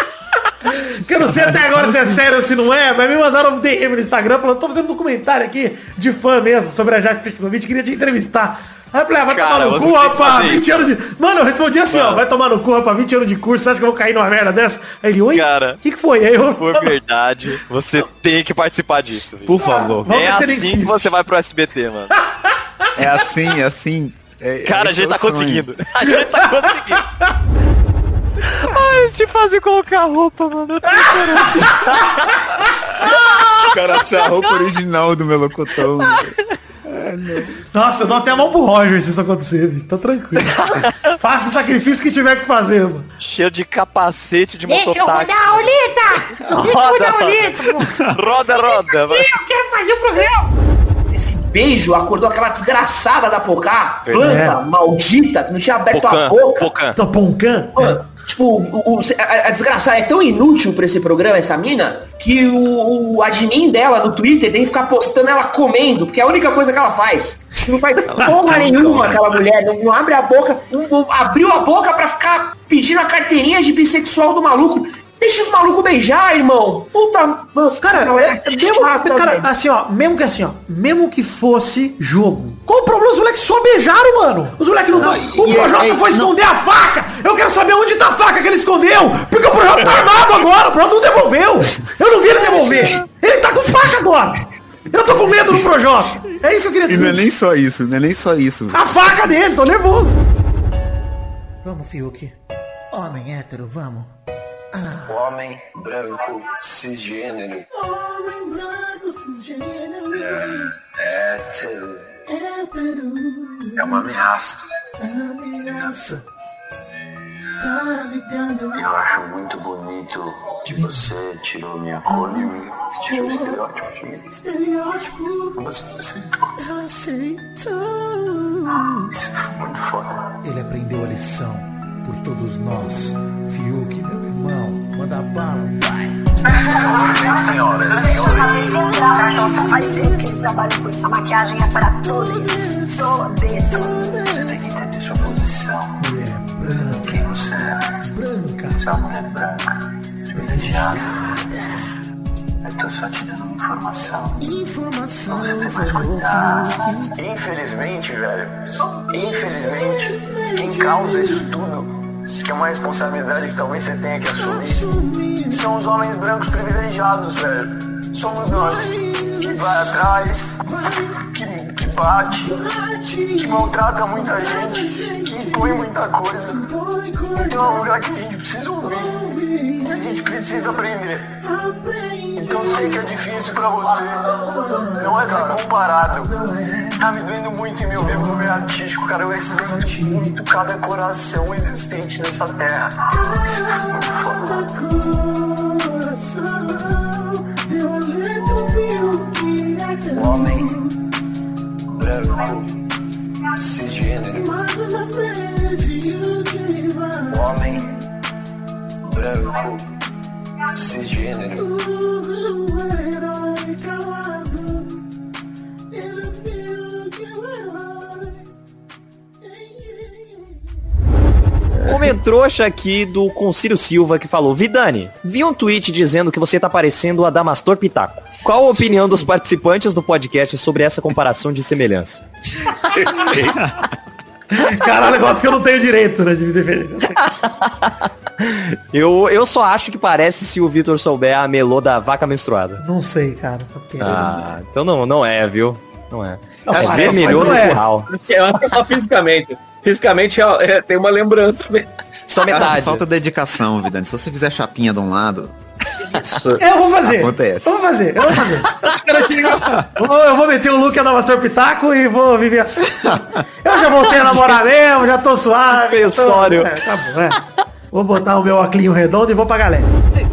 que eu não sei até agora se é sério ou se não é, mas me mandaram um DM no Instagram falando, tô fazendo um documentário aqui de fã mesmo sobre a Jaque Petkovic, queria te entrevistar. Aí eu falei, ah, vai Cara, tomar no cu, que rapaz, fazer 20 anos de... Mano, eu respondi assim, ó, vai tomar no cu, rapaz, 20 anos de curso, você acha que eu vou cair numa merda dessa? Aí ele, oi? Cara, O que, que foi? Aí eu... por verdade, você tem que participar disso. viu? Por favor. Vamos É assim que insiste. você vai pro SBT, mano. É assim, é assim. É- Cara, a esse é gente o tá sonho. conseguindo. A gente tá conseguindo. Ai, eles te fazem colocar roupa, mano. Eu tô O cara achar a roupa original do melocotão. Nossa, eu dou até a mão pro Roger se isso acontecer, bicho. Tá tranquilo. Faça o sacrifício que tiver que fazer, mano. Cheio de capacete de Deixa eu mototáxi. rodar a! Deixa eu rodar a roleta, pô. Roda, roda. vai. Eu quero fazer o programa! Esse beijo acordou aquela desgraçada da Pocá, É. planta maldita, que não tinha aberto a Pocan, boca. Pocan. Poncan? Mano, tipo, o, a, a desgraçada é tão inútil pra esse programa, essa mina, que o, o admin dela no Twitter tem que ficar postando ela comendo, porque é a única coisa que ela faz. Não faz porra nenhuma aquela mulher, não, não abre a boca, não- não abriu a boca pra ficar pedindo a carteirinha de bissexual do maluco. Deixa os malucos beijar, irmão. Puta, mano, Cara, não, é, mesmo, chata, cara, velho. assim, ó, mesmo que assim, ó, mesmo que fosse jogo. Qual o problema? Os moleques só beijaram, mano. Os moleques não, Não, dão. O Projota e- foi não- esconder a faca. Eu quero saber onde tá a faca que ele escondeu. Porque o Projota tá armado agora. O Projota não devolveu. Eu não vi ele devolver. Ele tá com faca agora. Eu tô com medo do Projota. É isso que eu queria E não é dizer. nem só isso, não é nem só isso. A faca dele, tô nervoso. Vamos, Fiuk. Homem hétero, vamos. Homem branco cisgênero. Homem branco cisgênero. É, hétero. É uma ameaça. Ameaça. Tá ligado? Eu acho muito bonito que você tirou minha cor de mim. Você tirou o estereótipo de mim. Estereótipo. Você aceitou. Aceitou. Isso foi muito foda. Ele aprendeu a lição por todos nós. Fiuk, meu irmão, manda bala, vai. Senhoras, Então só faz tempo que eles trabalham com isso. A maquiagem é para todos. Todos. você tem que entender sua posição. Mulher branca, Quem você é. branca. Você é uma mulher branca. Privilegiada. Eu tô só te dando uma informação. Informação. Você tem mais cuidado. Infelizmente, velho. Infelizmente, quem causa isso tudo, que é uma responsabilidade que talvez você tenha que assumir, são os homens brancos privilegiados, velho. Somos nós. Que vai atrás, que, que bate, que maltrata muita gente, que impõe muita coisa. Então é um lugar que a gente precisa ouvir. A gente precisa aprender. Então eu sei que é difícil pra você. Não é ser comparado. Tá me doendo muito em meu vivo no meio artístico, cara. Eu respeito muito cada coração existente nessa terra. Homem branco cisgênero. Homem branco cisgênero. Comentrouxa aqui do Concílio Silva que falou, Vidani, vi um tweet dizendo que você tá parecendo o Adamastor Pitaco. Qual a opinião dos participantes do podcast sobre essa comparação de semelhança? Caralho, negócio que eu não tenho direito, né, de me defender. Eu, eu só acho que parece se o Vitor souber a melô da vaca menstruada. Não sei, cara. Porque- Ah, então não, não é, viu? Não é. Não, Acho que vermelhou mas no é. curral. É só fisicamente. Fisicamente é- é- tem uma lembrança. Só Cara, falta dedicação, Vidani. Se você fizer chapinha de um lado. Eu vou fazer. Acontece. Eu vou fazer, eu vou fazer. Eu vou, meter o look da Master Pitaco e vou viver assim. Eu já voltei a namorar mesmo, já tô suave. Tô, é, tá bom, é. Vou botar o meu óculos redondo e vou pra galera.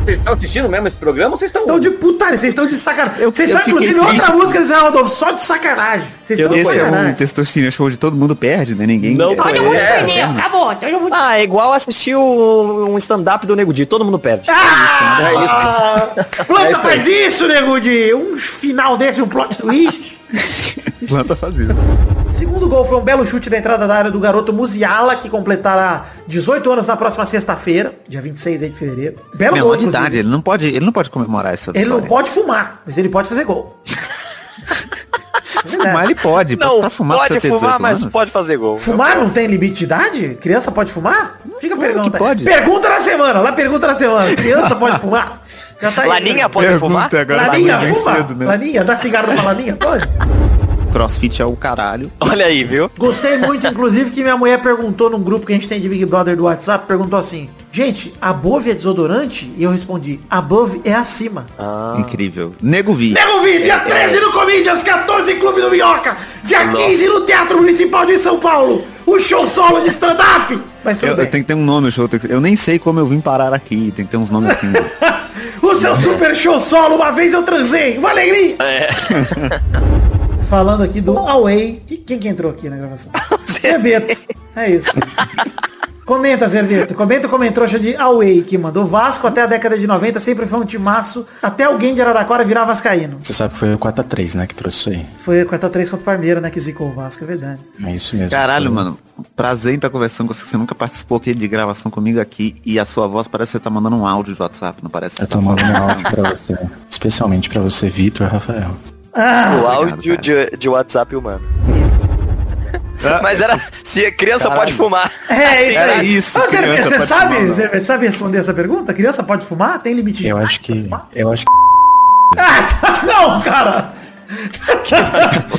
Vocês estão assistindo mesmo esse programa ou vocês estão. Estão de putaria, vocês estão de sacanagem. Vocês estão, inclusive, outra triste. música desse Rodolfo, só de sacanagem. Vocês estão de Esse é um sacanagem. testosterona show de todo mundo perde, né? Ninguém. Não quer. Todo mundo É, perdeu, acabou. Ah, é igual assistir o- um stand-up do Nego Di, todo mundo perde. Ah, planta faz isso, nego de um final desse, um plot twist. Planta fazendo. Segundo gol foi um belo chute da entrada da área do garoto Musiala, que completará 18 anos na próxima sexta-feira, dia 26 aí de fevereiro. Belo Menor gol, de idade, ele não pode, ele não pode comemorar essa Ele não pode fumar, mas ele pode fazer gol. Fumar ele pode, Não, pra fumar pode fumar, 18 mas anos. pode fazer gol. Fumar não tem limite de idade? Criança pode fumar? Fica a pergunta. que pode. Pergunta na semana, lá pergunta na semana. Criança pode fumar? Já tá aí. Laninha pode fumar? agora Laninha, fuma? cedo, né? Laninha, dá cigarro pra Laninha? Pode? Crossfit é o caralho. Olha aí, viu? Gostei muito, inclusive, que minha mulher perguntou num grupo que a gente tem de Big Brother do WhatsApp, perguntou assim, gente, Above é desodorante? E eu respondi, Above é acima. Incrível. Nego Vi. Nego Vi, dia 13 no Comedians, 14 Clube do Minhoca, dia 15 no Teatro Municipal de São Paulo, o show solo de stand-up. Mas tudo Eu, eu tenho que ter um nome, que- Eu nem sei como eu vim parar aqui. Tem que ter uns nomes assim. O seu super show solo, uma vez eu transei, uma alegria. É. Falando aqui do Away. Quem que entrou aqui na gravação? Zerbeto. É isso. Comenta, Zerbeto. Comenta como entrou de Away que mandou Vasco até a década de 90 sempre foi um timaço. Até alguém de Araraquara virar vascaíno. Você sabe que foi o 4x3, né, que trouxe isso aí. Foi 4x3 contra o Parmeira, né? Que zicou o Vasco, é verdade. É isso mesmo. Caralho, Foi- mano. Prazer em estar conversando com você. Você nunca participou aqui de gravação comigo aqui. E a sua voz parece que você tá mandando um áudio de WhatsApp, não parece? Eu tô mandando um áudio pra você. Especialmente pra você, Vitor Rafael. Ah, o áudio de, de WhatsApp humano. Mas era. Se a criança Caralho. pode fumar. É isso Era isso, Ô, Zerbeto, criança você pode sabe, fumar. Zerbeto, sabe responder essa pergunta? Criança pode fumar? Tem limite Eu acho que. Eu acho que. Não, cara!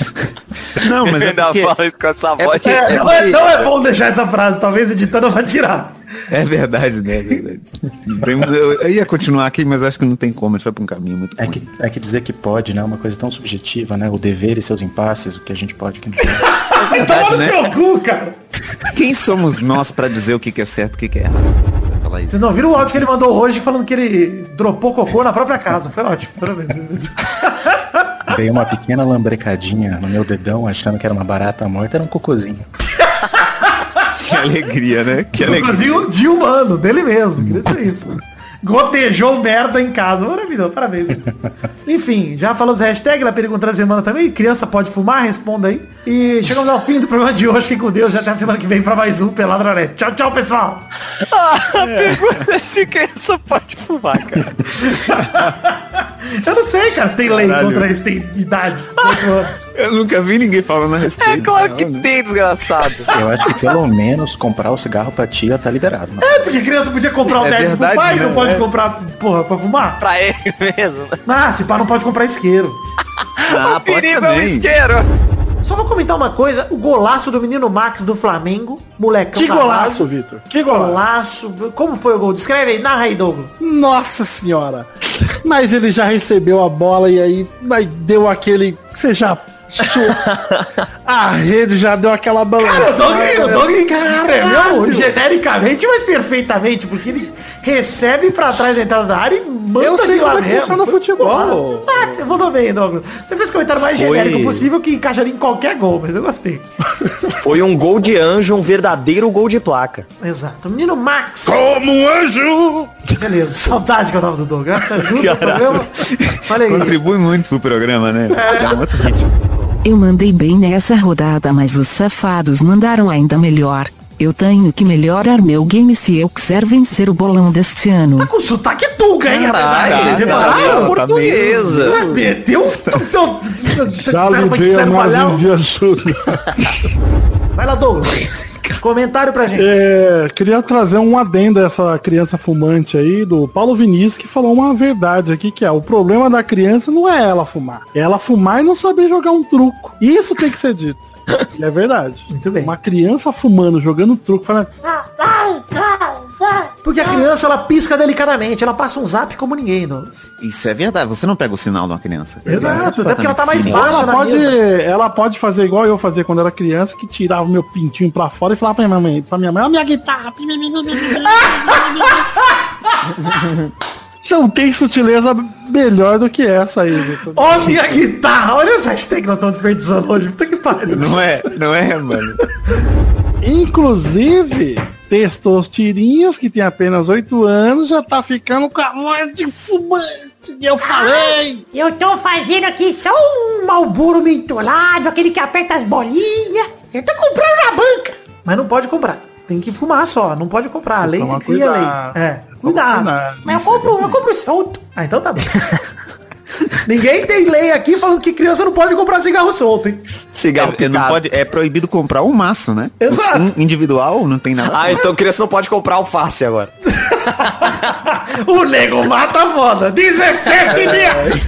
Não, mas é Ainda porque, fala isso com essa é voz. porque- É, é não, é, não é bom deixar essa frase, talvez editando eu vá tirar. é verdade, né? É verdade. Tem eu, eu ia continuar aqui, mas acho que não tem como. A gente vai pra um caminho muito É que, é que dizer que pode, né? é Uma coisa tão subjetiva, né? O dever e seus impasses, o que a gente pode, o que não pode. Verdade, no né? seu cu, cara! Quem somos nós pra dizer o que que é certo e o que que é errado? Vocês não viram o áudio que ele mandou hoje falando que ele dropou cocô na própria casa. Foi ótimo. Parabéns. Veio uma pequena lambrecadinha no meu dedão, achando que era uma barata morta, era um cocôzinho. Que alegria, né? Que alegria. Cocôzinho de humano, dele mesmo. Queria dizer isso. Gotejou merda em casa. Maravilhoso, parabéns. Enfim, já falamos hashtag na pergunta da semana também. Criança pode fumar? Responda aí. E chegamos ao fim do programa de hoje. Fiquem com Deus e até a semana que vem pra mais um Pelada na Net. Tchau, tchau, pessoal. A pergunta é se criança pode fumar, cara. Eu não sei, cara, se tem lei Caralho. contra isso, tem idade. 18 anos. Eu nunca vi ninguém falando a respeito. É claro que Não, né? tem, desgraçado. Eu acho que pelo menos comprar o cigarro pra tia tá liberado. Né? É, porque criança podia comprar um É técnico pro verdade, pai, né? não pode É. comprar, porra, pra fumar? Pra ele mesmo. né? Ah, se pá, não pode comprar isqueiro. Ah, o pode perigo é o também. isqueiro. Só vou comentar uma coisa, o golaço do menino Max do Flamengo, molecão Que cavalo. golaço, Vitor. Que golaço. Golaço. Como foi o gol? Descreve aí, narra aí, Douglas. Nossa senhora. Mas ele já recebeu a bola e aí mas deu aquele. Você já. A rede já deu aquela Cara, o escreveu Caralho. genericamente, mas perfeitamente, porque ele recebe pra trás da entrada da área e manda Eu sei de como é que funciona o futebol. Ah, você mandou bem, Douglas. Você fez o comentário mais Foi. genérico possível que encaixaria em qualquer gol, mas eu gostei. Foi um gol de anjo, um verdadeiro gol de placa. Exato. Menino Max. Como um anjo! Beleza, saudade que eu tava do Douglas. Ajuda o programa. Olha aí. Contribui muito pro programa, né? É um outro ritmo. Eu mandei bem nessa rodada, mas os safados mandaram ainda melhor. Eu tenho que melhorar meu game se eu quiser vencer o bolão deste ano. Com sotaque tuga, hein, Caralho, rapaz? Vocês cara, repararam? portuguesa. Ah, Meteu o seu... Já lhe dei a nove de ajuda. Vai lá, Douglas. Comentário pra gente. É, queria trazer um adendo a essa criança fumante aí, do Paulo Vinícius, que falou uma verdade aqui, que é o problema da criança não é ela fumar. É ela fumar e não saber jogar um truco. Isso tem que ser dito. E é verdade. Muito bem. Uma criança fumando, jogando truco, falando. Porque a criança, ela pisca delicadamente, ela passa um zap como ninguém, Douglas. Isso é verdade, você não pega o sinal de uma criança. Exato, até porque ela tá mais Sim. baixa Ela na pode, mesa. ela pode fazer igual eu fazia quando era criança, que tirava o meu pintinho pra fora e falava pra minha mãe, pra minha mãe, ó minha guitarra. Não tem sutileza melhor do que essa aí, Vitor. Ó minha guitarra, olha essa hashtag que nós estamos desperdiçando hoje. Puta que pariu. Não é, não é, mano. Inclusive, Testosterinhas, que tem apenas 8 anos, já tá ficando com a voz de fumante. E eu falei. Eu tô fazendo aqui só um malburo mentolado, aquele que aperta as bolinhas. Eu tô comprando na banca. Mas não pode comprar. Tem que fumar só, não pode comprar. A lei tem Toma que seguir a lei. cuidado. É, cuidado. cuidado. Mas eu compro, eu compro solto. Ah, então tá bom. Ninguém tem lei aqui falando que criança não pode comprar cigarro solto, hein? Cigarro É, não pode, é proibido comprar um maço, né? Exato. Um individual não tem nada. Ah, então criança não pode comprar alface agora. O nego mata foda. 17 dias.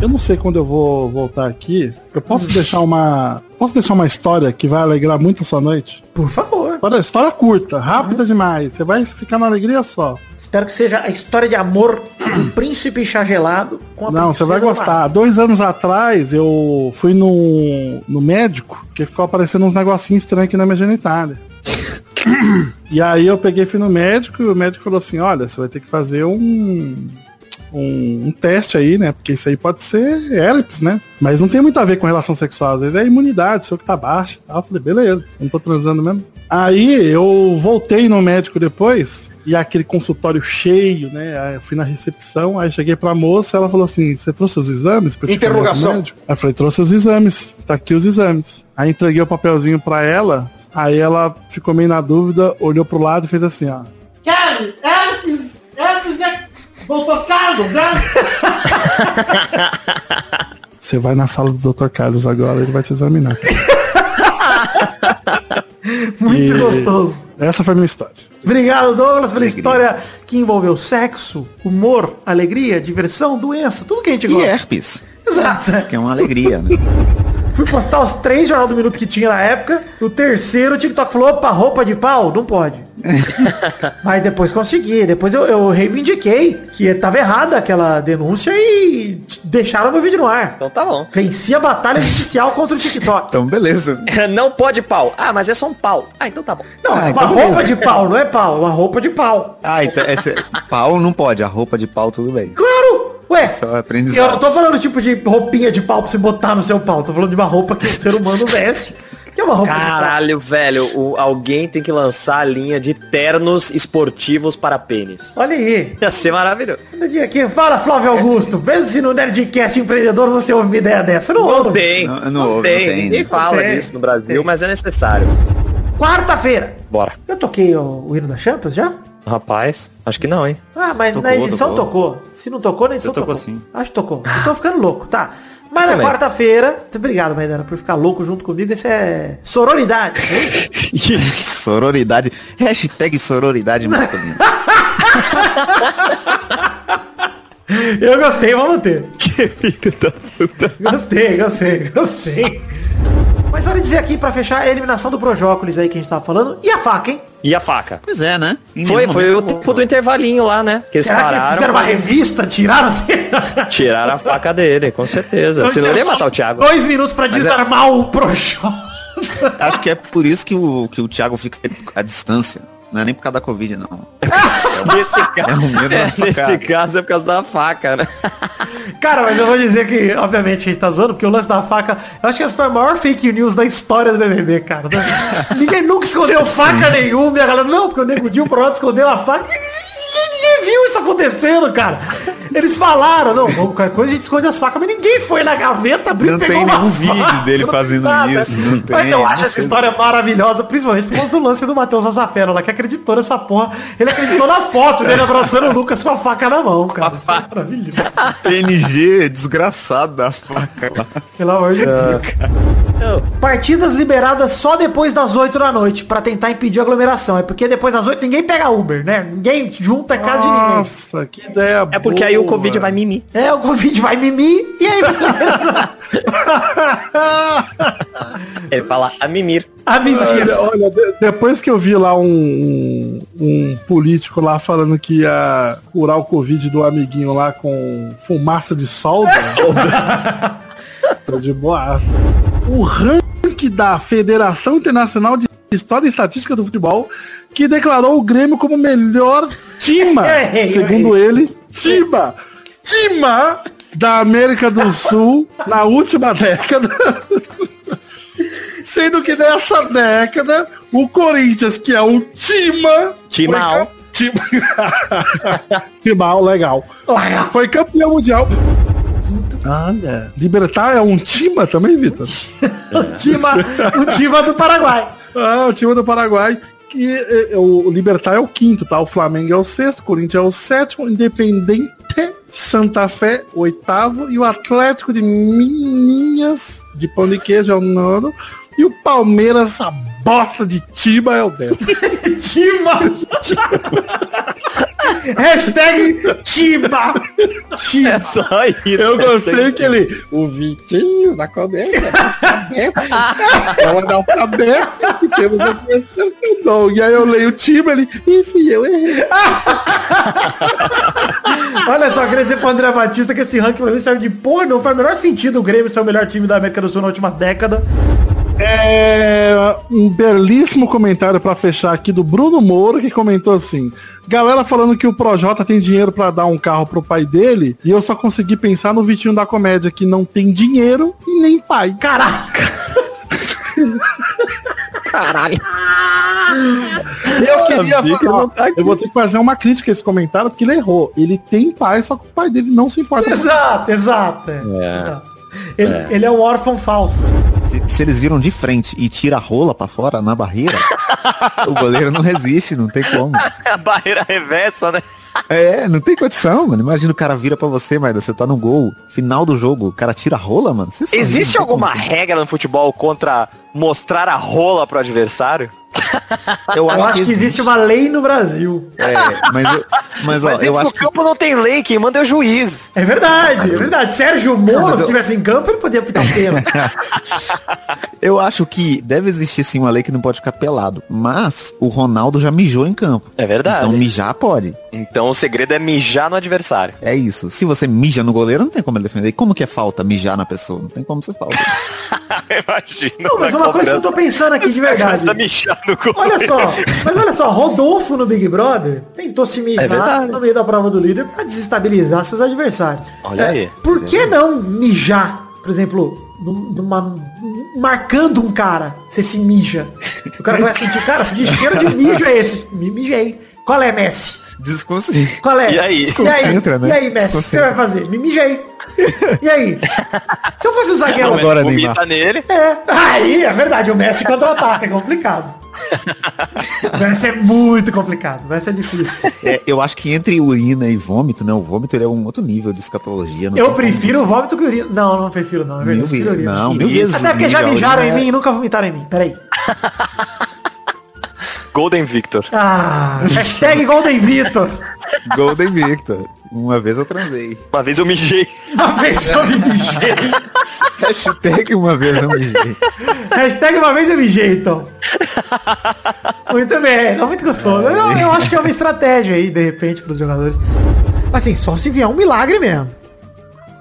Eu não sei quando eu vou voltar aqui. Eu posso deixar uma. Posso deixar uma história que vai alegrar muito a sua noite? Por favor. História, história curta, rápida demais. Você vai ficar na alegria só. Espero que seja a história de amor do príncipe chá gelado com a Não, você vai gostar. Dois anos atrás eu fui no, no médico que ficou aparecendo uns negocinhos estranhos aqui na minha genitália. e aí eu peguei fui no médico e o médico falou assim, olha, você vai ter que fazer um, um, um teste aí, né? Porque isso aí pode ser herpes, né? Mas não tem muito a ver com relação sexual, às vezes é imunidade, seu que tá baixo e tal. Eu falei, beleza, não tô transando mesmo. Aí eu voltei no médico depois, e aquele consultório cheio, né? Aí eu fui na recepção, aí cheguei pra moça, ela falou assim, você trouxe os exames? pra Interrogação. médico?" Aí eu falei, trouxe os exames, tá aqui os exames. Aí entreguei o papelzinho pra ela, aí ela ficou meio na dúvida, olhou pro lado e fez assim, ó. Carlos, herpes, herpes é... Voltou Carlos, né? Você vai na sala do Dr. Carlos agora, ele vai te examinar. Muito E gostoso. Essa foi a minha história. Obrigado, Douglas, pela história que envolveu sexo, humor, alegria, diversão, doença, tudo que a gente E gosta. herpes. Exato. Isso que é uma alegria, né? Fui postar os três jornal do minuto que tinha na época. O terceiro, o TikTok falou, opa, roupa de pau? Não pode. Mas depois consegui. Depois eu, eu reivindiquei que tava errada aquela denúncia e deixaram meu vídeo no ar. Então tá bom. Venci a batalha judicial contra o TikTok. Então, beleza. Não pode pau. Ah, mas é só um pau. Ah, então tá bom. Não, Ah, é então uma roupa beleza. de pau, não é pau, é uma roupa de pau. Ah, então esse, pau não pode, a roupa de pau tudo bem. Claro! Ué, Só eu aprendizado. não tô falando tipo de roupinha de pau pra você botar no seu pau. Tô falando de uma roupa que o ser humano veste. Que é uma roupa. Caralho, velho, o- alguém tem que lançar a linha de ternos esportivos para pênis. Olha aí. Ia ser maravilhoso. Todo dia aqui, fala Flávio Augusto. Vê se no Nerdcast empreendedor você ouve uma ideia dessa. Não, Não ouve. tem, Não- não, não ouve, tem. não tem, Ninguém né? fala tem. disso no Brasil, Tem. mas é necessário. Quarta-feira. Bora. Eu toquei o, o hino da Champions já? Rapaz, acho que não, hein? Ah, mas Tocou, na edição tocou. tocou. Se não tocou, na edição tocou tocou. sim. Acho que tocou. Eu tô ficando louco, tá. Mas na quarta-feira, obrigado, Maidana, por ficar louco junto comigo. Isso é sororidade. é? Sororidade. Hashtag sororidade masculina. Eu gostei, vamos manter. Que filho da puta. Gostei, gostei, gostei. Mas vale dizer aqui pra fechar a eliminação do Projócolis aí que a gente tava falando. E a faca, hein? E a faca? Pois é, né? Em Foi, foi o tempo do intervalinho lá, né? Que eles Será que pararam. fizeram uma revista? Tiraram dele? Tiraram a faca dele, com certeza. Senão ele ia matar o Thiago. Dois minutos pra é- desarmar o Projócolis. Acho que é por isso que o, que o Thiago fica à distância. Não é nem por causa da Covid, não. Nesse caso, É medo da é, nesse caso é por causa da faca, né? Cara, mas eu vou dizer que, obviamente, a gente tá zoando, porque o lance da faca, eu acho que essa foi a maior fake news da história do BBB, cara. Ninguém nunca escondeu faca nenhuma, e a galera, não, porque o Nego Dil Proto escondeu a faca. Ninguém viu isso acontecendo, cara. Eles falaram, não, qualquer coisa a gente esconde as facas, mas ninguém foi na gaveta, abriu Não e pegou tem uma nenhum vídeo dele tem fazendo nada. isso, não tem, Mas eu não acho essa tem. história maravilhosa, principalmente por causa do lance do Matheus Azafera lá, que acreditou nessa porra. Ele acreditou na foto dele abraçando o Lucas com a faca na mão, cara. Isso é maravilhoso. PNG desgraçado da faca lá. Pelo amor de Deus. Partidas liberadas só depois das 8 da noite, pra tentar impedir a aglomeração. É porque depois das 8 ninguém pega Uber, né? Ninguém junta a casa de ninguém. Nossa, que ideia É porque aí o Covid vai mimir. É, o Covid vai mimir e aí beleza. Ele fala a mimir. A mimir. Olha, olha, de- depois que eu vi lá um, um, político lá falando que ia curar o Covid do amiguinho lá com fumaça de solda. Tô de boa. O ranking da Federação Internacional de História e Estatística do Futebol, que declarou o Grêmio como o melhor tima, Eu errei, eu segundo ele, tima, tima da América do Sul na última década. Sendo que nessa década, o Corinthians, que é um tima. Timal. Foi cam- Tim- Timal, legal. Foi campeão mundial. Olha. Libertar é um tima também, Vitor? O Tima, o Tima do Paraguai. Ah, o time do Paraguai. Que é, é, o Libertar é o quinto, tá? O Flamengo é o sexto, Corinthians é o sétimo, Independente, Santa Fé, oitavo, e o Atlético de Minas, de pão de queijo, é o nono. E o Palmeiras, essa bosta de Tiba, é o décimo. Tima! Hashtag Tima! É só isso. Eu gostei que ele. O Vitinho da comédia. Ela dá o alfabeto que temos a dom. E aí eu leio o time, ele. E fui eu errei. Olha só, queria dizer pro André Batista que esse ranking pra mim serve de porra, não faz o menor sentido o Grêmio ser o melhor time da América do Sul na última década. É, um belíssimo comentário pra fechar aqui do Bruno Moura, que comentou assim: Galera falando que o Projota tem dinheiro pra dar um carro pro pai dele, e eu só consegui pensar no Vitinho da comédia que não tem dinheiro e nem pai. Caraca! Caralho. Eu queria falar, não tá aqui. eu vou ter que fazer uma crítica a esse comentário, porque ele errou. Ele tem pai, só que o pai dele não se importa. Exato, exato. é. Exato. Ele, É. ele é um órfão falso. Se, se eles viram de frente e tira a rola pra fora na barreira, o goleiro não resiste, não tem como. A barreira reversa, né? É, não tem condição, mano. Imagina o cara vira pra você, mas você tá no gol, final do jogo, o cara tira a rola, mano. Existe alguma condição. regra no futebol contra mostrar a rola pro adversário? Eu Eu acho que existe uma lei no Brasil. É, mas, eu, mas ó, Mas eu acho que campo não tem lei, quem manda é o juiz. É verdade, é verdade. Sérgio Moro, se eu- estivesse em campo, ele podia apitar pênalti. Eu acho que deve existir sim uma lei que não pode ficar pelado. Mas o Ronaldo já mijou em campo. É verdade. Então mijar pode. Então o segredo é mijar no adversário. É isso. Se você mija no goleiro, não tem como ele defender. E como que é falta mijar na pessoa? Não tem como ser falta. Imagina. Não, mas uma coisa que eu tô pensando aqui de verdade. Tá mijar no Olha só, mas olha só, Rodolfo no Big Brother tentou se É mijar verdade. no meio da prova do líder pra desestabilizar seus adversários. Olha É, aí. Por que não mijar, por exemplo, num- numa, marcando um cara, você se mija. O cara vai sentir, cara, que cheiro de mijo é esse? Me mijei. Qual é, Messi? Desconcentra. Qual é? E aí? E aí, né? e aí Messi, o que você vai fazer? Me mijei. E aí? Se eu fosse o zagueiro... Não, Agora, Neymar. nele. É, aí é verdade, o Messi contra-ataca, é complicado. Vai ser muito complicado, vai ser difícil. É, eu acho que entre urina e vômito, né? O vômito ele é um outro nível de escatologia. Eu prefiro o vômito que urina. Não, não prefiro não, é verdade. Mil eu prefiro vezes. urina. Não, mil vezes. Até porque já Mijar, mijaram em mim é- e nunca vomitaram em mim. Peraí. Golden Victor. Ah, hashtag Golden Vitor. Golden Victor. Uma vez eu transei. Uma vez eu mijei. Uma vez eu me mijei. Hashtag uma vez eu mijei. Hashtag uma vez eu mijei, então. Muito bem, não muito gostoso. Eu, eu acho que é uma estratégia aí, de repente, pros jogadores. Assim, só se vier um milagre mesmo.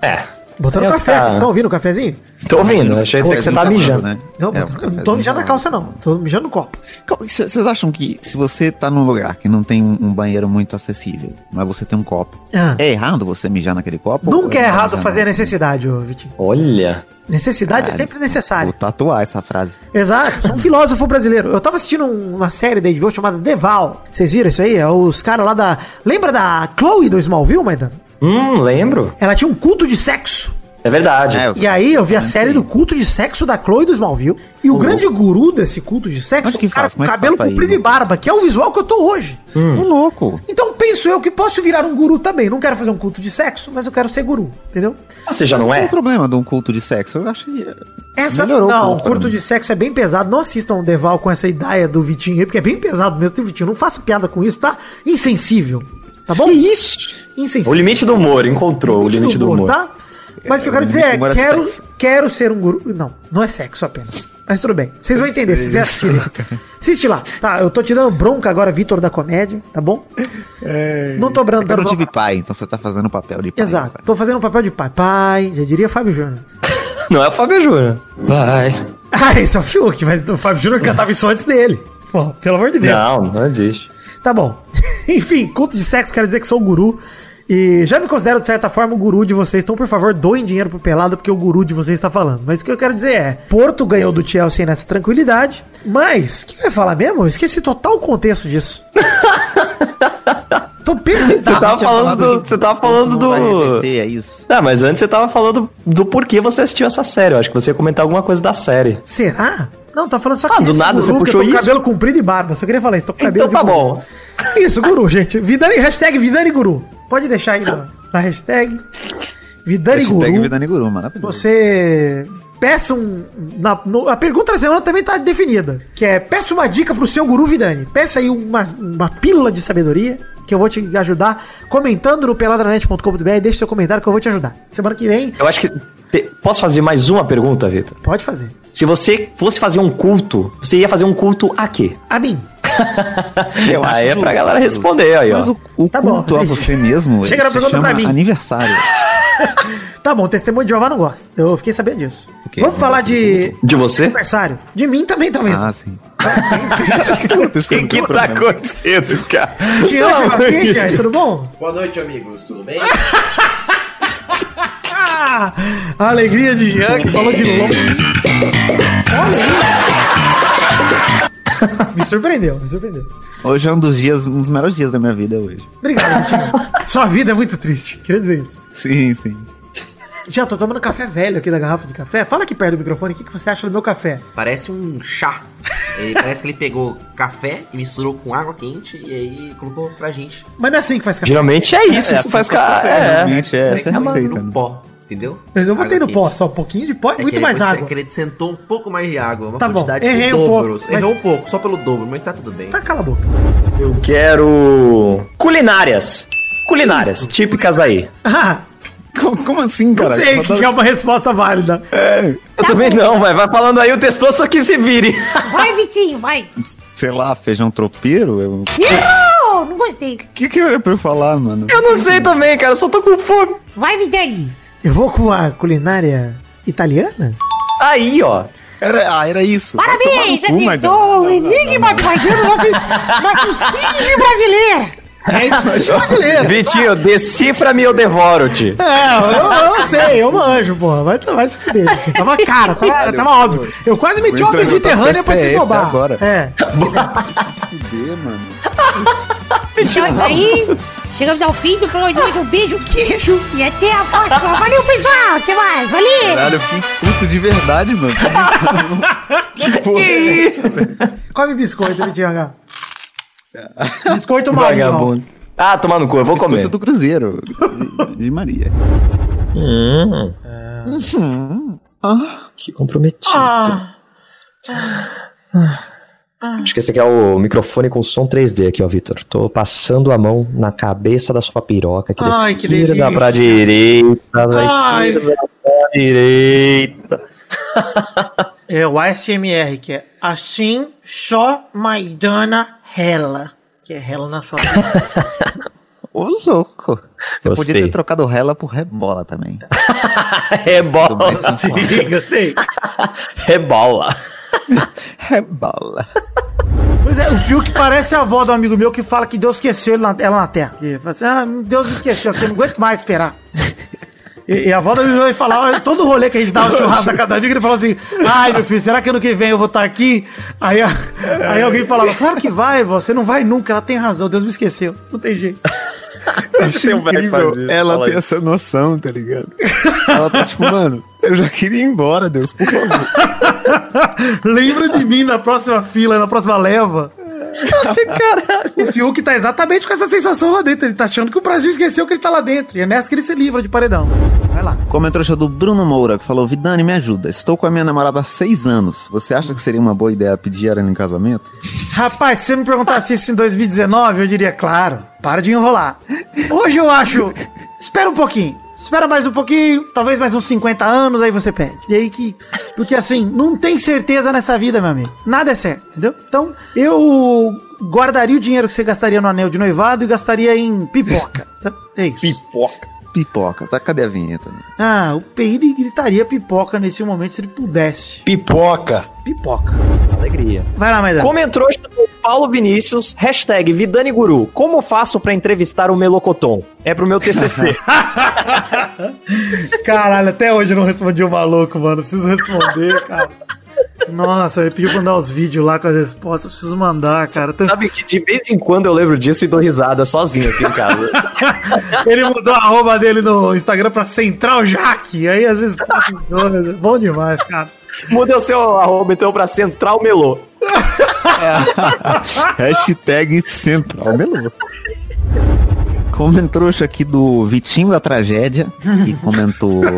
É. Botando Eu café, tá- vocês estão ouvindo o cafezinho? Tô ouvindo, achei que você tá mijando. né? Não, É, não tô mijando na calça, não. Tô mijando no copo. Vocês acham que se você tá num lugar que não tem um banheiro muito acessível, mas você tem um copo, Ah. é errado você mijar naquele copo? Nunca é errado fazer a necessidade, ô Vitinho. Olha. Necessidade é Caralho. sempre necessária. Vou tatuar essa frase. Exato, sou um filósofo brasileiro. Eu tava assistindo um- uma série da HBO chamada Deval. Vocês viram isso aí? É os caras lá da. Lembra da Chloe do Smallville, Maidana? Hum, lembro. Ela tinha um culto de sexo. É verdade. E aí eu vi a série do culto de sexo da Chloe do Smallville. E o grande guru desse culto de sexo que é cara faz? Como é que cabelo faz comprido ir? e barba, que é o visual que eu tô hoje. Ô, louco. Então penso eu que posso virar um guru também. Não quero fazer um culto de sexo, mas eu quero ser guru, entendeu? Você já Mas não qual é? o problema de um culto de sexo? Eu acho que Essa melhorou um não, pouco o culto mim. de sexo é bem pesado. Não assistam o Deval com essa ideia do Vitinho aí, porque é bem pesado mesmo, Vitinho. Não faça piada com isso, tá? Insensível. Tá bom? Que isso? Insensível. O limite do humor, encontrou o limite do humor. tá? Mas o que eu quero o dizer limite é, do humor é quero, sexo. quero ser um guru. Não, não é sexo apenas. Mas tudo bem. Vocês vão entender se vocês assistirem. Assiste lá. Tá, eu tô te dando bronca agora, Vitor da comédia, tá bom? Não tô É que eu não tive pai, então você tá fazendo o papel de pai. Exato. Tô fazendo um papel de pai. Pai, já diria Fábio Júnior. Não é o Fábio Júnior. Vai. Ah, esse é o Fiuk, mas o Fábio Júnior cantava isso antes dele. Pô, pelo amor de Deus. Não, não existe. Tá bom. Enfim, culto de sexo, quero dizer que sou o guru. E já me considero, de certa forma, o guru de vocês. Então, por favor, doem dinheiro pro Pelado, porque o guru de vocês está falando. Mas o que eu quero dizer é: Porto ganhou do Chelsea nessa tranquilidade. Mas, o que eu ia falar mesmo? Eu esqueci total o contexto disso. Tô perdido. Você tava falando do. Você tava falando do. é isso. Não, mas antes você tava falando do porquê você assistiu essa série. Eu acho que você ia comentar alguma coisa da série. Será? Não, tá falando só Ah, do esse nada você que puxou eu tô com isso? cabelo comprido e barba. Só queria falar isso. Tô com cabelo Então tá guru. bom. Isso, guru, gente. Vidani, hashtag Vidani Guru. Pode deixar aí na, na hashtag Vidani Hashtag Guru. Vidani Guru, maravilhoso. Você peça um. na- no- a pergunta da semana também tá definida. Que é: peça uma dica pro seu guru Vidani. Peça aí uma, uma pílula de sabedoria. Que eu vou te ajudar comentando no peladranet.com.br. Deixe seu comentário que eu vou te ajudar. Semana que vem, Eu acho que. te- Posso fazer mais uma pergunta, Vitor? pode fazer. Se você fosse fazer um culto, você ia fazer um culto a quê? A mim. Eu acho Aí é pra galera responder aí, ó. Mas o, o Tá bom. culto a você mesmo Chega na pergunta pra mim. aniversário. Tá bom, testemunho de Jeová não gosta. Eu fiquei sabendo disso. quê? Vamos falar de De você? aniversário. De mim também, talvez. Ah, sim. O que tá acontecendo, cara? Jean, tudo bom? Boa noite, amigos. Tudo bem? Ah, a alegria de Jean que falou de longe. Olha isso. Me surpreendeu, me surpreendeu. Hoje é um dos dias, um dos melhores dias da minha vida hoje. Obrigado. Sua vida é muito triste, queria dizer isso. Sim, sim. Jean, tô tomando café velho aqui da garrafa de café. Fala aqui perto do microfone, o que, que você acha do meu café? Parece um chá. Ele, parece que ele pegou café e misturou com água quente e aí colocou pra gente. Mas não é assim que faz café. Geralmente é isso É que você assim faz que com faz a. café, É. realmente, é, essa é a Derrama receita. no né? pó, entendeu? Mas eu botei Água no pó, quente. só um pouquinho de pó e É muito mais você água. acrescentou um pouco mais de água, uma Tá bom, quantidade errei de um pouco, dobro. mas- Errou um pouco, só pelo dobro, mas tá tudo bem. Tá, cala a boca. Eu quero. Culinárias. Culinárias, típicas aí. Ah, Como, assim, não cara? sei o que que é uma resposta válida. Eu também não, mas vai falando aí o testoso que se vire. Vai, Vitinho, vai. Sei lá, feijão tropeiro? Eu- O Não, não gostei. que, que era pra eu falar, mano? Eu não sei também, cara, eu só tô com fome. Vai, Vidani. Eu vou com a culinária italiana? Aí, ó. Era, ah, era isso. Vai Parabéns, acertou o enigma do nossa, nossa esfinge brasileira. É isso, isso é brasileiro. Vitinho, decifra-me eu devoro-te. É, eu, eu sei, eu manjo, porra. Vai, vai se fuder. Tava caro, tava, tava óbvio. Eu quase meti uma Mediterrânea pra te roubar. agora. É. Fuder, mano. É isso aí. Chegamos ao fim do programa de hoje. Um beijo, queijo. E até a próxima. Valeu, pessoal. Até mais. Valeu. Caralho, eu fiquei puto de verdade, mano. que porra é essa, velho? Come biscoito, Vitinho H. Biscoito marinho. Vagabundo. Ah, tomar no cu, eu vou Biscoito comer. do Cruzeiro. De, Maria. Hum, Uhum. Ah, que comprometido. Ah, Acho que esse aqui é o microfone com som 3D aqui, ó, Vitor. Tô passando a mão na cabeça da sua piroca aqui da Ai, que esquerda delícia. pra direita, da Ai. esquerda pra direita. é o ASMR, que é assim só Maidana rela. Que é rela na sua vida. ô louco. Você Gostei. podia ter trocado rela por rebola também. Rebola. Sim, gostei. Rebola. Rebola. Pois é, o Fiuk parece a avó do amigo meu que fala que Deus esqueceu ele na- ela na terra. Que fala assim, ah, Deus me esqueceu, que eu não aguento mais esperar. E, e a avó do amigo meu vai falar, olha, todo rolê que a gente dá no churrasco da cada amigo, ele fala assim, ai meu filho, será que ano que vem eu vou estar aqui? Aí, a- aí alguém falava, claro que vai, você não vai nunca, ela tem razão, Deus me esqueceu, não tem jeito. Eu acho Tem um incrível isso, ela fala ter essa noção, tá ligado? Ela tá tipo, mano, eu já queria ir embora, Deus, por favor. Lembra de mim na próxima fila, na próxima leva. Caralho. O Fiuk tá exatamente com essa sensação lá dentro. Ele tá achando que o Brasil esqueceu que ele tá lá dentro. E é nessa que ele se livra de paredão. Vai lá. Comentário do Bruno Moura, que falou: Vidani, me ajuda. Estou com a minha namorada há seis anos. Você acha que seria uma boa ideia pedir ela em casamento? Rapaz, se você me perguntasse isso em 2019, eu diria, claro, para de enrolar. Hoje eu acho, espera um pouquinho. Espera mais um pouquinho, talvez mais uns 50 anos, aí você pede. E aí que. Porque assim, não tem certeza nessa vida, meu amigo. Nada é certo, entendeu? Então, eu guardaria o dinheiro que você gastaria no anel de noivado e gastaria em pipoca. Tá? É isso. Pipoca. Pipoca, tá? Cadê a vinheta? né? Ah, o Peide gritaria pipoca nesse momento se ele pudesse. Pipoca. Pipoca. Alegria. Vai lá, Maidana. Comentou do Paulo Vinícius, hashtag Vidani Guru. Como faço pra entrevistar o Melocoton? É pro meu TCC. Caralho, até hoje eu não respondi o maluco, mano. Preciso responder, cara. Nossa, ele pediu pra mandar os vídeos lá com as respostas. Eu preciso mandar, cara. Sabe que de vez em quando eu lembro disso e dou risada sozinho aqui em casa. Ele mudou a arroba dele no Instagram pra Central Jaque. Aí às vezes. Bom demais, cara. Muda o seu arroba então pra Central Melô. Hashtag Central Melô. Comentou aqui do Vitinho da Tragédia, que comentou.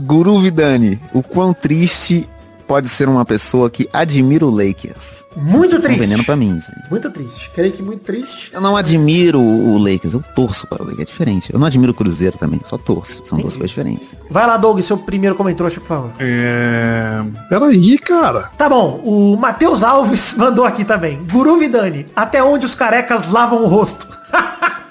Guru Vidani, o quão triste pode ser uma pessoa que admira o Lakers? Muito Um triste. veneno pra mim. aí. Muito triste. Creio que muito triste. Eu não admiro o Lakers, eu torço para o Lakers, é diferente. Eu não admiro o Cruzeiro também, só torço. São duas coisas diferentes. Vai lá, Doug, seu primeiro comentário, por favor. É. Peraí, cara. Tá bom, o Matheus Alves mandou aqui também. Guru Vidani, até onde os carecas lavam o rosto?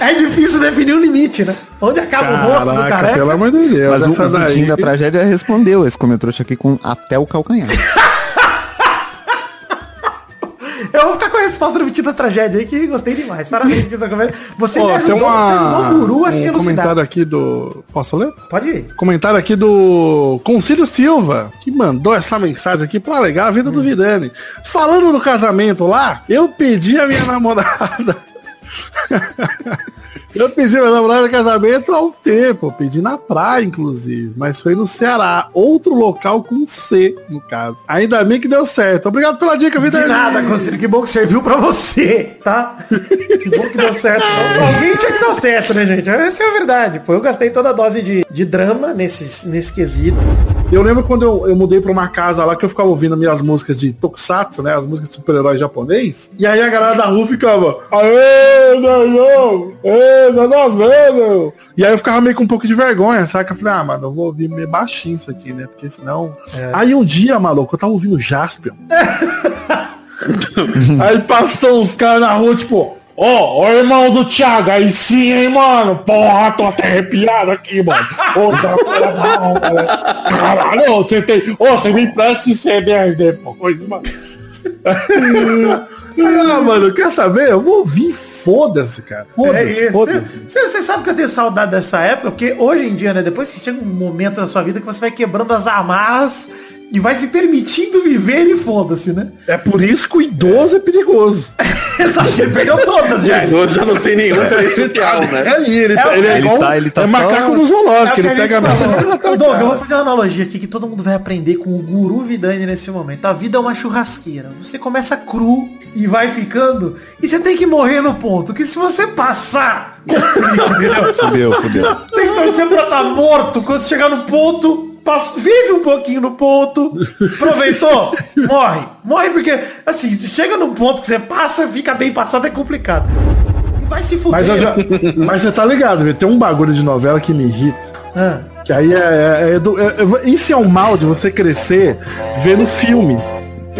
é difícil definir um limite, né? Onde acaba o rosto do Caraca, careca? pelo amor de Deus. Mas o, o daí- da Tragédia respondeu esse comentário aqui com até o calcanhar. Eu vou ficar com a resposta do Vitinho da Tragédia aí, que gostei demais. Parabéns, Vitinho da Tragédia. Você me Ó, ajudou, tem uma, você o Guru a se um elucidar. comentário aqui do. Posso ler? Pode ir. Comentário aqui do Concílio Silva, que mandou essa mensagem aqui pra alegar a vida Hum. do Vidani. Falando do casamento lá, eu pedi a minha namorada. eu pedi a minha namorada em casamento há um tempo. Eu pedi na praia, inclusive. Mas foi no Ceará. Outro local com C, no caso. Ainda bem que deu certo. Obrigado pela dica, De Vidani. nada, Concílio. Que bom que serviu pra você, tá? Que bom que deu certo. Alguém tinha que dar certo, né, gente? Essa é a verdade. Pô, eu gastei toda a dose de, de drama nesse, nesse quesito. Eu lembro quando eu, eu mudei pra uma casa lá que eu ficava ouvindo minhas músicas de Tokusatsu, né? As músicas de super-herói japonês. E aí a galera da rua ficava, aê, não, não, ê, nada a ver, meu. E aí eu ficava meio com um pouco de vergonha, sabe? Eu falei, ah, mano, eu vou ouvir meio baixinho isso aqui, né? Porque senão. Aí um dia, maluco, eu tava ouvindo Jaspion. aí passou uns caras na rua, tipo, Ó, ó, irmão do Thiago, aí sim, hein, mano? Porra, tô até arrepiado aqui, mano. Ô, né? Caralho, ô, você tem. Ô, você me empresta esse aí depois, mano. ah, mano, quer saber? Eu vou ouvir, foda-se, cara. É Foda-se. Você você sabe que eu tenho saudade dessa época, porque hoje em dia, né, depois que chega um momento na sua vida que você vai quebrando as amarras e vai se permitindo viver e foda-se, né? É por isso que o idoso é perigoso. Exato, ele perdeu todas já. O idoso já não tem nenhum diferencial, né? É ali, ele, É, tá- ele é, ele tá- ele tá é só- macaco no É zoológico, que ele a pega. Ô, Doug, eu vou fazer uma analogia aqui que todo mundo vai aprender com o guru Vidani nesse momento. A vida é uma churrasqueira. Você começa cru e vai ficando. E você tem que morrer no ponto. Que se você passar, complica, entendeu? Fudeu, fudeu. Tem que torcer pra estar morto. Quando você chegar no ponto, passa- vive um pouquinho no ponto. Aproveitou? Morre. Morre porque, assim, chega no ponto que você passa, fica bem passado, é complicado. E vai se fuder. Mas, já- mas você tá ligado? Tem um bagulho de novela que me irrita. Ah. Que aí é, é- é- é- Isso é um mal de você crescer vendo filme.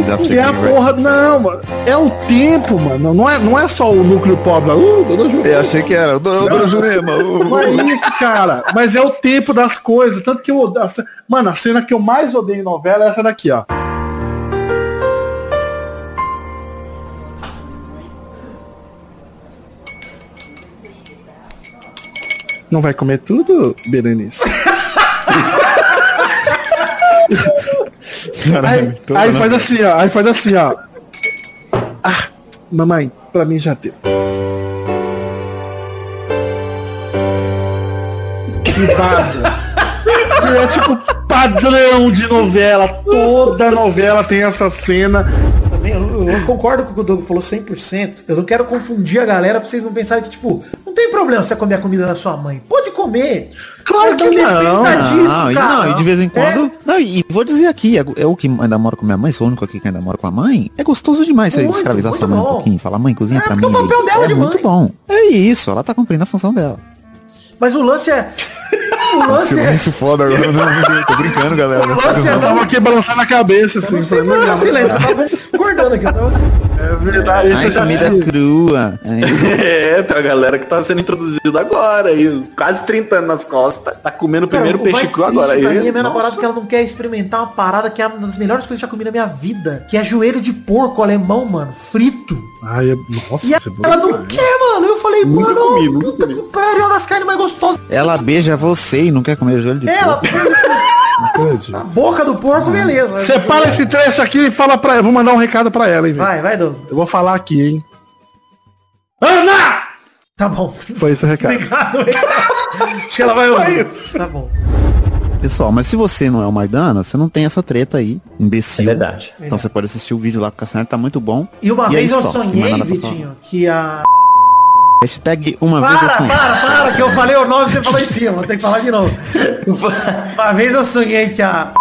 Já sei é a porra. Não, mano. É o tempo, mano. Não é, não é só o núcleo pobre. Uh, dona Jurema. Eu achei que era. Dona, Dona Jurema. uh, Não é isso, cara. Mas é o tempo das coisas. Tanto que eu Mano, a cena que eu mais odeio em novela é essa daqui, ó. Não vai comer tudo, Berenice? aí Caralho, aí falando. faz assim, ó. Aí faz assim, ó. Mamãe, pra mim já deu. E vaza. E é tipo padrão de novela. Toda novela tem essa cena. Também, eu, eu concordo com o que o Doug falou 100%. Eu não quero confundir a galera pra vocês não pensarem que, tipo, não tem problema você comer a comida da sua mãe. Pode comer. Claro que não não. disso, não, e, não, e de vez em quando. É, Não, e vou dizer aqui, eu eu que ainda moro com minha mãe, sou o único aqui que ainda mora com a mãe. É gostoso demais você Muito, escravizar muito sua mãe um bom. pouquinho. Falar, mãe, cozinha É, pra mim. é o papel dela é de muito mãe. bom. É isso, ela tá cumprindo a função dela. mas o lance é. O lance é. foda agora, não, tô brincando, galera. lance é Eu tava aqui balançando a cabeça, assim. Não sei "Não, silêncio, eu tava concordando aqui. Eu tava... É verdade, isso Ai, já comida crua. É, tem a galera que tá sendo introduzida agora aí, quase 30 anos nas costas, tá comendo o primeiro Cara, o peixe cru agora aí. Pra mim é minha Nossa. namorada que ela não quer experimentar uma parada que é uma das melhores coisas que eu já comi na minha vida. Que é joelho de porco alemão, mano. Frito. Ai, é- nossa, E é ela não quer, mano. Eu falei, Nunca mano, comi, nunca puta que pariu, é uma das carnes mais gostosas. Ela beija você e não quer comer joelho de Ela, porco. Acredito. a boca do porco, beleza. Separa esse trecho aqui e fala pra ela. Vou mandar um recado pra ela, hein, velho. Vai, vai, Douglas. Eu vou falar aqui, hein. Ana! Tá bom. Foi esse o recado. Obrigado. Acho que ela vai ouvir. Tá bom. Pessoal, mas se você não é o Maidana, você não tem essa treta aí, imbecil. É verdade. Então você pode assistir o vídeo lá com o Castanheira, tá muito bom. E uma aí vez eu só, sonhei. Vitinho, que a... Hashtag uma vez eu Para, sonhei. para, para, que eu falei o nome e você falou em cima. Vou ter que falar de novo. Uma vez eu sonhei que a...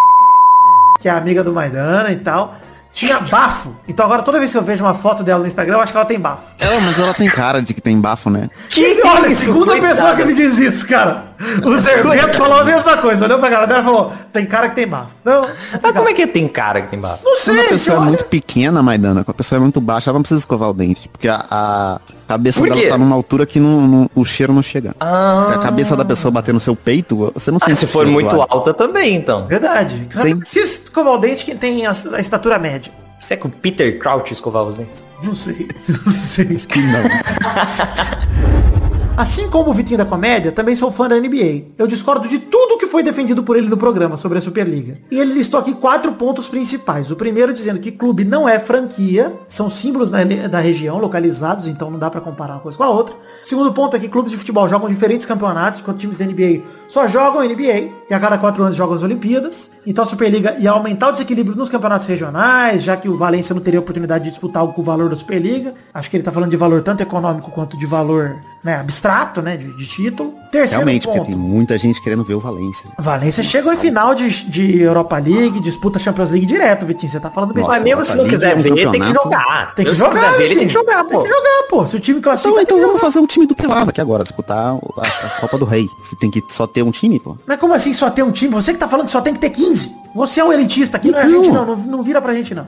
Que é amiga do Maidana e tal... Tinha bafo. Então agora toda vez que eu vejo uma foto dela no Instagram, eu acho que ela tem bafo. Ela, mas ela tem cara de que tem bafo, né? Que olha, segunda pessoa que me diz isso, cara. O Zerbeto falou a mesma coisa. Olhou pra cara dela e falou, tem cara que tem bafo. Não, Mas como é que tem cara que tem bafo? não Quando a sei, pessoa é olha- muito pequena, Maidana, quando a pessoa é muito baixa, ela não precisa escovar o dente. Porque a, a cabeça Por dela tá numa altura que não, não- o cheiro não chega. Ah. A cabeça da pessoa bater no seu peito, você não Ah, sente se for cheiro, muito alta também, então. Verdade. Sim. Se escovar o dente, quem tem a, a estatura média. Você é que o Peter Crouch escovava os dentes? Não sei. Não sei. Que não. Assim como o Vitinho da Comédia, também sou fã da NBA. Eu discordo de tudo que foi defendido por ele no programa sobre a Superliga. E ele listou aqui quatro pontos principais. O primeiro dizendo que clube não é franquia, são símbolos da, da região, localizados, então não dá pra comparar uma coisa com a outra. Segundo ponto é que clubes de futebol jogam diferentes campeonatos, enquanto times da NBA só jogam NBA, e a cada quatro anos jogam as Olimpíadas. Então a Superliga ia aumentar o desequilíbrio nos campeonatos regionais, já que o Valência não teria oportunidade de disputar algo com o valor da Superliga. Acho que ele tá falando de valor tanto econômico quanto de valor né, abstrato, né, de, de título. Terceiro Realmente, porque ponto. tem muita gente querendo ver o Valência. Valência chegou em final de, de Europa League, disputa Champions League direto, Vitinho. Você tá falando bem. Mas mesmo se não quiser ver, tem que jogar. Tem que jogar, ver, ele tem que jogar, pô. Tem que jogar, pô. Se o time classifica, Então, então tem que vamos jogar. fazer um time do Pelado aqui agora, disputar a, a Copa do Rei. Você tem que só ter um time, pô. Mas como assim só ter um time? Você que tá falando que só tem que ter 15. Você é um elitista aqui, não é a Não. gente não. Não, não vira pra gente não.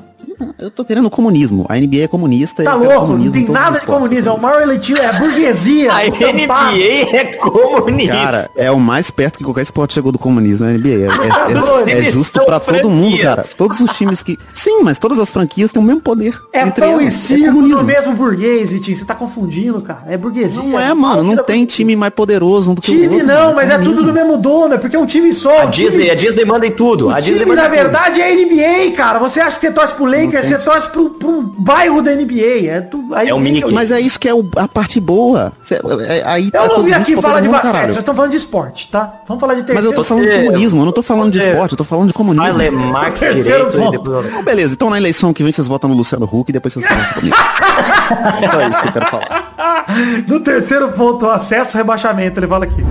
Eu tô querendo comunismo. A NBA é comunista. Tá louco, não tem nada de comunismo. É o assim. maior elitismo, é a burguesia. A estampado. NBA é comunista. Cara, é o mais perto que qualquer esporte chegou do comunismo na NBA. É, é- é- é Eles justo pra todo mundo, franquias. cara. Todos os times que. Sim, mas todas as franquias têm o mesmo poder. É entre pão e elas. circo no mesmo burguês, Vitinho. Você tá confundindo, cara. É burguesia. Não é, mano. Não tem time mais poderoso do que o Time outro. não, mano. mas é tudo do mesmo dono, é porque é um time só. A o Disney, time, a Disney manda em tudo. o A Disney time na verdade, é a NBA, cara. Você acha que você torce pro Lakers, você torce pro, pro bairro da NBA. É, tu, aí É um mini- Mas é isso que é o- a parte boa. Cê- é- aí Eu não todo vim aqui falar de mundo, basquete, caralho. vocês estão falando de esporte, tá? Vamos falar de Mas terceiro. eu tô falando de comunismo, eu não tô falando de esporte, eu tô falando de comunismo. Vai ler Marx direito e depois... Então, beleza, então na eleição que vem vocês votam no Luciano Huck e depois vocês conversam comigo. Só isso que eu quero falar. No terceiro ponto, o acesso rebaixamento, ele fala aqui.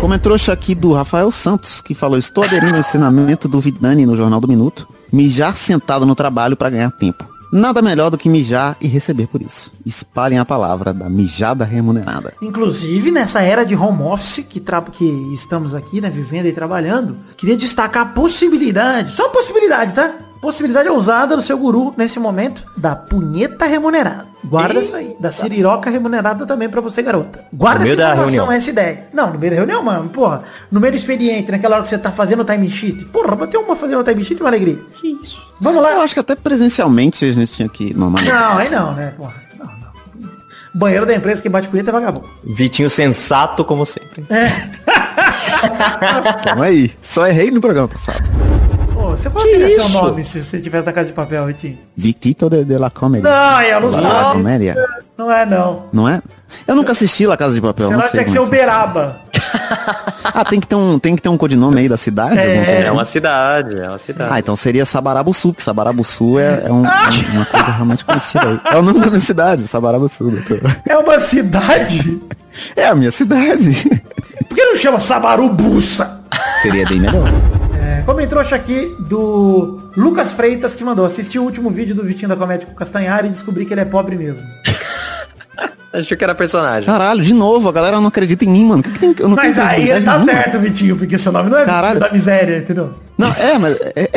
Comentou aqui do Rafael Santos, que falou, estou aderindo ao ensinamento do Vidani no Jornal do Minuto, mijar sentado no trabalho para ganhar tempo. Nada melhor do que mijar e receber por isso. Espalhem a palavra da mijada remunerada. Inclusive, nessa era de home office que, que estamos aqui, né, vivendo e trabalhando, queria destacar a possibilidade, só possibilidade, tá? Possibilidade ousada do seu guru nesse momento da punheta remunerada. Guarda isso aí. Da siriroca remunerada também pra você, garota. Guarda essa informação, essa ideia. Não, no meio da reunião, mano. Porra, no meio do expediente, naquela hora que você tá fazendo o time sheet. Porra, bater uma fazendo o time sheet, uma alegria. Que isso? Vamos lá. Eu acho que até presencialmente a gente tinha que normalmente. Não, aí não, né? Porra. Não, não. Banheiro da empresa que bate punheta é vagabundo. Vitinho sensato, como sempre. É. Calma aí. Só errei no programa passado. Você seria seu nome se você tivesse na casa de papel, Vitinho? Victito de, de la Comedy. Não, eu não La sabe. Comédia. Não é, não. Não é? Eu nunca assisti La Casa de Papel. Senão não sei tinha que ser como o Beraba. é. Ah, tem que ter um, tem que ter um codinome aí da cidade? alguma coisa É assim? uma cidade, é uma cidade. Ah, então seria Sabarabuçu, porque Sabarabuçu é, é um- um- uma coisa realmente conhecida aí. É o nome da minha cidade, Sabarabuçu, doutor. É uma cidade? É a minha cidade. Por que não chama Sabarubuça? Seria bem melhor. É, comentou acho aqui do Lucas Freitas que mandou assistir o último vídeo do Vitinho da Comédia com o Castanhari e descobri que ele é pobre mesmo. Achei que era personagem. Caralho, de novo, a galera não acredita em mim, mano. O que, que tem? Eu não Mas tenho aí ele tá nenhuma. certo, Vitinho, porque seu nome não é Caralho. Vitinho da miséria, entendeu? Não, é, mas é,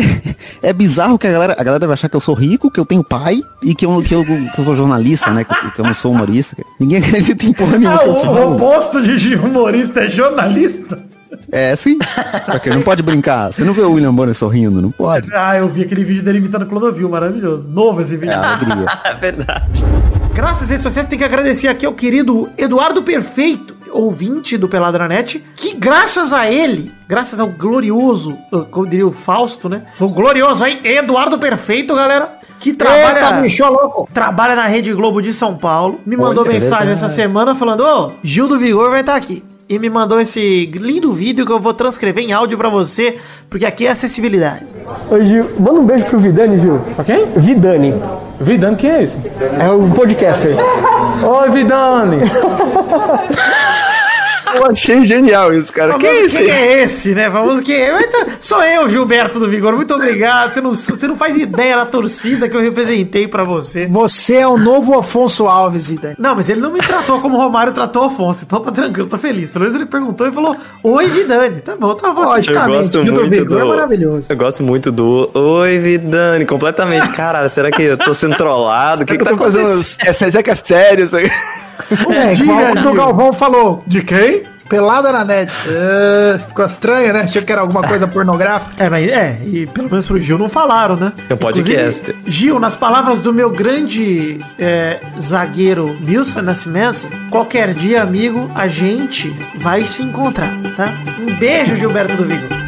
é bizarro que a galera, a galera deve achar que eu sou rico, que eu tenho pai e que eu, que eu, que eu sou jornalista, né? Que, que eu não sou humorista. Ninguém acredita em porra nenhuma Ah, o, o oposto de humorista é jornalista? É, sim. Porque não pode brincar. Você não vê o William Bonner sorrindo? Não pode. Ah, eu vi aquele vídeo dele imitando Clodovil, maravilhoso. Novo esse vídeo. É alegria. É verdade. Graças às redes sociais, tem que agradecer aqui ao querido Eduardo Perfeito, ouvinte do Peladranet, que graças a ele, graças ao glorioso, como diria o Fausto, né? O glorioso aí, Eduardo Perfeito, galera, que trabalha, Eita, bicho louco. trabalha na Rede Globo de São Paulo, me mandou Olha, mensagem verdade. essa semana falando, ô, Gil do Vigor vai estar aqui. E me mandou esse lindo vídeo que eu vou transcrever em áudio pra você, porque aqui é acessibilidade. Ô Gil, manda um beijo pro Vidani, Gil. Pra quem? Vidani. Vidani, quem é esse? É o podcaster. Oi, Vidani. Eu achei genial isso, cara. Famoso Que isso? Quem é esse, né? Famoso é? Mas tá- Sou eu, Gilberto do Vigor. Muito obrigado. Você não, você não faz ideia da torcida que eu representei pra você. Você é o novo Afonso Alves, Vidani. Não, mas ele não me tratou como o Romário tratou o Afonso. Então tá tranquilo, tô feliz. Pelo menos ele perguntou e falou: Oi, Vidani. Tá bom, tá bom. Eu gosto do muito Vigor do... é maravilhoso. Eu gosto muito do Oi, Vidani, completamente. Caralho, será que eu tô sendo trollado? O que, que tá acontecendo? É, será que é sério isso aí? É, Diga, igual quando Gil. o Galvão falou. De quem? Pelada na net. É, ficou estranho, né? Achei que era alguma coisa pornográfica. É, mas é, e pelo menos pro Gil não falaram, né? É um podcast. Gil, nas palavras do meu grande é, zagueiro Wilson Nascimento, qualquer dia, amigo, a gente vai se encontrar, tá? Um beijo, Gilberto do Vigo.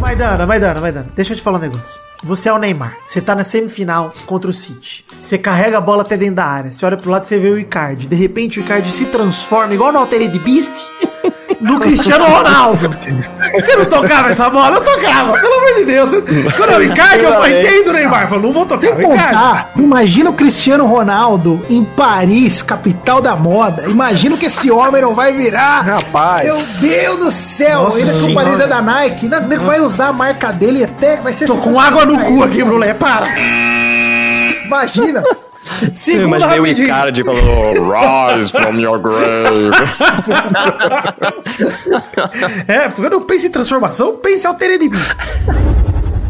Maidana, Maidana, Maidana, deixa eu te falar um negócio. Você é o Neymar. Você tá na semifinal contra o City. Você carrega a bola até dentro da área. Você olha pro lado e você vê o Icardi. De repente o Icardi se transforma, igual no Altered Beast, no Cristiano Ronaldo. Você não tocava essa bola? Eu tocava, pelo amor de Deus. Quando eu Icardi, eu falei, entendo o Neymar. Eu falei, não vou tocar Sem contar, imagina o Cristiano Ronaldo em Paris, capital da moda. Imagina que esse homem não vai virar. Rapaz. Meu Deus do céu. Nossa Ele que o. Paris é da Nike. Não, ele vai usar a marca dele até. Vai ser Tô com água no cu aqui, Brulé. Para. Imagina. Eu Segunda imaginei o rapidinho. Icardi falando Rise from your grave. É, porque eu não penso em transformação, eu penso em Altered Beast.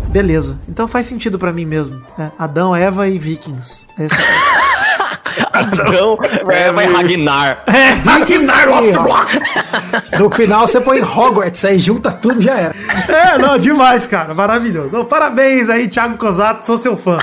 Beleza, então faz sentido pra mim mesmo. É, Adão, Eva e Vikings. É essa- Adão, Eva e Ragnar. É, Ragnar Block. No final você põe Hogwarts, aí junta tudo já era. É, não, demais, cara. Maravilhoso. Então, parabéns aí, Thiago Cosato, sou seu fã.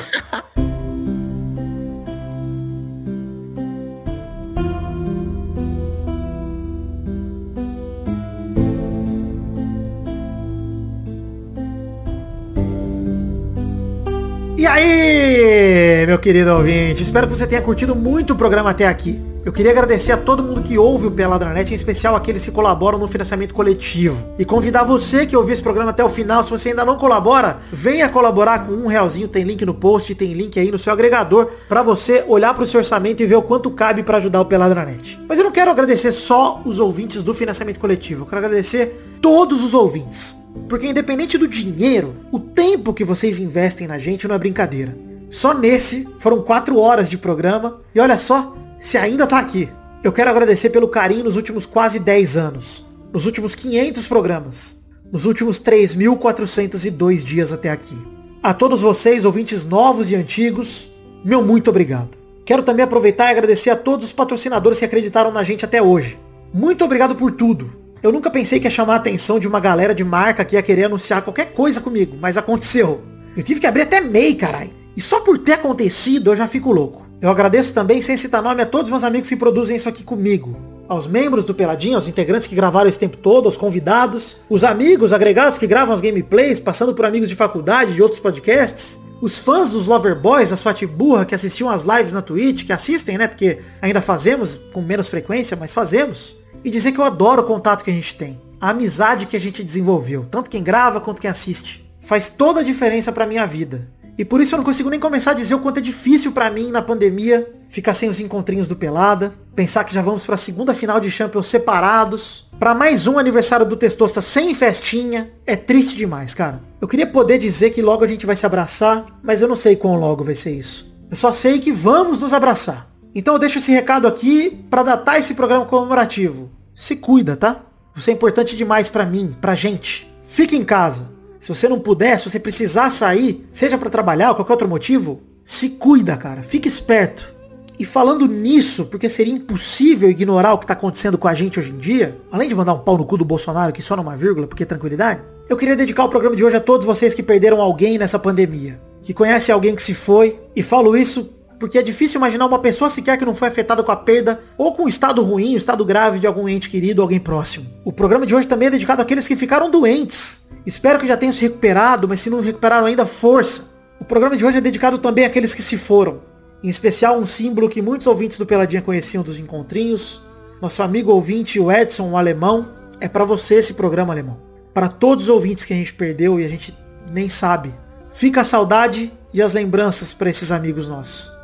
E aí, meu querido ouvinte, espero que você tenha curtido muito o programa até aqui. Eu queria agradecer a todo mundo que ouve o Peladranet, em especial aqueles que colaboram no financiamento coletivo. E convidar você que ouviu esse programa até o final, se você ainda não colabora, venha colaborar com um realzinho, tem link no post, tem link aí no seu agregador, pra você olhar pro seu orçamento e ver o quanto cabe pra ajudar o Peladranet. Mas eu não quero agradecer só os ouvintes do financiamento coletivo, eu quero agradecer todos os ouvintes. Porque independente do dinheiro, o tempo que vocês investem na gente não é brincadeira. Só nesse foram quatro horas de programa. E olha só, se ainda tá aqui. Eu quero agradecer pelo carinho nos últimos quase 10 anos. Nos últimos 500 programas. Nos últimos 3.402 dias até aqui. A todos vocês, ouvintes novos e antigos, meu muito obrigado. Quero também aproveitar e agradecer a todos os patrocinadores que acreditaram na gente até hoje. Muito obrigado por tudo. Eu nunca pensei que ia chamar a atenção de uma galera de marca que ia querer anunciar qualquer coisa comigo, mas aconteceu. Eu tive que abrir até MEI, caralho. E só por ter acontecido eu já fico louco. Eu agradeço também, sem citar nome, a todos meus amigos que produzem isso aqui comigo. aos membros do Peladinho, aos integrantes que gravaram esse tempo todo, aos convidados, os amigos agregados que gravam as gameplays, passando por amigos de faculdade, de outros podcasts, os fãs dos Loverboys, da Swat Burra, que assistiam as lives na Twitch, que assistem, né? Porque ainda fazemos com menos frequência, mas fazemos. E dizer que eu adoro o contato que a gente tem. A amizade que a gente desenvolveu. Tanto quem grava quanto quem assiste. Faz toda a diferença pra minha vida. E por isso eu não consigo nem começar a dizer o quanto é difícil pra mim na pandemia ficar sem os encontrinhos do Pelada, pensar que já vamos pra segunda final de Champions separados, pra mais um aniversário do Testosta sem festinha, é triste demais, cara. Eu queria poder dizer que logo a gente vai se abraçar, mas eu não sei quão logo vai ser isso. Eu só sei que vamos nos abraçar. Então eu deixo esse recado aqui pra datar esse programa comemorativo. Se cuida, tá? Você é importante demais pra mim, pra gente. Fique em casa. Se você não puder, se você precisar sair, seja pra trabalhar ou qualquer outro motivo, se cuida, cara. Fique esperto. E falando nisso, porque seria impossível ignorar o que tá acontecendo com a gente hoje em dia, além de mandar um pau no cu do Bolsonaro que só numa vírgula, porque tranquilidade, eu queria dedicar o programa de hoje a todos vocês que perderam alguém nessa pandemia, que conhecem alguém que se foi, e falo isso porque é difícil imaginar uma pessoa sequer que não foi afetada com a perda ou com o estado ruim, o estado grave de algum ente querido ou alguém próximo. O programa de hoje também é dedicado àqueles que ficaram doentes. Espero que já tenham se recuperado, mas se não recuperaram ainda, força. O programa de hoje é dedicado também àqueles que se foram. Em especial um símbolo que muitos ouvintes do Peladinha conheciam dos encontrinhos. Nosso amigo ouvinte, o Edson, o alemão. É para você esse programa, alemão. Para todos os ouvintes que a gente perdeu e a gente nem sabe. Fica a saudade e as lembranças para esses amigos nossos.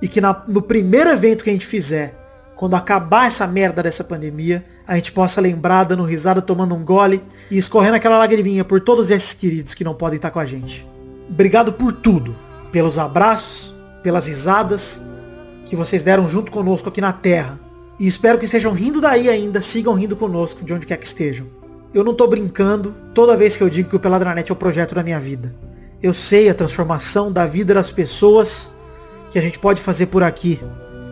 E que na, no primeiro evento que a gente fizer, quando acabar essa merda dessa pandemia, a gente possa lembrar dando risada, tomando um gole e escorrendo aquela lagriminha por todos esses queridos que não podem estar com a gente. Obrigado por tudo. Pelos abraços, pelas risadas que vocês deram junto conosco aqui na Terra. E espero que estejam rindo daí ainda, sigam rindo conosco de onde quer que estejam. Eu não tô brincando toda vez que eu digo que o Peladranet é o projeto da minha vida. Eu sei a transformação da vida das pessoas que a gente pode fazer por aqui,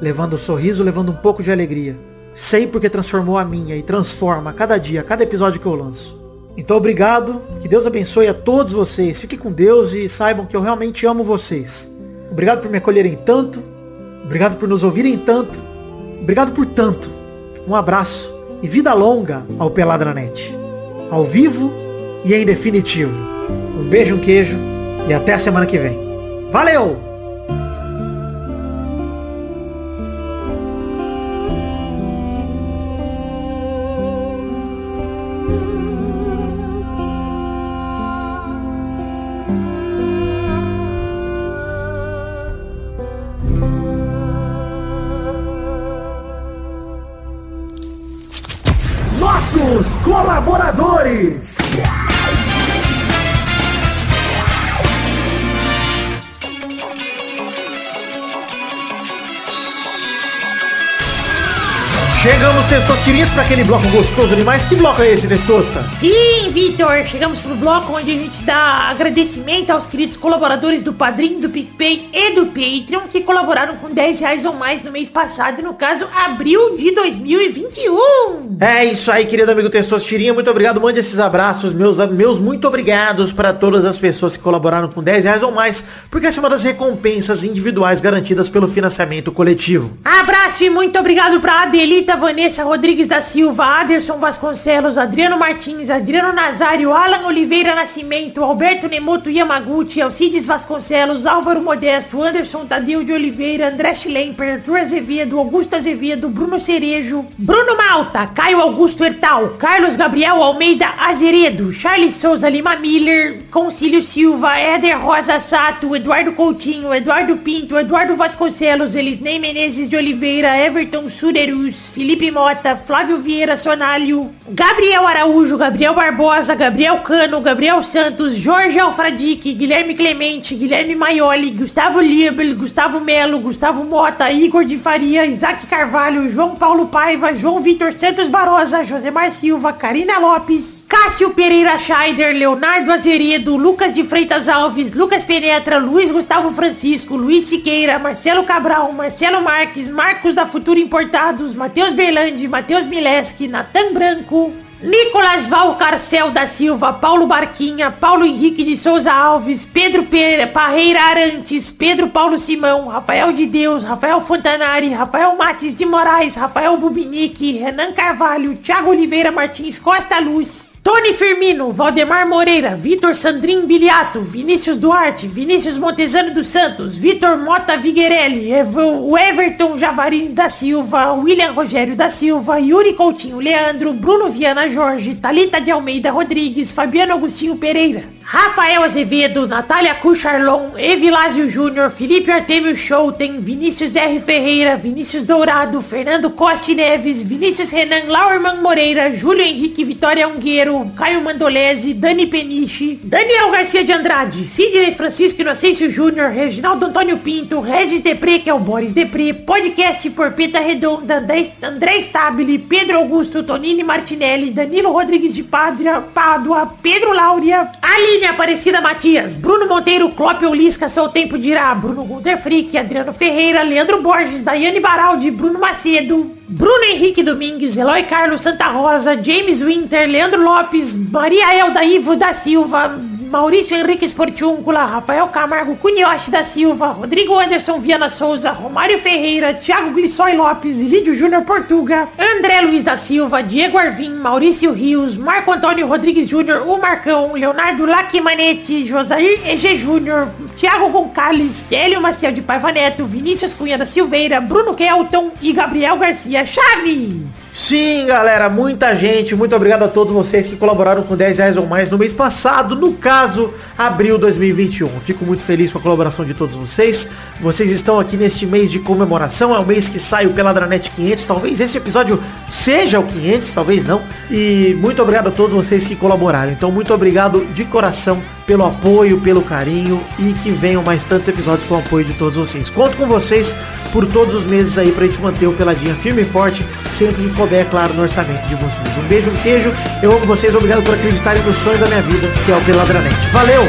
levando um sorriso, levando um pouco de alegria. Sei porque transformou a minha e transforma cada dia, cada episódio que eu lanço. Então obrigado, que Deus abençoe a todos vocês. Fiquem com Deus e saibam que eu realmente amo vocês. Obrigado por me acolherem tanto. Obrigado por nos ouvirem tanto. Obrigado por tanto. Um abraço e vida longa ao Pelada na Net. Ao vivo e em definitivo. Um beijo, um queijo e até a semana que vem. Valeu! Aquele bloco gostoso demais. Que bloco é esse, Testosta? Sim, Vitor, chegamos pro bloco onde a gente dá agradecimento aos queridos colaboradores do Padrinho, do PicPay e do Patreon que colaboraram com 10 reais ou mais no mês passado, no caso, abril de 2021. É isso aí, querido amigo Testosterinha. Muito obrigado. Mande esses abraços, meus, meus muito obrigados para todas as pessoas que colaboraram com 10 reais ou mais, porque essa é uma das recompensas individuais garantidas pelo financiamento coletivo. Abraço e muito obrigado pra Adelita Vanessa Rodrigues da Silva, Aderson Vasconcelos, Adriano Martins, Adriano Nazário, Alan Oliveira Nascimento, Alberto Nemoto Yamaguchi, Alcides Vasconcelos, Álvaro Modesto, Anderson Tadeu de Oliveira, André Schlemper, Arthur Azevedo, Augusto Azevedo, Bruno Cerejo, Bruno Malta, Caio Augusto Hertal, Carlos Gabriel Almeida Azeredo, Charles Souza Lima Miller, Concílio Silva, Éder Rosa Sato, Eduardo Coutinho, Eduardo Pinto, Eduardo Vasconcelos, Elisnei Menezes de Oliveira, Everton Surerus, Felipe Mota, Flávio Vieira Sonalho, Gabriel Araújo, Gabriel Barbosa, Gabriel Cano, Gabriel Santos, Jorge Alfradique, Guilherme Clemente, Guilherme Maioli, Gustavo Liebel, Gustavo Melo, Gustavo Mota, Igor de Faria, Isaac Carvalho, João Paulo Paiva, João Vitor Santos Barosa, Josemar Silva, Karina Lopes, Cássio Pereira Scheider, Leonardo Azeredo, Lucas de Freitas Alves, Lucas Penetra, Luiz Gustavo Francisco, Luiz Siqueira, Marcelo Cabral, Marcelo Marques, Marcos da Futura Importados, Matheus Berlandi, Matheus Mileski, Natan Branco, Nicolas Valcarcel da Silva, Paulo Barquinha, Paulo Henrique de Souza Alves, Pedro Pe- Parreira Arantes, Pedro Paulo Simão, Rafael de Deus, Rafael Fontanari, Rafael Mates de Moraes, Rafael Bubinique, Renan Carvalho, Thiago Oliveira Martins Costa Luz, Tony Firmino, Valdemar Moreira, Vitor Sandrin Biliato, Vinícius Duarte, Vinícius Montezano dos Santos, Vitor Mota Viguerelli, o Everton Javarini da Silva, William Rogério da Silva, Yuri Coutinho Leandro, Bruno Viana Jorge, Talita de Almeida Rodrigues, Fabiano Agostinho Pereira, Rafael Azevedo, Natália Cucharlon, Evilásio Júnior, Felipe Artemio Schouten, Vinícius R. Ferreira, Vinícius Dourado, Fernando Costa Neves, Vinícius Renan Laurman Moreira, Júlio Henrique Vitória Ungueiro, Caio Mandolese, Dani Peniche, Daniel Garcia de Andrade, Sidney Francisco Inocêncio Júnior, Reginaldo Antônio Pinto, Regis Depré, que é o Boris Depré, podcast por Peta Redonda, André- Stabile, Pedro Augusto, Tonini Martinelli, Danilo Rodrigues de Pádua, Pedro Láurea, Aline Aparecida Matias, Bruno Monteiro, Clópio Lisca, seu tempo dirá, Bruno Gunter Frick, Adriano Ferreira, Leandro Borges, Daiane Baraldi, Bruno Macedo, Bruno Henrique Domingues, Eloy Carlos Santa Rosa, James Winter, Leandro Lopes, Maria Elda Ivo da Silva, Maurício Henrique Sportiúncula, Rafael Camargo Cunhoche da Silva, Rodrigo Anderson Viana Souza, Romário Ferreira, Thiago Glissói Lopes, Lídio Júnior Portuga, André Luiz da Silva, Diego Arvim, Maurício Rios, Marco Antônio Rodrigues Júnior, o Marcão, Leonardo Lacimanetti, Josair EG Júnior, Thiago Gonçalves, Hélio Maciel de Paiva Neto, Vinícius Cunha da Silveira, Bruno Kelton e Gabriel Garcia Chaves. Sim, galera, muita gente. Muito obrigado a todos vocês que colaboraram com 10 reais ou mais no mês passado, no caso, abril 2021. Fico muito feliz com a colaboração de todos vocês. Vocês estão aqui neste mês de comemoração, é o mês que sai o Peladranet 500. Talvez esse episódio seja o 500, talvez não. E muito obrigado a todos vocês que colaboraram. Então, muito obrigado de coração pelo apoio, pelo carinho e que venham mais tantos episódios com o apoio de todos vocês. Conto com vocês por todos os meses aí pra gente manter o Peladinha firme e forte, sempre que couber, é claro, no orçamento de vocês. Um beijo, um queijo, eu amo vocês, obrigado por acreditarem no sonho da minha vida, que é o Peladranet. Valeu!